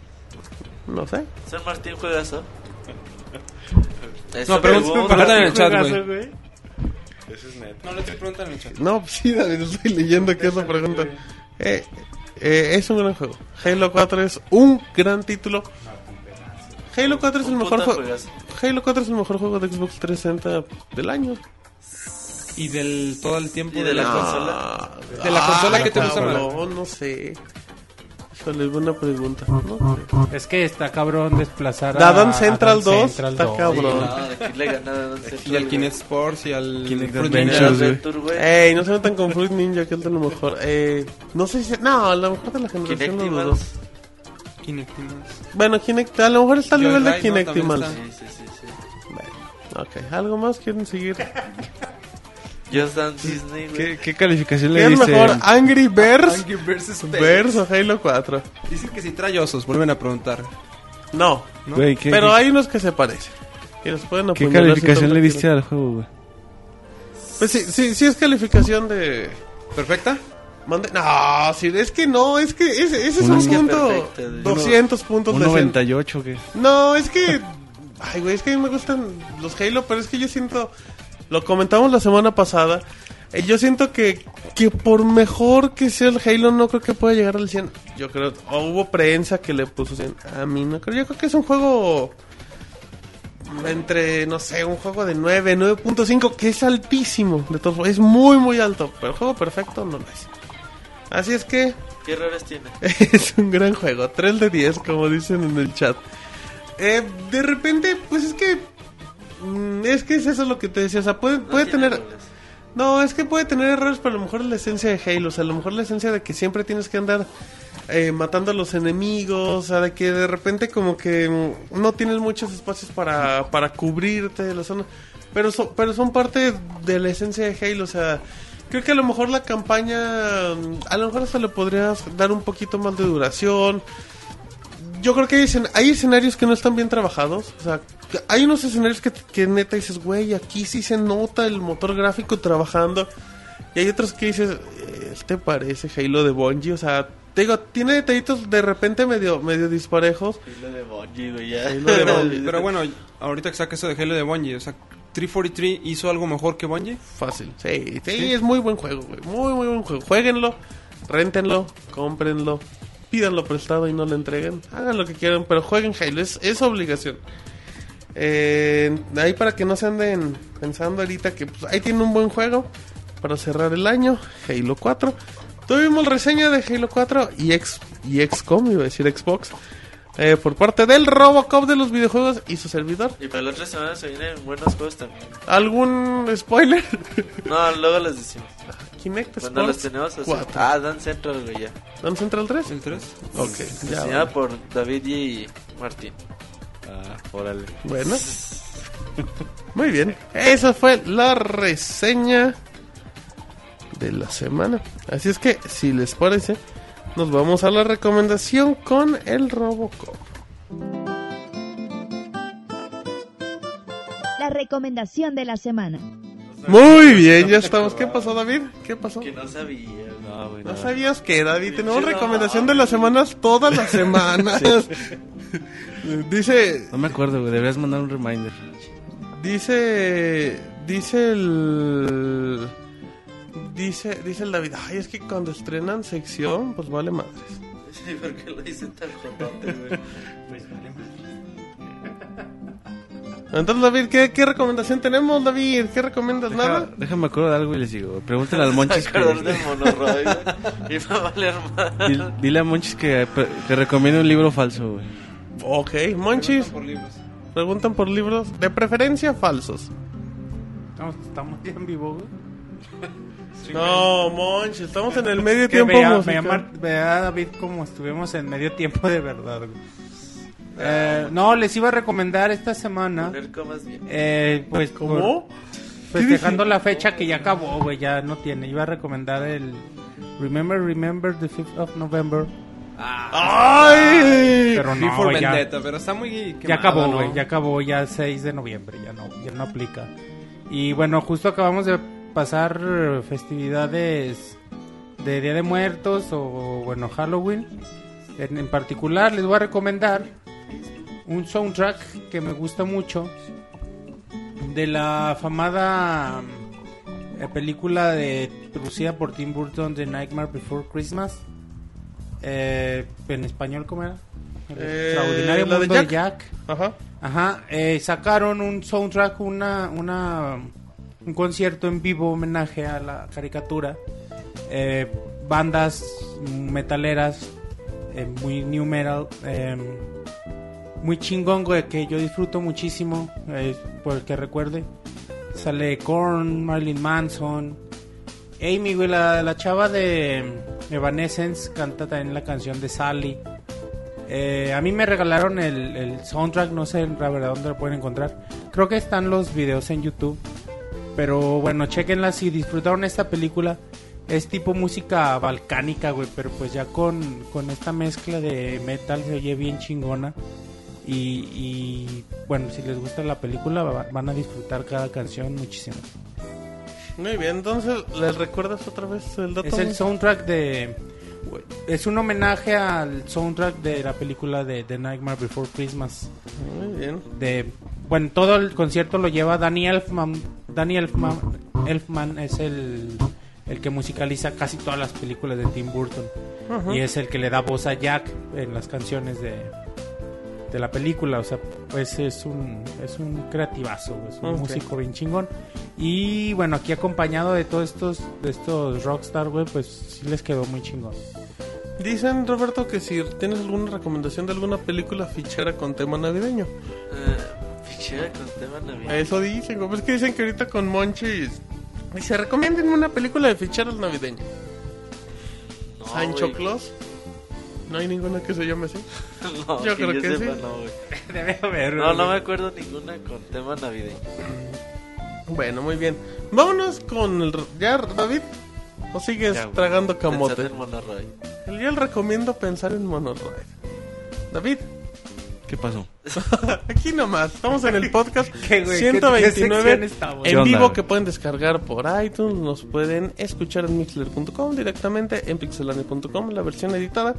No sé. San Martín juegazo. No, pregunta en el chat, Juegazo, güey. No, le estoy preguntando en el chat. No, pues sí, David, estoy leyendo aquí esa pregunta. Eh, eh, es un gran juego. Halo 4 es un gran título. Halo 4 es el mejor juego. Halo 4 es el mejor juego de Xbox 360 del año. ¿Y del todo el tiempo ¿Y de la la- consola? ¿De la consola que te gusta más? No, no sé. Híjole, buena pregunta. No sé. Es que está cabrón desplazar a... Dadan Central a Dan 2, Central está 2. cabrón. No, de le ganaron. Y al Kinect Sports y al Kinect. Adventure, güey. Ey, no se metan con Fruit Ninja, que es de lo mejor. Eh, no sé si. No, a lo mejor de la generación no dudo. Kinectimals. Kinect y más. Bueno, Kinect, a lo mejor está al nivel de. También Kinectimals. está. Sí, sí, sí, sí. Ok, ¿algo más quieren seguir? [laughs] Just Dance Disney, güey. ¿Qué, qué calificación ¿Qué le es diste? mejor, Angry Birds Angry Birds Space. Birds o Halo 4? Dicen que si trae osos, vuelven a preguntar. No, ¿no? Güey, ¿qué, pero qué- hay unos que se parecen. Y los pueden ¿Qué calificación le diste al juego, güey? Pues sí, sí, sí es calificación de... ¿Perfecta? Mande- No, sí, es que no, es que ese, ese es un punto. perfecto, güey. 200 puntos Un de cien. 98 que No, es que. [laughs] Ay, güey, es que a mí me gustan los Halo, pero es que yo siento. Lo comentamos la semana pasada. eh, yo siento que, que por mejor que sea el Halo, no creo que pueda llegar al 100. Yo creo. O hubo prensa que le puso 100. A mí no creo. Yo creo que es un juego. Entre, no sé, un juego de 9, 9.5, que es altísimo. De todos es muy, muy alto. Pero el juego perfecto no lo es. Así es que. ¿Qué errores tiene? [laughs] Es un gran juego, 3 de 10, como dicen en el chat. Eh, de repente, pues es que. mm, Es que es eso lo que te decía. O sea, puede, No puede tiene tener. errores. No, es que puede tener errores, pero a lo mejor es la esencia de Halo. O sea, a lo mejor la esencia de que siempre tienes que andar eh, matando a los enemigos. O sea, de que de repente, como que mm, no tienes muchos espacios para, para cubrirte de la zona. Pero, son pero son parte de la esencia de Halo. O sea, creo que a lo mejor la campaña. A lo mejor hasta le podrías dar un poquito más de duración yo creo que hay, escen- hay escenarios que no están bien trabajados. O sea, hay unos escenarios que, que neta dices, güey, aquí sí se nota el motor gráfico trabajando. Y hay otros que dices, eh, ¿te parece Halo de Bungie? O sea, te digo, tiene detallitos de repente medio, medio disparejos. Halo de Bungie, güey, ya. Halo de Bungie. Pero bueno, ahorita que saca eso de Halo de Bungie, o sea, 343 hizo algo mejor que Bungie. Fácil. Sí, sí, es muy buen juego, güey. Muy, muy buen juego. Jueguenlo, réntenlo, cómprenlo, pídanlo prestado y no lo entreguen. Hagan lo que quieran, pero jueguen Halo. Es, es obligación. Eh, ahí para que no se anden pensando ahorita que pues, ahí tiene un buen juego para cerrar el año. Halo 4. Tuvimos reseña de Halo 4 y, ex, y XCOM, iba a decir Xbox. Eh, por parte del Robocop de los videojuegos y su servidor. Y para la otra semana se vienen buenos juegos también. ¿Algún spoiler? No, luego les decimos. Kinect Cuando los tenemos así. 4. Ah, Dan Central, güey, ya. ¿Dan Central 3? El 3. Ok, ya. Diseñada por David y Martín. Ah, órale. Bueno. [laughs] Muy bien. Esa fue la reseña de la semana. Así es que, si les parece, nos vamos a la recomendación con el Robocop. La recomendación de la semana. Muy bien, ya estamos. ¿Qué pasó, David? ¿Qué pasó? Que no sabía. No, güey, ¿No no. sabías que, David? Tenemos recomendación de las semanas todas las [laughs] semanas. Dice, No me acuerdo, güey. Deberías mandar un reminder. Dice. Dice el. Dice, dice el David. Ay, es que cuando estrenan sección, pues vale madres. Sí, porque lo dicen tan jotote, güey. Entonces, David, ¿qué, qué recomendación tenemos, David? ¿Qué recomiendas? Deja- ¿Nada? déjame acuerdo de algo y les digo. Pregúntale al [laughs] Monchis que. del monorroy. Y va a valer más. Dile, dile a Monchis que, que recomiende un libro falso, güey. Ok, Monchis, Por libros. preguntan por libros, de preferencia falsos. Estamos, estamos ya en vivo, güey. No, Monchis, estamos en el medio tiempo vea, musical. vea Mar- vea, David como estuvimos en medio tiempo de verdad, güey. Eh, no, les iba a recomendar esta semana, eh, pues ¿Cómo? por- festejando la fecha que ya acabó, güey, ya no tiene. Iba a recomendar el Remember, Remember the 5th of November. ¡Ay! Pero no, Before güey, ya, Vendetta, pero está muy ya acabó, ¿no? güey, ya acabó, ya 6 de noviembre, ya no, ya no aplica. Y bueno, justo acabamos de pasar festividades de Día de Muertos o bueno, Halloween. En, en particular les voy a recomendar un soundtrack que me gusta mucho de la famada eh, película de producida por Tim Burton de Nightmare Before Christmas. Eh, en español, ¿cómo era? El Eh, extraordinario de mundo de Jack. Jack. Ajá. Ajá, eh, sacaron un soundtrack, una, una, un concierto en vivo homenaje a la caricatura. Eh, bandas metaleras, eh, muy new metal, eh, muy chingón, güey, que yo disfruto muchísimo, eh, por el que recuerde. Sale Korn, Marilyn Manson, Amy, güey, la, la chava de Evanescence, canta también la canción de Sally. A mí me regalaron el, el soundtrack, no sé la verdad dónde lo pueden encontrar. Creo que están los videos en YouTube. Pero bueno, chequenla si disfrutaron esta película. Es tipo música balcánica, güey, pero pues ya con, con esta mezcla de metal se oye bien chingona. Y, y, bueno, si les gusta la película va- van a disfrutar cada canción muchísimo. Muy bien, entonces, ¿les recuerdas otra vez el dato? Es el soundtrack de... Es un homenaje al soundtrack de la película de The Nightmare Before Christmas. Muy bien. de bueno todo el concierto lo lleva Danny Elfman. Danny Elfman, Elfman es el el que musicaliza casi todas las películas de Tim Burton. Y es el que le da voz a Jack en las canciones de de la película. O sea pues es un es un creativazo es un músico bien chingón. Y bueno aquí acompañado de todos estos de estos rockstar güey pues sí les quedó muy chingón. Dicen, Roberto, que si tienes alguna recomendación de alguna película fichera con tema navideño. Eh, fichera con tema navideño. Eso dicen, güey. Es que dicen que ahorita con Monchis... Dice, recomiéndenme una película de ficheras navideños. No, Sancho. Claus. ¿No hay ninguna que se llame así? [laughs] No, Yo creo que sepa, sí. No, [laughs] debe haber no, no me acuerdo ninguna con tema navideño. Bueno, muy bien. Vámonos con el... ¿Ya, David? ¿O sigues Ya, tragando camote? en Monoroy. El día recomiendo pensar en Monorail. David, ¿Qué pasó? [laughs] aquí nomás. Estamos en el podcast [laughs] ¿Qué, güey? ¿Qué- qué 129 sección estamos? ¿Qué en vivo que pueden descargar por iTunes. Nos pueden escuchar en mixler.com directamente en pixelania.com, la versión editada.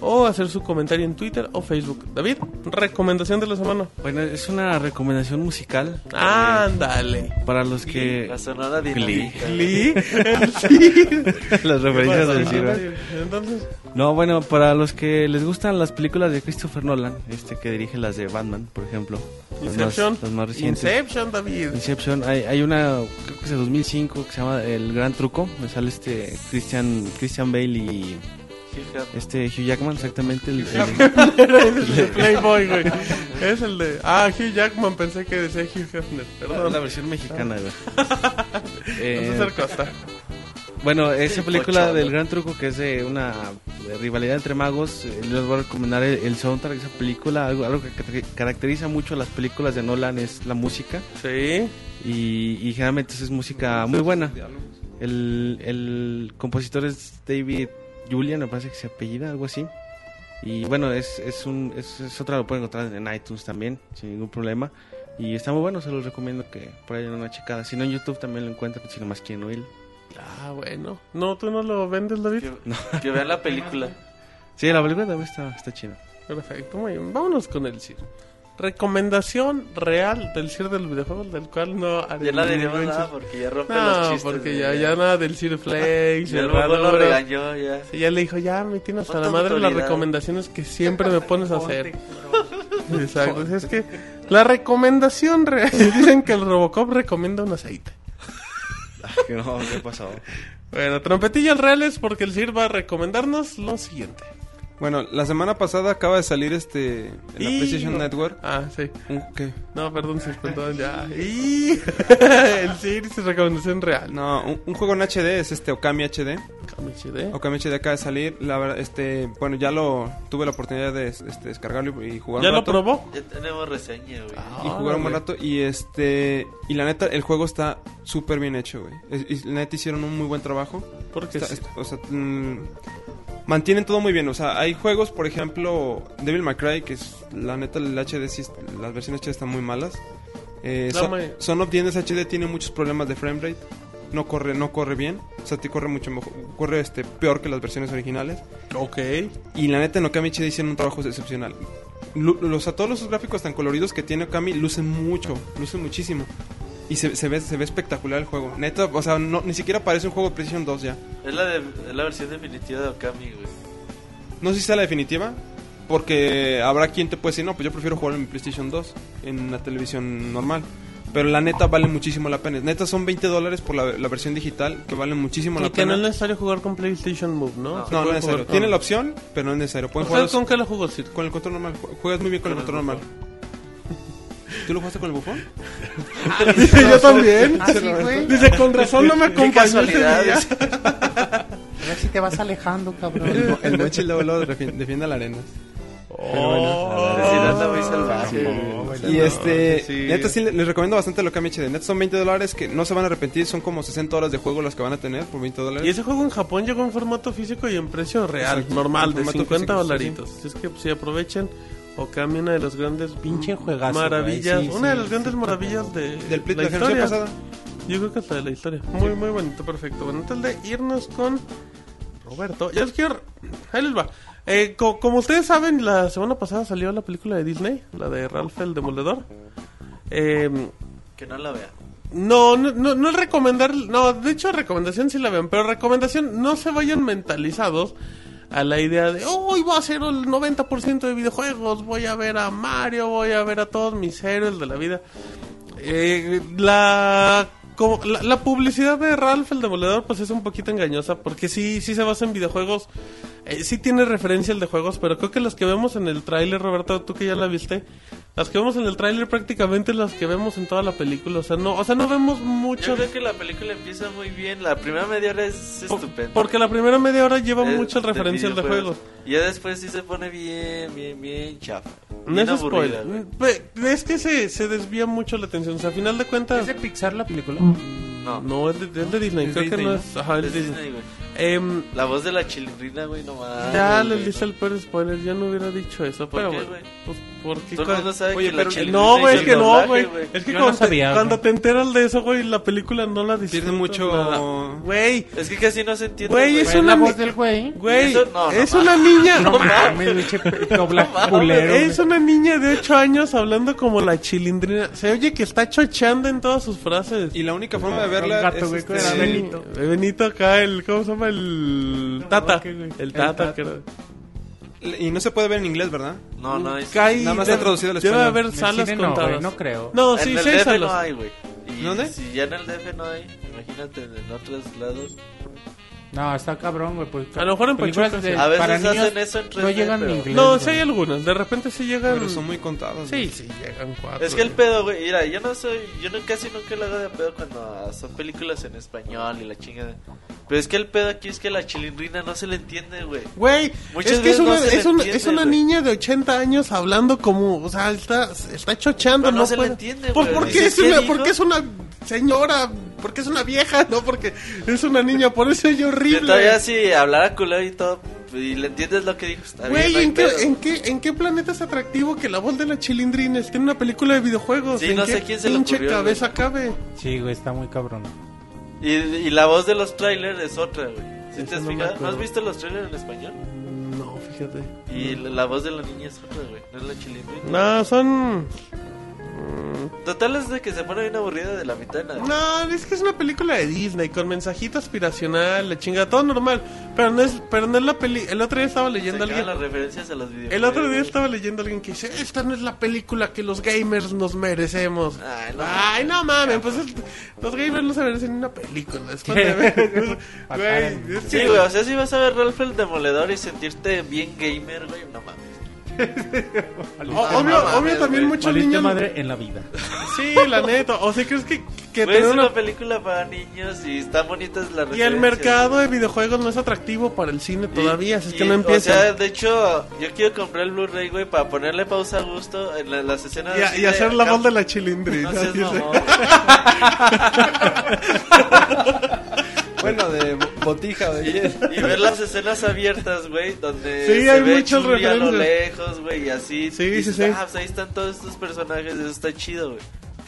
O hacer su comentario en Twitter o Facebook. David, recomendación de la semana. Bueno, es una recomendación musical Ándale. para los que... La sonora Glee. dinámica. Glee. [laughs] Las referencias del Silva. Entonces, No, bueno, para los que les gustan las películas de Christopher Nolan, este que dirige las de Batman, por ejemplo. Las más, Inception. las más recientes. Inception, David. Inception, hay, hay una, creo que es de 2005, que se llama El Gran Truco. Me sale este Christian, Christian Bale y este Hugh Jackman, exactamente. El, el- el [laughs] de Playboy, güey. Es el de. Ah, Hugh Jackman, pensé que decía Hugh Hefner. Perdón. la versión mexicana, güey. [laughs] Eh, Entonces, Costa. Bueno, esa película del Gran Truco, que es de una rivalidad entre magos, eh, les voy a recomendar el, el soundtrack de esa película. Algo, algo que ca- caracteriza mucho a las películas de Nolan es la música. Sí. Y, y generalmente es música muy buena. El, el compositor es David Julian, me parece que se apellida, algo así. Y bueno, es, es, un, es, es otra, lo pueden encontrar en iTunes también, sin ningún problema. Y está muy bueno, se los recomiendo que por ahí den una checada. Si no, en YouTube también lo encuentran, si nomás quieren oírlo. Ah, bueno. No, tú no lo vendes, David. Que, que vean la película. Sí, la película también está, está chida. Perfecto, muy bien. Vámonos con el CIR. Recomendación real del CIR del videojuego, del cual no haré Ya no diríamos mention. nada porque ya rompe los No, chistes. porque de- ya, ya nada del CIR Flex. [laughs] Ya el lo regañó, ya. Sí, ya le dijo, ya me tienes hasta la madre las recomendaciones que siempre me pones a hacer. Exacto, es que la recomendación real, [laughs] dicen que el Robocop recomienda un aceite. [laughs] No, ¿qué pasó? Bueno, trompetillas reales porque el CIR va a recomendarnos lo siguiente. Bueno, la semana pasada acaba de salir este en la Y- PlayStation Network. Ah, sí. ¿qué? No, perdón, sí, perdón, ya. [laughs] Y... [laughs] el CIR es recomendación real. No, un, un juego en HD es este Okami HD. HD. Okami HD acaba de salir. La verdad, este, bueno, ya lo tuve la oportunidad de este, descargarlo y jugar ¿Ya un lo probó? Ya tenemos reseña, güey. y jugar un buen rato y este y la neta el juego está súper bien hecho güey y la neta hicieron un muy buen trabajo Porque Está- sí. es- o sea mm, mantienen todo muy bien o sea hay juegos por ejemplo Devil May Cry que es la neta el HD sí las versiones HD están muy malas eh, Son, ma- Son of HD tiene muchos problemas de frame rate no corre no corre bien o sea te corre mucho mejor corre este peor que las versiones originales Ok. y la neta en Okami HD hicieron un trabajo excepcional. Los, a todos los gráficos tan coloridos que tiene Okami lucen mucho, lucen muchísimo. Y se, se ve, se ve espectacular el juego. Neta, o sea, no, ni siquiera parece un juego de PlayStation 2 ya. Es la, de, es la versión definitiva de Okami, güey. No sé si sea la definitiva, porque habrá quien te puede decir, no, pues yo prefiero jugar en mi PlayStation 2, en la televisión normal. Pero la neta vale muchísimo la pena. Neta son 20 dólares por la, la versión digital, que vale muchísimo Y la que no pena. es No, necesario jugar con PlayStation Move, ¿no? No, puede es necesario. jugar Tiene la opción, pero no es necesario. Pueden ¿Ustedes jugar con qué lo jugó, con el control normal. Ju- Juegas muy bien con el control normal. ¿Tú lo jugaste con el bufón? [laughs] Dice yo también. Ah, sí, güey. Dice, con razón no me acompañó ese día. [laughs] A ver si te vas alejando, cabrón. El Mochi luego, luego defi- defiende a la arena. Oh. Salvaje, güey. Y este, sí. neta sí les recomiendo bastante lo que han hecho de Neta son 20 dólares que no se van a arrepentir, son como 60 horas de juego las que van a tener por 20 Y dólares. ese juego en Japón llegó en formato físico y en precio real, normal, de formato 50 físico, sí, dolaritos. Así Es que pues, si aprovechen Okami, una de las grandes Pinche juegazo, maravillas, sí, una de sí, las grandes sí, maravillas de Del Play la de la historia. pasada. Yo creo que hasta de la historia. Muy, muy bonito, perfecto. Bueno, antes de irnos con Roberto, ya les quiero. Ahí les va. Eh, co- como ustedes saben, la semana pasada salió la película de Disney, la de Ralph el Demoledor. Eh, Que no la vea. no, no, no, no es recomendar. No, de hecho, recomendación sí la ven, pero recomendación no se vayan mentalizados a la idea de, hoy voy a hacer el 90% de videojuegos, voy a ver a Mario, voy a ver a todos mis héroes de la vida. Eh, la, como- la, la publicidad de Ralph el Demoledor pues es un poquito engañosa porque sí, sí se basa en videojuegos, eh, sí tiene referencia al de juegos, pero creo que las que vemos en el tráiler, Roberto, tú que ya la viste, las que vemos en el tráiler prácticamente las que vemos en toda la película, o sea, no, o sea, no vemos mucho. Yo creo que la película empieza muy bien. La primera media hora es por- estupenda. porque la primera media hora lleva Es mucho el referencia al de juegos. Y ya después sí se pone bien, bien, bien chafa. No es aburrida, spoiler. Es que se, se desvía mucho la atención. O sea, a final de cuentas. ¿Es de Pixar la película? No, No, es de, es de Disney. Es Creo que Disney, no ¿no? es. Ajá, es es Disney. Disney, güey. Em, La voz de la chilindrina, güey, no mames. ya les dice el peor spoiler. Ya no hubiera dicho eso. ¿Por pero qué, bueno? Pues porque. Todo el mundo sabe Oye, que pero- la chilindrina No, güey, hizo es que el no, doblaje, güey. Es que Yo cuando, no sabía, te, cuando güey. te enteras de eso, güey, la película no la disfrutas. Mucho-. Güey, Es que casi no se entiende. Güey, es ¿Fue una la ni- voz del güey? güey, Eso no, no es una niña. [laughs] No mames, [laughs] doblaje mames, culero. Es una niña de 8 años hablando como la chilindrina. Se oye que está chocheando en todas sus frases. Y la única forma de verla gato, es güey, este, Benito. Benito acá, el. ¿Cómo se llama? El. Tata. ¿qué, güey? El Tata, Tata. Y no se puede ver en inglés, ¿verdad? No, no, es... Nada más está traducido al Debe español. haber En el salas cine no, contadas. no creo. No, en sí, el sí hay DF salas. no hay, güey. Y ¿Dónde? Si ya en el DF no hay, imagínate en otros lados. No, está cabrón, güey. Pues, A lo mejor en películas Pachuca de-. A veces para niños hacen eso en 3D, no llegan pero- en inglés. No, sí hay algunas. De repente sí llegan. Pero son muy contados. Sí, güey. sí, llegan cuatro. Es que el pedo, güey, mira, yo no soy, yo no, casi nunca lo hago de pedo cuando son películas en español y la chingada. Pero es que el pedo aquí es que la chilindrina no se le entiende, güey. Güey, Muchas es que es no una, le es una, entiende, es una niña de 80 años hablando como, o sea, está, está chocheando, Pero no no, se le puede- entiende, ¿Por, güey. ¿por qué Dices, es ¿qué una, dijo? porque es una señora, porque es una vieja, no porque es una niña, por eso es horrible. todavía si hablara culero y todo, y le entiendes lo que dijo, Güey, no ¿en, qué. ¿en, qué, ¿en qué planeta es atractivo que la voz de la chilindrina esté en una película de videojuegos? Sí, ¿En no qué sé quién se pinche ocurrió, cabeza cabe? Sí, güey, está muy cabrón. Y, y la voz de los trailers es otra, güey. ¿Sí te has no fijado? ¿No has visto los trailers en español? No, fíjate. Y la, la voz de la niña es otra, güey. No es la chilindrina. No, son... Total es de que se pone bien aburrida de la mitad de nada. No, es que es una película de Disney con mensajito aspiracional, la chinga, todo normal. Pero no es, pero no es la peli. El otro día estaba leyendo a Sacaban alguien. las referencias a los. El otro día estaba leyendo a alguien que dice, esta no es la película que los gamers nos merecemos. Ay, no. Ay, no mames, pues es- los gamers no se merecen ni una película. De ver, [laughs] güey, es Sí, güey, o sea, si vas a ver Ralph el Demoledor y sentirte bien gamer, güey, no mames. [laughs] Obvio, obvio también muchos niños. madre en la vida. Sí, la neta. O sea, crees que, que Güey, tener es una una película para niños y están bonitas las Y el referencias, mercado güey. de videojuegos no es atractivo para el cine Y- todavía, así es que y, no O sea, de hecho, yo quiero comprar el Blu-ray, güey, para ponerle pausa a gusto en la- las escenas y, a- así y hacer la acá- voz de la chilindrina. No seas dice. mamón, [laughs] [laughs] Bueno, de bo- botija, güey. de Y, y ver las escenas abiertas, güey, donde Sí, se hay ve Chun-Li a lo lejos, güey, y así. Sí, dices, sí, sí. Ah, pues ahí están todos estos personajes, eso está chido, güey.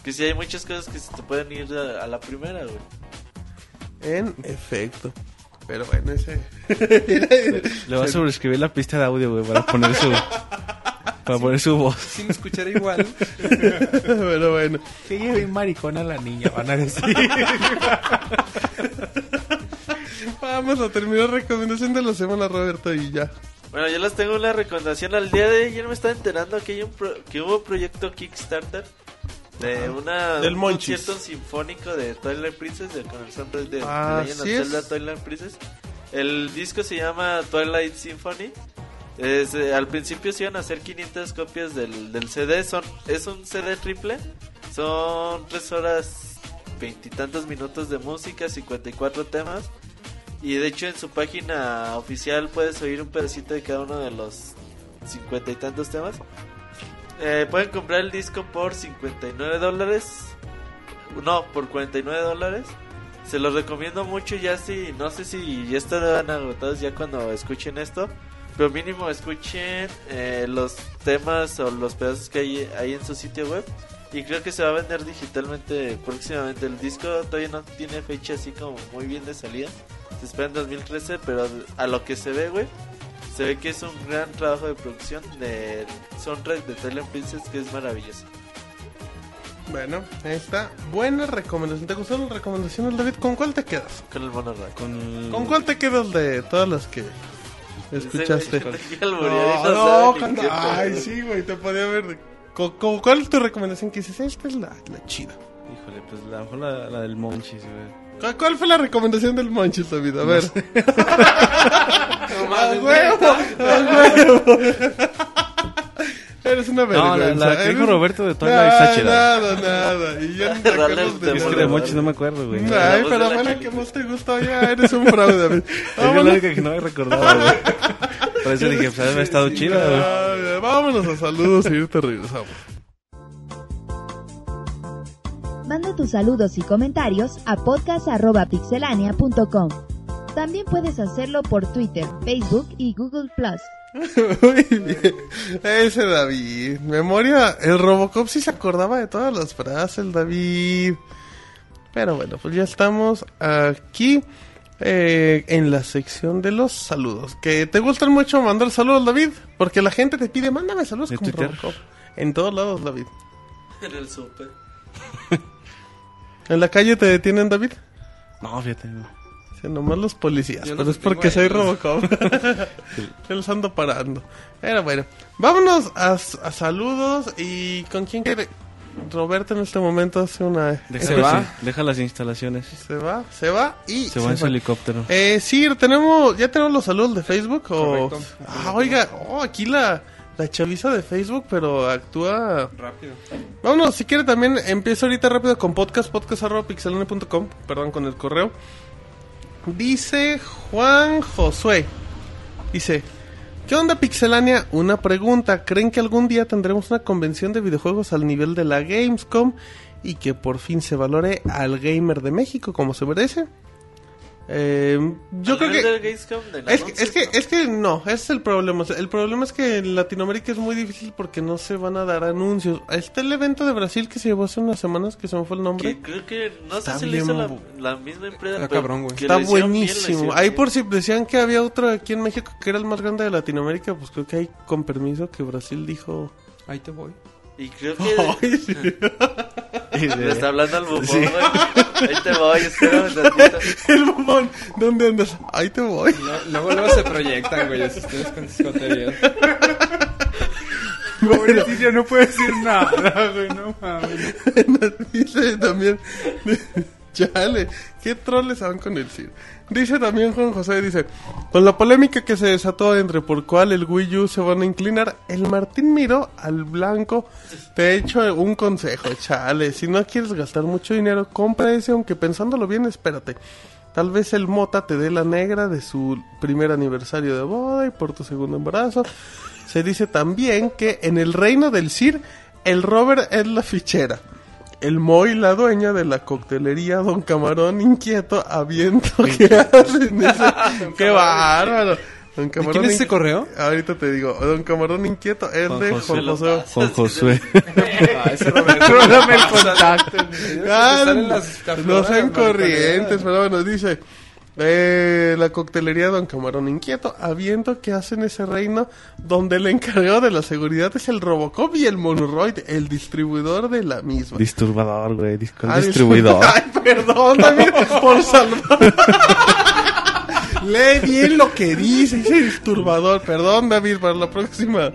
Que sí hay muchas cosas que se te pueden ir a, a la primera, güey. En efecto. Pero bueno, ese. Le va a sobreescribir la pista de audio, güey, para poner su... Para poner su voz. Sí me escucharé igual. Pero bueno. Que lleve maricona la niña, van a decir. [laughs] Vamos a terminar recomendación de la semana, Roberto, y ya. Bueno, yo les tengo una recomendación. Al día de ayer me estaba enterando que, hay un pro- que hubo un proyecto Kickstarter de una, Del un Monchis. concierto sinfónico de Twilight Princess, de, con el soundtrack de, de Ah, Legend of así es. Zelda Twilight Princess. El disco se llama Twilight Symphony. Es, eh, al principio se iban a hacer 500 copias del, del CD. Son, es un CD triple. Son 3 horas, veintitantos minutos de música, 54 temas. Y de hecho en su página oficial puedes oír un pedacito de cada uno de los cincuenta y tantos temas. Eh, pueden comprar el disco por 59 dólares. No, por 49 dólares. Se los recomiendo mucho ya si, no sé si ya estarán agotados ya cuando escuchen esto. Pero mínimo escuchen eh, los temas o los pedazos que hay en su sitio web. Y creo que se va a vender digitalmente próximamente. El disco todavía no tiene fecha así como muy bien de salida. Se espera en 2013, pero a lo que se ve, güey, se ve que es un gran trabajo de producción del soundtrack de Twilight Princess que es maravilloso. Bueno, ahí está. Buena recomendación. ¿Te gustaron las recomendaciones, David? ¿Con cuál te quedas? Con el mono rock. Con, ¿Con cuál te quedas de todas las que escuchaste? [laughs] No, no, ay, sí, güey, te podía ver. ¿Con, con cuál es tu recomendación que dices? Esta es la, la chida. Híjole, pues la, mejor la, la del Monchis, güey. ¿Cuál, cuál fue la recomendación del Monchis, David? A ver. No [laughs] [laughs] ¡A huevo! ¡A huevo! Eres una No, vergüenza. la, la que dijo Roberto de Twilight está chida. Nada, nada. Y yo no te de Es que de Monchis no me acuerdo, güey. Ay, pero fue la que más te gustó. Ya eres un fraude, David. Es la única que no me recordaba, güey. [laughs] Por eso dije, pues ha estado güey. Ay, Vámonos a saludos y ahorita regresamos. Manda tus saludos y comentarios a podcast.pixelania.com. También puedes hacerlo por Twitter, Facebook y Google Plus. [laughs] Muy bien. Ese David. Memoria. El Robocop sí se acordaba de todas las frases, el David. Pero bueno, pues ya estamos aquí eh, en la sección de los saludos. Que te gustan mucho mandar saludos, David. Porque la gente te pide, mándame saludos ¿De con Twitter? Robocop. En todos lados, David. [laughs] En el súper. ¿En la calle te detienen, David? No, fíjate, no. Sí, nomás los policías, Yo pero es porque soy. Robocop. [laughs] [laughs] Yo los ando parando. Pero bueno, vámonos a, a saludos y con quién quiere. Roberto en este momento hace una... Deja, Se las- va. deja las instalaciones. Se va, se va y... Se va en su helicóptero. Eh, sí, tenemos, ya tenemos los saludos de Facebook o... Correcto. Ah, oiga, oh, aquí la, la chaviza de Facebook, pero actúa... Rápido. Vámonos, si quiere también empiezo ahorita rápido con podcast, podcast.pixelane.com, perdón, con el correo. Dice Juan Josué, dice, ¿qué onda Pixelania? Una pregunta, ¿creen que algún día tendremos una convención de videojuegos al nivel de la Gamescom y que por fin se valore al gamer de México como se merece? Eh, yo creo que... Es que, es que, ¿no? es que no, ese es el problema. El problema es que en Latinoamérica es muy difícil porque no se van a dar anuncios. Está el evento de Brasil que se llevó hace unas semanas, que se me fue el nombre. Que creo que no Está sé si lo hizo la, misma empresa. Cabrón, que Está bien, buenísimo. Ahí por si decían que había otro aquí en México que era el más grande de Latinoamérica, pues creo que hay con permiso que Brasil dijo... Ahí te voy. Y creo que [laughs] [laughs] [laughs] Sí. le está hablando al bufón, güey. Ahí te voy, espérame [laughs] tantito. El bufón, ¿dónde andas? Ahí te voy. No- Luego, luego se proyectan, güey, ustedes con sus tonterías. Pobrecillo, no puede decir nada, güey, no mames. [laughs] Dice también. Chale, qué troles van con el CIR. Dice también Juan José, dice, con la polémica que se desató entre por cuál el Wii U se van a inclinar, el Martín miró al blanco. Te he hecho un consejo, chale, si no quieres gastar mucho dinero, compra ese, aunque pensándolo bien, espérate. Tal vez el Mota te dé la negra de su primer aniversario de boda y por tu segundo embarazo. Se dice también que en el reino del Sir, el Robert es la fichera. El Moy, la dueña de la coctelería Don Camarón Inquieto, aviento que hacen ese... [laughs] ¡Qué bárbaro! Don ¿De quién es ese correo? Ahorita te digo, Don Camarón Inquieto es Juan de José Juan José. Juan Josué. [laughs] Ah, ese Roberto. Dame el contacto. Ah, Salen las no sean mariconeadas. corrientes, pero bueno, dice... Eh, la coctelería Don Camarón Inquieto, aviento que hacen ese reino donde el encargado de la seguridad es el Robocop y el Monoroid, el distribuidor de la misma. Disturbador, güey. dis- Ah, distribuidor. [laughs] Ay, perdón, David, por salvar. [laughs] Lee bien lo que dice, ese disturbador. Perdón, David, para la próxima.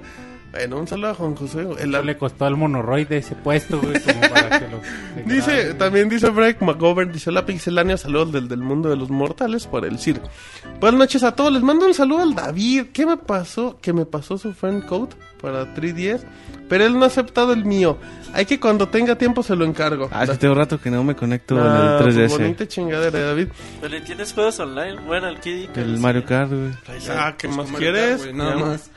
Bueno, un saludo a Juan José. El, le costó al monoroide ese puesto, güey, como para que lo... [laughs] Dice, también dice Break McGovern, dice hola Pixelania, saludos del, del mundo de los mortales por el circo. Buenas noches a todos, les mando un saludo al David. ¿Qué me pasó? Que me pasó su friend code para 3DS, pero él no ha aceptado el mío. Hay que cuando tenga tiempo se lo encargo. Ah, sí, tengo rato que no me conecto Ah, en pues el 3DS. bonita chingadera, David. Pero ¿y tienes juegos online. Bueno, el Kid. El Mario Kart, güey. Ah, ¿qué Pues más quieres? nada más.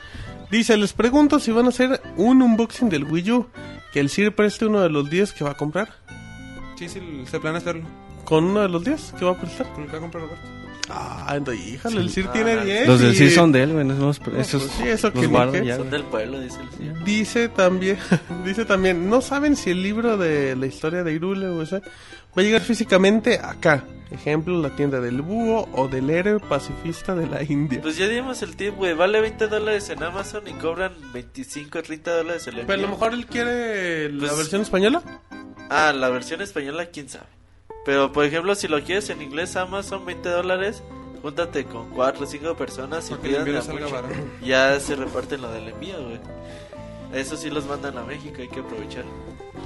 Dice, les pregunto si van a hacer un unboxing del Wii U. Que el Sir preste uno de los 10 que va a comprar. Sí, sí, se planea hacerlo. ¿Con uno de los 10 que va a prestar? Con el que va a comprar Roberto. Ah, entonces, híjole, el Ah, tiene 10. Los del CIR son de él, güey. Esos, esos pues sí, eso que los guardo ya, Son güey. del pueblo, dice el señor. Dice también, [laughs] dice también, no saben si el libro de la historia de Irule o ese va a llegar físicamente acá. Ejemplo, la tienda del búho o del héroe pacifista de la India. Pues ya dimos el tip, güey. Vale 20 dólares en Amazon y cobran 25 o 30 dólares el Pero a lo mejor él quiere la Pues- versión española. Ah, la versión española, quién sabe. Pero por ejemplo, si lo quieres en inglés, Amazon 20 dólares. Júntate con 4 o 5 personas y pidan. [laughs] Ya se reparten lo del envío, güey. Eso sí los mandan a México, hay que aprovechar.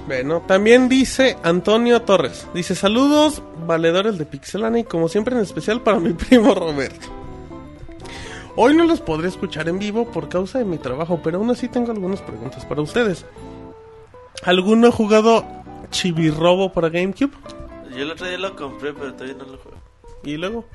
Bueno, también dice Antonio Torres. Dice, saludos, valedores de Pixelania y como siempre en especial para mi [laughs] primo Roberto. Hoy no los podré escuchar en vivo por causa de mi trabajo, pero aún así tengo algunas preguntas para ustedes. ¿Alguno ha jugado Chibi-Robo para GameCube? Yo el otro día lo compré, pero todavía no lo juego. Y luego...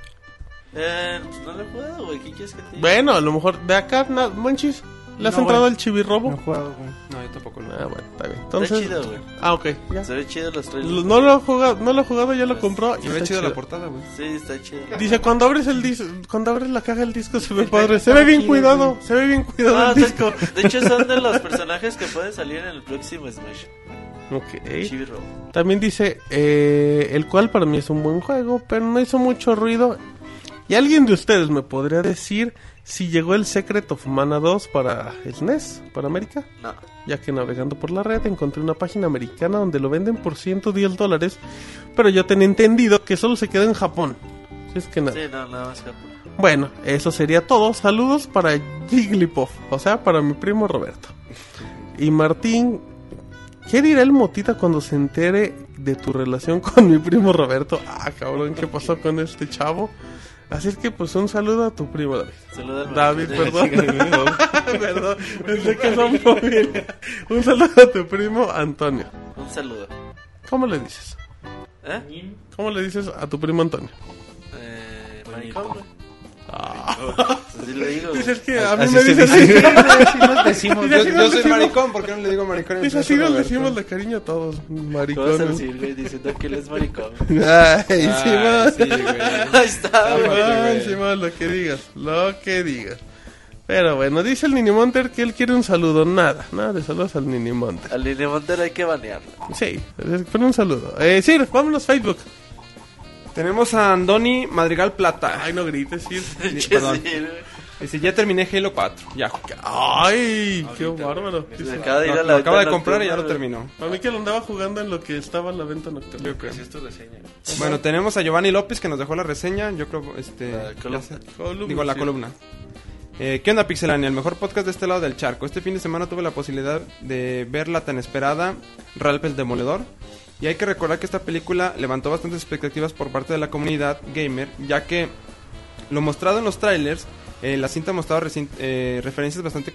Eh, pues no lo he jugado, güey. ¿Qué quieres que te diga? Bueno, a lo mejor de acá, na- Monchis, ¿le has No, entrado güey. al Chibi-Robo? No juego, güey. No, yo tampoco lo Ah, bueno, está bien. Está Entonces... chido, güey. Ah, ok, ya. Se ve chido los trailers. No lo he jugado, no lo he jugado, ya lo Pues, compró. y Se ve está chido la chido. portada, güey. Sí, está chido. Dice, cuando abres el disco, cuando abres la caja del disco se ve [laughs] padre. Se ve bien cuidado, se ve bien cuidado Ah, el disco. de hecho son de los [laughs] personajes que pueden salir en el próximo Smash. Ok. Chibi-Robo. También dice, eh, el cual para mí es un buen juego, pero no hizo mucho ruido. ¿Y alguien de ustedes me podría decir si llegó el Secret of Mana 2 para el SNES, para América? No. Ya que navegando por la red encontré una página americana donde lo venden por 110 dólares, pero yo tenía entendido que solo se queda en Japón. Si es que nada. Sí, no, nada más Japón. Bueno, eso sería todo. Saludos para Jigglypuff, o sea, para mi primo Roberto. Y Martín, ¿qué dirá el Motita cuando se entere de tu relación con mi primo Roberto? Ah, cabrón, ¿qué pasó con este chavo? Así es que, pues, un saludo a tu primo David. Saluda al David, perdón. [laughs] perdón, pensé que son familia. Un saludo a tu primo Antonio. Un saludo. ¿Cómo le dices? ¿Eh? ¿Cómo le dices a tu primo Antonio? Eh, maricón, güey. Ah. Así le digo. güey. Dices que a mí Así me dice. así. [laughs] nos decimos. Yo- sí soy decimos- maricón, ¿por qué no le digo maricón? Dice así nos decimos de cariño a todos, ¿Qué vas a maricones. decir, güey? Diciendo que él es maricón. [laughs] Ay, Ay, Simón. sí, güey. [laughs] Ahí está, güey. Simón, lo que digas, lo que digas. Pero bueno, dice el Ninimonter que él quiere un saludo. Nada, nada de saludos al Ninimonter. Al Línea Montero hay que banearlo. Sí, pon un saludo. Eh, Sir, vámonos Facebook. Tenemos a Andoni Madrigal Plata. Ay, no grites, ¿Qué [laughs] perdón. Dice, ya terminé Halo 4. Ya. Ay, qué bárbaro. Se acaba de ir Lo, a lo la acaba de comprar y ya lo terminó. A mí que lo andaba jugando en lo que estaba en la venta nocturna. Yo creo. Bueno, tenemos a Giovanni López que nos dejó la reseña. Yo creo, este. La columna. sé. Columna, Digo, la sí. columna. Eh, ¿Qué onda, Pixelania? El mejor podcast de este lado del charco. Este fin de semana tuve la posibilidad de ver la tan esperada Ralph el Demoledor. Y hay que recordar que esta película levantó bastantes expectativas por parte de la comunidad gamer, ya que lo mostrado en los trailers, eh, la cinta mostraba recien- eh, referencias bastante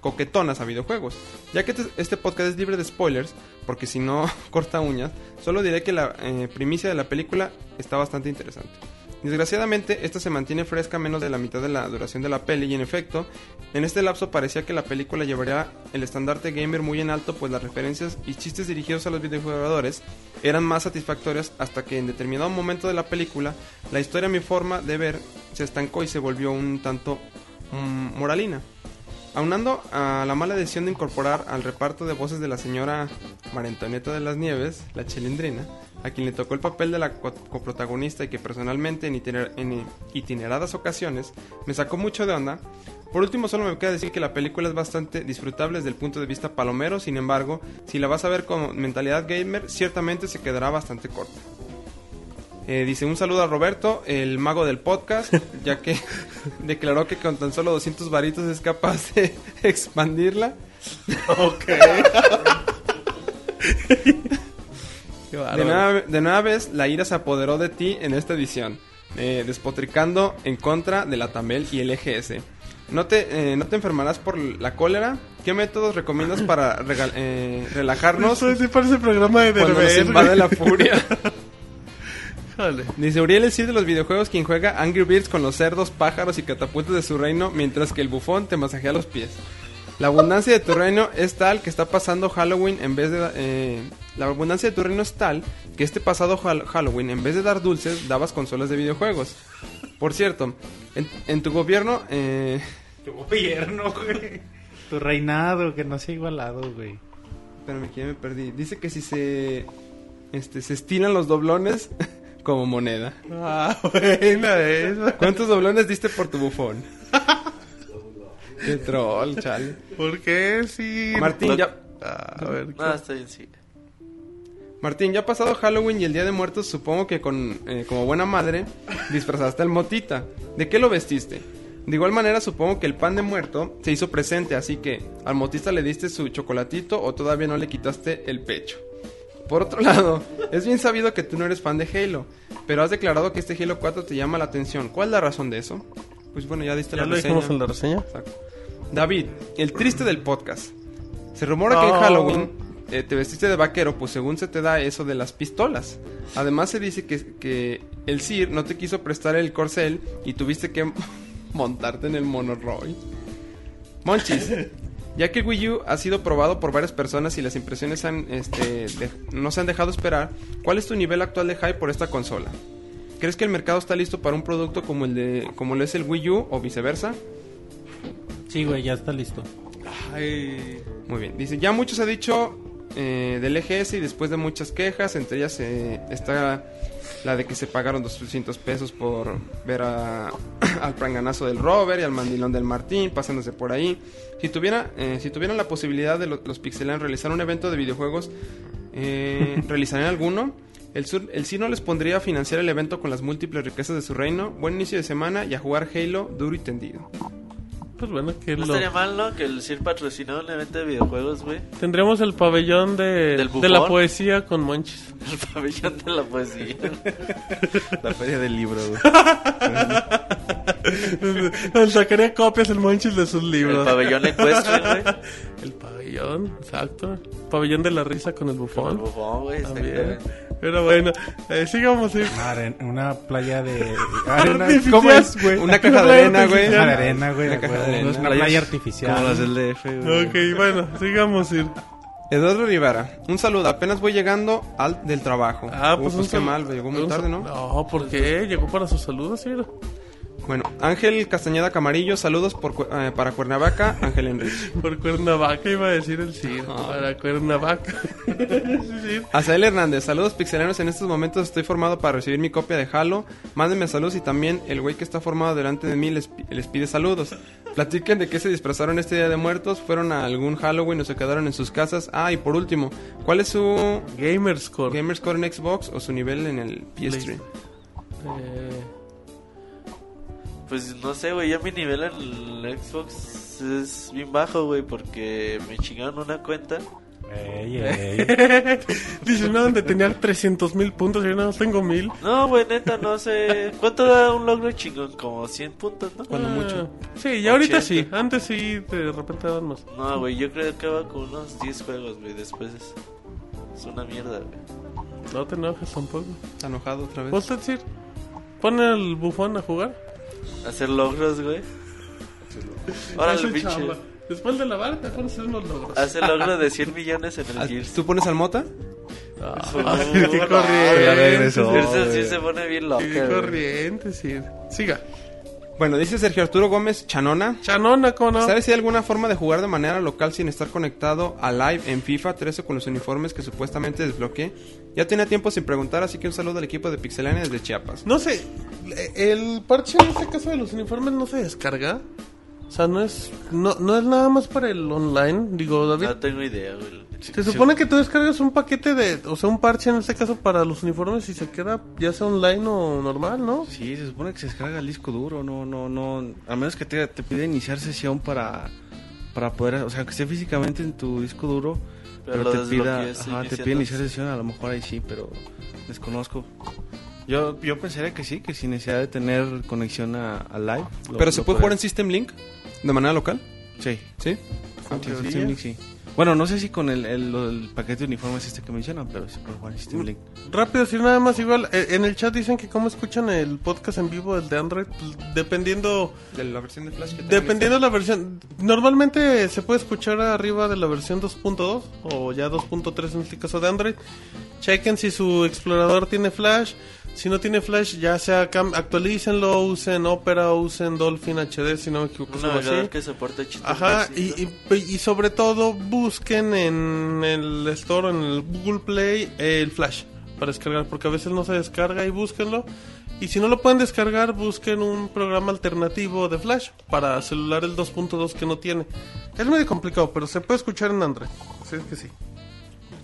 coquetonas a videojuegos. Ya que este, este podcast es libre de spoilers, porque si no [laughs] corta uñas, solo diré que la eh, primicia de la película está bastante interesante. Desgraciadamente, esta se mantiene fresca menos de la mitad de la duración de la peli y en efecto, en este lapso parecía que la película llevaría el estandarte gamer muy en alto, pues las referencias y chistes dirigidos a los videojugadores eran más satisfactorias hasta que en determinado momento de la película, la historia a mi forma de ver se estancó y se volvió un tanto mm, moralina. Aunando a la mala decisión de incorporar al reparto de voces de la señora María Antonieta de las Nieves, la chilindrina, a quien le tocó el papel de la co- coprotagonista y que personalmente en, itiner- en itineradas ocasiones me sacó mucho de onda, por último solo me queda decir que la película es bastante disfrutable desde el punto de vista palomero, sin embargo, si la vas a ver con mentalidad gamer, ciertamente se quedará bastante corta. Eh, dice un saludo a Roberto, el mago del podcast, [laughs] ya que declaró que con tan solo 200 varitos es capaz de [laughs] expandirla. Ok. [laughs] De nueva, de nueva vez, la ira se apoderó de ti en esta edición, eh, despotricando en contra de la Tamel y el EGS. ¿No te, eh, ¿No te enfermarás por la cólera? ¿Qué métodos recomiendas para regal- eh, relajarnos Eso sí parece programa de cuando nos invade la furia? [laughs] Híjole. Dice Uriel el Cid de los videojuegos quien juega Angry Birds con los cerdos, pájaros y catapultas de su reino mientras que el bufón te masajea los pies. La abundancia de tu reino es tal que está pasando Halloween en vez de... eh, la abundancia de tu reino es tal que este pasado Hal- Halloween en vez de dar dulces dabas consolas de videojuegos. Por cierto, en, en tu gobierno... eh, Tu gobierno, güey. Tu reinado, que no se ha igualado, güey. espérame, que ya me perdí. Dice que si se... Este, se estilan los doblones [laughs] como moneda. Ah, buena esa. ¿Cuántos doblones diste por tu bufón? [laughs] Qué troll, chale. ¿Por qué sí? Martín, ya... Ah, a ver. No, está bien, sí. Martín, ya ha pasado Halloween y el Día de Muertos, supongo que con, eh, como buena madre disfrazaste al motita. ¿De qué lo vestiste? De igual manera, supongo que el pan de muerto se hizo presente, así que al motista le diste su chocolatito o todavía no le quitaste el pecho. Por otro [laughs] lado, es bien sabido que tú no eres fan de Halo, pero has declarado que este Halo 4 te llama la atención. ¿Cuál es la razón de eso? Pues bueno, ya diste ¿Ya la lo reseña. dijimos en la reseña? Exacto. David, el triste del podcast. Se rumora que en. Halloween eh, te vestiste de vaquero, pues según se te da eso de las pistolas. Además se dice que, que el Sir no te quiso prestar el corcel y tuviste que [laughs] montarte en el Monoroy. Monchis, [laughs] ya que el Wii U ha sido probado por varias personas y las impresiones han, este, de- no se han dejado esperar, ¿cuál es tu nivel actual de hype por esta consola? ¿Crees que el mercado está listo para un producto como el de como lo es el Wii U o viceversa? Sí, güey, ya está listo. Ay. Muy bien. Dice, ya mucho se ha dicho eh, del EGS y después de muchas quejas, entre ellas eh, está la de que se pagaron 200 pesos por ver a, [clears throat] al pranganazo del Robert y al mandilón del Martín pasándose por ahí. Si, tuviera, eh, si tuvieran la posibilidad de lo- los Pixelan realizar un evento de videojuegos, eh, [laughs] ¿realizarían alguno? El, sur, el sí no les pondría a financiar el evento con las múltiples riquezas de su reino. Buen inicio de semana y a jugar Halo duro y tendido. Pues bueno, que No lo... estaría mal, ¿no? Que el CIR patrocinó un evento de videojuegos, güey. Tendremos el pabellón de, ¿Del de la poesía con Monchis. [laughs] El pabellón de la poesía. [laughs] La feria del libro, güey. [laughs] Sacaría copias el Monchis de sus El libros. pabellón ecuestre, güey. El pabellón, exacto. Pabellón de la risa con el Con el bufón. bufón, güey. También. Pero bueno, eh, sigamos. sí. Una, aren- una playa de [laughs] arena. ¿Cómo es, güey? Una caja de arena, güey. Una de arena, güey. Una de caja de arena. Una playa artificial. Como las del DF, güey. Ok, bueno, sigamos. Ir. Eduardo Rivera, un saludo, apenas voy llegando al del trabajo. Ah, pues, un qué sal- mal, llegó muy tarde, ¿no? No, ¿por qué? Llegó para sus saludos, sí. Bueno, Ángel Castañeda Camarillo, saludos por, eh, para Cuernavaca, Ángel Enrique. [laughs] Por Cuernavaca iba a decir el sí. Para Cuernavaca. [laughs] sí, sí. Azael Hernández, saludos pixeleros, en estos momentos estoy formado para recibir mi copia de Halo. Mándenme saludos y también el güey que está formado delante de mí les pide saludos. Platiquen de qué se disfrazaron este día de muertos, fueron a algún Halloween o se quedaron en sus casas. Ah, y por último, ¿cuál es su Gamerscore. Gamerscore en Xbox o su nivel en el PS3? Eh, Pues no sé, güey. Ya mi nivel en el Xbox es bien bajo, güey. Porque me chingaron una cuenta. Ey, [laughs] ey. Dice, no, donde tenía 300 mil puntos, yo no tengo mil. No, güey, neta, no sé. ¿Cuánto da un logro chingón? Como 100 puntos, ¿no? Cuando mucho. Sí, ya ahorita 80. sí. Antes sí, de repente daban más. No, güey, yo creo que va con unos 10 juegos, güey. Después es, es una mierda, güey. No te enojes tampoco. Está enojado otra vez. ¿Vos te decir? Pon el bufón a jugar. Hacer logros, güey. Ahora el pinche. chamba. Después de lavar, te pones hacer unos logros. Hace logro de 100 millones en Ah, el Gears. ¿Tú pones al mota? Ay, [laughs] qué corriente. sí se pone bien loca, Qué corriente, sí. Siga. Bueno, dice Sergio Arturo Gómez Chanona. Chanona, ¿cómo no? ¿Sabes si hay alguna forma de jugar de manera local sin estar conectado a live en FIFA 13 con los uniformes que supuestamente desbloqueé? Ya tenía tiempo sin preguntar, así que un saludo al equipo de Pixelania desde Chiapas. No sé, el parche en este caso de los uniformes no se descarga. O sea, no es no, no es nada más para el online, digo, David. No tengo idea, güey. Se supone que tú descargas un paquete de, o sea, un parche en este caso para los uniformes y se queda ya sea online o normal, ¿no? Sí, se supone que se descarga el disco duro, no, no, no, a menos que te, te pida iniciar sesión para, para poder, o sea, que esté físicamente en tu disco duro, Pero te pida, ajá, te pide iniciar sesión, a lo mejor ahí sí, pero desconozco. Yo, yo pensaría que sí, que sin necesidad de tener conexión a, a live. lo- ¿Pero se puede jugar en System Link de manera local? Sí, ¿Sí? sí, teoría. Steam Link sí. Bueno, no sé si con el, el, el paquete de uniformes este que mencionan, pero sí puede jugar en Mm. Steam Link. Rápido, decir nada más igual. eh, En el chat dicen que cómo escuchan el podcast en vivo, el de Android, pues, dependiendo De la versión de Flash que dependiendo de la versión. Normalmente se puede escuchar arriba de la versión 2.2 o ya 2.3 en este caso de Android. Chequen si su explorador tiene Flash. Si no tiene Flash, ya sea actualícenlo, usen Opera, usen Dolphin HD, si no me equivoco. Un navegador así. que soporte. Ajá, y, y, y sobre todo busquen en el store, en el Google Play, el Flash para descargar, porque a veces no se descarga y búsquenlo. Y si no lo pueden descargar, busquen un programa alternativo de Flash para celular el 2.2 que no tiene. Es medio complicado, pero se puede escuchar en Android. Así es que sí.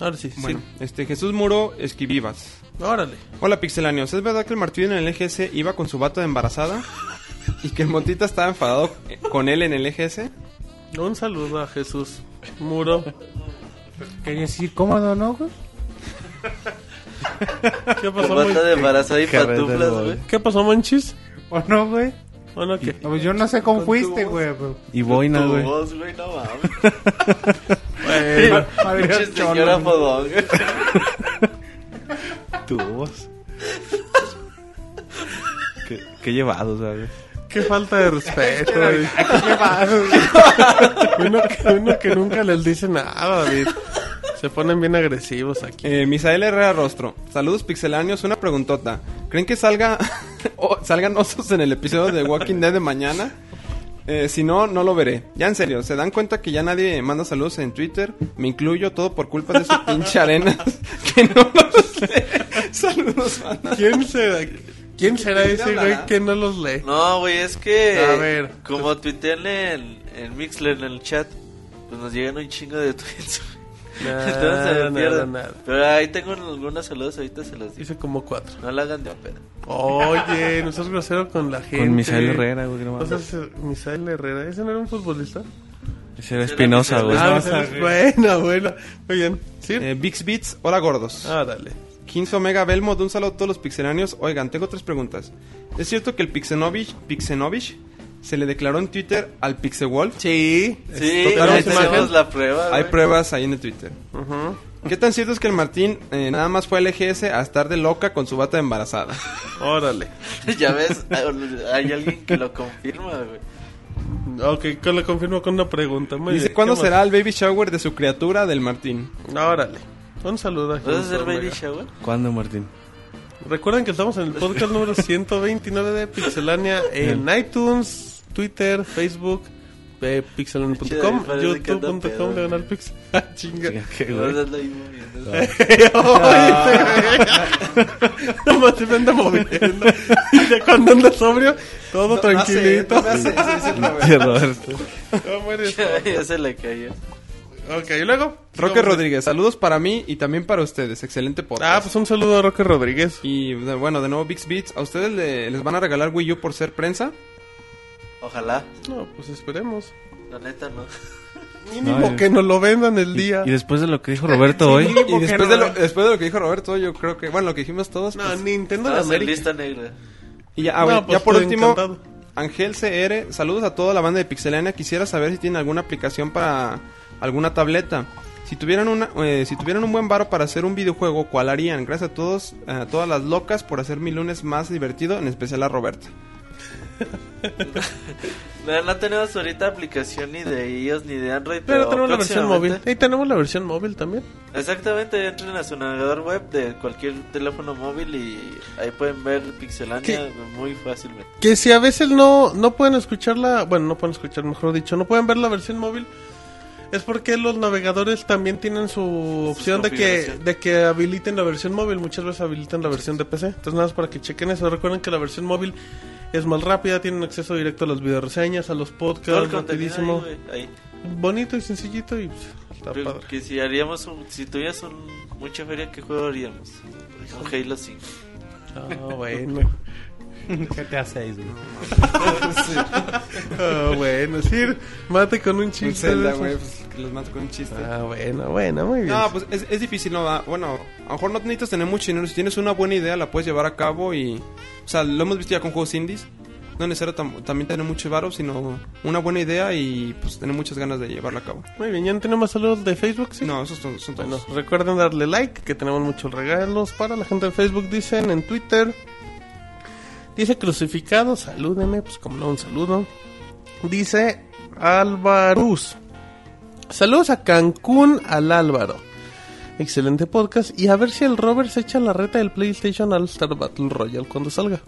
Ahora sí, Bueno, este Jesús Muro Esquivivas. sí. Órale. Hola Pixelanios, ¿es verdad que el Martín en el EGS iba con su bata de embarazada? ¿Y que el Montita estaba enfadado eh, con él en el EGS? Un saludo a Jesús Muro. Quería decir cómodo, ¿no, güey? ¿Qué pasó, de embarazada y güey. ¿Qué pasó, Monchis? ¿O no, güey? Bueno, ¿qué? No, pues yo no sé cómo fuiste, tu güey. pero- Y boina, Tu güey. voz, güey, no mames. [laughs] Pinche señora fodón. Tu voz. [laughs] qué, qué llevado, ¿sabes? Qué falta de respeto, güey. [laughs] Uno que, uno que nunca les dice nada, David. Se ponen bien agresivos aquí. Eh, Misael Herrera Rostro. Saludos Pixelanios, una preguntota. ¿Creen que salga [laughs] o- salgan osos en el episodio de Walking Dead de mañana? Eh, si no, no lo veré. Ya en serio, ¿se dan cuenta que ya nadie manda saludos en Twitter? Me incluyo todo por culpa de su pinche arenas [laughs] que no los lee. Saludos, banda. ¿Quién será, ¿quién será ¿Quién ese güey que no los lee? No, güey, es que. A ver. Como tuitean en, en Mixler, en el chat, pues nos llegan un chingo de tweets. [laughs] Nada, Entonces nada, nada. Pero ahí tengo algunos saludos, ahorita se los digo. Hice como cuatro. No la hagan de pedo. Oye, no seas grosero con la gente. Con Misael Herrera, güey. no Misael Herrera, ¿ese no era un futbolista? Ese era Espinosa, güey. Ah, bueno, bueno. Muy bien. ¿Sí? Eh, Bix Beats, hola gordos. ah, dale. 15 Omega Belmo, de un saludo a todos los pixelanios. Oigan, tengo tres preguntas. ¿Es cierto que el Pixenovich, Pixenovich se le declaró en Twitter al Pixewolf? Sí. Sí, tenemos la prueba. Hay güey. pruebas ahí en el Twitter. ¿Qué tan cierto es que el Martín eh, nada más fue al EGS a estar de loca con su bata de embarazada? Órale. [laughs] ya ves, hay alguien que lo confirma, güey. Ok, con- lo confirmo con una pregunta. Muy Dice, bien. ¿cuándo será el baby shower de su criatura del Martín? Órale. Un saludo a ¿Vas a Jesús hacer baby Omega. shower? ¿Cuándo, Martín? Recuerden que estamos en el podcast número [laughs] 129 de Pixelania en iTunes, Twitter, Facebook, eh, pixelania.com, youtube.com, pedo, diagonal pix. [laughs] Ah, chinga. Se me [laughs] anda moviendo. Y ya cuando anda sobrio, todo tranquilito. No se le cayó. Ok, y luego. Roque Rodríguez, saludos para mí y también para ustedes. Excelente Ah, podcast. pues un saludo a Roque Rodríguez. Y de- bueno, de nuevo Bix Beats. ¿A ustedes le- les van a regalar Wii U por ser prensa? Ojalá. No, pues esperemos. La neta, no. Mínimo No, que nos lo vendan el día. Y después de lo que dijo Roberto hoy, Y después de, lo, después de lo que dijo Roberto, yo creo que, bueno, lo que dijimos todos. No, pues, Nintendo de Estamos en América. lista negra. y ya, ah, No, pues, ya por estoy último, encantado. Ángel CR, saludos a toda la banda de Pixelania. Quisiera saber si tienen alguna aplicación para alguna tableta. Si tuvieran una, eh, si tuvieran un buen varo para hacer un videojuego, ¿cuál harían? Gracias a todos, a todas las locas por hacer mi lunes más divertido, en especial a Roberta. [laughs] No, no tenemos ahorita aplicación ni de iOS ni de Android, pero, Pero tenemos la versión móvil. Ahí tenemos la versión móvil también. Exactamente, entren a su navegador web de cualquier teléfono móvil y ahí pueden ver Pixelania ¿Qué? muy fácilmente. Que si a veces no, no pueden escucharla, bueno, no pueden escuchar, mejor dicho, no pueden ver la versión móvil, es porque los navegadores también tienen su opción de que, de que habiliten la versión móvil. Muchas veces habilitan la versión de PC. Entonces, nada más para que chequen eso. Recuerden que la versión móvil es más rápida, tienen acceso directo a las videoreseñas, a los podcasts, rapidísimo. ahí. Bonito y sencillito y pues, está Pero padre. que si haríamos un, si tuvieras un, mucha feria, ¿qué juego haríamos? Un Halo 5. Ah, bueno. [laughs] GTA 6, güey. [laughs] Ah, bueno, sí, mate con un chiste. Un Zelda, güey, pues, que los mato con un chiste. Ah, bueno, bueno, muy bien. No, pues es, es difícil, ¿no? Ah, Bueno, a lo mejor no necesitas tener mucho dinero. Si tienes una buena idea, la puedes llevar a cabo y... O sea, lo hemos visto ya con juegos indies. no es necesario tam- también tener mucho varo, sino una buena idea y pues tener muchas ganas de llevarla a cabo. Muy bien, ¿ya no tenemos saludos de Facebook? ¿sí? No, esos son, son todos. Bueno, recuerden darle like, que tenemos muchos regalos para la gente de Facebook, dicen en Twitter. Dice crucificado, salúdeme, pues como no, un saludo. Dice Álvaruz. Saludos a Cancún al Álvaro. Excelente podcast. Y a ver si el Robert se echa la reta del PlayStation All Star Battle Royale cuando salga.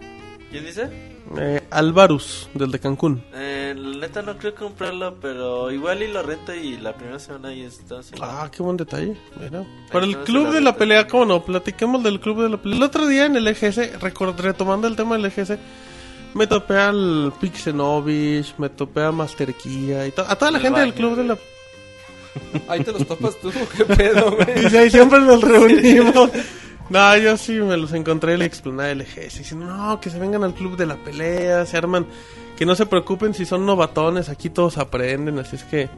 ¿Quién dice? Eh, Álvaruz, del de Cancún. Eh, la neta no creo comprarlo, pero igual y lo rento y la primera semana ahí está. así. Ah, qué buen detalle. Mira. Para el club la de la pelea, ¿cómo no? Platiquemos del club de la pelea. El otro día en el EGS, retomando el tema del EGS, me topé al Pixenovich, me topé a Master Kia y to- a toda la El gente del club de la Ahí te los topas tú, [laughs] qué pedo, güey. [laughs] Y ahí siempre nos reunimos. [laughs] No, yo sí me los encontré en la explanada del EGS diciendo, no, que se vengan al club de la pelea, se arman, que no se preocupen si son novatones, aquí todos aprenden, así es que,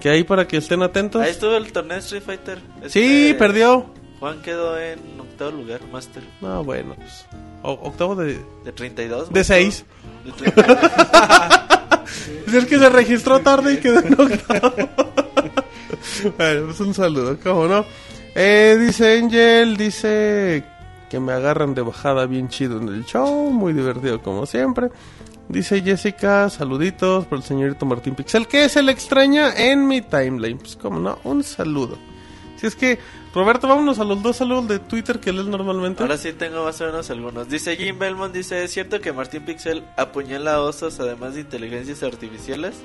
que ahí para que estén atentos. Ahí estuvo el torneo de Street Fighter. Sí, Este, perdió. Juan quedó en octavo lugar, Master. No, bueno, pues, octavo de... De 32. De güey, seis. De 32. [laughs] Es que se registró tarde y quedó en [laughs] octavo. [laughs] bueno, pues un saludo, ¿cómo no? Eh, dice Angel, dice que me agarran de bajada bien chido en el show, muy divertido como siempre. Dice Jessica, saluditos por el señorito Martín Pixel, que se le extraña en mi timeline. Pues como no, un saludo. Si es que, Roberto, vámonos a los dos saludos de Twitter que lees normalmente. Ahora sí tengo más o menos algunos. Dice Jim Belmont, dice, ¿es cierto que Martín Pixel apuñala osos además de inteligencias artificiales?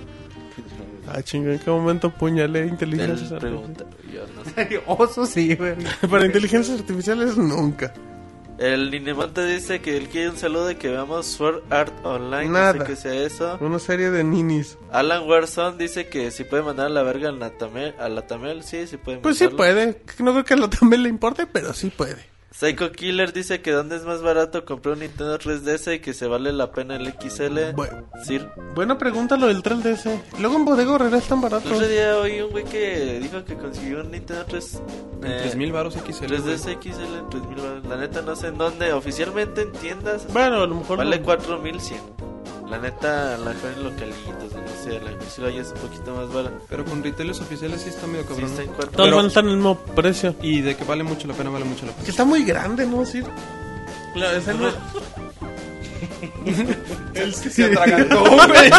Ah, chingo, ¿en qué momento puñalé artificiales? pregunta, yo no sé. [laughs] Oso sí, güey. [laughs] Para inteligencias artificiales nunca. El Ninemonte dice que él quiere un saludo y que veamos Sword Art Online. Nada. No sé qué sea eso. Una serie de ninis. Alan Warson dice que si puede mandar a la verga al Natamel, a la Tamel, sí, sí puede Pues sí mandarlo. puede. No creo que a la también le importe, pero sí puede. Psycho Killer dice que dónde es más barato comprar un Nintendo 3DS y que se vale la pena el XL. Bueno. Sir. Buena pregunta lo del 3DS. Luego en Bodega Horrera es tan barato. El otro día oí un güey que dijo que consiguió un Nintendo 3... En eh, 3000 baros XL. güey. 3DS XL en 3000 baros. La neta no sé en dónde. Oficialmente en tiendas Bueno, a lo mejor. vale no. 4100. La neta, la mejor en localitos, no sé, la que sí lo hayas un poquito más barato. Pero con retailers oficiales sí está medio Sí, cabrón. está en cuatro. Todos Pero- van a estar en el mismo precio. Y de que vale mucho la pena, vale mucho la Que pena. está muy grande, ¿no? Sí. Claro, es [laughs] el... Se atragantó, [laughs] güey.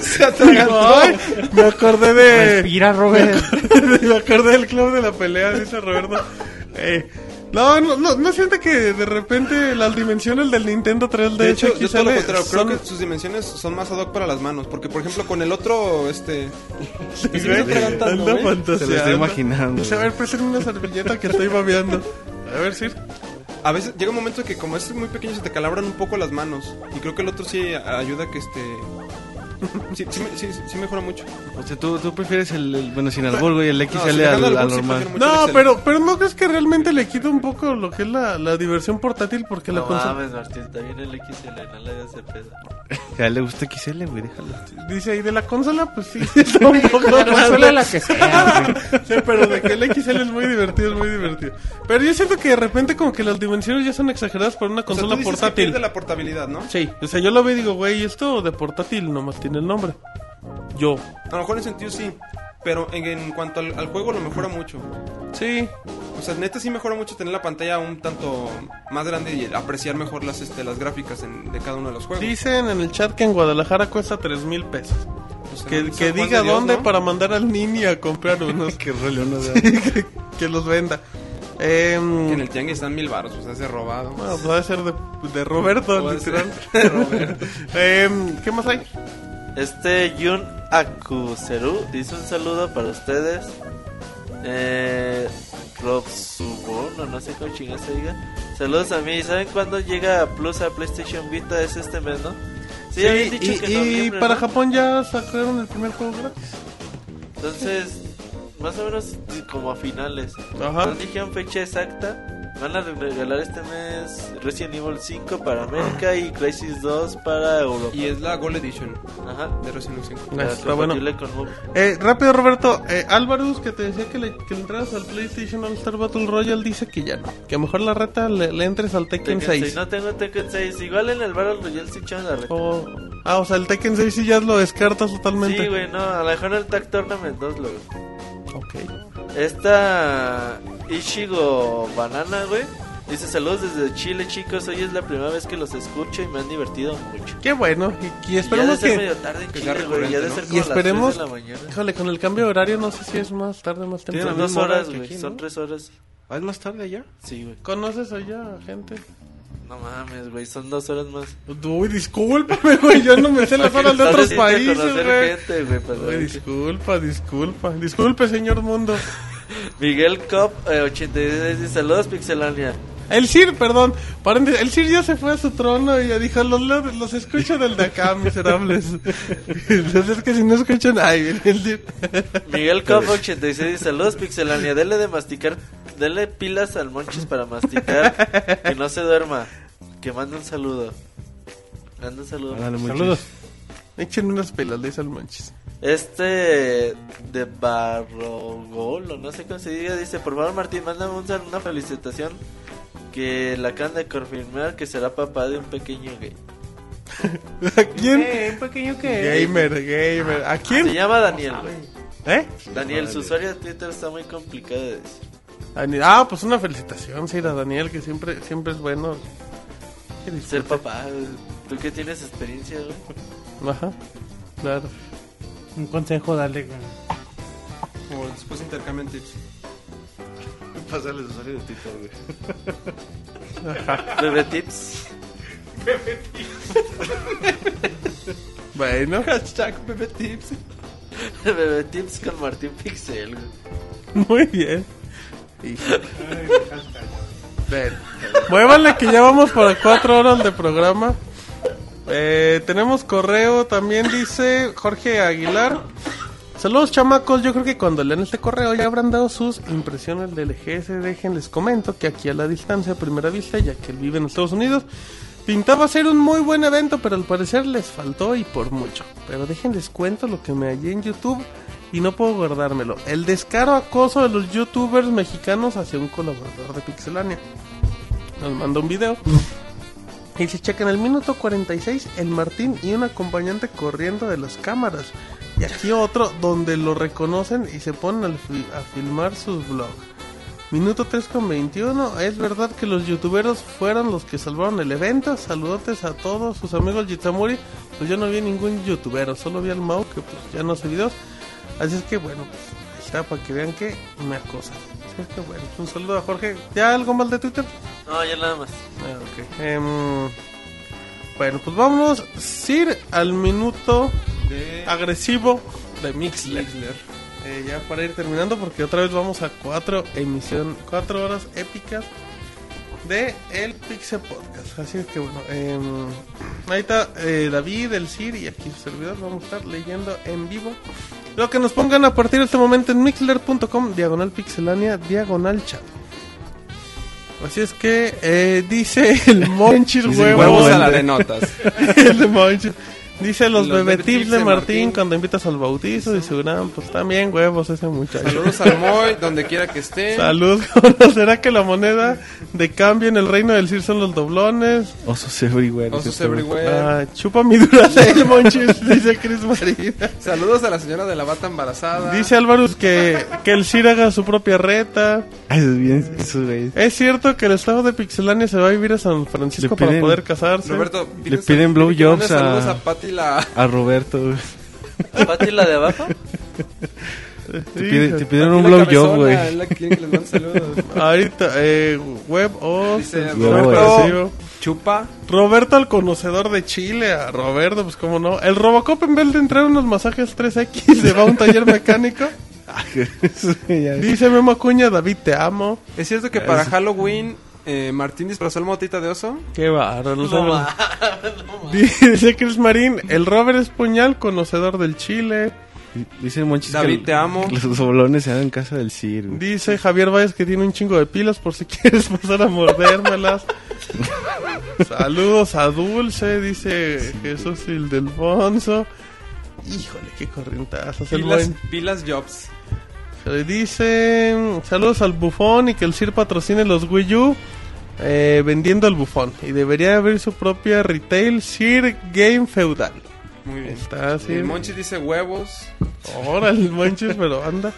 Se atragantó. Ay, me acordé de. Respira, Robert. [laughs] me acordé del club de la pelea, dice Roberto. Eh, no, no, no, no siente que de repente las dimensiones del Nintendo 3DS De hecho, yo todo lo contrario, creo que sus dimensiones son más ad hoc para las manos. Porque, por ejemplo, con el otro, este. [laughs] Sí, me está atragantando, anda güey. fantaseando. Se lo estoy imaginando. A ver, préstame una servilleta que estoy babeando. A ver, sí. A veces llega un momento que, como es muy pequeño, se te calabran un poco las manos. Y creo que el otro sí ayuda a que este. Sí, sí, sí, sí mejora mucho. O sea, tú, tú prefieres el, el- bueno, sin albur, güey, el No, XL dejando al, normal. No, pero, pero no crees que realmente le quita un poco lo que es la, la diversión portátil porque la No consola... mames, Martín, está bien el XL, no le hagas de pedo. [laughs] A él le gusta XL, güey, déjalo. Dice ahí de la consola, pues sí, [laughs] está un poco La consola la que sea. [laughs] Sí, pero de que el XL es muy divertido, es muy divertido. Pero yo siento que de repente como que las dimensiones ya son exageradas para una O sea, tú consola dices que portátil. pierde la portabilidad, ¿no? Sí, o sea, yo lo veo y digo, güey, esto de portátil nomás tiene el nombre. Yo. A lo mejor en sentido sí. Pero en, en cuanto al, al juego lo mejora mucho. Sí. O sea, neta sí mejora mucho tener la pantalla un tanto más grande y apreciar mejor las, este, las gráficas en- de cada uno de los juegos. Dicen en el chat que en Guadalajara cuesta tres mil pesos. Pues, Que, que diga de Dios, dónde ¿no? para mandar al Nini a comprar [laughs] unos. No que, que los venda. Em, Que en el tianguis están mil baros, pues hace robado. Bueno, debe ser de, de Roberto, Puede ser literal. de Roberto. [laughs] Em, ¿Qué más hay? Este Yun Akuseru dice un saludo para ustedes. Eh, Rob Suborno, no sé cómo chingas se diga. Saludos a mí. ¿Saben cuándo llega Plus a PlayStation Vita? Es este mes, ¿no? Sí, Sí, habían dicho y, que y para ¿no? Japón ya sacaron el primer juego gratis. Entonces, más o menos como a finales. Ajá. No dijeron fecha exacta, Van a regalar este mes Resident Evil 5 para América y Crisis 2 para Europa. Y es la Gold Edition Ajá. de Resident Evil 5. Para Está bueno. con. Eh, rápido, Roberto. Eh, Álvarez, que te decía que le, que le entraras al PlayStation All Star Battle Royale, dice que ya no. Que mejor la reta le, le entres al Tekken, Tekken 6. No tengo Tekken 6. Igual en el Battle Royale sí echaron la reta. O- ah, o sea, el Tekken 6 sí ya lo descartas totalmente. Sí, güey, no. A lo mejor en el Tag Tournament 2 luego. Ok. Esta Ichigo Banana, güey. Dice saludos desde Chile, chicos. Hoy es la primera vez que los escucho y me han divertido mucho. Qué bueno. Y, y ya esperemos de ser que. medio tarde en que Chile, güey. Ya de recurrente, ser ¿no? como Y esperemos- las 3 de la mañana. Híjole, con el cambio de horario no sé si es más tarde, más Tiene la temprano. Son dos horas, güey. aquí, Son ¿no? tres horas. ¿Ah, es más tarde allá? Sí, güey. ¿Conoces allá, gente? No mames, güey. Son dos horas más. Uy, discúlpame, güey. Yo no me sé las horas de otros países, güey. disculpa, disculpa. Disculpe, señor mundo. [laughs] Miguel Cop, eh, 86, dice saludos, Pixelania. El Sir, perdón, paréntesis, el Sir ya se fue a su trono y ya dijo, los, los, los escucho del de acá, [laughs] miserables. [laughs] Entonces es que si no escuchan, ay, viene el Sir. [laughs] Miguel Cop 86 dice, saludos Pixelania, dele de masticar, dele pilas al Monchis para masticar, que no se duerma, que mande un saludo. Manda un saludo. Muchachos. Saludos. Echen unas pelas, le dice al manches. Este de Barrogol, o no sé cómo se diga, dice, por favor Martín, mándame una felicitación que la acaban de confirmar que será papá de un pequeño gay. [laughs] ¿A quién? Eh, un pequeño que... Gamer, gamer. ¿A Se quién? llama Daniel, güey. ¿Eh? Daniel, su usuario de Twitter está muy complicado de decir. Daniel. Ah, pues una felicitación, sí, a Daniel, que siempre, siempre es bueno. Ser papá, tú que tienes experiencia, güey. Ajá, claro. Un consejo, dale. O después intercambian tips. Pásale el usuario de Twitter, güey. [laughs] Bebé tips. [laughs] Bueno, Hashtag bebé tips. Bebé tips con Martín Pixel, güey. muy bien. Híjole. Ven. Muévanle que ya vamos para cuatro horas de programa. Eh, tenemos correo, también dice Jorge Aguilar. Saludos chamacos, yo creo que cuando lean este correo ya habrán dado sus impresiones del EGS. Déjenles comento que aquí a la distancia, a primera vista, ya que él vive en Estados Unidos, pintaba ser un muy buen evento, pero al parecer les faltó y por mucho. Pero déjenles cuento lo que me hallé en YouTube y no puedo guardármelo. El descaro acoso de los youtubers mexicanos hacia un colaborador de Pixelania. Nos manda un video. Y se checa el minuto 46 el Martín y un acompañante corriendo de las cámaras. Y aquí otro donde lo reconocen y se ponen a filmar sus vlogs. Minuto 3 con 21. Es verdad que los youtuberos fueron los que salvaron el evento. Saludotes a todos sus amigos Jitsamuri. Pues yo no vi ningún youtubero, solo vi al Mau que pues ya no hace videos. Así es que bueno, pues está para que vean que me acosan. Así es que bueno, un saludo a Jorge. ¿Ya algo más de Twitter? No, ya nada más. Ah, ok. Em, bueno, pues vamos Sir al minuto De agresivo de Mixler. Mixler. Eh, ya para ir terminando porque otra vez vamos a cuatro emisión, cuatro horas épicas de el Pixel Podcast. Así es que bueno, em, ahí está eh, David, el Sir y aquí su servidor. Vamos a estar leyendo en vivo lo que nos pongan a partir de este momento en mixler.com, diagonal pixelania, diagonal chat. Así es que eh, dice el [laughs] Monchis Dice huevo. Huevos a la de [laughs] notas. el de Monchis. Dice los, Los bebé bebé tips tips de Martín, Martín. cuando invitas al bautizo. Dice, "Gran, pues también huevos ese muchacho. Saludos al Moy, donde quiera que esté. Salud, ¿no [laughs] será que la moneda de cambio en el reino del Cir son los doblones? Osos everywhere. Osos este everywhere. Ah, chupa mi duracel, [laughs] Monchis, dice Chris Marina. Saludos a la señora de la bata embarazada. Dice Álvaro que, que el Cir haga su propia reta. Ay, es bien, eso, güey. Es cierto que el estado de Pixelania se va a vivir a San Francisco Le para piden- poder casarse. Roberto, Le piden blowjobs Saludos a- a Pati la. A Roberto, güey. ¿Pati la de abajo? Sí, Te, pide- te sí. pidieron un blowjob, cabezona, güey. Ahorita, eh, web o Huevo, Roberto, Chupa. Roberto el conocedor de Chile, a Roberto, pues cómo no. El Robocop en vez de entrar a unos masajes 3X se va a un taller mecánico. [laughs] Dice Memo Acuña, David te amo. ¿Es cierto que para Halloween eh, Martín disfrazó al motita de oso? Qué bárbaro. no No, Dice Chris Marín, el Robert es puñal, conocedor del Chile. Dice Monchis David, que te amo. los bolones se dan en casa del Cir. Dice Javier Valles que tiene un chingo de pilas por si [laughs] quieres pasar a mordérmelas. Saludos a Dulce, dice Jesús Ildefonso. Híjole, qué corrientazos. El Pilas, buen. pilas Jobs. Se dice saludos al bufón y que el CIR patrocine los Wii U eh, vendiendo al bufón. Y debería abrir su propia retail CIR Game Feudal. Muy bien. Está así. El Monchis dice huevos. Órale, manches, [laughs] pero anda.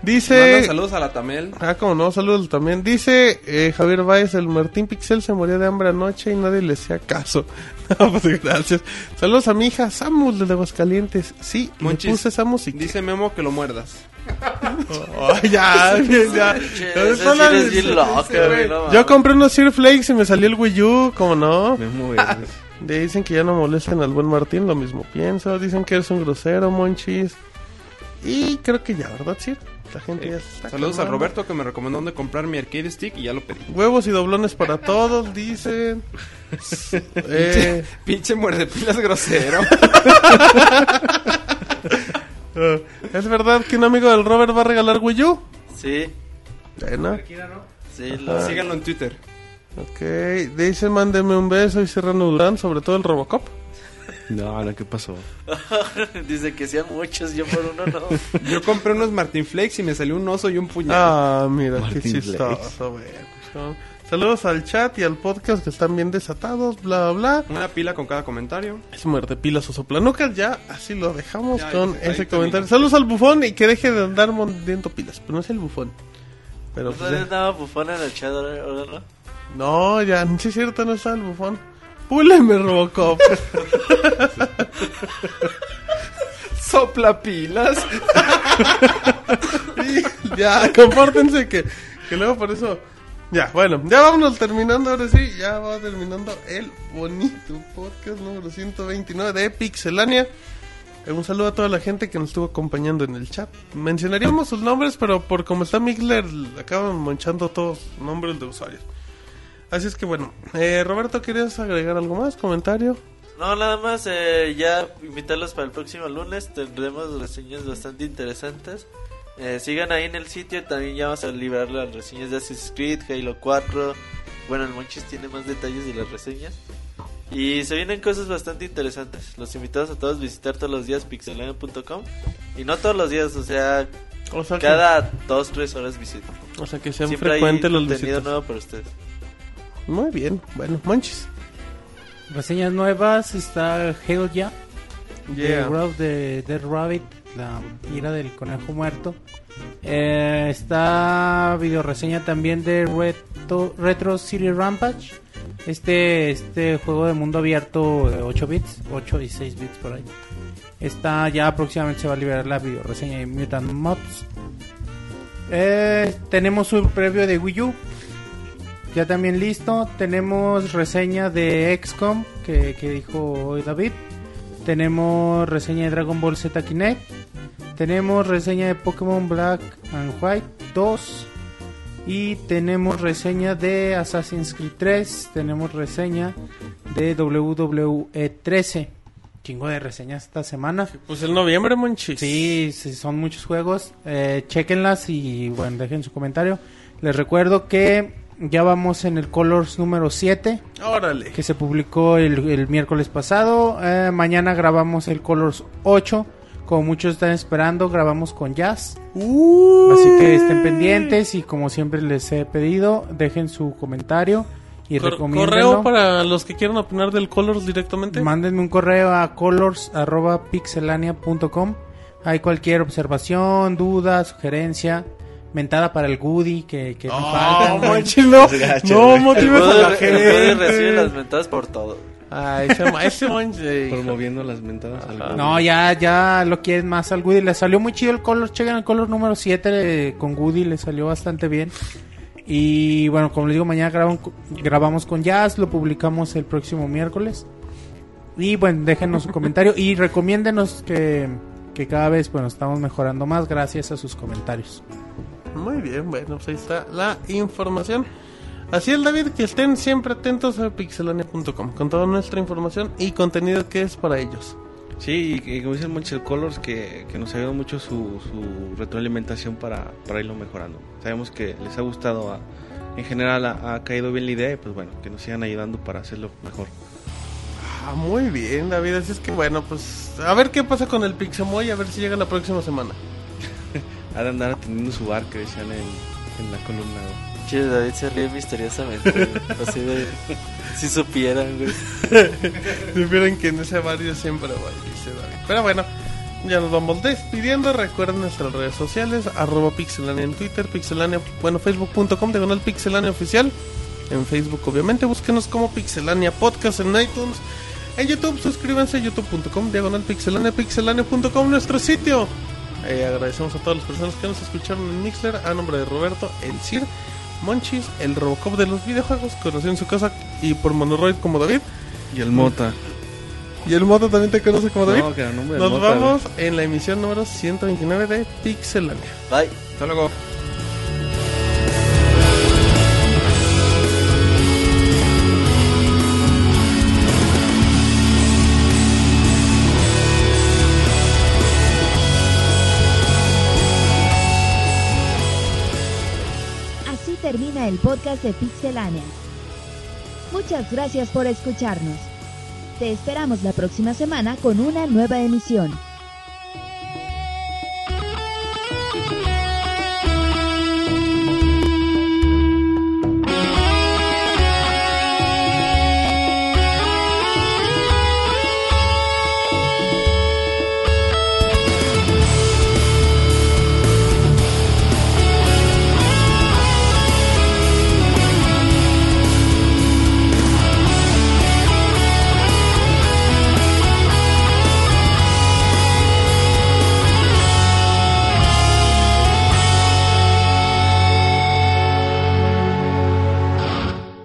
Dice. saludos a la Tamel. Ah, como no, saludos también. Dice eh, Javier Baez, el Martín Pixel se moría de hambre anoche y nadie le hacía caso. [laughs] No, pues gracias. Saludos a mi hija Samus de Aguascalientes. Sí, Monchis, puse esa música. Dice Memo que lo muerdas. Oh, ya, [laughs] bien, ya. Yo compré unos Sir Flakes y me salió el Wii U, como no. Verdes. Dicen que ya no molesten al buen Martín, lo mismo pienso. Dicen que eres un grosero, Monchis. Y creo que ya, ¿verdad, Sir? La gente ya está Saludos a. Roberto que me recomendó dónde comprar mi arcade stick y ya lo pedí. Huevos y doblones para todos, dicen. [laughs] eh, Pinche muerde pilas grosero. [laughs] eh, ¿Es verdad que un amigo del Robert va a regalar Wii U? Sí, Bueno, sí, lo- Síganlo en Twitter. ok. Dice, mándeme un beso y Serrano Durán, sobre todo el Robocop. No, no, ¿qué pasó? [laughs] dice que sean muchos, yo por uno no. [laughs] Yo compré unos Martin Flakes y me salió un oso y un puñal. Ah, mira, Martín qué chistoso, güey. Saludos al chat y al podcast que están bien desatados, bla, bla, bla. Una pila con cada comentario. Es muerte pilas o soplanucas, ya así lo dejamos Ya, con ese termina. comentario. Saludos al bufón y que deje de andar mordiendo pilas, pero no es el bufón. Pero pues, ¿No ya. estaba bufón en el chat ahora, ahora no? No, ya, [laughs] sí es cierto, no está el bufón. Púleme, Robocop. [laughs] Sopla pilas. [laughs] Ya, compórtense que, que luego por eso. Ya, bueno, ya vámonos terminando, ahora sí, ya va terminando el bonito podcast número 129 de Pixelania. Eh, Un saludo a toda la gente que nos estuvo acompañando en el chat. Mencionaríamos sus nombres, pero por como está Mixler, acaban manchando todos nombres de usuarios. Así es que bueno, eh, Roberto, ¿querías agregar algo más? ¿Comentario? No, nada más, eh, ya invitarlos para el próximo lunes. Tendremos reseñas bastante interesantes. Eh, sigan ahí en el sitio. También ya vamos a liberar las reseñas de Assassin's Creed, Halo 4. Bueno, el Monchis tiene más detalles de las reseñas. Y se vienen cosas bastante interesantes. Los invitamos a todos a visitar todos los días pixelania.com. Y no todos los días, o sea, O sea, que, cada 2-3 horas visiten. o sea que sean Siempre hay frecuentes los contenido visitas. nuevo para ustedes. Muy bien, bueno, manches. Reseñas nuevas, está Hell Ya, Yeah. The Road de Dead Rabbit, la ira del conejo muerto. Eh, está video reseña también de Retro, City Rampage. Este, este juego de mundo abierto eh, 8 bits, 8 y 6 bits por ahí. Está ya próximamente se va a liberar la video reseña de Mutant Mods. Eh, tenemos un previo de Wii U. Ya también listo. Tenemos reseña de XCOM que, que dijo hoy David. Tenemos reseña de Dragon Ball Z Kinect. Tenemos reseña de Pokémon Black and White 2. Y tenemos reseña de Assassin's Creed 3. Tenemos reseña de WWE 13. Chingo de reseñas esta semana. Pues el noviembre, monchis. Sí, sí, son muchos juegos. Eh, chequenlas y bueno, dejen su comentario. Les recuerdo que ya vamos en el Colors número 7, Órale. que se publicó el, el miércoles pasado. Eh, mañana grabamos el Colors 8. Como muchos están esperando, grabamos con Jazz. Así que estén pendientes y como siempre les he pedido, dejen su comentario y Cor- correo para los que quieran opinar del Colors directamente. Mándenme un correo a colors.pixelania.com. Hay cualquier observación, duda, sugerencia, mentada para el Goody que, que Oh, falta. no, no El motives a Buddy- la el Buddy recibe gente. las mentadas por todo. Ay, ese, ese monchis. Promoviendo las mentadas al No, ya, ya lo quieren más al Goody. Le salió muy chido el color. Chequen el color número 7 eh, con Goody. Le salió bastante bien. Y bueno, como les digo, mañana graban- grabamos con Jazz. Lo publicamos el próximo miércoles. Y bueno, déjenos su comentario. Y recomiéndenos que, que cada vez bueno, estamos mejorando más gracias a sus comentarios. Muy bien, bueno, pues ahí está la información. Así es, David, que estén siempre atentos a pixelania.com con toda nuestra información y contenido que es para ellos. Sí, y, y como dice el Monchel Colors, que, que nos ayudó mucho su, su retroalimentación para, para irlo mejorando. Sabemos que les ha gustado, a- en general ha, ha caído bien la idea y pues bueno, que nos sigan ayudando para hacerlo mejor. Ah, muy bien, David. Así es que bueno, pues a ver qué pasa con el Pixemoy, a ver si llega la próxima semana. Ha de andar atendiendo su bar que decían en, en la columna. ¿no? Che, David se ríe misteriosamente. güey. Así de. Si supieran, güey. [laughs] Si vieran que en ese barrio siempre va, dice David. Pero bueno, ya nos vamos despidiendo. Recuerden nuestras redes sociales, arroba pixelania en Twitter, pixelania, bueno, facebook.com, diagonal pixelania oficial. En Facebook, obviamente, búsquenos como Pixelania Podcast en iTunes. En YouTube, suscríbanse a youtube.com, diagonal pixelania, pixelania.com, nuestro sitio. Eh, agradecemos a todas las personas que nos escucharon en Mixler, a nombre de Roberto, el Sir, Monchis, el Robocop de los videojuegos, conocido en su casa y por Monoroid como David. Y el Mota. Y el Moto también te conoce como David. No, que el nombre Nos Mota, vamos en la emisión número 129 de Pixelania. Bye. Hasta luego. El podcast de Pixelania. Muchas gracias por escucharnos. Te esperamos la próxima semana con una nueva emisión.